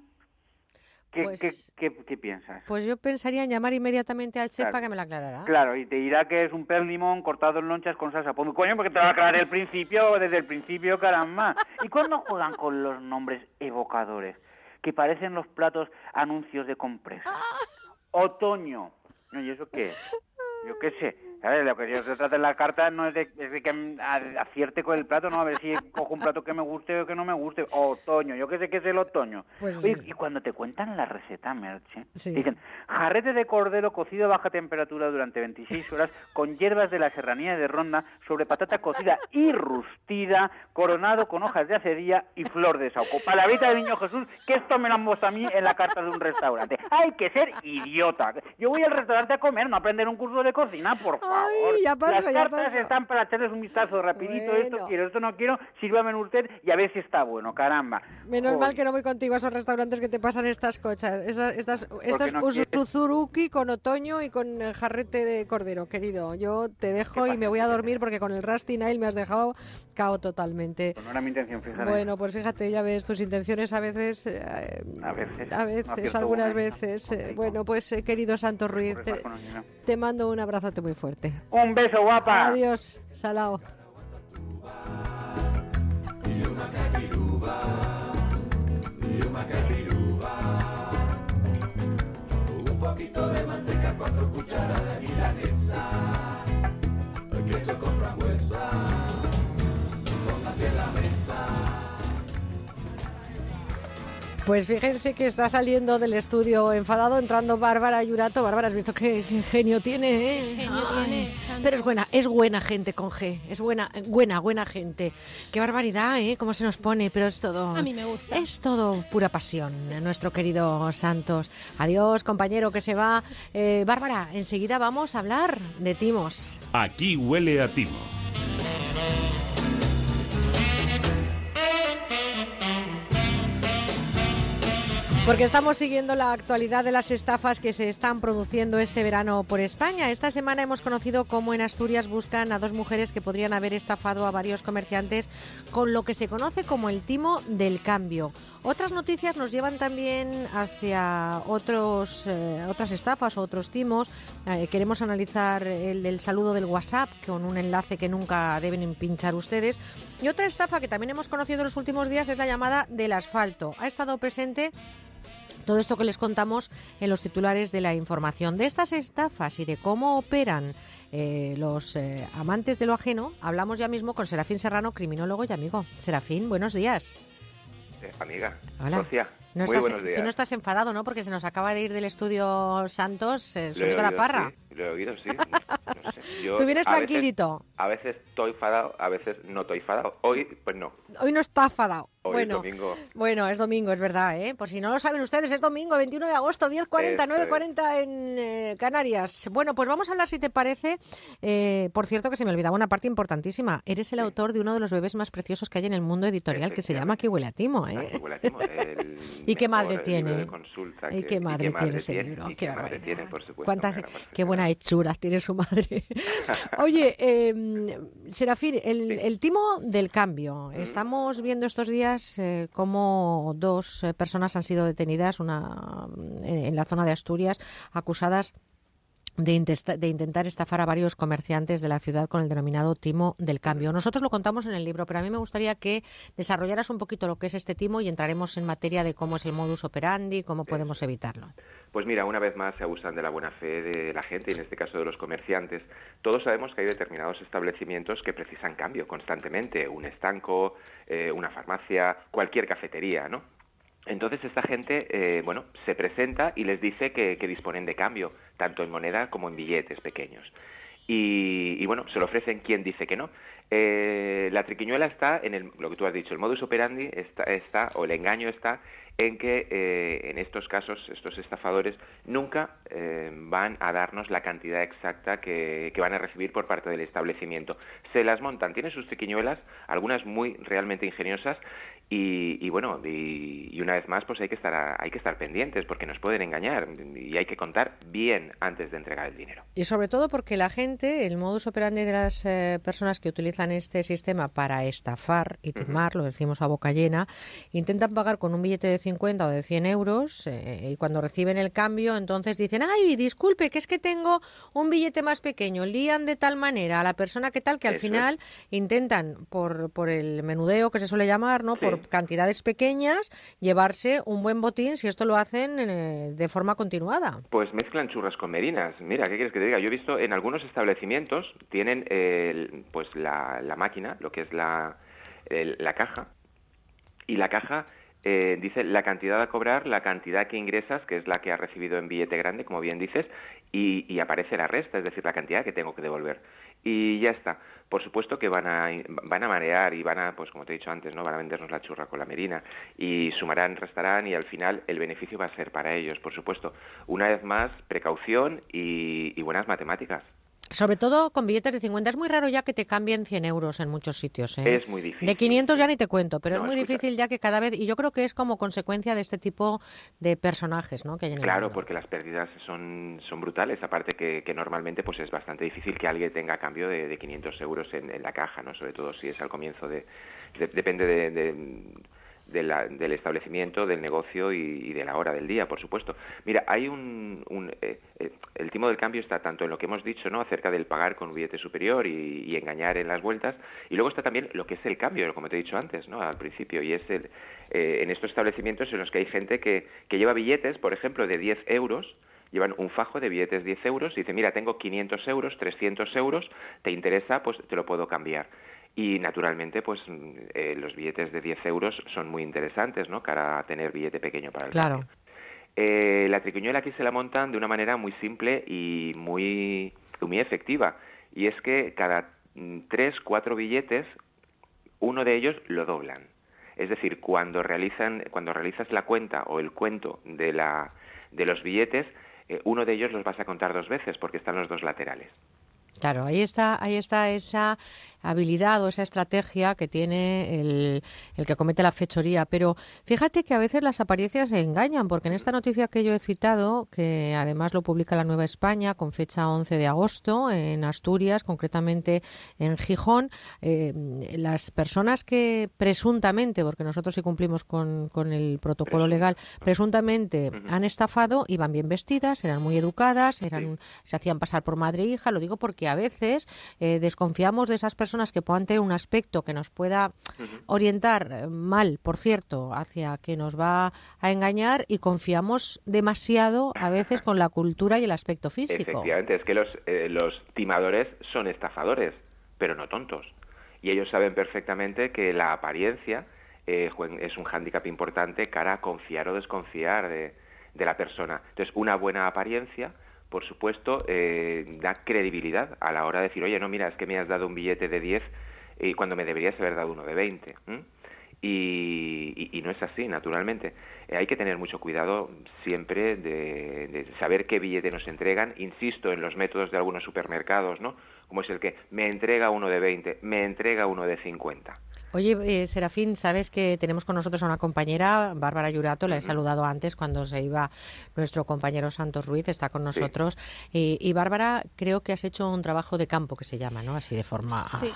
¿qué, Pues- qué, qué- qué piensas? Pues yo pensaría en llamar inmediatamente al chef Claro. para que me la aclarara. Claro, y te dirá que es un per limón cortado en lonchas con salsa. Pues coño, porque te lo va a aclarar el principio, desde el principio, caramba. ¿Y cuándo juegan con los nombres evocadores? Que parecen los platos anuncios de compresa. Otoño. ¿Y eso qué? Yo qué sé. Lo que yo se trata en la carta no es de, es de que acierte con el plato, no a ver si cojo un plato que me guste o que no me guste. Otoño, yo qué sé qué es el otoño. Pues Oye, sí. y cuando te cuentan la receta, Merche, Sí. dicen, jarrete de cordero cocido a baja temperatura durante 26 horas con hierbas de la serranía de Ronda sobre patata cocida y rustida, coronado con hojas de acedía y flor de sauco. Palabrita del niño Jesús, que esto me lo han puesto a mí en la carta de un restaurante. Hay que ser idiota. Yo voy al restaurante a comer, no a aprender un curso de cocina, por favor. ya paso, Las ya cartas paso. están para echarles un vistazo rapidito, esto Bueno. quiero, esto no quiero, sírvame usted y a ver si está bueno, caramba. Menos Joder. mal que no voy contigo a esos restaurantes que te pasan estas cochas, esas, estas, estas no usuzuruki con otoño y con jarrete de cordero, querido. Yo te dejo y me voy a dormir porque con el Rusty Nail me has dejado cao totalmente. Pues no era mi intención, fíjate. Bueno, pues fíjate, ya ves, tus intenciones a veces, eh, A veces. a No veces, acierto algunas una, hija. veces. eh, bueno, pues eh, querido Santos Ruiz, te, te mando un abrazote muy fuerte. Un beso, guapa. Adiós, salao. Un poquito de manteca, cuatro cucharadas de milanesa. Queso con frambuesa, póngate en la mesa. Pues fíjense que está saliendo del estudio enfadado, entrando Bárbara Yurato. Bárbara, has visto qué genio tiene, ¿eh? genio Ay, tiene, Pero es buena, es buena gente con G. Es buena, buena, buena gente. Qué barbaridad, ¿eh? Cómo se nos pone, pero es todo. A mí me gusta. Es todo pura pasión, nuestro querido Santos. Adiós, compañero que se va. Eh, Bárbara, enseguida vamos a hablar de timos. Aquí huele a timo. Porque estamos siguiendo la actualidad de las estafas que se están produciendo este verano por España. Esta semana hemos conocido cómo en Asturias buscan a dos mujeres que podrían haber estafado a varios comerciantes con lo que se conoce como el timo del cambio. Otras noticias nos llevan también hacia otros, eh, otras estafas o otros timos. Eh, queremos analizar el del saludo del WhatsApp con un enlace que nunca deben pinchar ustedes. Y otra estafa que también hemos conocido en los últimos días es la llamada del asfalto. Ha estado presente todo esto que les contamos en los titulares de la información. De estas estafas y de cómo operan eh, los eh, amantes de lo ajeno, hablamos ya mismo con Serafín Serrano, criminólogo y amigo. Serafín, buenos días. Eh, amiga, Hola. Socia, No muy estás- buenos días. Tú no estás enfadado, ¿no? Porque se nos acaba de ir del estudio Santos, eh, solito la parra. sí, lo he oído, sí. No sé. Yo Tú vienes a veces- tranquilito. a veces estoy enfadado, a veces no estoy enfadado. Hoy, pues no. Hoy no está afadado. Hoy bueno, domingo. bueno, es domingo, es verdad, ¿eh? Por si no lo saben ustedes, es domingo, 21 de agosto, 10.40, Eso es. 9.40 en eh, Canarias. Bueno, pues vamos a hablar, si te parece, eh, por cierto, que se me olvidaba una parte importantísima. Eres el autor de uno de los bebés más preciosos que hay en el mundo editorial, que se llama Aquí huele a timo, ¿eh? Aquí huele a timo, el ¿Y qué madre tiene? consulta ¿Y que- qué madre tiene ese libro? Qué qué madre tiene, por supuesto. ¿Cuántas, qué buena hechura tiene su madre. Oye, eh, Serafín, el, el timo del cambio. Estamos viendo estos días eh, cómo dos eh, personas han sido detenidas, una en, en la zona de Asturias, acusadas de, intentar estafar a varios comerciantes de la ciudad con el denominado timo del cambio. Nosotros lo contamos en el libro, pero a mí me gustaría que desarrollaras un poquito lo que es este timo y entraremos en materia de cómo es el modus operandi cómo podemos evitarlo. Pues mira, una vez más se abusan de la buena fe de la gente, y en este caso de los comerciantes. Todos sabemos que hay determinados establecimientos que precisan cambio constantemente, un estanco, eh, una farmacia, cualquier cafetería, ¿no? Entonces esta gente, eh, bueno, se presenta y les dice que, disponen de cambio, tanto en moneda como en billetes pequeños. Y, y, bueno, se lo ofrecen quien dice que no. Eh, la triquiñuela está en el, lo que tú has dicho, el modus operandi está, está o el engaño está en que eh, en estos casos, estos estafadores nunca eh, van a darnos la cantidad exacta que, que van a recibir por parte del establecimiento. Se las montan, tienen sus triquiñuelas, algunas muy realmente ingeniosas, y, y bueno, y, y una vez más, pues hay que estar a- hay que estar pendientes porque nos pueden engañar y hay que contar bien antes de entregar el dinero. Y sobre todo porque la gente, el modus operandi de las eh, personas que utilizan este sistema para estafar y timar, lo decimos a boca llena, intentan pagar con un billete de 50 o de 100 euros eh, y cuando reciben el cambio entonces dicen, ay, disculpe, que es que tengo un billete más pequeño, lían de tal manera a la persona que tal que al Eso es. final intentan por, por el menudeo que se suele llamar, ¿no? Cantidades pequeñas, llevarse un buen botín si esto lo hacen eh, de forma continuada. Pues mezclan churras con merinas. Mira, ¿qué quieres que te diga? Yo he visto en algunos establecimientos tienen eh, pues la, la máquina, lo que es la, la caja, y la caja eh, dice la cantidad a cobrar, la cantidad que ingresas, que es la que has recibido en billete grande, como bien dices, y, y aparece la resta, es decir, la cantidad que tengo que devolver. Y ya está. Por supuesto que van a, van a marear y van a, pues como te he dicho antes, ¿no? Van a vendernos la churra con la merina y sumarán, restarán y al final el beneficio va a ser para ellos, por supuesto. Una vez más, precaución y, y buenas matemáticas. Sobre todo con billetes de 50. Es muy raro ya que te cambien 100 euros en muchos sitios. ¿eh? Es muy difícil, De 500 ya ni te cuento, pero No, es muy escucha. difícil ya que cada vez... Y yo creo que es como consecuencia de este tipo de personajes ¿no? que hay en el Claro, mundo. porque las pérdidas son, son brutales, aparte que, que normalmente pues es bastante difícil que alguien tenga cambio de, de 500 euros en, en la caja, ¿no? Sobre todo si es al comienzo de... de- depende de, de- de la- del establecimiento, del negocio y, de la hora del día, por supuesto. Mira, hay un... un, eh, eh, el timo del cambio está tanto en lo que hemos dicho, ¿no? Acerca del pagar con un billete superior y, y engañar en las vueltas, y luego está también lo que es el cambio, como te he dicho antes, ¿no? Al principio, y es el, eh, en estos establecimientos en los que hay gente que, que lleva billetes, por ejemplo, de 10 euros, llevan un fajo de billetes 10 euros y dice, mira, tengo 500 euros, 300 euros, ¿te interesa? Pues te lo puedo cambiar. Y naturalmente, pues mm, eh, los billetes de 10 euros son muy interesantes, ¿no? Cara a tener billete pequeño para el Claro. eh, la triquiñuela aquí se la montan de una manera muy simple y muy, muy efectiva. Y es que cada mm, tres, cuatro billetes, uno de ellos lo doblan. Es decir, cuando realizan, cuando realizas la cuenta o el cuento de la, de los billetes, eh, uno de ellos los vas a contar dos veces porque están los dos laterales. Claro, ahí está, ahí está esa habilidad o esa estrategia que tiene el, el que comete la fechoría. Pero fíjate que a veces las apariencias se engañan, porque en esta noticia que yo he citado, que además lo publica la Nueva España con fecha 11 de agosto en Asturias, concretamente en Gijón, eh, las personas que presuntamente, porque nosotros sí cumplimos con, con el protocolo legal, presuntamente han estafado, iban bien vestidas, eran muy educadas, eran, se hacían pasar por madre e hija, lo digo porque a veces eh, desconfiamos de esas personas que puedan tener un aspecto que nos pueda orientar eh, mal, por cierto, hacia que nos va a engañar y confiamos demasiado a veces con la cultura y el aspecto físico. Efectivamente, es que los, eh, los timadores son estafadores, pero no tontos. Y ellos saben perfectamente que la apariencia eh, es un hándicap importante cara a confiar o desconfiar de, de la persona. Entonces, una buena apariencia por supuesto, eh, da credibilidad a la hora de decir, oye, no, mira, es que me has dado un billete de 10 y cuando me deberías haber dado uno de 20. Y, y, y, no es así, naturalmente. Eh, hay que tener mucho cuidado siempre de, de, saber qué billete nos entregan. Insisto en los métodos de algunos supermercados, ¿no? Como es el que me entrega uno de 20, me entrega uno de 50. Oye, eh, Serafín, sabes que tenemos con nosotros a una compañera, Bárbara Yurato, la he saludado antes cuando se iba nuestro compañero Santos Ruiz, está con nosotros. Sí. y Bárbara, creo que has hecho un trabajo de campo que se llama, ¿no? Así de forma... Sí.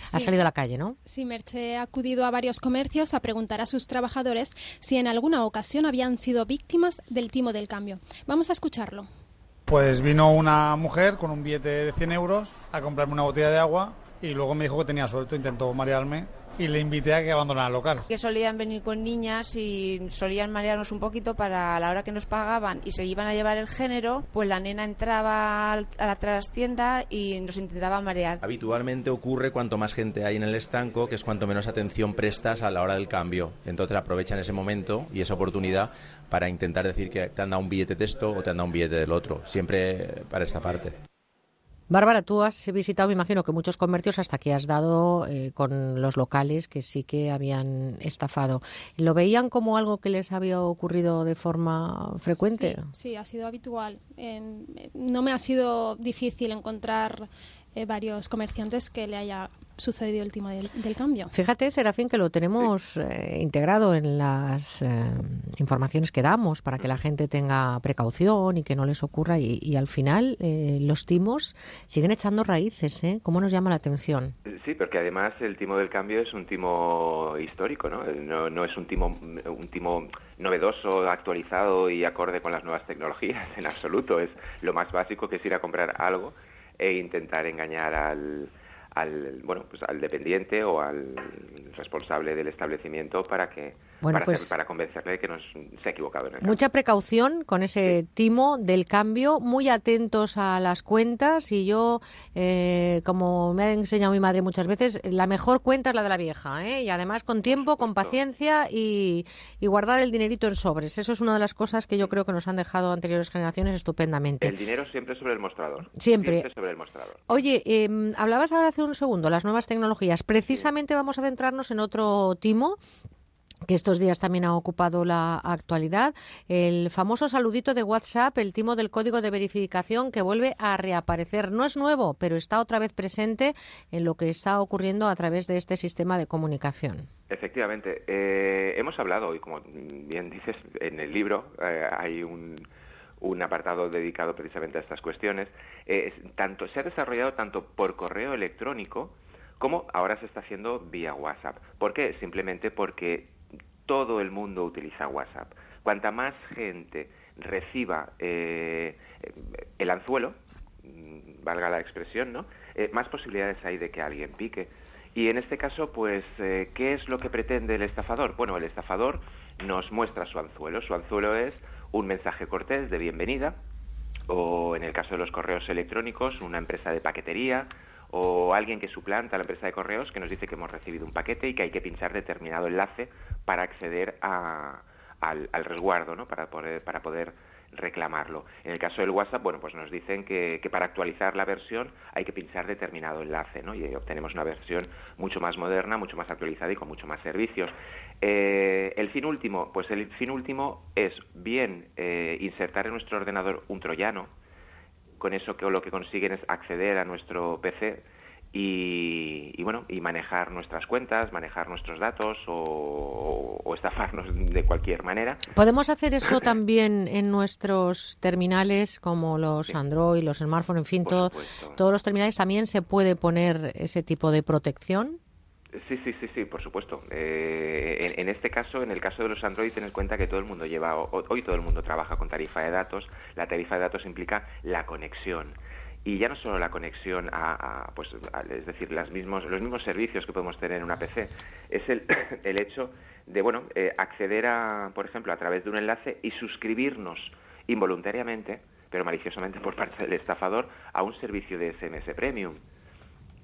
Sí. Has salido a la calle, ¿no? Sí, Merche ha acudido a varios comercios a preguntar a sus trabajadores si en alguna ocasión habían sido víctimas del timo del cambio. Vamos a escucharlo. Pues vino una mujer con un billete de 100 euros a comprarme una botella de agua y luego me dijo que tenía suelto, intentó marearme y le invité a que abandonara el local. Que solían venir con niñas y solían marearnos un poquito para a la hora que nos pagaban y se iban a llevar el género, pues la nena entraba a la trastienda y nos intentaba marear. Habitualmente ocurre cuanto más gente hay en el estanco, que es cuanto menos atención prestas a la hora del cambio. Entonces aprovechan ese momento y esa oportunidad para intentar decir que te han dado un billete de esto o te han dado un billete del otro, siempre para esta parte. Bárbara, tú has visitado, me imagino que muchos comercios hasta que has dado eh, con los locales que sí que habían estafado. ¿Lo veían como algo que les había ocurrido de forma frecuente? Sí, ha sido habitual. No me ha sido difícil encontrar eh, varios comerciantes que le haya sucedido el timo del, del cambio. Fíjate, Serafín, que lo tenemos sí. eh, integrado en las eh, informaciones que damos para que la gente tenga precaución y que no les ocurra. Y, y al final, eh, los timos siguen echando raíces. ¿eh? ¿Cómo nos llama la atención? Sí, porque además el timo del cambio es un timo histórico, ¿no? No, no es un timo, un timo novedoso, actualizado y acorde con las nuevas tecnologías en absoluto. Es lo más básico que es ir a comprar algo e intentar engañar al, al bueno pues al dependiente o al responsable del establecimiento para que bueno, para, pues, hacer, para convencerle de que nos, se ha equivocado en el Mucha precaución con ese sí. timo del cambio, muy atentos a las cuentas y yo, eh, como me ha enseñado mi madre muchas veces, la mejor cuenta es la de la vieja, ¿eh? y además con tiempo, con paciencia y, y, guardar el dinerito en sobres. Eso es una de las cosas que yo creo que nos han dejado anteriores generaciones estupendamente. El dinero siempre sobre el mostrador. Siempre. siempre sobre el mostrador. Oye, eh, hablabas ahora hace un segundo, las nuevas tecnologías. Precisamente sí. vamos a centrarnos en otro timo que estos días también ha ocupado la actualidad, el famoso saludito de WhatsApp, el timo del código de verificación que vuelve a reaparecer. No es nuevo, pero está otra vez presente en lo que está ocurriendo a través de este sistema de comunicación. Efectivamente, eh, hemos hablado, y como bien dices, en el libro eh, hay un, un apartado dedicado precisamente a estas cuestiones. Eh, tanto se ha desarrollado tanto por correo electrónico como ahora se está haciendo vía WhatsApp. ¿Por qué? Simplemente porque todo el mundo utiliza WhatsApp. Cuanta más gente reciba eh, el anzuelo, mm, valga la expresión, ¿no? Eh, más posibilidades hay de que alguien pique. Y en este caso, pues, eh, ¿qué es lo que pretende el estafador? Bueno, el estafador nos muestra su anzuelo. Su anzuelo es un mensaje cortés de bienvenida, o en el caso de los correos electrónicos, una empresa de paquetería, o alguien que suplanta a la empresa de correos que nos dice que hemos recibido un paquete y que hay que pinchar determinado enlace para acceder a, al, resguardo, ¿no? para, poder, para poder reclamarlo. En el caso del WhatsApp, bueno, pues nos dicen que, que para actualizar la versión hay que pinchar determinado enlace, ¿no? Y obtenemos una versión mucho más moderna, mucho más actualizada y con mucho más servicios. Eh, el fin último, pues el fin último es bien eh, insertar en nuestro ordenador un troyano, con eso que lo que consiguen es acceder a nuestro PC y, y, bueno y manejar nuestras cuentas, manejar nuestros datos o, o, estafarnos de cualquier manera. Podemos hacer eso también en nuestros terminales como los sí. Android, los smartphones, en fin, todo, todos los terminales también se puede poner ese tipo de protección. Sí, sí, sí, sí, por supuesto. Eh, en, en, este caso, en el caso de los Android, ten en cuenta que todo el mundo lleva, hoy todo el mundo trabaja con tarifa de datos. La tarifa de datos implica la conexión y ya no solo la conexión a, a pues a, es decir las mismos los mismos servicios que podemos tener en una PC es el, el hecho de bueno eh, acceder a por ejemplo a través de un enlace y suscribirnos involuntariamente pero maliciosamente por parte del estafador a un servicio de SMS Premium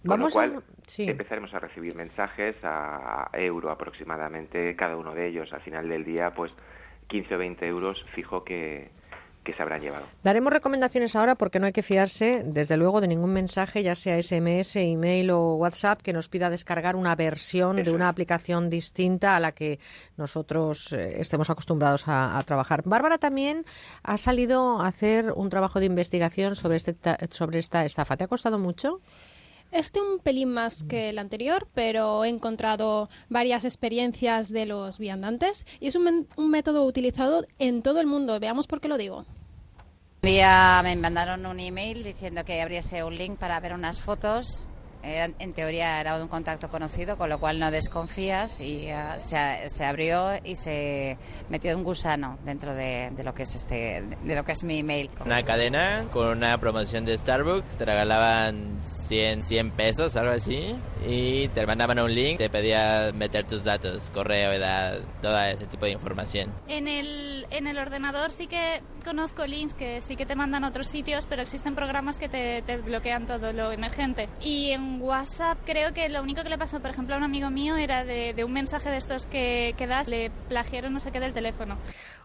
con Vamos lo cual, a... sí. empezaremos a recibir mensajes a euro aproximadamente cada uno de ellos. Al final del día, pues 15 o 20 euros fijo que, que se habrán llevado. Daremos recomendaciones ahora porque no hay que fiarse, desde luego, de ningún mensaje, ya sea SMS, email o WhatsApp, que nos pida descargar una versión de una aplicación distinta a la que nosotros eh, estemos acostumbrados a, a, trabajar. Bárbara también ha salido a hacer un trabajo de investigación sobre, este, sobre esta estafa. ¿Te ha costado mucho? Este un pelín más que el anterior, pero he encontrado varias experiencias de los viandantes y es un, un método utilizado en todo el mundo. Veamos por qué lo digo. Un día me mandaron un email diciendo que abriese un link para ver unas fotos en teoría era un contacto conocido, con lo cual no desconfías y uh, se, se, abrió y se metió un gusano dentro de, de, lo que es este, de lo que es mi email. Una cadena con una promoción de Starbucks, te regalaban 100, 100 pesos, algo así, y te mandaban un link, te pedía meter tus datos, correo, edad, todo ese tipo de información. En el, en el ordenador sí que conozco links que sí que te mandan a otros sitios, pero existen programas que te, te bloquean todo lo emergente. Y en WhatsApp creo que lo único que le pasó, por ejemplo, a un amigo mío era de, de un mensaje de estos que, que, das, le plagiaron no sé qué del teléfono.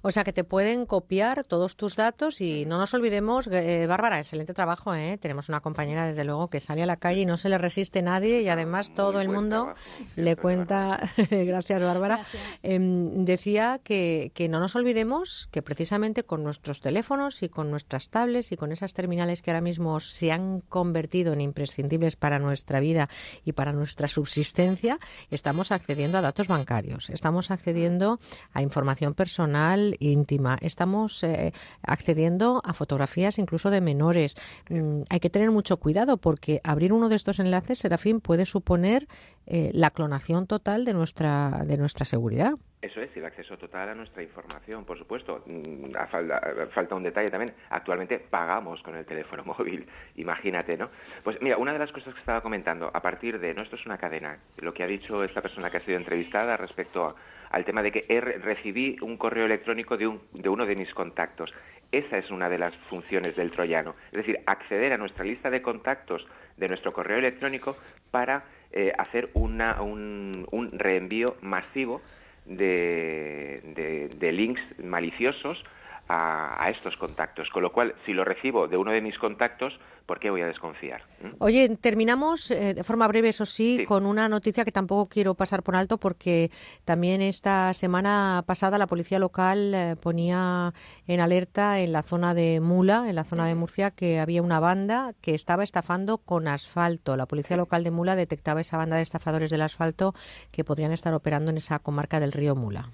O sea que te pueden copiar todos tus datos y no nos olvidemos, eh, Bárbara, excelente trabajo, ¿eh? Tenemos una compañera, desde luego, que sale a la calle y no se le resiste nadie y además todo el mundo le cuenta, gracias Bárbara, gracias. Eh, decía que, que no nos olvidemos que precisamente con nuestros teléfonos y con nuestras tablets y con esas terminales que ahora mismo se han convertido en imprescindibles para nuestra vida y para nuestra subsistencia, estamos accediendo a datos bancarios, estamos accediendo a información personal íntima, estamos eh, accediendo a fotografías incluso de menores. Mm, hay que tener mucho cuidado porque abrir uno de estos enlaces, Serafín, puede suponer eh, la clonación total de nuestra, de nuestra seguridad. Eso es, el acceso total a nuestra información, por supuesto. Mm, falta, falta, un detalle también. Actualmente pagamos con el teléfono móvil, imagínate, ¿no? Pues mira, una de las cosas que estaba comentando, a partir de, no, esto es una cadena, lo que ha dicho esta persona que ha sido entrevistada respecto a, al tema de que he, recibí un correo electrónico de, un, de uno de mis contactos. Esa es una de las funciones del troyano, es decir, acceder a nuestra lista de contactos de nuestro correo electrónico para eh, hacer una, un, un reenvío masivo de, de, de, links maliciosos a, a, estos contactos. Con lo cual, si lo recibo de uno de mis contactos, ¿por qué voy a desconfiar? ¿Mm? Oye, terminamos eh, de forma breve, eso sí, sí, con una noticia que tampoco quiero pasar por alto porque también esta semana pasada la policía local eh, ponía en alerta en la zona de Mula, en la zona de Murcia, que había una banda que estaba estafando con asfalto. La policía local de Mula detectaba esa banda de estafadores del asfalto que podrían estar operando en esa comarca del río Mula.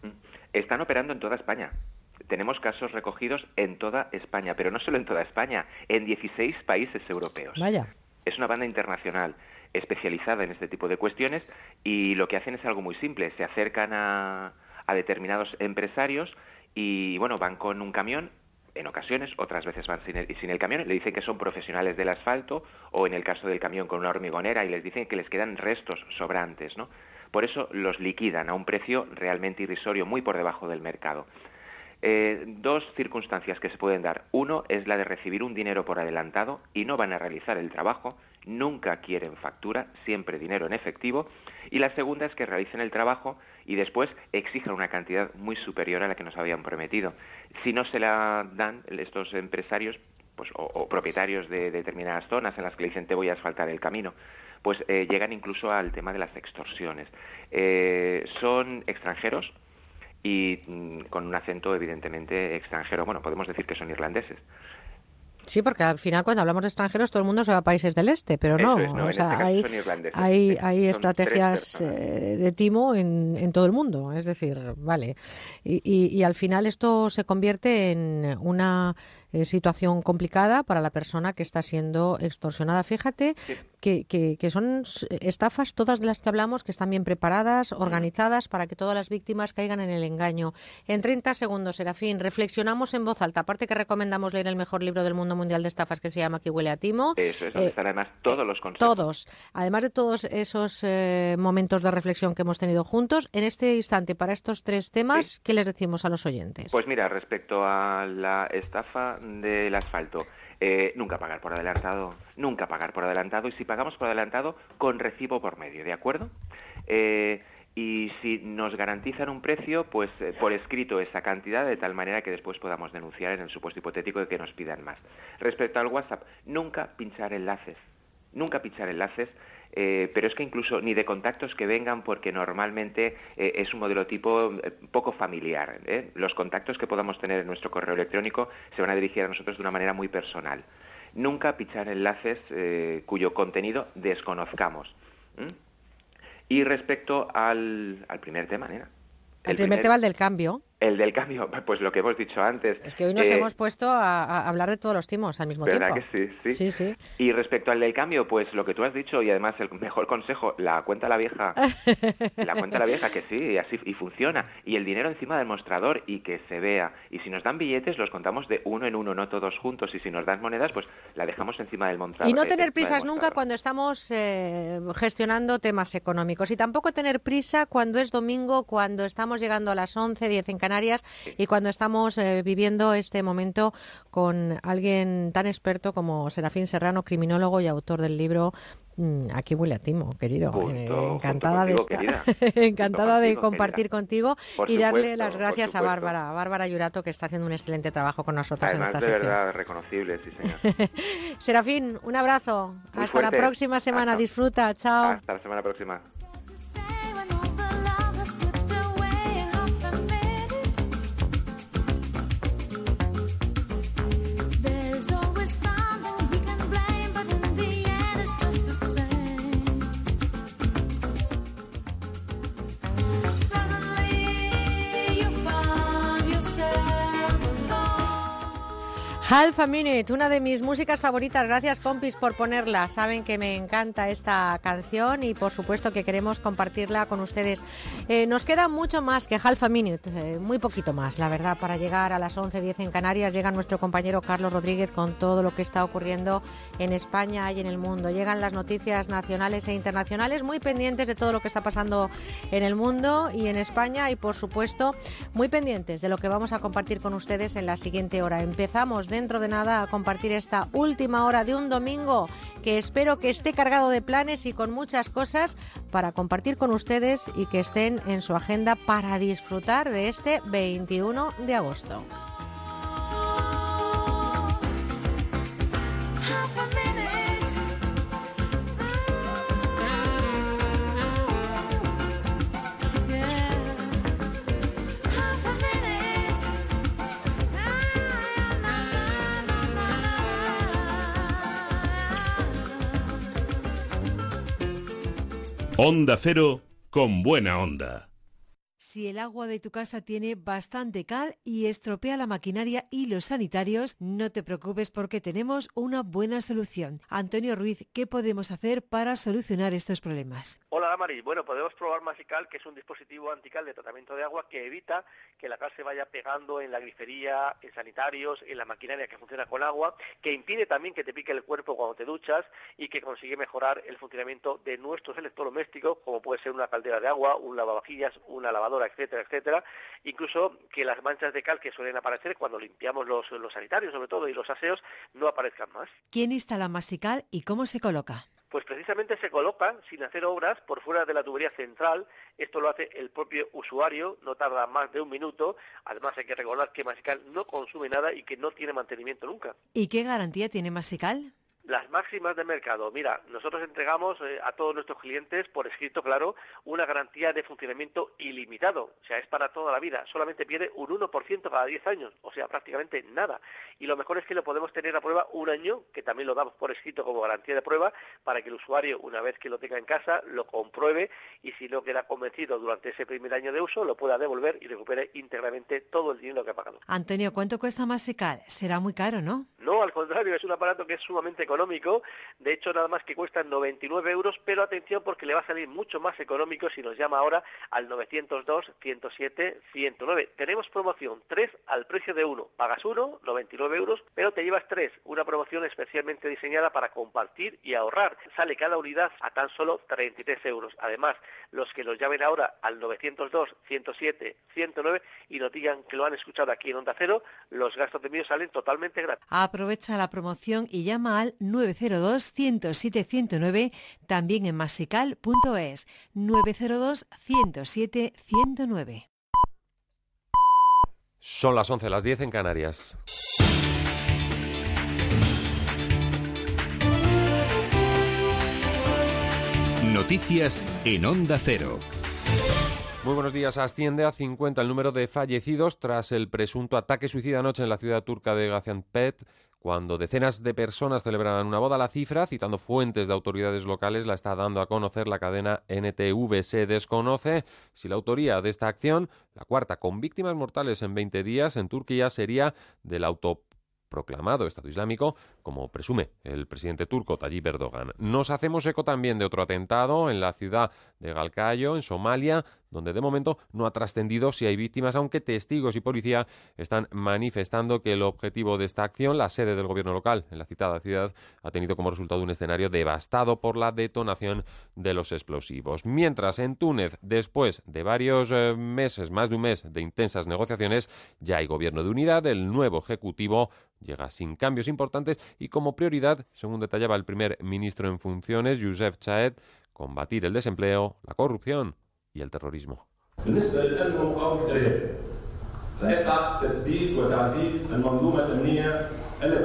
Están operando en toda España tenemos casos recogidos en toda España, pero no solo en toda España, en 16 países europeos. Vaya. Es una banda internacional especializada en este tipo de cuestiones y lo que hacen es algo muy simple, se acercan a, a determinados empresarios y bueno, van con un camión en ocasiones, otras veces van sin el, sin el, camión, le dicen que son profesionales del asfalto o en el caso del camión con una hormigonera y les dicen que les quedan restos sobrantes, ¿no? Por eso los liquidan a un precio realmente irrisorio, muy por debajo del mercado. Eh, dos circunstancias que se pueden dar. Uno es la de recibir un dinero por adelantado y no van a realizar el trabajo, nunca quieren factura, siempre dinero en efectivo. Y la segunda es que realicen el trabajo y después exijan una cantidad muy superior a la que nos habían prometido. Si no se la dan estos empresarios pues, o, propietarios de, de, determinadas zonas en las que le dicen te voy a asfaltar el camino, pues eh, llegan incluso al tema de las extorsiones. Eh, son extranjeros, y mm, con un acento evidentemente extranjero. Bueno, podemos decir que son irlandeses. Sí, porque al final cuando hablamos de extranjeros todo el mundo se va a países del este, pero no, es, no o sea, este hay, hay, hay estrategias eh, de timo en, en, todo el mundo, es decir, vale. Y, y, y al final esto se convierte en una eh, situación complicada para la persona que está siendo extorsionada. Fíjate sí. Que, que, que, son estafas todas de las que hablamos que están bien preparadas, organizadas para que todas las víctimas caigan en el engaño. En 30 segundos, Serafín, reflexionamos en voz alta. Aparte que recomendamos leer el mejor libro del mundo mundial de estafas que se llama Aquí huele a timo. Eso es, donde eh, están además todos los consejos. Todos. Además de todos esos eh, momentos de reflexión que hemos tenido juntos, en este instante, para estos tres temas, sí. ¿qué les decimos a los oyentes? Pues mira, respecto a la estafa del asfalto. Eh, nunca pagar por adelantado, nunca pagar por adelantado y si pagamos por adelantado con recibo por medio, ¿de acuerdo? Eh, y si nos garantizan un precio, pues eh, por escrito esa cantidad de tal manera que después podamos denunciar en el supuesto hipotético de que nos pidan más. Respecto al WhatsApp, nunca pinchar enlaces, nunca pinchar enlaces. Eh, pero es que incluso ni de contactos que vengan porque normalmente eh, es un modelo tipo eh, poco familiar. Los contactos que podamos tener en nuestro correo electrónico se van a dirigir a nosotros de una manera muy personal. Nunca pinchar enlaces cuyo contenido desconozcamos. Y respecto al, al primer tema, nena. El, primer tema, el del cambio. El del cambio, pues lo que hemos dicho antes. Es que hoy nos Eh, hemos puesto a, a hablar de todos los timos al mismo ¿Verdad tiempo. que sí? sí? Sí, sí. Y respecto al del cambio, pues lo que tú has dicho y además el mejor consejo, la cuenta a la vieja, la cuenta a la vieja que sí, y así y funciona y el dinero encima del mostrador y que se vea. Y si nos dan billetes los contamos de uno en uno, no todos juntos. Y si nos dan monedas, pues la dejamos encima del mostrador. Y no tener prisas nunca cuando estamos eh, gestionando temas económicos. Y tampoco tener prisa cuando es domingo, cuando estamos llegando a las 11, 10 en Canarias y cuando estamos eh, viviendo este momento con alguien tan experto como Serafín Serrano, criminólogo y autor del libro mm, Aquí huele a timo, querido. Eh, encantada de estar, encantada de compartir contigo Por y darle las gracias a. Bárbara, a Bárbara Yurato que está haciendo un excelente trabajo con nosotros en esta de sección. verdad, reconocible, sí, señor. Serafín, un abrazo. Muy Hasta la próxima semana. Hasta- Disfruta. Chao. Hasta la semana próxima. Half a Minute, una de mis músicas favoritas. Gracias, compis, por ponerla. Saben que me encanta esta canción y, por supuesto, que queremos compartirla con ustedes. Eh, nos queda mucho más que Half a Minute, eh, muy poquito más, la verdad, para llegar a las 11.10 en Canarias. Llega nuestro compañero Carlos Rodríguez con todo lo que está ocurriendo en España y en el mundo. Llegan las noticias nacionales e internacionales, muy pendientes de todo lo que está pasando en el mundo y en España y, por supuesto, muy pendientes de lo que vamos a compartir con ustedes en la siguiente hora. Empezamos dentro de nada a compartir esta última hora de un domingo que espero que esté cargado de planes y con muchas cosas para compartir con ustedes y que estén en su agenda para disfrutar de este 21 de agosto. Onda Cero con buena onda. Si el agua de tu casa tiene bastante cal y estropea la maquinaria y los sanitarios, no te preocupes porque tenemos una buena solución. Antonio Ruiz, ¿qué podemos hacer para solucionar estos problemas? Hola Damaris, bueno podemos probar Masical que es un dispositivo antical de tratamiento de agua que evita que la cal se vaya pegando en la grifería, en sanitarios, en la maquinaria que funciona con agua, que impide también que te pique el cuerpo cuando te duchas y que consigue mejorar el funcionamiento de nuestros electrodomésticos como puede ser una caldera de agua, un lavavajillas, una lavadora, etcétera, etcétera, incluso que las manchas de cal que suelen aparecer cuando limpiamos los, los sanitarios sobre todo y los aseos no aparezcan más. ¿Quién instala Masical y cómo se coloca? Pues precisamente se coloca sin hacer obras por fuera de la tubería central. Esto lo hace el propio usuario, no tarda más de un minuto. Además hay que recordar que Masical no consume nada y que no tiene mantenimiento nunca. ¿Y qué garantía tiene Masical? Las máximas de mercado. Mira, nosotros entregamos eh, a todos nuestros clientes, por escrito claro, una garantía de funcionamiento ilimitado. O sea, es para toda la vida. Solamente pierde un 1% cada 10 años. O sea, prácticamente nada. Y lo mejor es que lo podemos tener a prueba un año, que también lo damos por escrito como garantía de prueba, para que el usuario, una vez que lo tenga en casa, lo compruebe y si no queda convencido durante ese primer año de uso, lo pueda devolver y recupere íntegramente todo el dinero que ha pagado. Antonio, ¿cuánto cuesta Masical? Será muy caro, ¿no? No, al contrario, es un aparato que es sumamente económico. De hecho, nada más que cuesta 99 euros, pero atención porque le va a salir mucho más económico si nos llama ahora al 902 107 109. Tenemos promoción 3 al precio de 1. Pagas 1, 99 euros, pero te llevas 3. Una promoción especialmente diseñada para compartir y ahorrar. Sale cada unidad a tan solo 33 euros. Además, los que nos llamen ahora al 902 107 109 y nos digan que lo han escuchado aquí en Onda Cero, los gastos de envío salen totalmente gratis. Aprovecha la promoción y llama al 902-107-109, también en masical.es 902-107-109. Son las 11, las 10 en Canarias. Noticias en Onda Cero. Muy buenos días. Asciende a 50 el número de fallecidos tras el presunto ataque suicida anoche en la ciudad turca de Gaziantep, cuando decenas de personas celebraban una boda. La cifra, citando fuentes de autoridades locales, la está dando a conocer la cadena NTV. Se desconoce si la autoría de esta acción, la cuarta con víctimas mortales en 20 días en Turquía, sería del auto proclamado Estado Islámico, como presume el presidente turco Tayyip Erdogan. Nos hacemos eco también de otro atentado en la ciudad de Galcayo, en Somalia, donde de momento no ha trascendido si hay víctimas, aunque testigos y policía están manifestando que el objetivo de esta acción, la sede del gobierno local en la citada ciudad, ha tenido como resultado un escenario devastado por la detonación de los explosivos. Mientras en Túnez, después de varios eh, meses, más de un mes de intensas negociaciones, ya hay gobierno de unidad, el nuevo ejecutivo llega sin cambios importantes y como prioridad, según detallaba el primer ministro en funciones, Youssef Chaed, combatir el desempleo, la corrupción y el terrorismo.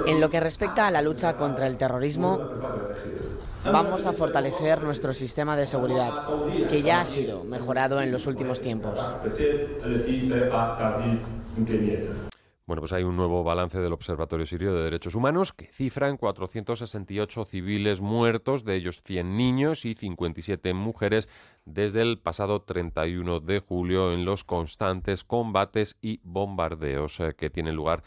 En lo que respecta a la lucha contra el terrorismo, vamos a fortalecer nuestro sistema de seguridad, que ya ha sido mejorado en los últimos tiempos. Bueno, pues hay un nuevo balance del Observatorio Sirio de Derechos Humanos que cifra en 468 civiles muertos, de ellos 100 niños y 57 mujeres, desde el pasado 31 de julio en los constantes combates y bombardeos eh, que tienen lugar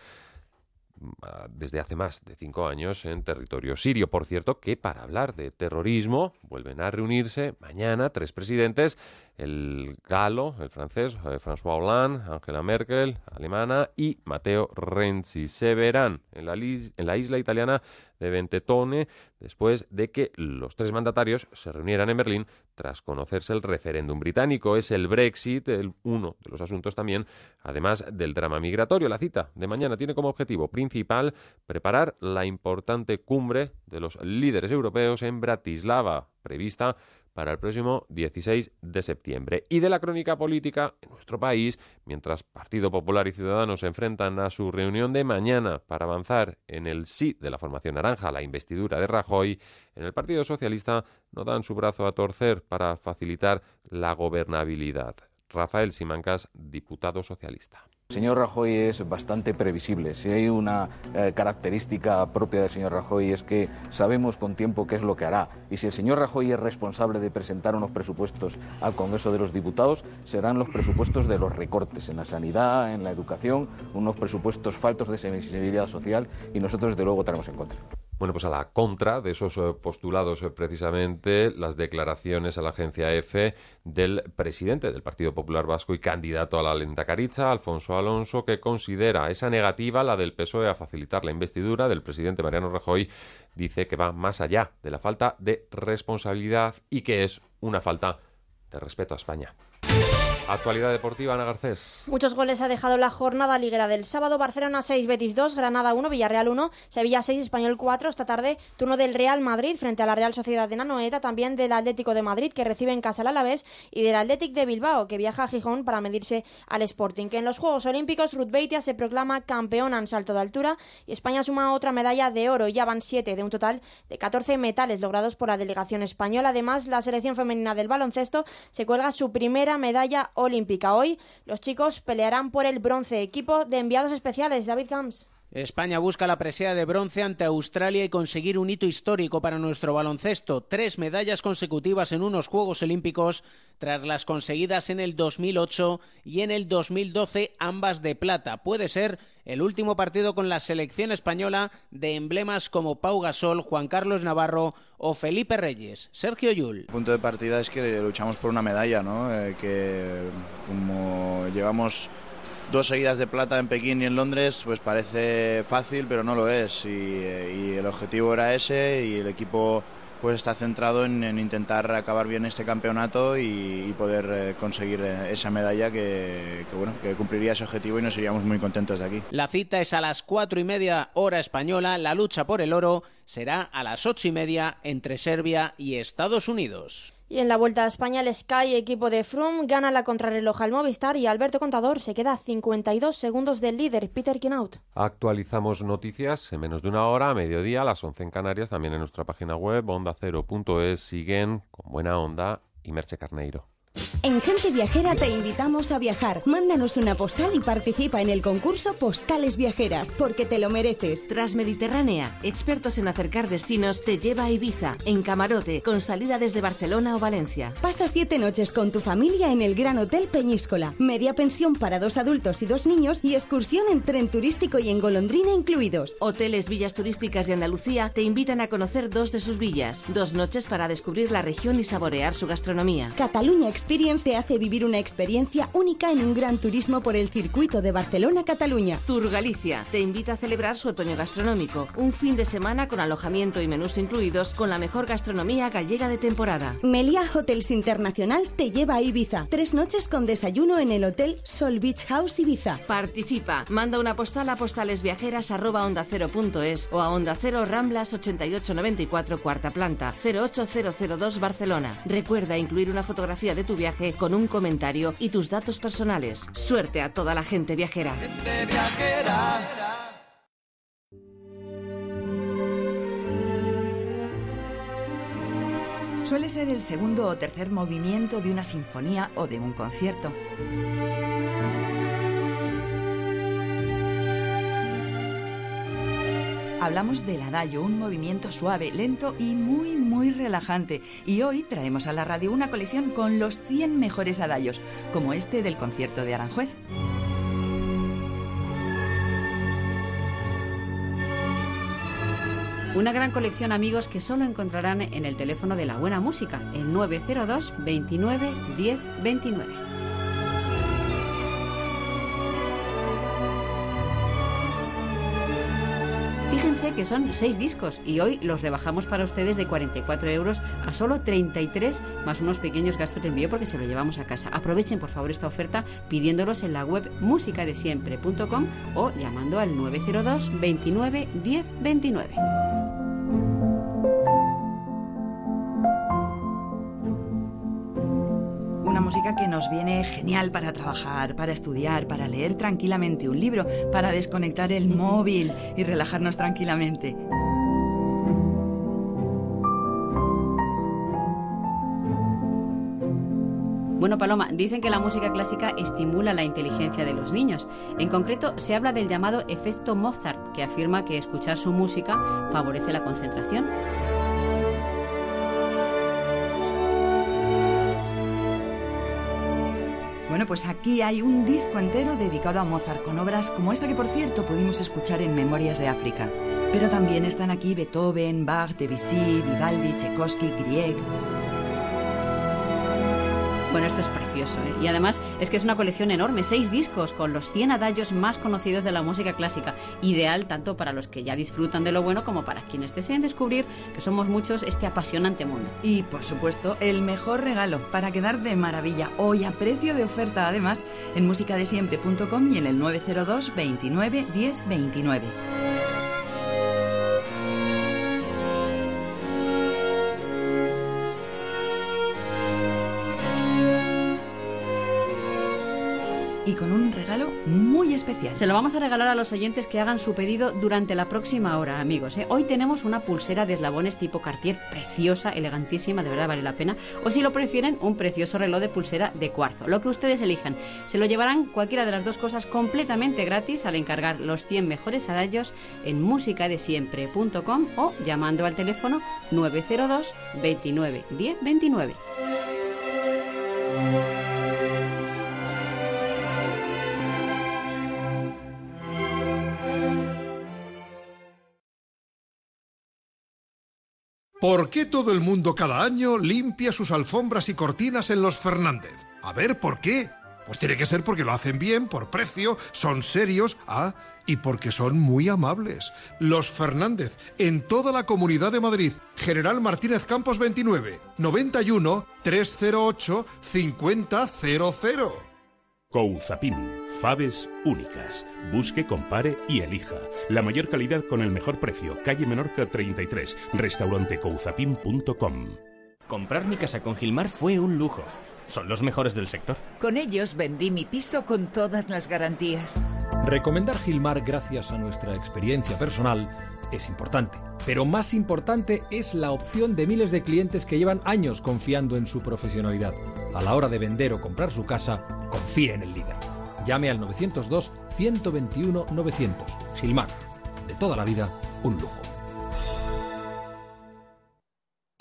desde hace más de cinco años en territorio sirio. Por cierto, que para hablar de terrorismo vuelven a reunirse mañana tres presidentes el galo, el francés, eh, François Hollande, Angela Merkel, alemana, y Matteo Renzi. Se verán en la, en la isla italiana de Ventetone después de que los tres mandatarios se reunieran en Berlín tras conocerse el referéndum británico. Es el Brexit, el, uno de los asuntos también, además del drama migratorio. La cita de mañana tiene como objetivo principal preparar la importante cumbre de los líderes europeos en Bratislava, prevista para el próximo 16 de septiembre. Y de la crónica política en nuestro país, mientras Partido Popular y Ciudadanos se enfrentan a su reunión de mañana para avanzar en el sí de la formación naranja la investidura de Rajoy, en el Partido Socialista no dan su brazo a torcer para facilitar la gobernabilidad. Rafael Simancas, diputado socialista. Señor Rajoy es bastante previsible. Si hay una eh, característica propia del señor Rajoy es que sabemos con tiempo qué es lo que hará. Y si el señor Rajoy es responsable de presentar unos presupuestos al Congreso de los Diputados, serán los presupuestos de los recortes en la sanidad, en la educación, unos presupuestos faltos de sensibilidad social y nosotros desde luego votaremos en contra. Bueno, pues a la contra de esos eh, postulados, eh, precisamente las declaraciones a la agencia EFE del presidente del Partido Popular Vasco y candidato a la lenta caricha, Alfonso Alonso, que considera esa negativa, la del PSOE, a facilitar la investidura del presidente Mariano Rajoy, dice que va más allá de la falta de responsabilidad y que es una falta de respeto a España. Actualidad deportiva, Ana Garcés. Muchos goles ha dejado la jornada liguera del sábado. Barcelona 6, Betis 2, Granada 1, Villarreal 1, Sevilla 6, Español 4. Esta tarde, turno del Real Madrid frente a la Real Sociedad de Nanoeta, también del Atlético de Madrid, que recibe en casa al Alavés, y del Atlético de Bilbao, que viaja a Gijón para medirse al Sporting. Que en los Juegos Olímpicos, Ruth Beitia se proclama campeona en salto de altura y España suma otra medalla de oro. Ya van 7 de un total de 14 metales logrados por la delegación española. Además, la selección femenina del baloncesto se cuelga su primera medalla olímpica. Hoy los chicos pelearán por el bronce. Equipo de enviados especiales, David Camps. España busca la presea de bronce ante Australia y conseguir un hito histórico para nuestro baloncesto. Tres medallas consecutivas en unos Juegos Olímpicos tras las conseguidas en el 2008 y en el 2012, ambas de plata. Puede ser el último partido con la selección española de emblemas como Pau Gasol, Juan Carlos Navarro o Felipe Reyes. Sergio Yul. El punto de partida es que luchamos por una medalla, ¿no? Eh, que como llevamos dos seguidas de plata en Pekín y en Londres, pues parece fácil, pero no lo es. Y, y, el objetivo era ese y el equipo pues está centrado en, en intentar acabar bien este campeonato y, y poder eh, conseguir eh, esa medalla que, que, bueno, que cumpliría ese objetivo y nos iríamos muy contentos de aquí. La cita es a las cuatro y media hora española. La lucha por el oro será a las ocho y media entre Serbia y Estados Unidos. Y en la Vuelta a España, el Sky, equipo de Froome, gana la contrarreloj al Movistar y Alberto Contador se queda a 52 segundos del líder, Peter Kinaut. Actualizamos noticias en menos de una hora, a mediodía, a las 11 en Canarias, también en nuestra página web, ondacero.es. Siguen con buena onda y Merche Carneiro. En Gente Viajera te invitamos a viajar. Mándanos una postal y participa en el concurso Postales Viajeras, porque te lo mereces. Transmediterránea, expertos en acercar destinos, te lleva a Ibiza, en camarote, con salida desde Barcelona o Valencia. Pasa siete noches con tu familia en el Gran Hotel Peñíscola. Media pensión para dos adultos y dos niños y excursión en tren turístico y en golondrina incluidos. Hoteles Villas Turísticas de Andalucía te invitan a conocer dos de sus villas. Dos noches para descubrir la región y saborear su gastronomía. Cataluña Experience te hace vivir una experiencia única en un gran turismo por el circuito de Barcelona-Cataluña. Tour Galicia te invita a celebrar su otoño gastronómico, un fin de semana con alojamiento y menús incluidos con la mejor gastronomía gallega de temporada. Meliá Hotels Internacional te lleva a Ibiza. Tres noches con desayuno en el hotel Sol Beach House Ibiza. Participa, manda una postal a postalesviajeras@ondacero.es o a Onda Cero Ramblas 8894 cuarta planta 08002 Barcelona. Recuerda incluir una fotografía de tu viaje con un comentario y tus datos personales. Suerte a toda la gente viajera. Suele ser el segundo o tercer movimiento de una sinfonía o de un concierto. Hablamos del adagio, un movimiento suave, lento y muy, muy relajante. Y hoy traemos a la radio una colección con los 100 mejores adagios, como este del concierto de Aranjuez. Una gran colección, amigos, que solo encontrarán en el teléfono de la buena música, el 902 29 10 29. Fíjense que son seis discos y hoy los rebajamos para ustedes de 44 euros a solo 33 más unos pequeños gastos de envío porque se lo llevamos a casa. Aprovechen por favor esta oferta pidiéndolos en la web musicadesiempre.com o llamando al 902 29 10 29. Música que nos viene genial para trabajar, para estudiar, para leer tranquilamente un libro, para desconectar el móvil y relajarnos tranquilamente. Bueno, Paloma, dicen que la música clásica estimula la inteligencia de los niños. En concreto, se habla del llamado efecto Mozart, que afirma que escuchar su música favorece la concentración. Bueno, pues aquí hay un disco entero dedicado a Mozart con obras como esta que por cierto pudimos escuchar en Memorias de África. Pero también están aquí Beethoven, Bach, Debussy, Vivaldi, Tchaikovsky, Grieg. Bueno, esto es ¿eh? Y además es que es una colección enorme, seis discos con los 100 adagios más conocidos de la música clásica. Ideal tanto para los que ya disfrutan de lo bueno como para quienes deseen descubrir que somos muchos este apasionante mundo. Y por supuesto, el mejor regalo para quedar de maravilla hoy a precio de oferta además en musicadesiempre.com y en el 902 29 10 29. Muy especial. Se lo vamos a regalar a los oyentes que hagan su pedido durante la próxima hora, amigos. ¿eh? Hoy tenemos una pulsera de eslabones tipo Cartier, preciosa, elegantísima, de verdad vale la pena. O si lo prefieren, un precioso reloj de pulsera de cuarzo. Lo que ustedes elijan. Se lo llevarán cualquiera de las dos cosas completamente gratis al encargar los 100 mejores adagios en musicadesiempre.com o llamando al teléfono 902 29 10 29. ¿Por qué todo el mundo cada año limpia sus alfombras y cortinas en los Fernández? A ver, ¿por qué? Pues tiene que ser porque lo hacen bien, por precio, son serios, ah, y porque son muy amables. Los Fernández, en toda la Comunidad de Madrid. General Martínez Campos 29, 91 308 5000. Couzapin, faves únicas. Busque, compare y elija. La mayor calidad con el mejor precio. Calle Menorca 33. Restaurantecouzapin.com. Comprar mi casa con Gilmar fue un lujo. Son los mejores del sector. Con ellos vendí mi piso con todas las garantías. Recomendar Gilmar gracias a nuestra experiencia personal es importante, pero más importante es la opción de miles de clientes que llevan años confiando en su profesionalidad. A la hora de vender o comprar su casa, confíe en el líder. Llame al 902 121 900. Gilmar, de toda la vida, un lujo.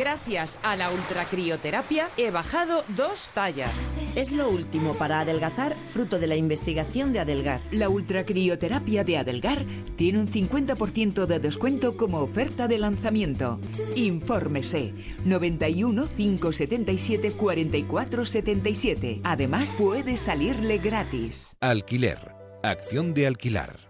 Gracias a la ultracrioterapia he bajado dos tallas. Es lo último para adelgazar, fruto de la investigación de Adelgar. La ultracrioterapia de Adelgar tiene un 50% de descuento como oferta de lanzamiento. Infórmese 91 577 44 77. Además, puede salirle gratis. Alquiler. Acción de alquilar.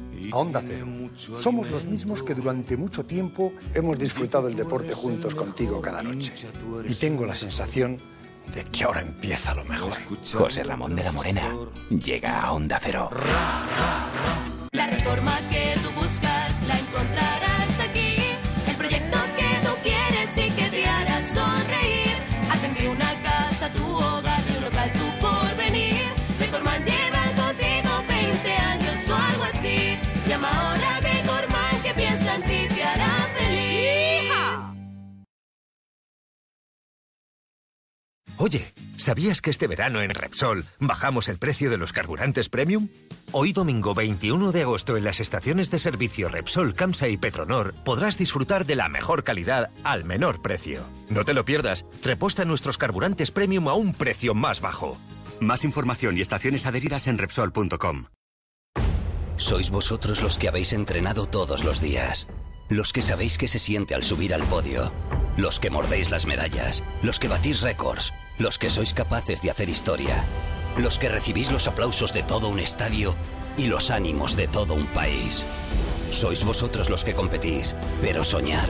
a Onda Cero. Somos los mismos que durante mucho tiempo hemos disfrutado el deporte juntos contigo cada noche. Y tengo la sensación de que ahora empieza lo mejor. José Ramón de la Morena llega a Onda Cero. La reforma que tú buscas la encontrarás aquí. El proyecto que tú quieres y que te hará sonreír. Una casa tu hogar, Oye, ¿sabías que este verano en Repsol bajamos el precio de los carburantes premium? Hoy domingo 21 de agosto en las estaciones de servicio Repsol, Camsa y Petronor podrás disfrutar de la mejor calidad al menor precio. No te lo pierdas, reposta nuestros carburantes premium a un precio más bajo. Más información y estaciones adheridas en Repsol.com. Sois vosotros los que habéis entrenado todos los días. Los que sabéis que se siente al subir al podio. Los que mordéis las medallas. Los que batís récords. Los que sois capaces de hacer historia. Los que recibís los aplausos de todo un estadio y los ánimos de todo un país. Sois vosotros los que competís, pero soñar.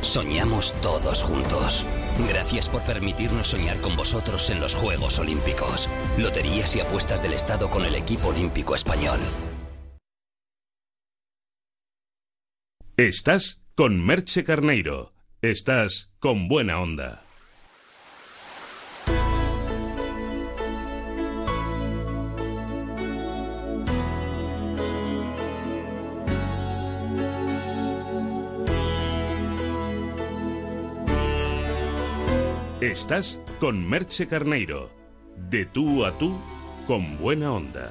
Soñamos todos juntos. Gracias por permitirnos soñar con vosotros en los Juegos Olímpicos. Loterías y apuestas del Estado con el equipo olímpico español. Estás con Merche Carneiro. Estás con buena onda. Estás con Merche Carneiro. De tú a tú, con buena onda.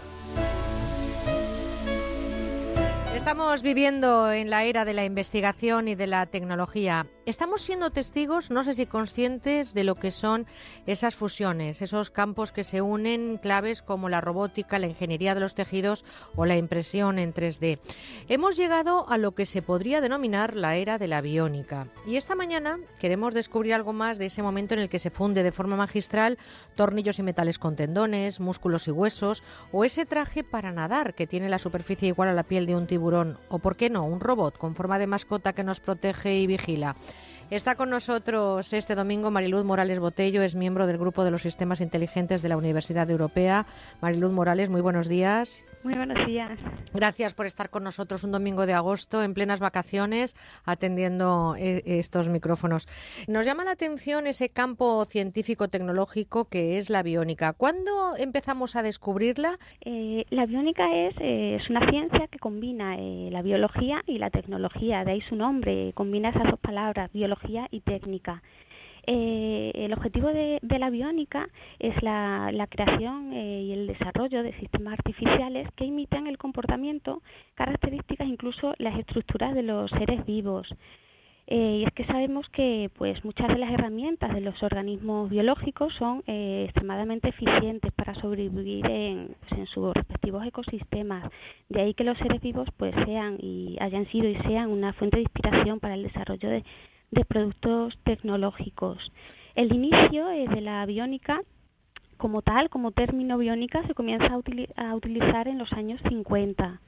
Estamos viviendo en la era de la investigación y de la tecnología. Estamos siendo testigos, no sé si conscientes, de lo que son esas fusiones, esos campos que se unen, claves como la robótica, la ingeniería de los tejidos o la impresión en 3D. Hemos llegado a lo que se podría denominar la era de la biónica. Y esta mañana queremos descubrir algo más de ese momento en el que se funde de forma magistral tornillos y metales con tendones, músculos y huesos, o ese traje para nadar que tiene la superficie igual a la piel de un tiburón, o por qué no, un robot con forma de mascota que nos protege y vigila. Está con nosotros este domingo Mariluz Morales Botello, es miembro del Grupo de los Sistemas Inteligentes de la Universidad Europea. Mariluz Morales, muy buenos días. Muy buenos días. Gracias por estar con nosotros un domingo de agosto en plenas vacaciones atendiendo eh, estos micrófonos. Nos llama la atención ese campo científico-tecnológico que es la biónica. ¿Cuándo empezamos a descubrirla? Eh, la biónica es, eh, es, una ciencia que combina la biología y la tecnología, de ahí su nombre, combina esas dos palabras, biología y técnica. Eh, el objetivo de, la biónica es la, creación eh, y el desarrollo de sistemas artificiales que imitan el comportamiento, características, incluso las estructuras de los seres vivos. Eh, y es que sabemos que pues muchas de las herramientas de los organismos biológicos son extremadamente eficientes para sobrevivir en, pues, en, sus respectivos ecosistemas. De ahí que los seres vivos pues sean y hayan sido y sean una fuente de inspiración para el desarrollo de de productos tecnológicos. El inicio de la biónica como tal, como término biónica, se comienza a, utilizar en los años 50.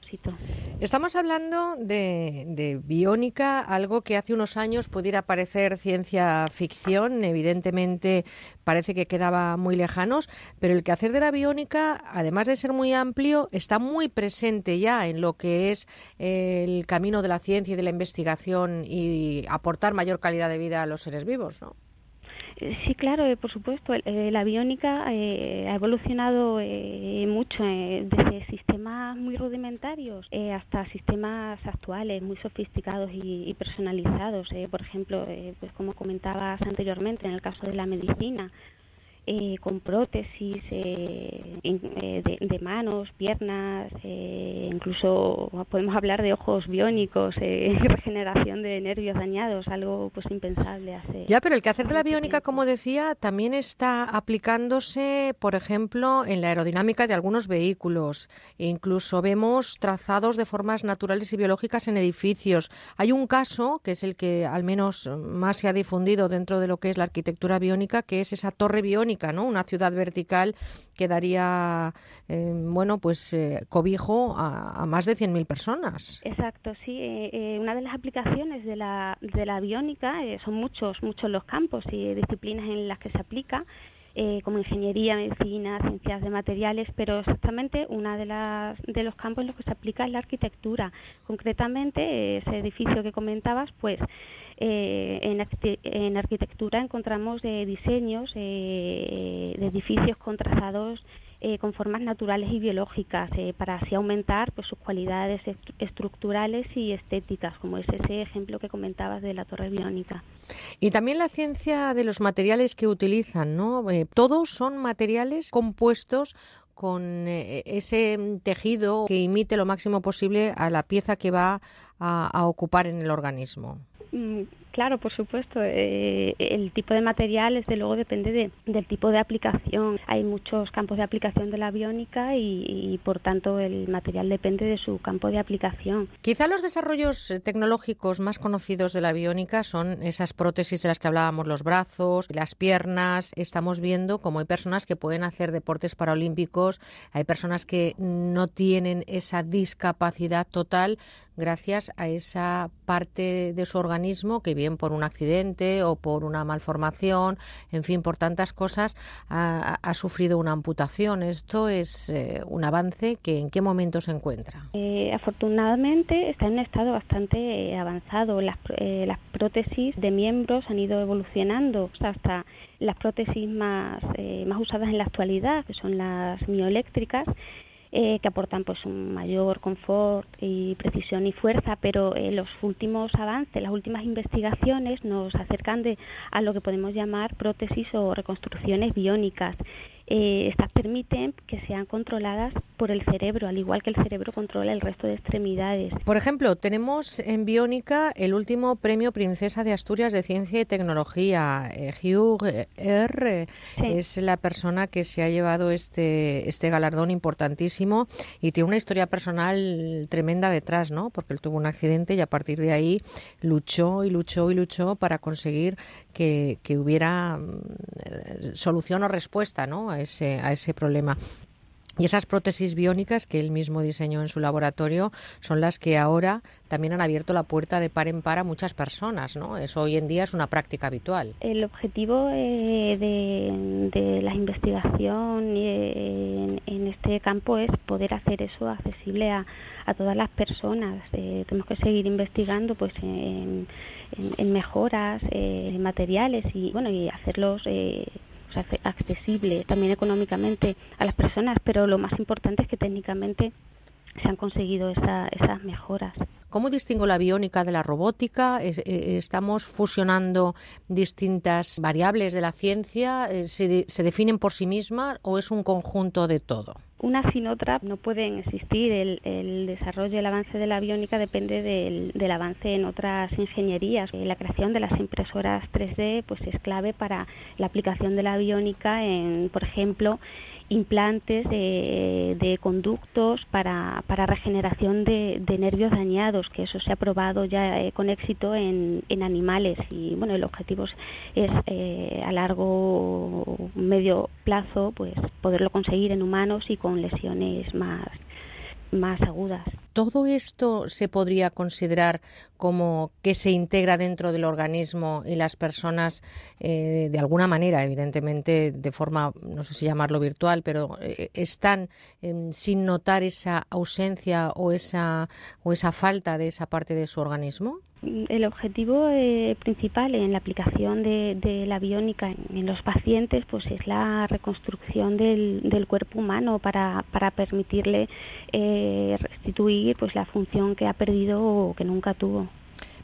Estamos hablando de, de, biónica, algo que hace unos años pudiera parecer ciencia ficción, evidentemente parece que quedaba muy lejanos, pero el quehacer de la biónica, además de ser muy amplio, está muy presente ya en lo que es el camino de la ciencia y de la investigación y aportar mayor calidad de vida a los seres vivos, ¿no? Sí, claro, eh, por supuesto. Eh, la biónica eh, ha evolucionado mucho, desde sistemas muy rudimentarios hasta sistemas actuales, muy sofisticados y, personalizados. por ejemplo, pues como comentabas anteriormente, en el caso de la medicina, eh, con prótesis eh, eh, de, manos, piernas, incluso podemos hablar de ojos biónicos, regeneración de nervios dañados, algo pues impensable hace. Ya, pero el quehacer de la biónica, como decía, también está aplicándose, por ejemplo, en la aerodinámica de algunos vehículos. E incluso vemos trazados de formas naturales y biológicas en edificios. Hay un caso, que es el que al menos más se ha difundido dentro de lo que es la arquitectura biónica, que es esa torre biónica una ciudad vertical que daría, eh, bueno, pues eh, cobijo a, más de 100.000 personas. Exacto, sí. Eh, una de las aplicaciones de la, de la biónica son muchos, muchos los campos y disciplinas en las que se aplica. como ingeniería, medicina, ciencias de materiales, pero exactamente una de, las, de los campos en los que se aplica es la arquitectura. Concretamente, ese edificio que comentabas, pues eh, en, arquitectura encontramos eh, diseños eh, de edificios con trazados con formas naturales y biológicas para así aumentar pues, sus cualidades estructurales y estéticas, como es ese ejemplo que comentabas de la torre biónica. Y también la ciencia de los materiales que utilizan, ¿no? todos son materiales compuestos con ese tejido que imite lo máximo posible a la pieza que va a ocupar en el organismo. Mm, claro, por supuesto. Eh, el tipo de material, desde luego, depende del tipo de aplicación. Hay muchos campos de aplicación de la biónica y, por tanto, el material depende de su campo de aplicación. Quizá los desarrollos eh, tecnológicos más conocidos de la biónica son esas prótesis de las que hablábamos, los brazos, las piernas. Estamos viendo como hay personas que pueden hacer deportes paralímpicos, hay personas que no tienen esa discapacidad total gracias a esa parte de su organismo que bien por un accidente o por una malformación, en fin, por tantas cosas, ha, sufrido una amputación. Esto es eh, un avance que en qué momento se encuentra. Eh, afortunadamente está en un estado bastante eh, avanzado. Las, las prótesis de miembros han ido evolucionando hasta las prótesis más, más usadas en la actualidad, que son las mioeléctricas eh, que aportan pues un mayor confort y precisión y fuerza, pero eh, los últimos avances, las últimas investigaciones nos acercan de, a lo que podemos llamar prótesis o reconstrucciones biónicas eh, estas permiten que sean controladas por el cerebro, al igual que el cerebro controla el resto de extremidades. Por ejemplo, tenemos en Biónica el último premio Princesa de Asturias de Ciencia y Tecnología. Eh, Hugh R. es la persona que se ha llevado este, este galardón importantísimo y tiene una historia personal tremenda detrás, ¿no? Porque él tuvo un accidente y a partir de ahí luchó y luchó y luchó para conseguir que, que hubiera mm, solución o respuesta, ¿no? A ese, a ese problema. Y esas prótesis biónicas que él mismo diseñó en su laboratorio son las que ahora también han abierto la puerta de par en par a muchas personas, ¿no? Eso hoy en día es una práctica habitual. El objetivo eh, de, la investigación eh, en, este campo es poder hacer eso accesible a, todas las personas. Eh, tenemos que seguir investigando pues en, mejoras en materiales y bueno y hacerlos accesible también económicamente a las personas, pero lo más importante es que técnicamente se han conseguido esas mejoras. ¿Cómo distingo la biónica de la robótica? Eh, ¿Estamos fusionando distintas variables de la ciencia? Eh, ¿Se, se definen por sí mismas o es un conjunto de todo? Una sin otra no pueden existir. El, desarrollo y el avance de la biónica depende del, avance en otras ingenierías. Eh, la creación de las impresoras 3D pues es clave para la aplicación de la biónica en, por ejemplo, implantes de, conductos para, para regeneración de, nervios dañados, que eso se ha probado ya eh, con éxito en, en, animales. Y bueno, el objetivo es eh, a largo medio plazo pues poderlo conseguir en humanos y con lesiones más más agudas. ¿Todo esto se podría considerar como que se integra dentro del organismo y las personas, eh, de alguna manera, evidentemente, de forma, no sé si llamarlo virtual, pero eh, están sin notar esa ausencia o esa, o esa falta de esa parte de su organismo? El objetivo eh, principal en la aplicación de, la biónica en, los pacientes pues es la reconstrucción del, cuerpo humano para, para permitirle eh, restituir pues la función que ha perdido o que nunca tuvo.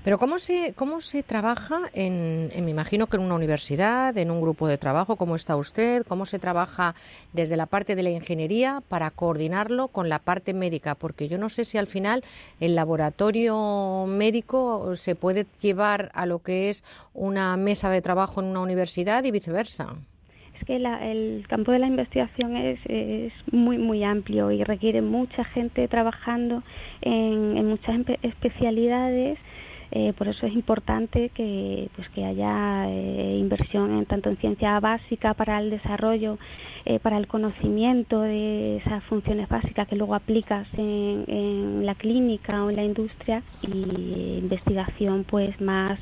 Pero ¿cómo se, cómo se trabaja en, me imagino que en una universidad, en un grupo de trabajo, ¿cómo está usted? ¿Cómo se trabaja desde la parte de la ingeniería para coordinarlo con la parte médica? Porque yo no sé si al final el laboratorio médico se puede llevar a lo que es una mesa de trabajo en una universidad y viceversa es que el campo de la investigación es, es, muy muy amplio y requiere mucha gente trabajando en, en muchas especialidades eh, por eso es importante que, pues, que haya eh, inversión en, tanto en ciencia básica para el desarrollo, eh, para el conocimiento de esas funciones básicas que luego aplicas en, en la clínica o en la industria y investigación pues más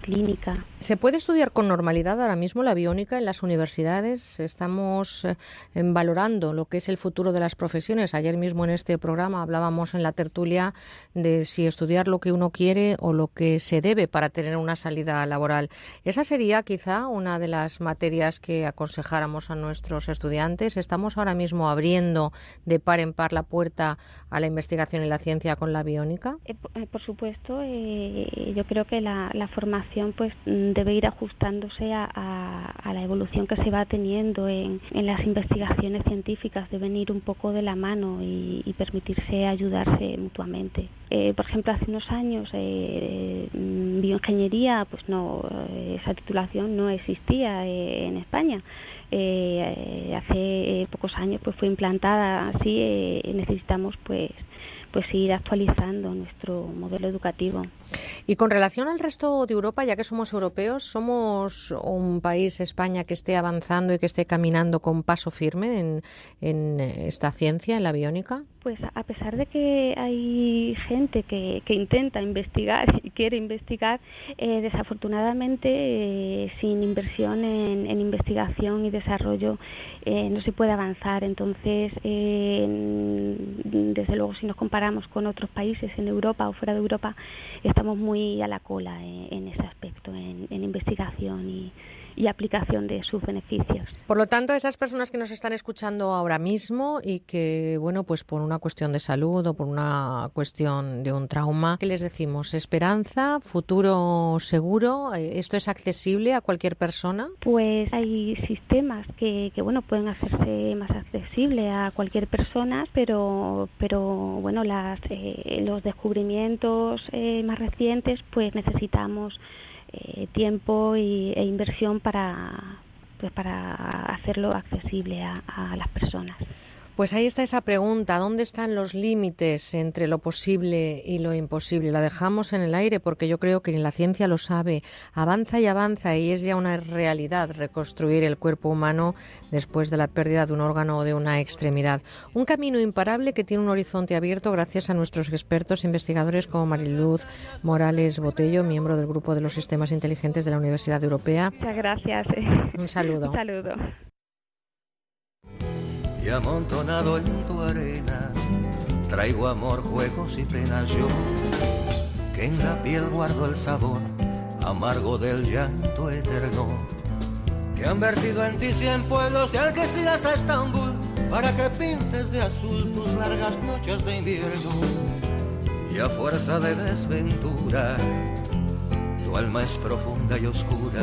clínica. ¿Se puede estudiar con normalidad ahora mismo la biónica en las universidades? Estamos valorando lo que es el futuro de las profesiones. Ayer mismo en este programa hablábamos en la tertulia de si estudiar lo que uno quiere o lo que se debe para tener una salida laboral. Esa sería quizá una de las materias que aconsejáramos a nuestros estudiantes. Estamos ahora mismo abriendo de par en par la puerta a la investigación y la ciencia con la biónica. Eh, eh, por supuesto, eh, yo creo que la, formación pues debe ir ajustándose a, la evolución que se va teniendo en, las investigaciones científicas, deben ir un poco de la mano y, permitirse ayudarse mutuamente. por ejemplo, hace unos años Mm, bioingeniería, pues no, eh, esa titulación no existía eh, en España. Eh, hace pocos años pues fue implantada así, necesitamos pues pues ir actualizando nuestro modelo educativo. Y con relación al resto de Europa, ya que somos europeos, ¿somos un país, España, que esté avanzando y que esté caminando con paso firme en, en esta ciencia, en la biónica? Pues a pesar de que hay gente que, que intenta investigar y quiere investigar, eh, desafortunadamente eh, sin inversión en, en, investigación y desarrollo eh, no se puede avanzar. Entonces, desde luego, si nos comparamos con otros países en Europa o fuera de Europa, estamos muy a la cola en, ese aspecto, en, en investigación y y aplicación de sus beneficios. Por lo tanto, esas personas que nos están escuchando ahora mismo y que, bueno, pues por una cuestión de salud o por una cuestión de un trauma, ¿qué les decimos? ¿Esperanza? ¿Futuro seguro? Eh, ¿Esto es accesible a cualquier persona? Pues hay sistemas que, que bueno, pueden hacerse más accesible a cualquier persona, pero, pero bueno, las, eh, los descubrimientos eh, más recientes, pues necesitamos eh, tiempo y, e inversión para, pues para hacerlo accesible a, las personas. Pues ahí está esa pregunta, ¿dónde están los límites entre lo posible y lo imposible? La dejamos en el aire porque yo creo que ni la ciencia lo sabe. Avanza y avanza y es ya una realidad reconstruir el cuerpo humano después de la pérdida de un órgano o de una extremidad. Un camino imparable que tiene un horizonte abierto gracias a nuestros expertos investigadores como Mariluz Morales Botello, miembro del Grupo de los Sistemas Inteligentes de la Universidad Europea. Muchas gracias. Un saludo. Un saludo. Amontonado en tu arena traigo amor, juegos y penas yo, que en la piel guardo el sabor amargo del llanto eterno, que han vertido en ti cien pueblos de Algeciras a Estambul, para que pintes de azul tus largas noches de invierno, y a fuerza de desventura, tu alma es profunda y oscura.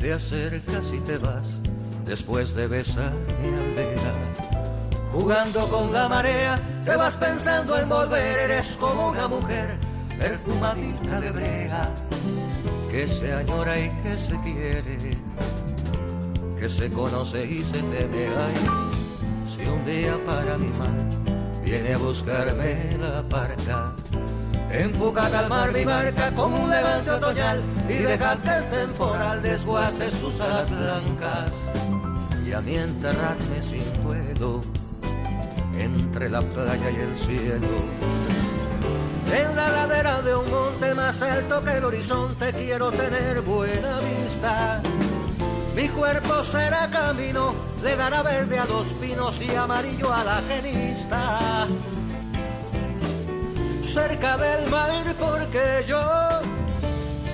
Te acercas y te vas después de besar mi aldea. Jugando con la marea, te vas pensando en volver, eres como una mujer perfumadita de brea, que se añora y que se quiere, que se conoce y se teme. Ay, si un día para mi mar viene a buscarme la parca, Enfocad al mar mi barca como un levante otoñal y dejad que el temporal desguace sus alas blancas y a mí enterradme sin duelo entre la playa y el cielo. En la ladera de un monte más alto que el horizonte quiero tener buena vista. Mi cuerpo será camino, le dará verde a dos pinos y amarillo a la genista cerca del mar porque yo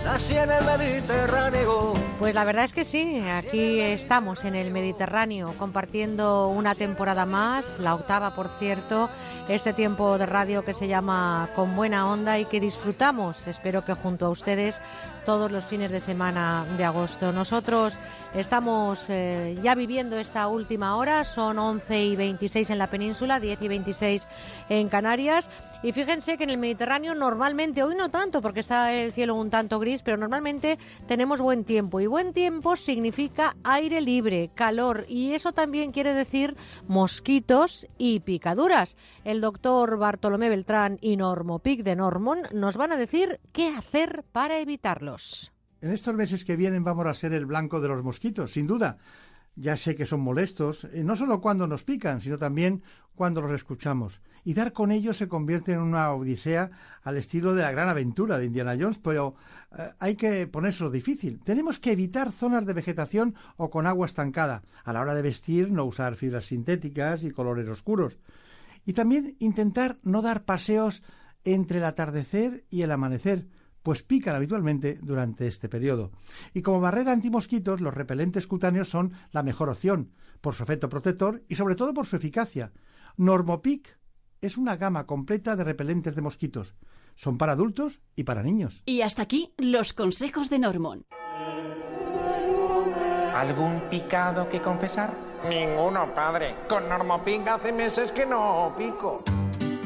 nací en el Mediterráneo. Pues la verdad es que sí, aquí estamos en el Mediterráneo compartiendo una temporada más, la octava por cierto, este tiempo de radio que se llama Con Buena Onda y que disfrutamos, espero que junto a ustedes, todos los fines de semana de agosto. Nosotros estamos eh, ya viviendo esta última hora, son 11 y 26 en la península, 10 y 26 en Canarias. Y fíjense que en el Mediterráneo normalmente, hoy no tanto porque está el cielo un tanto gris, pero normalmente tenemos buen tiempo. Y buen tiempo significa aire libre, calor y eso también quiere decir mosquitos y picaduras. El doctor Bartolomé Beltrán y Normopic de Normon nos van a decir qué hacer para evitarlos. En estos meses que vienen vamos a ser el blanco de los mosquitos, sin duda. Ya sé que son molestos, eh, no solo cuando nos pican, sino también cuando los escuchamos. Y dar con ellos se convierte en una odisea al estilo de la gran aventura de Indiana Jones, pero eh, hay que ponérselo difícil. Tenemos que evitar zonas de vegetación o con agua estancada. A la hora de vestir, no usar fibras sintéticas y colores oscuros. Y también intentar no dar paseos entre el atardecer y el amanecer, pues pican habitualmente durante este periodo. Y como barrera antimosquitos, los repelentes cutáneos son la mejor opción, por su efecto protector y sobre todo por su eficacia. Normopic es una gama completa de repelentes de mosquitos. Son para adultos y para niños. Y hasta aquí los consejos de Normon. ¿Algún picado que confesar? Ninguno, padre. Con Normopic hace meses que no pico.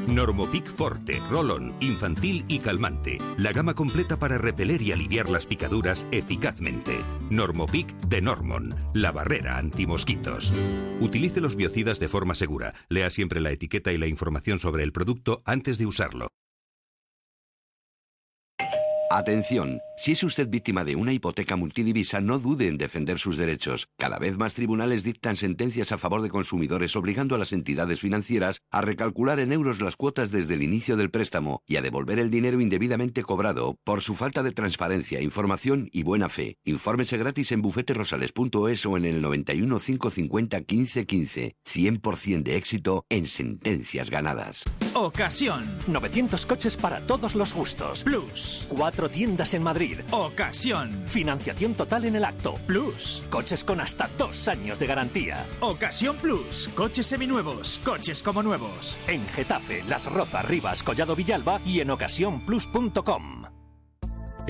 Normopic Forte, Rolón, Infantil y Calmante. La gama completa para repeler y aliviar las picaduras eficazmente. Normopic de Normon, la barrera antimosquitos. Utilice los biocidas de forma segura. Lea siempre la etiqueta y la información sobre el producto antes de usarlo. Atención, si es usted víctima de una hipoteca multidivisa, no dude en defender sus derechos. Cada vez más tribunales dictan sentencias a favor de consumidores obligando a las entidades financieras a recalcular en euros las cuotas desde el inicio del préstamo y a devolver el dinero indebidamente cobrado por su falta de transparencia, información y buena fe. Infórmese gratis en bufeterosales.es o en el 91 550 1515. 100% de éxito en sentencias ganadas. Ocasión. 900 coches para todos los gustos. Plus. Cuatro tiendas en Madrid. Madrid. Ocasión. Financiación total en el acto. Plus. Coches con hasta dos años de garantía. Ocasión Plus. Coches seminuevos. Coches como nuevos. En Getafe, Las Rozas, Rivas, Collado Villalba y en ocasiónplus.com.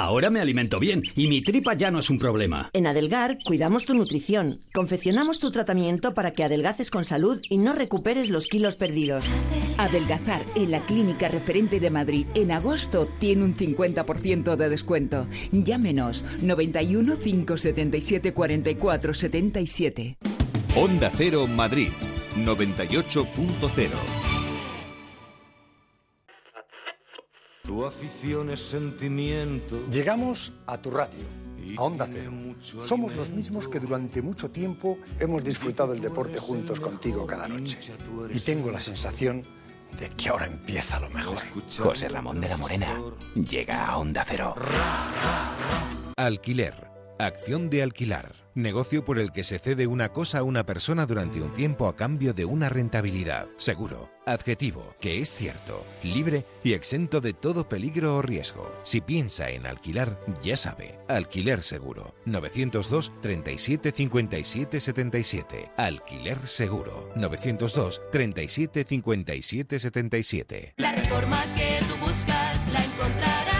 Ahora me alimento bien y mi tripa ya no es un problema. En Adelgar cuidamos tu nutrición. Confeccionamos tu tratamiento para que adelgaces con salud y no recuperes los kilos perdidos. Adelgazar en la clínica referente de Madrid en agosto tiene un 50% de descuento. Llámenos 91 577 44 77. Onda Cero Madrid 98.0 Tu afición es sentimiento. Llegamos a tu radio, a Onda Cero. Somos los mismos que durante mucho tiempo hemos disfrutado el deporte juntos contigo cada noche. Y tengo la sensación de que ahora empieza lo mejor. José Ramón de la Morena llega a Onda Cero. Alquiler. Acción de alquilar. Negocio por el que se cede una cosa a una persona durante un tiempo a cambio de una rentabilidad. Seguro. Adjetivo, que es cierto, libre y exento de todo peligro o riesgo. Si piensa en alquilar, ya sabe. Alquiler seguro. 902 37 57 77. Alquiler seguro. 902 37 57 77. La reforma que tú buscas la encontrarás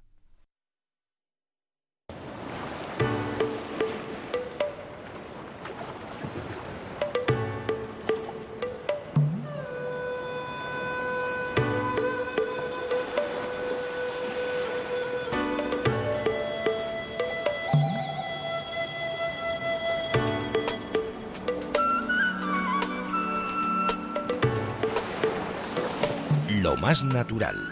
Más natural.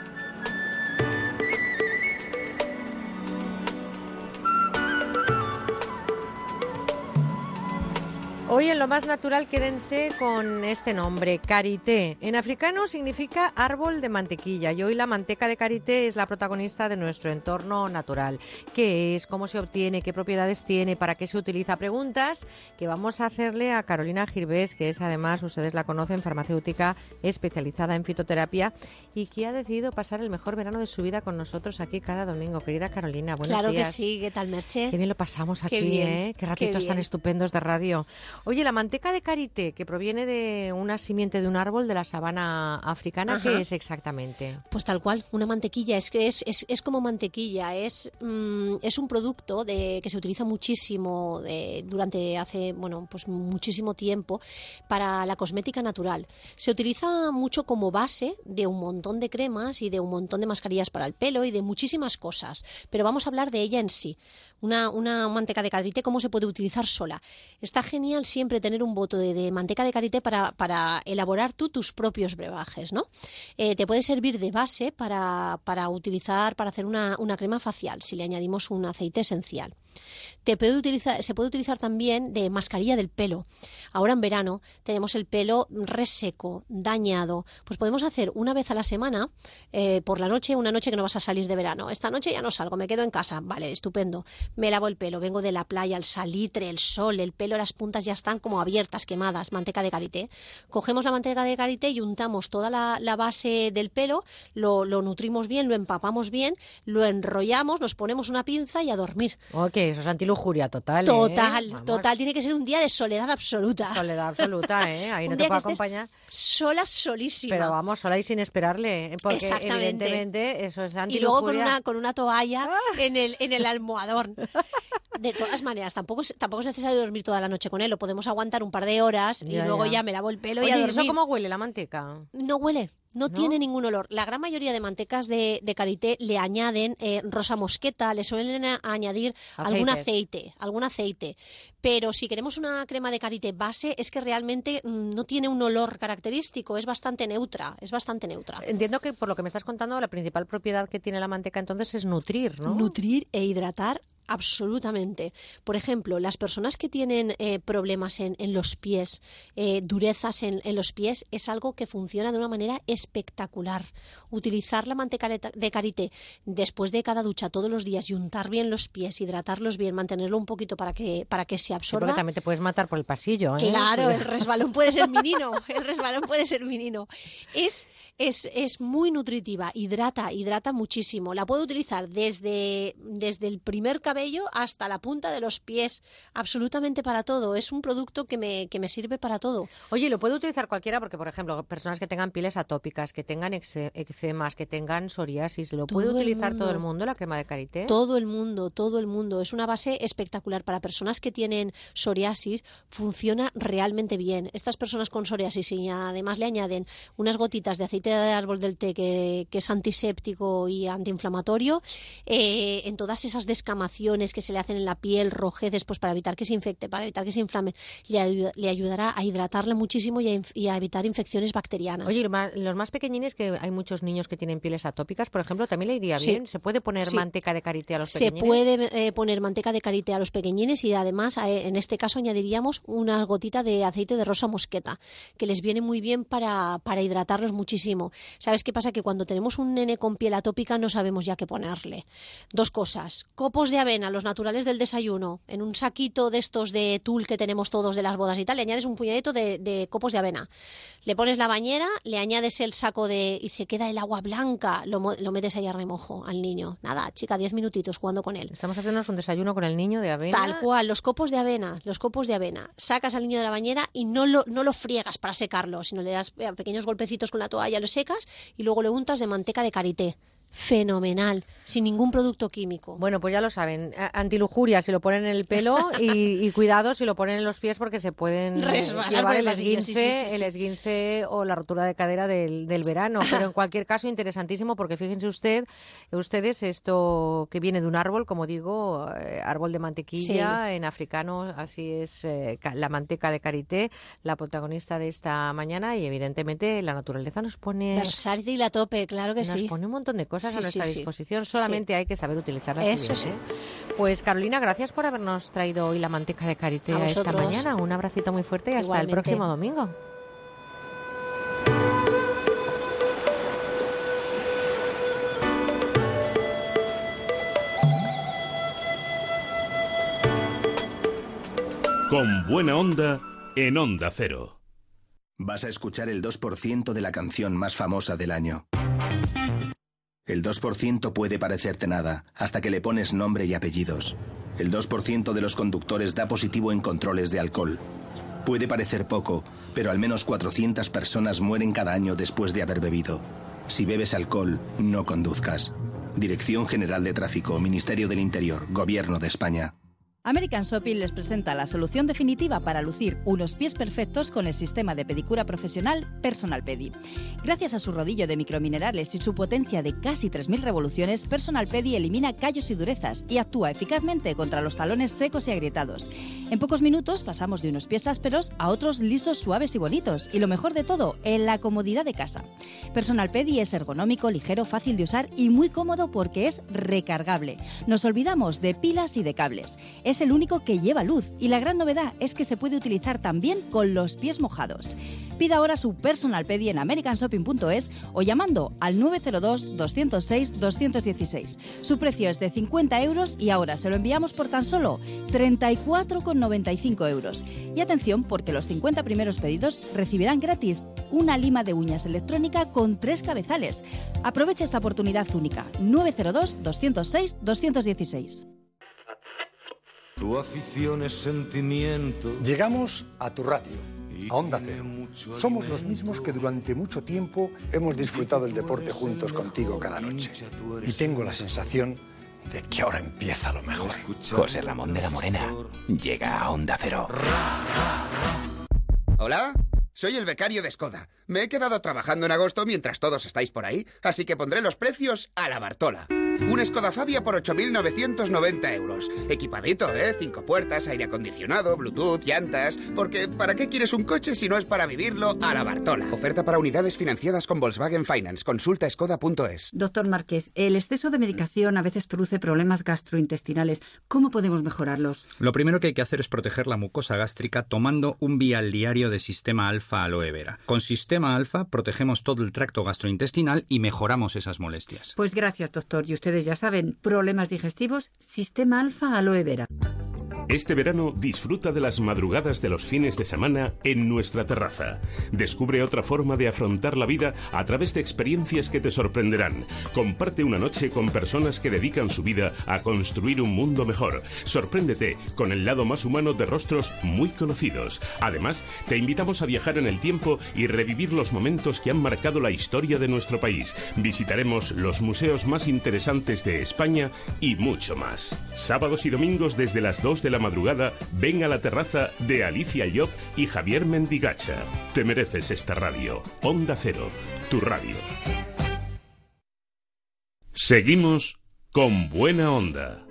Hoy en lo más natural quédense con este nombre, karité. En africano significa árbol de mantequilla y hoy la manteca de karité es la protagonista de nuestro entorno natural. ¿Qué es? ¿Cómo se obtiene? ¿Qué propiedades tiene? ¿Para qué se utiliza? Preguntas que vamos a hacerle a Carolina Girbés, que es además, ustedes la conocen, farmacéutica especializada en fitoterapia y que ha decidido pasar el mejor verano de su vida con nosotros aquí cada domingo. Querida Carolina, buenos Claro días. que sí, ¿qué tal, Merche? Qué bien lo pasamos Qué aquí, bien, ¿eh? Qué qué ratitos tan estupendos de radio. Oye, la manteca de karité, que proviene de una simiente de un árbol de la sabana africana, Ajá. ¿qué es exactamente? Pues tal cual, una mantequilla, es que es, es, es como mantequilla, es, mm, es un producto de, que se utiliza muchísimo de- durante hace, bueno, pues muchísimo tiempo para la cosmética natural. Se utiliza mucho como base de un montón de cremas y de un montón de mascarillas para el pelo y de muchísimas cosas, pero vamos a hablar de ella en sí. Una, una manteca de karité, ¿cómo se puede utilizar sola? Está genial siempre tener un bote de, manteca de karité para, para elaborar tú tus propios brebajes, ¿no? Eh, te puede servir de base para, para utilizar, para hacer una, una crema facial, si le añadimos un aceite esencial. Te puede utilizar, se puede utilizar también de mascarilla del pelo. Ahora en verano tenemos el pelo reseco, dañado. Pues podemos hacer una vez a la semana, eh, por la noche, una noche que no vas a salir de verano. Esta noche ya no salgo, me quedo en casa. Vale, estupendo. Me lavo el pelo, vengo de la playa, el salitre, el sol, el pelo, las puntas ya están como abiertas, quemadas, manteca de karité. Cogemos la manteca de karité y untamos toda la, base del pelo, lo, lo nutrimos bien, lo empapamos bien, lo enrollamos, nos ponemos una pinza y a dormir. Ok, esos antilujo lujuria total. ¿eh? Total, total. Tiene que ser un día de soledad absoluta. Soledad absoluta, ¿eh? Ahí no te puedo acompañar. Sola, solísima. Pero vamos, sola y sin esperarle. ¿eh? Porque Exactamente. evidentemente eso es y luego con una, con una toalla en, el, en el almohadón. De todas maneras, tampoco es, tampoco es necesario dormir toda la noche con él. Lo podemos aguantar un par de horas y Ya, luego ya. ya. me lavo el pelo y a ¿y dormir. eso cómo huele la manteca? No huele. No, tiene ningún olor. La gran mayoría de mantecas de, de karité le añaden eh, rosa mosqueta, le suelen añadir algún aceite, algún aceite. Pero si queremos una crema de karité base, es que realmente mm, no tiene un olor característico, es bastante neutra, es bastante neutra. Entiendo que por lo que me estás contando, la principal propiedad que tiene la manteca entonces es nutrir, ¿no? Nutrir e hidratar absolutamente. Por ejemplo, las personas que tienen eh, problemas en, en los pies, eh, durezas en, en los pies, es algo que funciona de una manera espectacular. Utilizar la manteca de- karité después de cada ducha todos los días y untar bien los pies, hidratarlos bien, mantenerlo un poquito para que, para que se Sí, absorba. porque también te puedes matar por el pasillo, ¿eh? Claro, el resbalón puede ser menino, el resbalón puede ser menino. Es, es, es muy nutritiva, hidrata, hidrata muchísimo. La puedo utilizar desde, desde el primer cabello hasta la punta de los pies, absolutamente para todo. Es un producto que me, que me sirve para todo. Oye, lo puede utilizar cualquiera porque, por ejemplo, personas que tengan pieles atópicas, que tengan eczemas, que tengan psoriasis, ¿lo puede Todo el utilizar todo el mundo. mundo la crema de karité? Todo el mundo, todo el mundo. Es una base espectacular. Para personas que tienen psoriasis, funciona realmente bien. Estas personas con psoriasis y además le añaden unas gotitas de aceite de árbol del té que, que es antiséptico y antiinflamatorio, eh, en todas esas descamaciones que se le hacen en la piel, rojeces, pues para evitar que se infecte, para evitar que se inflame, le, ayuda- le ayudará a hidratarla muchísimo y a, inf- y a evitar infecciones bacterianas. Oye, los más pequeñines, que hay muchos niños que tienen pieles atópicas, por ejemplo, también le iría Sí. bien. ¿Se puede poner Sí. manteca de karité a los Se pequeñines? puede eh, poner manteca de karité a los pequeñines y además eh, en este caso añadiríamos una gotita de aceite de rosa mosqueta, que les viene muy bien para, para hidratarlos muchísimo. ¿Sabes qué pasa? Que cuando tenemos un nene con piel atópica no sabemos ya qué ponerle. Dos cosas. Copos de avena, los naturales del desayuno, en un saquito de estos de tul que tenemos todos de las bodas y tal, le añades un puñadito de, de copos de avena. Le pones la bañera, le añades el saco de... y se queda el agua blanca, lo, lo metes ahí a remojo al niño. Nada, chica, diez minutitos jugando con él. Estamos haciéndonos un desayuno con el niño de avena. Tal cual, los copos de avena, los copos de avena. Sacas al niño de la bañera y no lo, no lo friegas para secarlo, sino le das eh, pequeños golpecitos con la toalla, lo secas y luego le untas de manteca de karité. Fenomenal, sin ningún producto químico. Bueno, pues ya lo saben. Antilujuria si lo ponen en el pelo y, y cuidado si lo ponen en los pies porque se pueden Resbalar llevar el esguince, sí, sí, sí, sí. el esguince o la rotura de cadera del, del verano. Pero en cualquier caso, interesantísimo porque fíjense usted, ustedes, esto que viene de un árbol, como digo, eh, árbol de mantequilla, en africano así es eh, la manteca de karité, la protagonista de esta mañana y evidentemente la naturaleza nos pone... Versátil a tope, claro que Nos sí. pone un montón de cosas Sí, a nuestra sí, sí. disposición, solamente hay que saber utilizarlas. Eso bien, sí. ¿eh? Pues Carolina, gracias por habernos traído hoy la manteca de karité A esta mañana. Un abracito muy fuerte y hasta Igualmente. el próximo domingo. Con buena onda en Onda Cero. Vas a escuchar el 2% de la canción más famosa del año. El 2% puede parecerte nada, hasta que le pones nombre y apellidos. El 2% de los conductores da positivo en controles de alcohol. Puede parecer poco, pero al menos 400 personas mueren cada año después de haber bebido. Si bebes alcohol, no conduzcas. Dirección General de Tráfico, Ministerio del Interior, Gobierno de España. American Shopping les presenta la solución definitiva para lucir unos pies perfectos con el sistema de pedicura profesional Personal Pedi. Gracias a su rodillo de microminerales y su potencia de casi 3.000 revoluciones, Personal Pedi elimina callos y durezas y actúa eficazmente contra los talones secos y agrietados. En pocos minutos pasamos de unos pies ásperos a otros lisos, suaves y bonitos. Y lo mejor de todo, en la comodidad de casa. Personal Pedi es ergonómico, ligero, fácil de usar y muy cómodo porque es recargable. Nos olvidamos de pilas y de cables. Es el único que lleva luz y la gran novedad es que se puede utilizar también con los pies mojados. Pida ahora su Personal Pedi en americanshopping.es o llamando al 902-206-216. Su precio es de 50 euros y ahora se lo enviamos por tan solo 34,95 euros. Y atención porque los 50 primeros pedidos recibirán gratis una lima de uñas electrónica con tres cabezales. Aprovecha esta oportunidad única. 902-206-216. Tu afición es sentimiento. Llegamos a tu radio, a Onda Cero. Somos los mismos que durante mucho tiempo hemos disfrutado el deporte juntos contigo cada noche. Y tengo la sensación de que ahora empieza lo mejor. José Ramón de la Morena llega a Onda Cero. ¿Hola? Soy el becario de Skoda. Me he quedado trabajando en agosto mientras todos estáis por ahí, así que pondré los precios a la Bartola. Un Skoda Fabia por 8.990 euros. Equipadito, ¿eh? Cinco puertas, aire acondicionado, Bluetooth, llantas... Porque ¿para qué quieres un coche si no es para vivirlo a la Bartola? Oferta para unidades financiadas con Volkswagen Finance. Consulta skoda.es. Doctor Márquez, el exceso de medicación a veces produce problemas gastrointestinales. ¿Cómo podemos mejorarlos? Lo primero que hay que hacer es proteger la mucosa gástrica tomando un vial diario de Sistema Alfa Aloe Vera. Con Sistema Alfa protegemos todo el tracto gastrointestinal y mejoramos esas molestias. Pues gracias, doctor. Y ustedes ya saben, problemas digestivos, Sistema Alfa Aloe Vera. Este verano disfruta de las madrugadas de los fines de semana en nuestra terraza. Descubre otra forma de afrontar la vida a través de experiencias que te sorprenderán. Comparte una noche con personas que dedican su vida a construir un mundo mejor. Sorpréndete con el lado más humano de rostros muy conocidos. Además, te invitamos a viajar en el tiempo y revivir los momentos que han marcado la historia de nuestro país. Visitaremos los museos más interesantes de España y mucho más. Sábados y domingos desde las 2 de la madrugada, ven a la terraza de Alicia Job y Javier Mendigacha. Te mereces esta radio. Onda Cero, tu radio. Seguimos con buena onda.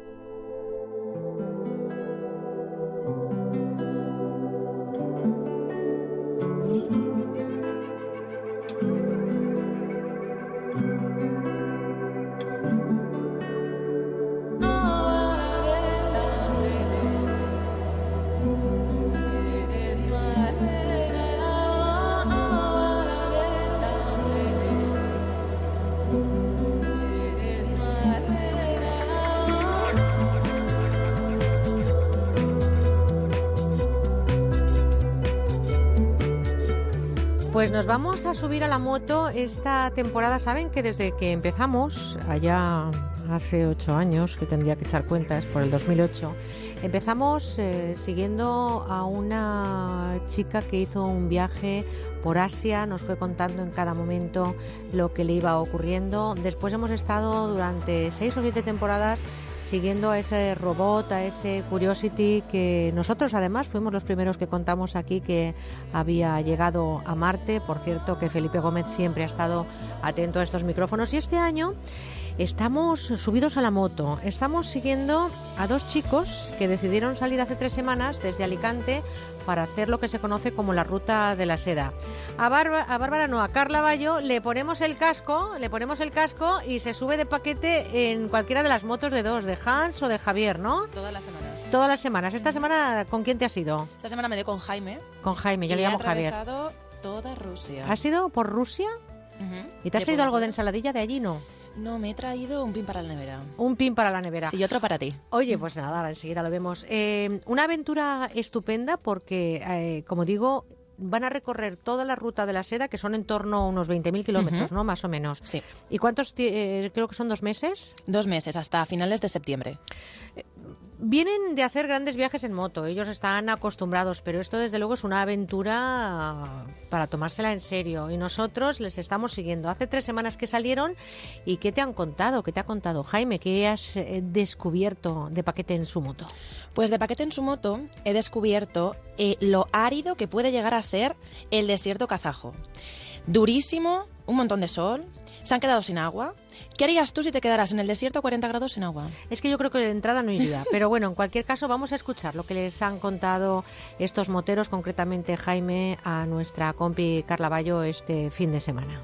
Pues nos vamos a subir a la moto esta temporada. Saben que desde que empezamos, allá hace ocho años, que tendría que echar cuentas, por el 2008, empezamos eh, siguiendo a una chica que hizo un viaje por Asia, nos fue contando en cada momento lo que le iba ocurriendo. Después hemos estado durante seis o siete temporadas siguiendo a ese robot, a ese Curiosity que nosotros además fuimos los primeros que contamos aquí que había llegado a Marte. Por cierto, que Felipe Gómez siempre ha estado atento a estos micrófonos y este año estamos subidos a la moto. Estamos siguiendo a dos chicos que decidieron salir hace tres semanas desde Alicante para hacer lo que se conoce como la ruta de la seda. A, Bárbara, a Bárbara no, a Carla Bayo le ponemos el casco, le ponemos el casco y se sube de paquete en cualquiera de las motos de dos, de Hans o de Javier, ¿no? Todas las semanas. Todas las semanas. ¿Esta semana con quién te has ido? Esta semana me dio con Jaime. Con Jaime, yo y le llamo he Javier. toda Rusia. ¿Has ido por Rusia? ¿Y te has traído algo de ensaladilla de allí, no? No, me he traído un pin para la nevera. Un pin para la nevera. Sí, y otro para ti. Oye, pues nada, ahora enseguida lo vemos. Eh, una aventura estupenda porque, eh, como digo, van a recorrer toda la ruta de la seda, que son en torno a unos 20.000 kilómetros. ¿no? Más o menos. Sí. ¿Y cuántos? eh, creo que son dos meses. Dos meses, hasta finales de septiembre. Vienen de hacer grandes viajes en moto, ellos están acostumbrados, pero esto desde luego es una aventura para tomársela en serio y nosotros les estamos siguiendo. Hace tres semanas que salieron y ¿qué te han contado? ¿Qué te ha contado Jaime? ¿Qué has eh, descubierto de paquete en su moto? Pues de paquete en su moto he descubierto eh, lo árido que puede llegar a ser el desierto kazajo. Durísimo, un montón de sol, se han quedado sin agua. ¿Qué harías tú si te quedaras en el desierto a 40 grados sin agua? Es que yo creo que de entrada no iría, pero bueno, en cualquier caso vamos a escuchar lo que les han contado estos moteros, concretamente Jaime, a nuestra compi Carla este fin de semana.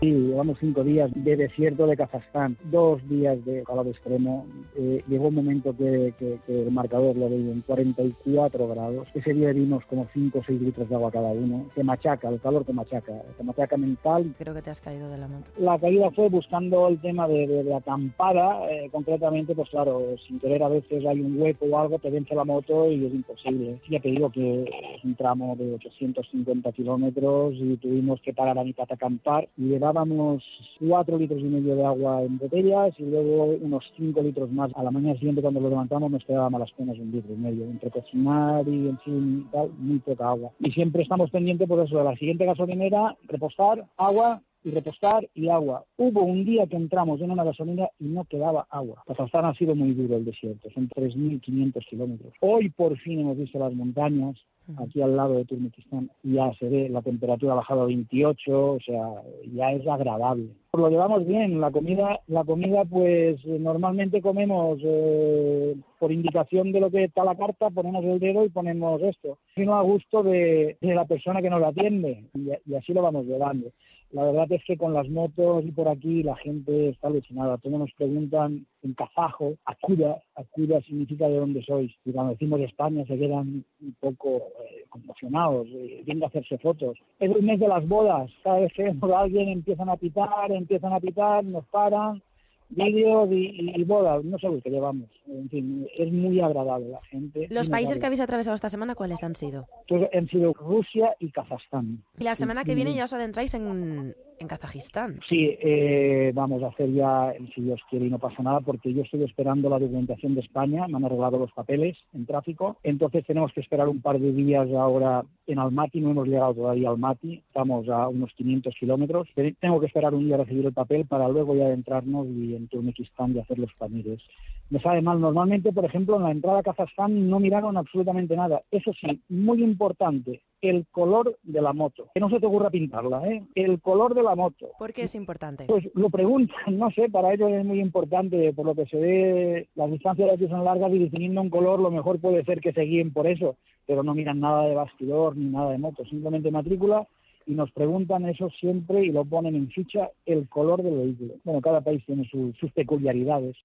Sí, llevamos cinco días de desierto de Kazajstán, dos días de calor extremo. Eh, llegó un momento que, que- que el marcador lo veía en 44 grados. Ese día vimos como 5 o 6 litros de agua cada uno. Te machaca, el calor te machaca, te machaca mental. Creo que te has caído de la moto. La caída fue buscando el tema de, de- de acampada, eh, concretamente, pues claro, sin querer a veces hay un hueco o algo, te vence la moto y es imposible. Ya te digo que es un tramo de 850 kilómetros y tuvimos que parar a mitad a acampar y llevar dábamos cuatro litros y medio de agua en botellas y luego unos cinco litros más. A la mañana siguiente cuando lo levantamos nos quedaba malas penas un litro y medio. Entre cocinar y en fin tal, muy poca agua. Y siempre estamos pendientes por eso de la siguiente gasolinera, repostar, agua y repostar y agua. Hubo un día que entramos en una gasolina y no quedaba agua. Kazajstán ha sido muy duro el desierto, son 3.500 kilómetros. Hoy por fin hemos visto las montañas, aquí al lado de Turkmenistán, y ya se ve, la temperatura ha bajado a 28, o sea, ya es agradable. Lo llevamos bien, la comida, la comida pues normalmente comemos eh, por indicación de lo que está la carta, ponemos el dedo y ponemos esto, sino a gusto de, de la persona que nos atiende, y, y así lo vamos llevando. La verdad es que con las motos y por aquí la gente está alucinada. Todos nos preguntan en kazajo, Akuda, Akuda significa de dónde sois. Y cuando decimos España se quedan un poco eh, conmocionados, eh, vienen a hacerse fotos. Es el mes de las bodas. Cada vez que vemos a alguien empiezan a pitar, empiezan a pitar, nos paran, vídeos y, y, bodas. No sé lo que llevamos. En fin, es muy agradable la gente. ¿Los países que habéis atravesado esta semana cuáles han sido? Entonces, han sido Rusia y Kazajstán. Y la semana que viene ya os adentráis en, en Kazajistán. Sí, eh, vamos a hacer ya, si Dios quiere y no pasa nada, porque yo estoy esperando la documentación de España, me han arreglado los papeles en tráfico, entonces tenemos que esperar un par de días ahora en Almaty, no hemos llegado todavía a Almaty, estamos a unos 500 kilómetros, Te- tengo que esperar un día a recibir el papel para luego ya adentrarnos y en Turkmenistán y hacer los pamires. Me sabe mal, normalmente, por ejemplo, en la entrada a Kazajstán no miraron absolutamente nada. Eso sí, muy importante, el color de la moto. Que no se te ocurra pintarla, ¿eh? El color de la moto. ¿Por qué es importante? Pues lo preguntan, no sé, para ellos es muy importante, por lo que se ve, las distancias de aquí son largas y definiendo un color lo mejor puede ser que se guíen por eso, pero no miran nada de bastidor ni nada de moto, simplemente matrícula y nos preguntan eso siempre y lo ponen en ficha el color del vehículo. Bueno, cada país tiene su- sus peculiaridades.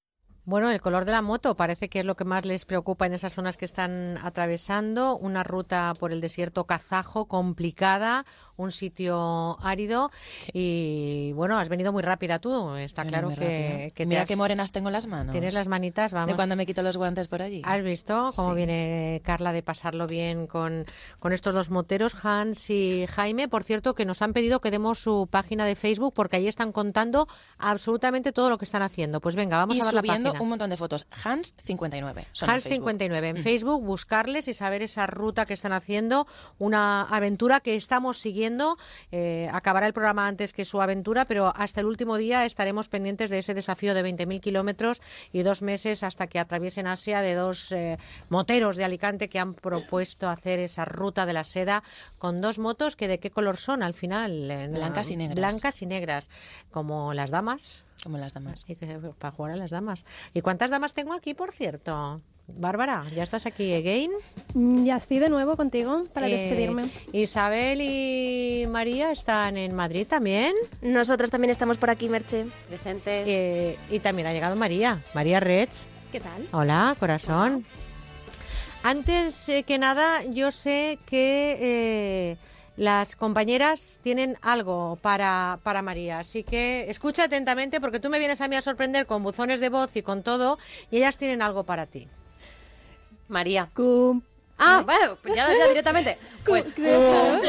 Bueno, el color de la moto parece que es lo que más les preocupa en esas zonas que están atravesando. Una ruta por el desierto kazajo complicada, un sitio árido. Y bueno, has venido muy rápida tú. Está claro que, que Mira has- qué morenas tengo las manos. Tienes las manitas, vamos. De cuando me quito los guantes por allí. ¿Has visto cómo Sí. viene Carla de pasarlo bien con, con estos dos moteros, Hans y Jaime? Por cierto, que nos han pedido que demos su página de Facebook porque ahí están contando absolutamente todo lo que están haciendo. Pues venga, vamos y a ver la subiendo un montón de fotos. Hans59. son en Hans Facebook. 59 en Mm. Facebook, buscarles y saber esa ruta que están haciendo, una aventura que estamos siguiendo. Eh, acabará el programa antes que su aventura, pero hasta el último día estaremos pendientes de ese desafío de 20.000 kilómetros y dos meses hasta que atraviesen Asia de dos eh, moteros de Alicante que han propuesto hacer esa ruta de la seda con dos motos que de qué color son al final. Eh, Blancas y negras. Blancas y negras, como las damas. Como las damas. Y que- para jugar a las damas. ¿Y cuántas damas tengo aquí, por cierto? Bárbara, ya estás aquí again. Mm, Ya estoy de nuevo contigo para Eh, despedirme. Isabel y María están en Madrid también. Nosotros también estamos por aquí, Merche. Presentes. Eh, y también ha llegado María, María Rech. ¿Qué tal? Hola, corazón. Antes eh, que nada, yo sé que eh, las compañeras tienen algo para, para María, así que escucha atentamente porque tú me vienes a mí a sorprender con buzones de voz y con todo, y ellas tienen algo para ti. María. Cum- Ah, bueno, pues ya, ya directamente. Pues, cumpleaños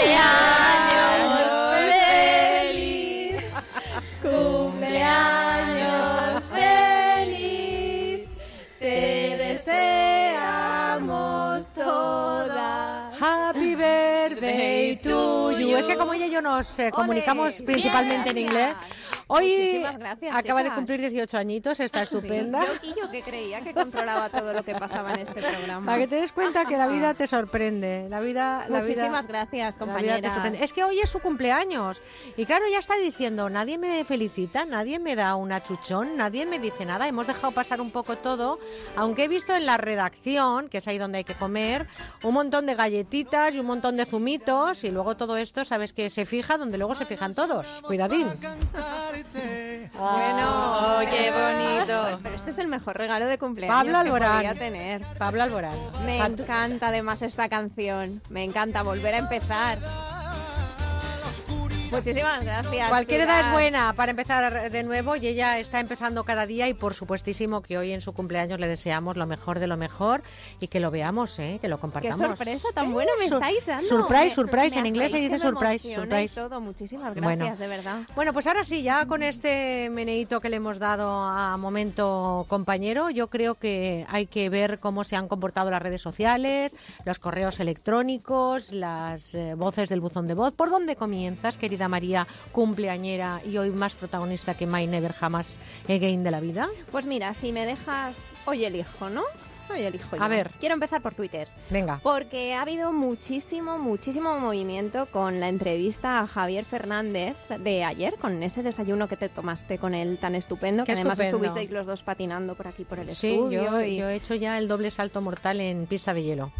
birthday to you. Es que como ella y yo nos eh, comunicamos principalmente en inglés, hoy gracias, acaba de cumplir 18 añitos, está estupenda. Yo- y yo que creía que controlaba todo lo que pasaba en este programa. Para que te des cuenta que la vida te sorprende. La vida, la Muchísimas gracias, vida compañeras. Es que hoy es su cumpleaños. Y claro, ya está diciendo, nadie me felicita, nadie me da un achuchón, nadie me dice nada. Hemos dejado pasar un poco todo, aunque he visto en la redacción, que es ahí donde hay que comer, un montón de galletitas y un montón de zumitos. Y luego todo esto, sabes que se fija donde luego se fijan todos. Cuidadín. Bueno, Oh, qué bonito. Pero este es el mejor regalo de cumpleaños Pablo que Alborán. podía tener. Pablo Alborán. Me Pat- encanta además esta canción. Me encanta volver a empezar. Muchísimas gracias. Cualquier Pilar. edad es buena para empezar de nuevo y ella está empezando cada día y por supuestísimo que hoy en su cumpleaños le deseamos lo mejor de lo mejor y que lo veamos, ¿eh? que lo Qué compartamos. sorpresa tan buena me estáis dando. Surprise, surprise, me en inglés se dice surprise, surprise. todo. Muchísimas gracias, Bueno. de verdad. Bueno, pues ahora sí, ya con este meneíto que le hemos dado a momento compañero, yo creo que hay que ver cómo se han comportado las redes sociales, los correos electrónicos, las eh, voces del buzón de voz. ¿Por dónde comienzas, querida María, cumpleañera y hoy más protagonista que My Never Jamás Again de la vida? Pues mira, si me dejas, hoy elijo, ¿no? Hoy elijo yo. A ver. Quiero empezar por Twitter. Venga. Porque ha habido muchísimo, muchísimo movimiento con la entrevista a Javier Fernández de ayer, con ese desayuno que te tomaste con él tan estupendo, Qué que además estupendo. estuvisteis los dos patinando por aquí por el Sí, estudio. yo, y- yo he hecho ya el doble salto mortal en pista de hielo.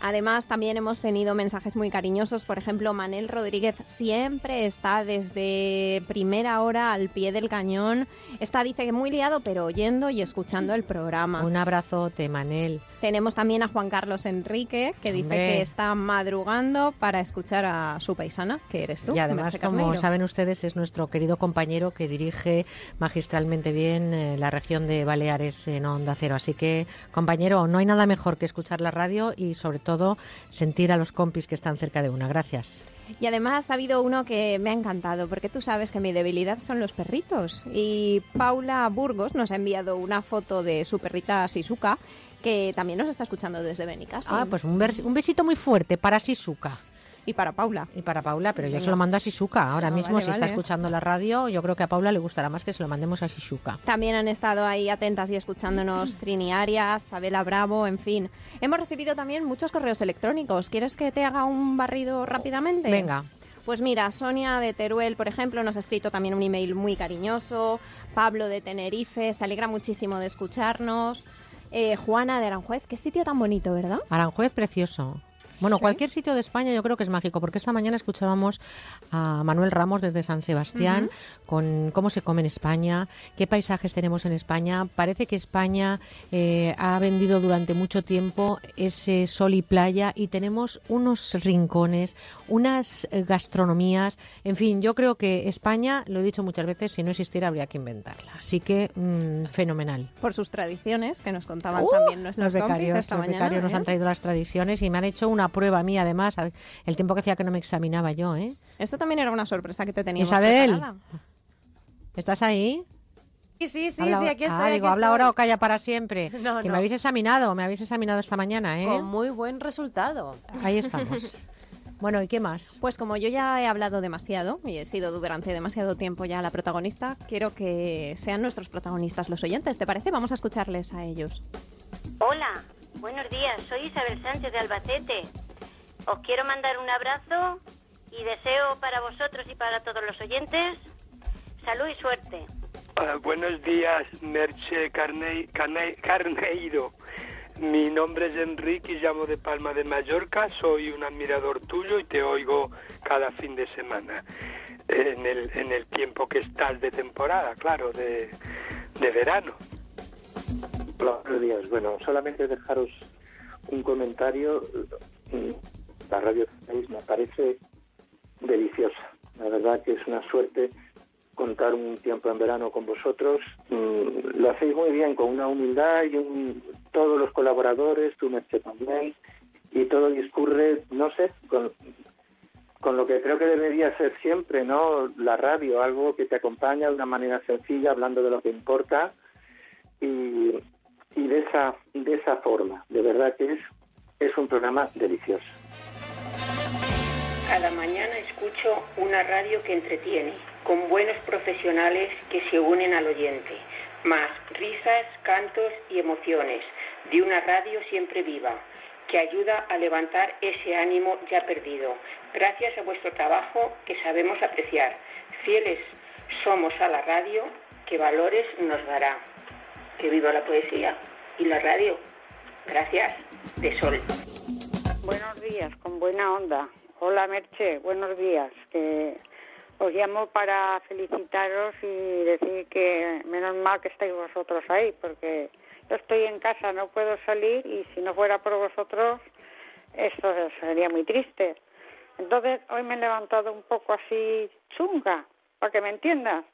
Además, también hemos tenido mensajes muy cariñosos. Por ejemplo, Manel Rodríguez siempre está desde primera hora al pie del cañón. Está, dice que muy liado, pero oyendo y escuchando el programa. Un abrazote, Manel. Tenemos también a Juan Carlos Enrique, que dice Hombre. que está madrugando para escuchar a su paisana, que eres tú. Y además, como Carneiro. saben ustedes, es nuestro querido compañero que dirige magistralmente bien eh, la región de Baleares en Onda Cero. Así que, compañero, no hay nada mejor que escuchar la radio y, sobre todo, sentir a los compis que están cerca de una. Gracias. Y además ha habido uno que me ha encantado, porque tú sabes que mi debilidad son los perritos. Y Paula Burgos nos ha enviado una foto de su perrita Shizuka, que también nos está escuchando desde Benicasa. Ah, pues un, un besito muy fuerte para Shizuka. Y para Paula. Y para Paula, pero yo se lo mando a Shizuka. Ahora Ah, mismo, vale, si está escuchando la radio, yo creo que a Paula le gustará más que se lo mandemos a Shizuka. También han estado ahí atentas y escuchándonos Trini Arias, Sabela Bravo, en fin. Hemos recibido también muchos correos electrónicos. ¿Quieres que te haga un barrido rápidamente? Venga. Pues mira, Sonia de Teruel, por ejemplo, nos ha escrito también un email muy cariñoso. Pablo de Tenerife, se alegra muchísimo de escucharnos. Eh, Juana de Aranjuez, qué sitio tan bonito, ¿verdad? Aranjuez, precioso. Bueno, cualquier sitio de España yo creo que es mágico, porque esta mañana escuchábamos a Manuel Ramos desde San Sebastián con cómo se come en España, qué paisajes tenemos en España. Parece que España eh, ha vendido durante mucho tiempo ese sol y playa y tenemos unos rincones, unas eh, gastronomías. En fin, yo creo que España, lo he dicho muchas veces, si no existiera habría que inventarla. Así que mm, fenomenal. Por sus tradiciones, que nos contaban Uh, también nuestros los becarios, esta los mañana. becarios nos ¿eh? han traído las tradiciones y me han hecho una prueba a mí, además, el tiempo que hacía que no me examinaba yo, ¿eh? Esto también era una sorpresa que te teníamos Isabel, preparada. ¿estás ahí? Sí, sí, sí, Habla- sí, aquí estoy. Ah, digo, aquí habla estoy. ahora o calla para siempre. No, que no. me habéis examinado, me habéis examinado esta mañana, ¿eh? Con muy buen resultado. Ahí estamos. bueno, ¿y qué más? Pues como yo ya he hablado demasiado y he sido durante demasiado tiempo ya la protagonista, quiero que sean nuestros protagonistas los oyentes. ¿Te parece? Vamos a escucharles a ellos. Hola, buenos días. Soy Isabel Sánchez de Albacete. Os quiero mandar un abrazo y deseo para vosotros y para todos los oyentes salud y suerte. Ah, buenos días, Merche Carne- Carne- Carneiro. Mi nombre es Enrique y llamo de Palma de Mallorca. Soy un admirador tuyo y te oigo cada fin de semana. En el, tiempo que estás de temporada, claro, de verano. Buenos días. Bueno, solamente dejaros un comentario. La radio hacéis me parece deliciosa. La verdad que es una suerte contar un tiempo en verano con vosotros. Mm, Lo hacéis muy bien, con una humildad y un- todos los colaboradores, tú Merche también, y todo discurre, no sé, con, con lo que creo que debería ser siempre, ¿no? La radio, algo que te acompaña de una manera sencilla, hablando de lo que importa y, y de esa de esa forma. De verdad que es es un programa delicioso. Cada mañana escucho una radio que entretiene, con buenos profesionales que se unen al oyente, más risas, cantos y emociones, de una radio siempre viva, que ayuda a levantar ese ánimo ya perdido, gracias a vuestro trabajo que sabemos apreciar. Fieles somos a la radio, que valores nos dará. Que viva la poesía y la radio. Gracias, de Sol. Buenos días, con buena onda. Hola Merche, buenos días. Que os llamo para felicitaros y decir que menos mal que estáis vosotros ahí, porque yo estoy en casa, no puedo salir y si no fuera por vosotros esto sería muy triste. Entonces, hoy me he levantado un poco así chunga, para que me entiendas.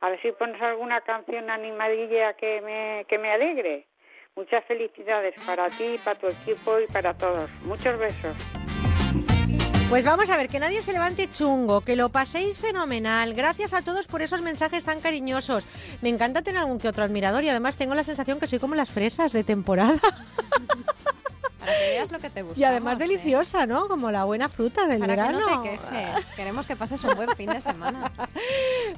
A ver si pones alguna canción animadilla que me, que me alegre. Muchas felicidades para ti, para tu equipo y para todos. Muchos besos. Pues vamos a ver, que nadie se levante chungo, que lo paséis fenomenal. Gracias a todos por esos mensajes tan cariñosos. Me encanta tener algún que otro admirador y además tengo la sensación que soy como las fresas de temporada. Para que veas lo que te gusta. Y además deliciosa, ¿no? Como la buena fruta del Para verano. que no te quejes. Queremos que pases un buen fin de semana.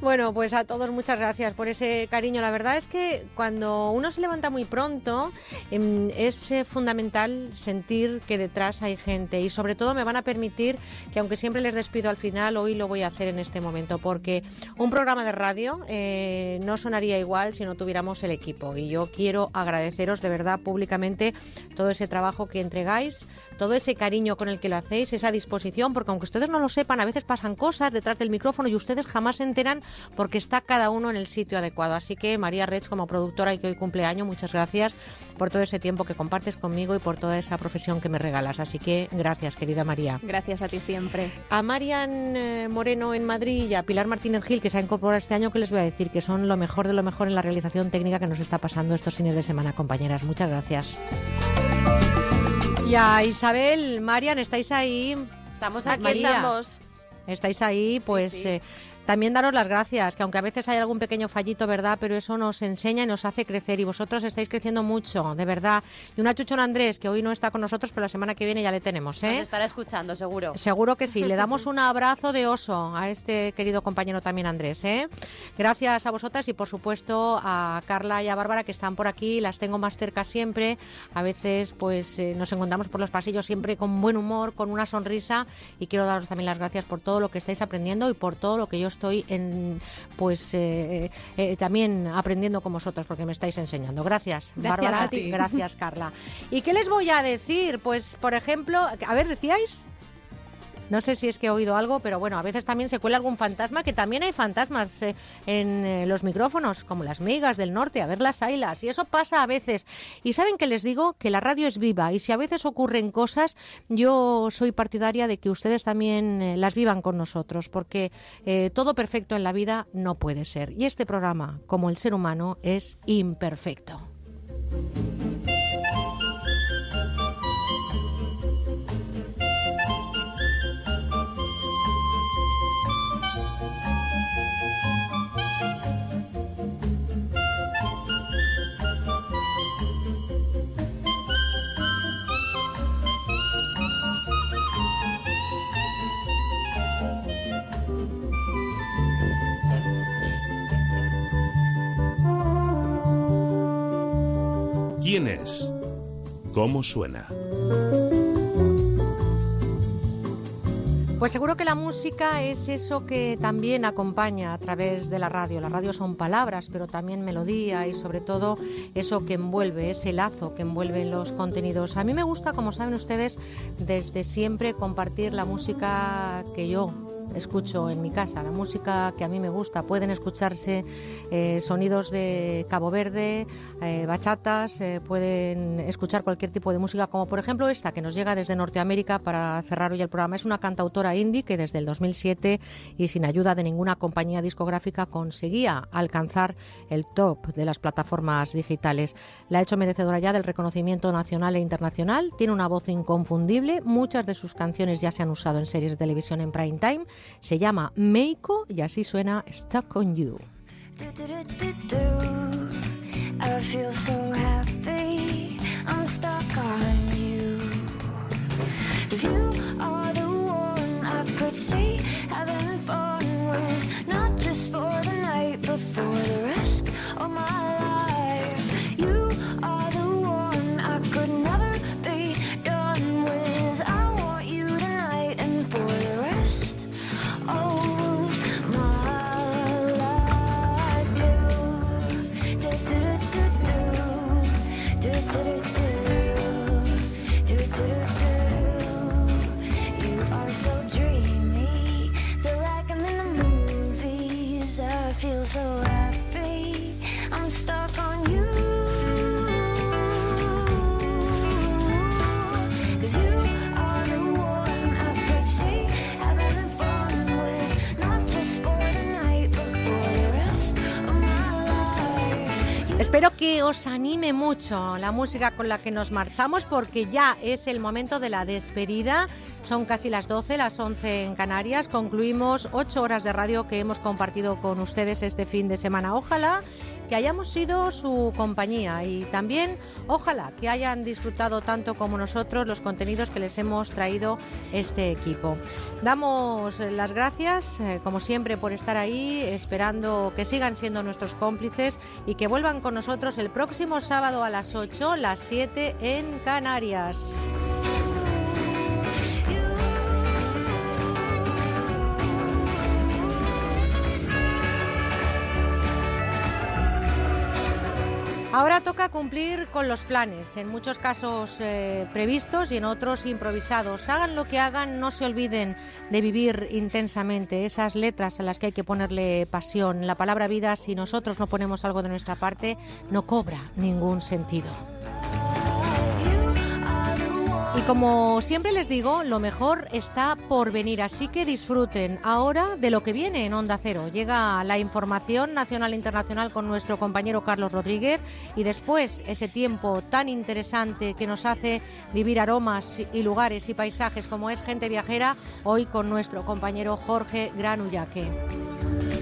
Bueno, pues a todos muchas gracias por ese cariño. La verdad es que cuando uno se levanta muy pronto em, es eh, fundamental sentir que detrás hay gente y sobre todo me van a permitir que aunque siempre les despido al final, hoy lo voy a hacer en este momento porque un programa de radio eh, no sonaría igual si no tuviéramos el equipo y yo quiero agradeceros de verdad públicamente todo ese trabajo que entregáis, todo ese cariño con el que lo hacéis, esa disposición, porque aunque ustedes no lo sepan, a veces pasan cosas detrás del micrófono y ustedes jamás se enteran porque está cada uno en el sitio adecuado. Así que María Rech, como productora y que hoy cumpleaños, muchas gracias por todo ese tiempo que compartes conmigo y por toda esa profesión que me regalas. Así que gracias, querida María. Gracias a ti siempre. A Marian eh, Moreno en Madrid y a Pilar Martínez Gil, que se ha incorporado este año, que les voy a decir que son lo mejor de lo mejor en la realización técnica que nos está pasando estos fines de semana, compañeras. Muchas gracias. Y a Isabel, Marian, ¿estáis ahí? Estamos aquí, María, estamos. Estáis ahí, pues sí. eh, también daros las gracias, que aunque a veces hay algún pequeño fallito, ¿verdad? Pero eso nos enseña y nos hace crecer y vosotros estáis creciendo mucho, de verdad. Y una chuchona Andrés, que hoy no está con nosotros, pero la semana que viene ya le tenemos, Nos ¿eh? estará escuchando, seguro. Seguro que sí. Le damos un abrazo de oso a este querido compañero también Andrés. ¿eh? Gracias a vosotras y por supuesto a Carla y a Bárbara que están por aquí. Las tengo más cerca siempre. A veces pues eh, nos encontramos por los pasillos siempre con buen humor, con una sonrisa y quiero daros también las gracias por todo lo que estáis aprendiendo y por todo lo que yo estoy en pues eh, eh, también aprendiendo con vosotros porque me estáis enseñando. Gracias, Gracias Bárbara. a ti. Gracias, Carla. ¿Y qué les voy a decir? Pues, por ejemplo, a ver, decíais. No sé si es que he oído algo, pero bueno, a veces también se cuela algún fantasma, que también hay fantasmas eh, en eh, los micrófonos, como las migas del norte, a ver las ailas, y eso pasa a veces. Y saben que les digo que la radio es viva, y si a veces ocurren cosas, yo soy partidaria de que ustedes también eh, las vivan con nosotros, porque todo perfecto en la vida no puede ser. Y este programa, como el ser humano, es imperfecto. ¿Quién es? ¿Cómo suena? Pues seguro que la música es eso que también acompaña a través de la radio. La radio son palabras, pero también melodía y sobre todo eso que envuelve, ese lazo que envuelve los contenidos. A mí me gusta, como saben ustedes, desde siempre compartir la música que yo escucho en mi casa, la música que a mí me gusta. Pueden escucharse eh, sonidos de Cabo Verde, eh, bachatas, eh, pueden escuchar cualquier tipo de música, como por ejemplo esta que nos llega desde Norteamérica para cerrar hoy el programa. Es una cantautora indie que desde el 2007 y sin ayuda de ninguna compañía discográfica conseguía alcanzar el top de las plataformas digitales. La ha hecho merecedora ya del reconocimiento nacional e internacional. Tiene una voz inconfundible. Muchas de sus canciones ya se han usado en series de televisión en prime time. Se llama Meiko y así suena Stuck on You. The rest of my life. feels right. Espero que os anime mucho la música con la que nos marchamos porque ya es el momento de la despedida. Son casi las 12, las 11 en Canarias. Concluimos ocho horas de radio que hemos compartido con ustedes este fin de semana. Ojalá que hayamos sido su compañía y también ojalá que hayan disfrutado tanto como nosotros los contenidos que les hemos traído este equipo. Damos las gracias, eh, como siempre, por estar ahí, esperando que sigan siendo nuestros cómplices y que vuelvan con nosotros el próximo sábado a las 8, las 7 en Canarias. Ahora toca cumplir con los planes, en muchos casos eh, previstos y en otros improvisados. Hagan lo que hagan, no se olviden de vivir intensamente esas letras a las que hay que ponerle pasión. La palabra vida, si nosotros no ponemos algo de nuestra parte, no cobra ningún sentido. Y como siempre les digo, lo mejor está por venir, así que disfruten ahora de lo que viene en Onda Cero. Llega la información nacional e internacional con nuestro compañero Carlos Rodríguez y después ese tiempo tan interesante que nos hace vivir aromas y lugares y paisajes como es gente viajera, hoy con nuestro compañero Jorge Granullaque.